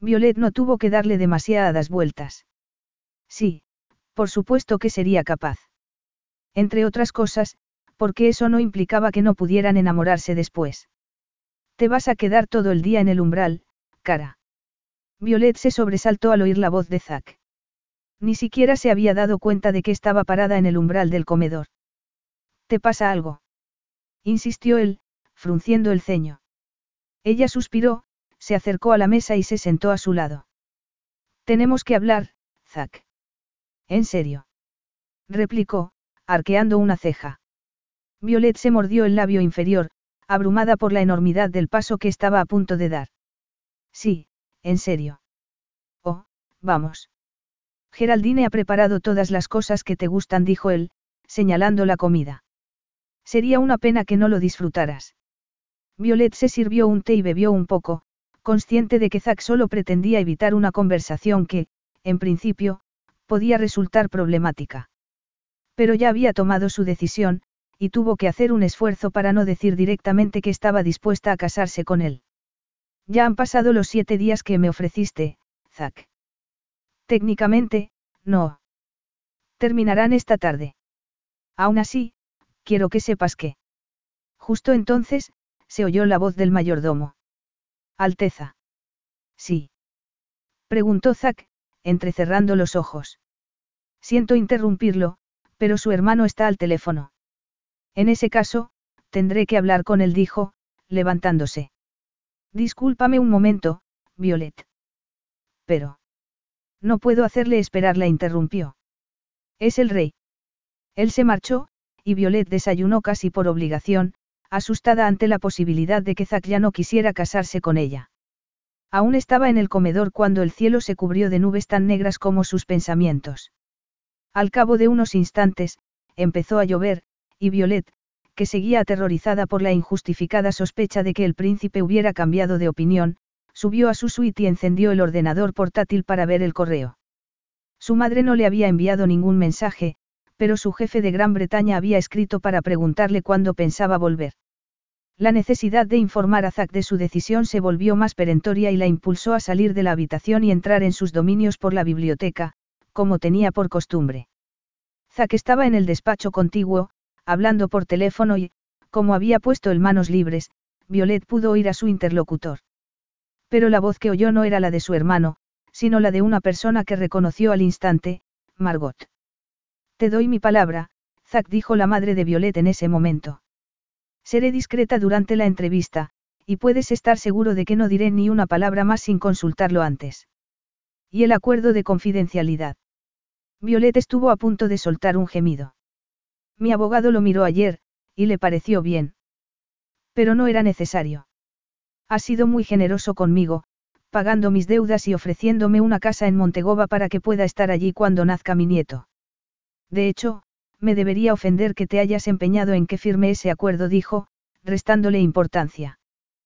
A: Violet no tuvo que darle demasiadas vueltas. Sí, por supuesto que sería capaz. Entre otras cosas, porque eso no implicaba que no pudieran enamorarse después. Te vas a quedar todo el día en el umbral, cara. Violet se sobresaltó al oír la voz de Zack. Ni siquiera se había dado cuenta de que estaba parada en el umbral del comedor. ¿Te pasa algo? Insistió él, frunciendo el ceño. Ella suspiró, se acercó a la mesa y se sentó a su lado. Tenemos que hablar, Zack. ¿En serio? replicó, arqueando una ceja. Violet se mordió el labio inferior, abrumada por la enormidad del paso que estaba a punto de dar. Sí, en serio. Oh, vamos. Geraldine ha preparado todas las cosas que te gustan, dijo él, señalando la comida. Sería una pena que no lo disfrutaras. Violet se sirvió un té y bebió un poco, consciente de que Zack solo pretendía evitar una conversación que, en principio, podía resultar problemática. Pero ya había tomado su decisión, y tuvo que hacer un esfuerzo para no decir directamente que estaba dispuesta a casarse con él. Ya han pasado los siete días que me ofreciste, Zack. Técnicamente, no. Terminarán esta tarde. Aún así, quiero que sepas que. Justo entonces, se oyó la voz del mayordomo. Alteza. Sí. Preguntó Zack, entrecerrando los ojos. Siento interrumpirlo, pero su hermano está al teléfono. En ese caso, tendré que hablar con él, dijo, levantándose. Discúlpame un momento, Violet. Pero. No puedo hacerle esperar, la interrumpió. Es el rey. Él se marchó, y Violet desayunó casi por obligación, asustada ante la posibilidad de que Zack ya no quisiera casarse con ella. Aún estaba en el comedor cuando el cielo se cubrió de nubes tan negras como sus pensamientos. Al cabo de unos instantes, empezó a llover, y Violet, que seguía aterrorizada por la injustificada sospecha de que el príncipe hubiera cambiado de opinión, subió a su suite y encendió el ordenador portátil para ver el correo. Su madre no le había enviado ningún mensaje, pero su jefe de Gran Bretaña había escrito para preguntarle cuándo pensaba volver. La necesidad de informar a Zack de su decisión se volvió más perentoria y la impulsó a salir de la habitación y entrar en sus dominios por la biblioteca, como tenía por costumbre. Zack estaba en el despacho contiguo, hablando por teléfono y, como había puesto el manos libres, Violet pudo oír a su interlocutor. Pero la voz que oyó no era la de su hermano, sino la de una persona que reconoció al instante, Margot. Te doy mi palabra, Zack dijo la madre de Violet en ese momento. Seré discreta durante la entrevista, y puedes estar seguro de que no diré ni una palabra más sin consultarlo antes. Y el acuerdo de confidencialidad. Violet estuvo a punto de soltar un gemido. Mi abogado lo miró ayer, y le pareció bien. Pero no era necesario. Ha sido muy generoso conmigo, pagando mis deudas y ofreciéndome una casa en Montegova para que pueda estar allí cuando nazca mi nieto. De hecho, me debería ofender que te hayas empeñado en que firme ese acuerdo, dijo, restándole importancia.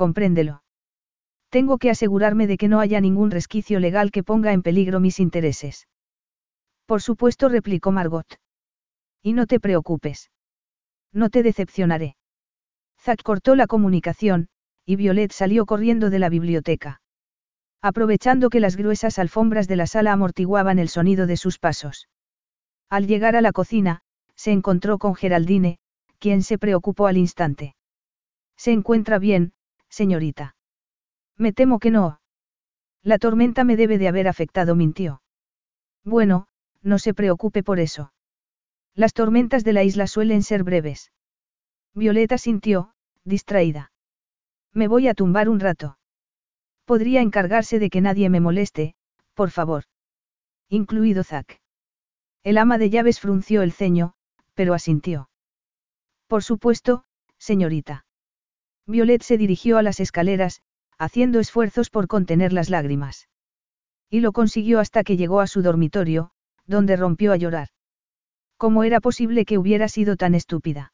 A: Compréndelo. Tengo que asegurarme de que no haya ningún resquicio legal que ponga en peligro mis intereses. Por supuesto, replicó Margot. Y no te preocupes. No te decepcionaré. Zack cortó la comunicación, y Violet salió corriendo de la biblioteca. Aprovechando que las gruesas alfombras de la sala amortiguaban el sonido de sus pasos. Al llegar a la cocina, se encontró con Geraldine, quien se preocupó al instante. ¿Se encuentra bien, señorita? Me temo que no. La tormenta me debe de haber afectado, mintió. Bueno, no se preocupe por eso. Las tormentas de la isla suelen ser breves. Violeta sintió, distraída. Me voy a tumbar un rato. Podría encargarse de que nadie me moleste, por favor. Incluido Zack. El ama de llaves frunció el ceño, pero asintió. Por supuesto, señorita. Violet se dirigió a las escaleras, haciendo esfuerzos por contener las lágrimas. Y lo consiguió hasta que llegó a su dormitorio, donde rompió a llorar. ¿Cómo era posible que hubiera sido tan estúpida?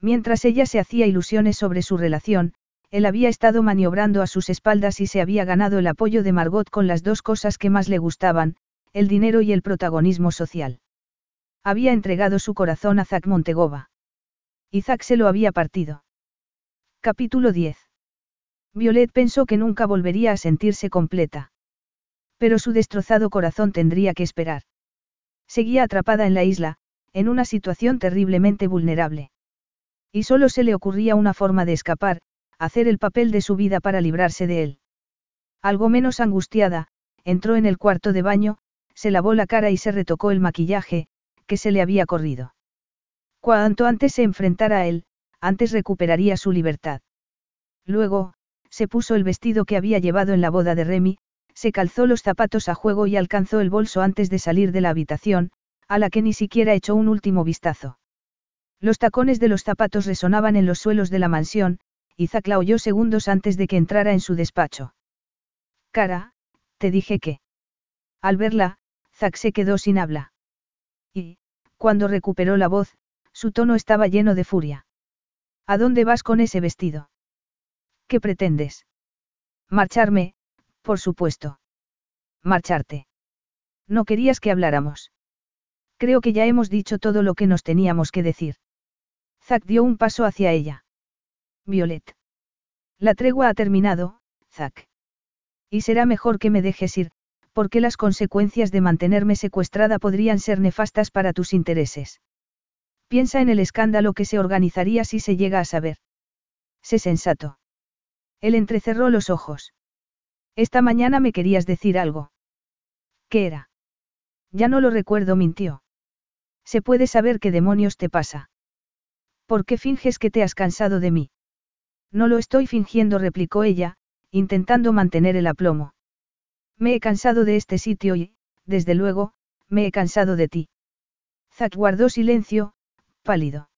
A: Mientras ella se hacía ilusiones sobre su relación, él había estado maniobrando a sus espaldas y se había ganado el apoyo de Margot con las dos cosas que más le gustaban, el dinero y el protagonismo social. Había entregado su corazón a Zack Montegova. Y Zack se lo había partido. Capítulo 10. Violet pensó que nunca volvería a sentirse completa. Pero su destrozado corazón tendría que esperar. Seguía atrapada en la isla, en una situación terriblemente vulnerable. Y solo se le ocurría una forma de escapar, hacer el papel de su vida para librarse de él. Algo menos angustiada, entró en el cuarto de baño, se lavó la cara y se retocó el maquillaje, que se le había corrido. Cuanto antes se enfrentara a él, antes recuperaría su libertad. Luego, se puso el vestido que había llevado en la boda de Remy, se calzó los zapatos a juego y alcanzó el bolso antes de salir de la habitación, a la que ni siquiera echó un último vistazo. Los tacones de los zapatos resonaban en los suelos de la mansión, y Zack la oyó segundos antes de que entrara en su despacho. Cara, te dije que. Al verla, Zack se quedó sin habla. Y, cuando recuperó la voz, su tono estaba lleno de furia. ¿A dónde vas con ese vestido? ¿Qué pretendes? Marcharme, por supuesto. Marcharte. No querías que habláramos. Creo que ya hemos dicho todo lo que nos teníamos que decir. Zack dio un paso hacia ella. Violet. La tregua ha terminado, Zack. Y será mejor que me dejes ir, porque las consecuencias de mantenerme secuestrada podrían ser nefastas para tus intereses. Piensa en el escándalo que se organizaría si se llega a saber. Sé sensato. Él entrecerró los ojos. Esta mañana me querías decir algo. ¿Qué era? Ya no lo recuerdo, mintió. Se puede saber qué demonios te pasa. ¿Por qué finges que te has cansado de mí? No lo estoy fingiendo, replicó ella, intentando mantener el aplomo. Me he cansado de este sitio y, desde luego, me he cansado de ti. Zack guardó silencio, pálido.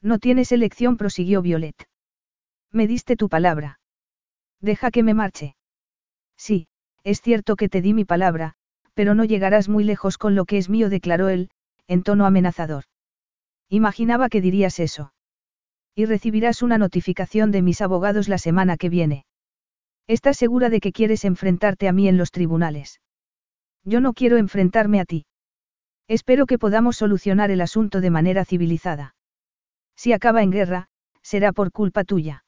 A: No tienes elección, prosiguió Violet. Me diste tu palabra. Deja que me marche. Sí, es cierto que te di mi palabra, pero no llegarás muy lejos con lo que es mío, declaró él, en tono amenazador. Imaginaba que dirías eso. Y recibirás una notificación de mis abogados la semana que viene. ¿Estás segura de que quieres enfrentarte a mí en los tribunales? Yo no quiero enfrentarme a ti. Espero que podamos solucionar el asunto de manera civilizada. Si acaba en guerra, será por culpa tuya.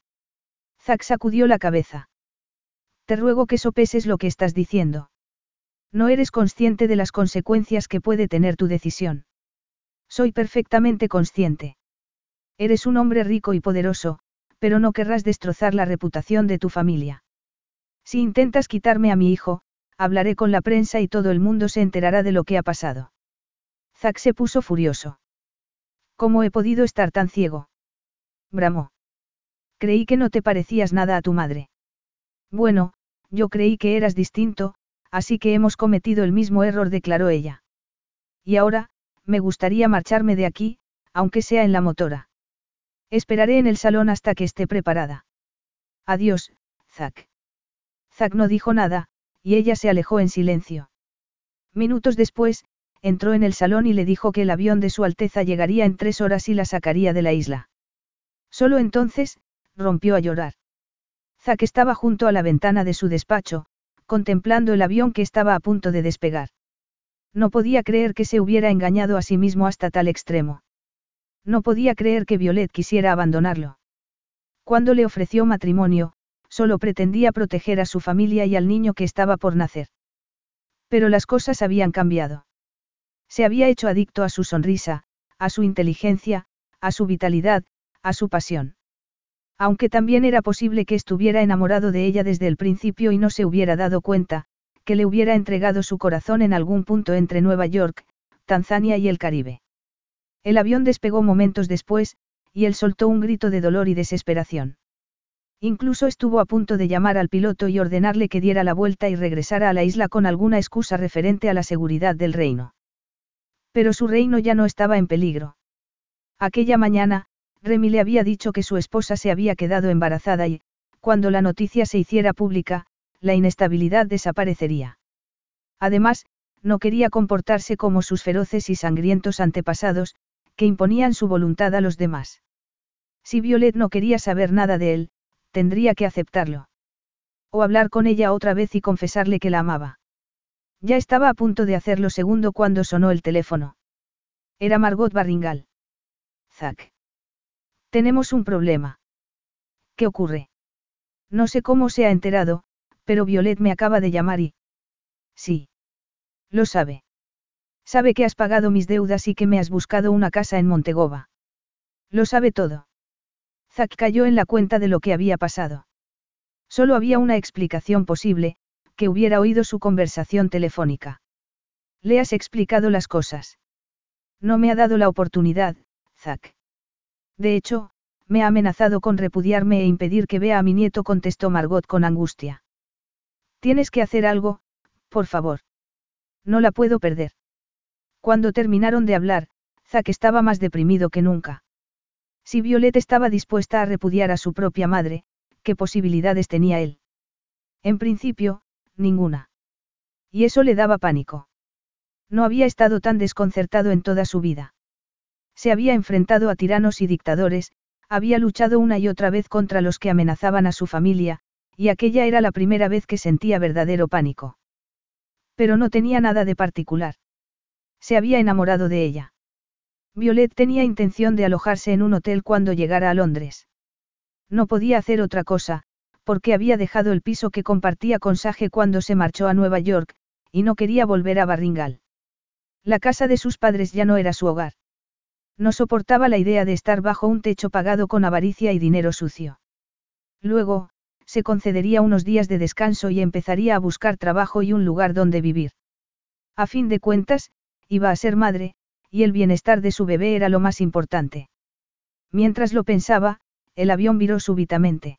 A: Zack sacudió la cabeza. Te ruego que sopeses lo que estás diciendo. No eres consciente de las consecuencias que puede tener tu decisión. Soy perfectamente consciente. Eres un hombre rico y poderoso, pero no querrás destrozar la reputación de tu familia. Si intentas quitarme a mi hijo, hablaré con la prensa y todo el mundo se enterará de lo que ha pasado. Zack se puso furioso. ¿Cómo he podido estar tan ciego? Bramó. Creí que no te parecías nada a tu madre. Bueno, yo creí que eras distinto, así que hemos cometido el mismo error, declaró ella. Y ahora, me gustaría marcharme de aquí, aunque sea en la motora. Esperaré en el salón hasta que esté preparada. Adiós, Zack. Zack no dijo nada, y ella se alejó en silencio. Minutos después, entró en el salón y le dijo que el avión de Su Alteza llegaría en tres horas y la sacaría de la isla. Solo entonces, rompió a llorar. Zack estaba junto a la ventana de su despacho, contemplando el avión que estaba a punto de despegar. No podía creer que se hubiera engañado a sí mismo hasta tal extremo. No podía creer que Violet quisiera abandonarlo. Cuando le ofreció matrimonio, solo pretendía proteger a su familia y al niño que estaba por nacer. Pero las cosas habían cambiado. Se había hecho adicto a su sonrisa, a su inteligencia, a su vitalidad, a su pasión. Aunque también era posible que estuviera enamorado de ella desde el principio y no se hubiera dado cuenta, que le hubiera entregado su corazón en algún punto entre Nueva York, Tanzania y el Caribe. El avión despegó momentos después, y él soltó un grito de dolor y desesperación. Incluso estuvo a punto de llamar al piloto y ordenarle que diera la vuelta y regresara a la isla con alguna excusa referente a la seguridad del reino. Pero su reino ya no estaba en peligro. Aquella mañana, Remy le había dicho que su esposa se había quedado embarazada y, cuando la noticia se hiciera pública, la inestabilidad desaparecería. Además, no quería comportarse como sus feroces y sangrientos antepasados, que imponían su voluntad a los demás. Si Violet no quería saber nada de él, tendría que aceptarlo. O hablar con ella otra vez y confesarle que la amaba. Ya estaba a punto de hacerlo segundo cuando sonó el teléfono. Era Margot Barringal. Zack. Tenemos un problema. ¿Qué ocurre? No sé cómo se ha enterado, pero Violet me acaba de llamar y... Sí. Lo sabe. Sabe que has pagado mis deudas y que me has buscado una casa en Montegova. Lo sabe todo. Zack cayó en la cuenta de lo que había pasado. Solo había una explicación posible, que hubiera oído su conversación telefónica. Le has explicado las cosas. No me ha dado la oportunidad, Zack. De hecho, me ha amenazado con repudiarme e impedir que vea a mi nieto, contestó Margot con angustia. Tienes que hacer algo, por favor. No la puedo perder. Cuando terminaron de hablar, Zack estaba más deprimido que nunca. Si Violet estaba dispuesta a repudiar a su propia madre, ¿qué posibilidades tenía él? En principio, ninguna. Y eso le daba pánico. No había estado tan desconcertado en toda su vida. Se había enfrentado a tiranos y dictadores, había luchado una y otra vez contra los que amenazaban a su familia, y aquella era la primera vez que sentía verdadero pánico. Pero no tenía nada de particular. Se había enamorado de ella. Violet tenía intención de alojarse en un hotel cuando llegara a Londres. No podía hacer otra cosa, porque había dejado el piso que compartía con Sage cuando se marchó a Nueva York, y no quería volver a Barringal. La casa de sus padres ya no era su hogar. No soportaba la idea de estar bajo un techo pagado con avaricia y dinero sucio. Luego, se concedería unos días de descanso y empezaría a buscar trabajo y un lugar donde vivir. A fin de cuentas, iba a ser madre, y el bienestar de su bebé era lo más importante. Mientras lo pensaba, el avión viró súbitamente.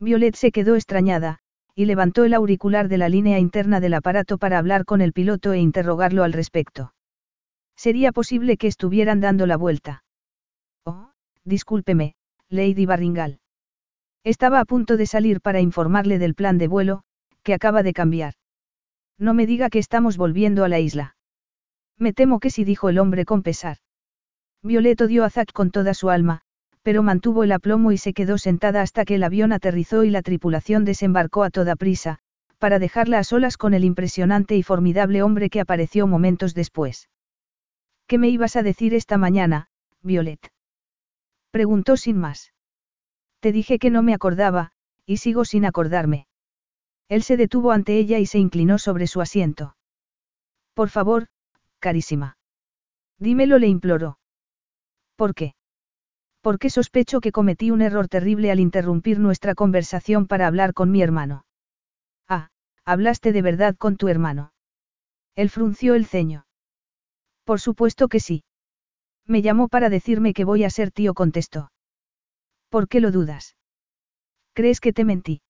A: Violet se quedó extrañada, y levantó el auricular de la línea interna del aparato para hablar con el piloto e interrogarlo al respecto. Sería posible que estuvieran dando la vuelta. Oh, discúlpeme, Lady Barringal. Estaba a punto de salir para informarle del plan de vuelo, que acaba de cambiar. No me diga que estamos volviendo a la isla. Me temo que sí dijo el hombre con pesar. Violet odió a Zack con toda su alma, pero mantuvo el aplomo y se quedó sentada hasta que el avión aterrizó y la tripulación desembarcó a toda prisa, para dejarla a solas con el impresionante y formidable hombre que apareció momentos después. ¿Qué me ibas a decir esta mañana, Violet? Preguntó sin más. Te dije que no me acordaba, y sigo sin acordarme. Él se detuvo ante ella y se inclinó sobre su asiento. Por favor, carísima. Dímelo, le imploró. ¿Por qué? Porque sospecho que cometí un error terrible al interrumpir nuestra conversación para hablar con mi hermano. Ah, hablaste de verdad con tu hermano. Él frunció el ceño. Por supuesto que sí. Me llamó para decirme que voy a ser tío, contestó. ¿Por qué lo dudas? ¿Crees que te mentí?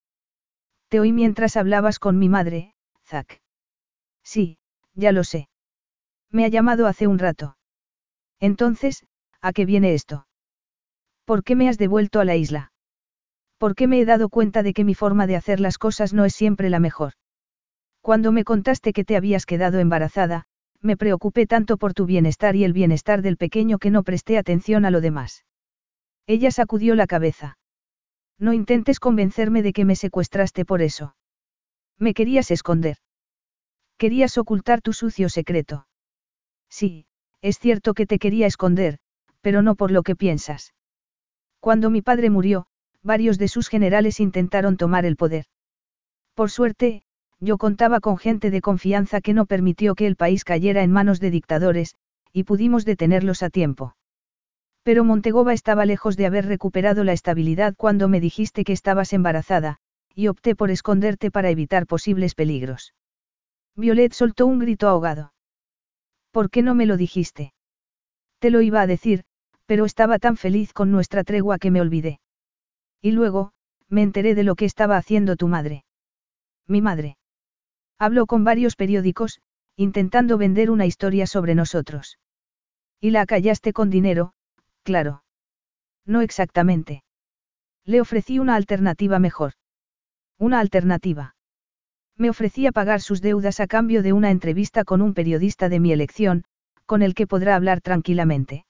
A: Te oí mientras hablabas con mi madre, Zack. Sí, ya lo sé. Me ha llamado hace un rato. Entonces, ¿a qué viene esto? ¿Por qué me has devuelto a la isla? ¿Por qué me he dado cuenta de que mi forma de hacer las cosas no es siempre la mejor? Cuando me contaste que te habías quedado embarazada, me preocupé tanto por tu bienestar y el bienestar del pequeño que no presté atención a lo demás. Ella sacudió la cabeza. No intentes convencerme de que me secuestraste por eso. Me querías esconder. Querías ocultar tu sucio secreto. Sí, es cierto que te quería esconder, pero no por lo que piensas. Cuando mi padre murió, varios de sus generales intentaron tomar el poder. Por suerte, yo contaba con gente de confianza que no permitió que el país cayera en manos de dictadores, y pudimos detenerlos a tiempo. Pero Montegoba estaba lejos de haber recuperado la estabilidad cuando me dijiste que estabas embarazada, y opté por esconderte para evitar posibles peligros. Violet soltó un grito ahogado. ¿Por qué no me lo dijiste? Te lo iba a decir, pero estaba tan feliz con nuestra tregua que me olvidé. Y luego, me enteré de lo que estaba haciendo tu madre. Mi madre. Habló con varios periódicos, intentando vender una historia sobre nosotros. Y la callaste con dinero, claro. No exactamente. Le ofrecí una alternativa mejor. Una alternativa. Me ofrecía pagar sus deudas a cambio de una entrevista con un periodista de mi elección, con el que podrá hablar tranquilamente.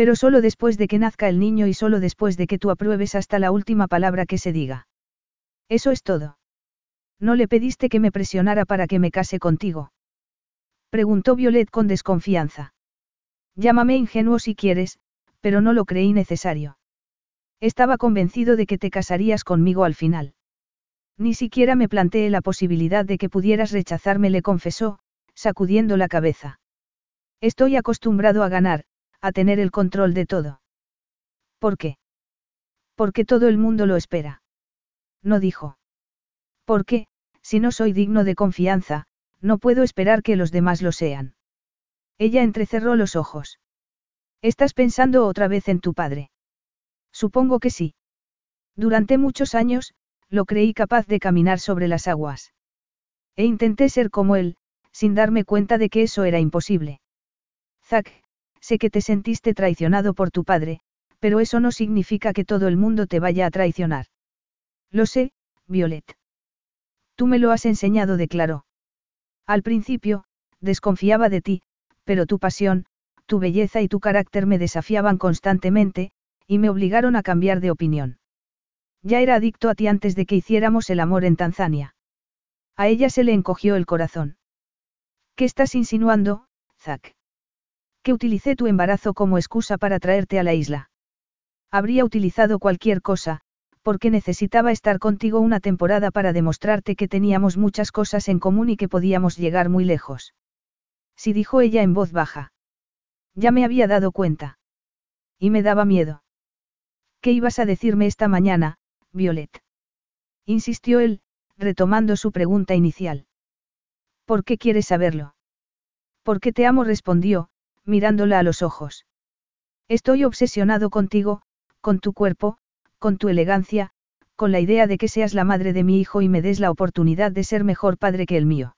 A: Pero solo después de que nazca el niño y solo después de que tú apruebes hasta la última palabra que se diga. Eso es todo. ¿No le pediste que me presionara para que me case contigo? Preguntó Violet con desconfianza. Llámame ingenuo si quieres, pero no lo creí necesario. Estaba convencido de que te casarías conmigo al final. Ni siquiera me planteé la posibilidad de que pudieras rechazarme, le confesó, sacudiendo la cabeza. Estoy acostumbrado a ganar, a tener el control de todo. ¿Por qué? Porque todo el mundo lo espera. No dijo. Porque, si no soy digno de confianza, no puedo esperar que los demás lo sean. Ella entrecerró los ojos. ¿Estás pensando otra vez en tu padre? Supongo que sí. Durante muchos años, lo creí capaz de caminar sobre las aguas. E intenté ser como él, sin darme cuenta de que eso era imposible. Zack, sé que te sentiste traicionado por tu padre, pero eso no significa que todo el mundo te vaya a traicionar. Lo sé, Violet. Tú me lo has enseñado, declaró. Al principio, desconfiaba de ti, pero tu pasión, tu belleza y tu carácter me desafiaban constantemente, y me obligaron a cambiar de opinión. Ya era adicto a ti antes de que hiciéramos el amor en Tanzania. A ella se le encogió el corazón. ¿Qué estás insinuando, Zack? Que utilicé tu embarazo como excusa para traerte a la isla. Habría utilizado cualquier cosa, porque necesitaba estar contigo una temporada para demostrarte que teníamos muchas cosas en común y que podíamos llegar muy lejos. Sí dijo ella en voz baja. Ya me había dado cuenta. Y me daba miedo. ¿Qué ibas a decirme esta mañana, Violet? Insistió él, retomando su pregunta inicial. ¿Por qué quieres saberlo? Porque te amo, respondió, mirándola a los ojos. Estoy obsesionado contigo, con tu cuerpo, con tu elegancia, con la idea de que seas la madre de mi hijo y me des la oportunidad de ser mejor padre que el mío.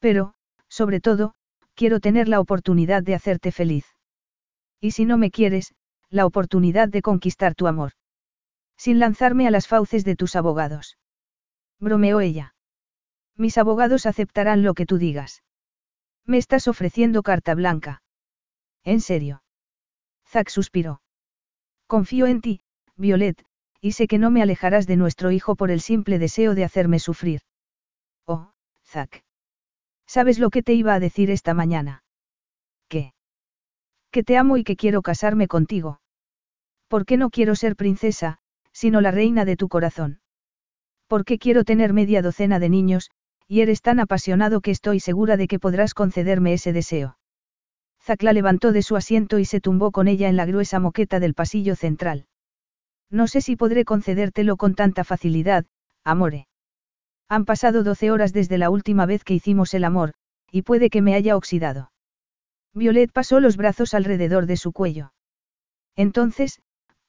A: Pero, sobre todo, quiero tener la oportunidad de hacerte feliz. Y si no me quieres, la oportunidad de conquistar tu amor. Sin lanzarme a las fauces de tus abogados. Bromeó ella. Mis abogados aceptarán lo que tú digas. Me estás ofreciendo carta blanca. ¿En serio? Zack suspiró. Confío en ti, Violet, y sé que no me alejarás de nuestro hijo por el simple deseo de hacerme sufrir. Oh, Zack. ¿Sabes lo que te iba a decir esta mañana? ¿Qué? Que te amo y que quiero casarme contigo. ¿Por qué no quiero ser princesa, sino la reina de tu corazón? ¿Por qué quiero tener media docena de niños, y eres tan apasionado que estoy segura de que podrás concederme ese deseo? Zack la levantó de su asiento y se tumbó con ella en la gruesa moqueta del pasillo central. No sé si podré concedértelo con tanta facilidad, amore. Han pasado doce horas desde la última vez que hicimos el amor, y puede que me haya oxidado. Violet pasó los brazos alrededor de su cuello. Entonces,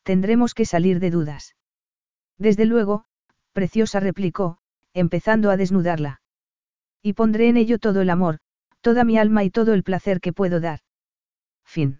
A: tendremos que salir de dudas. Desde luego, preciosa replicó, empezando a desnudarla. Y pondré en ello todo el amor, toda mi alma y todo el placer que puedo dar. Fin.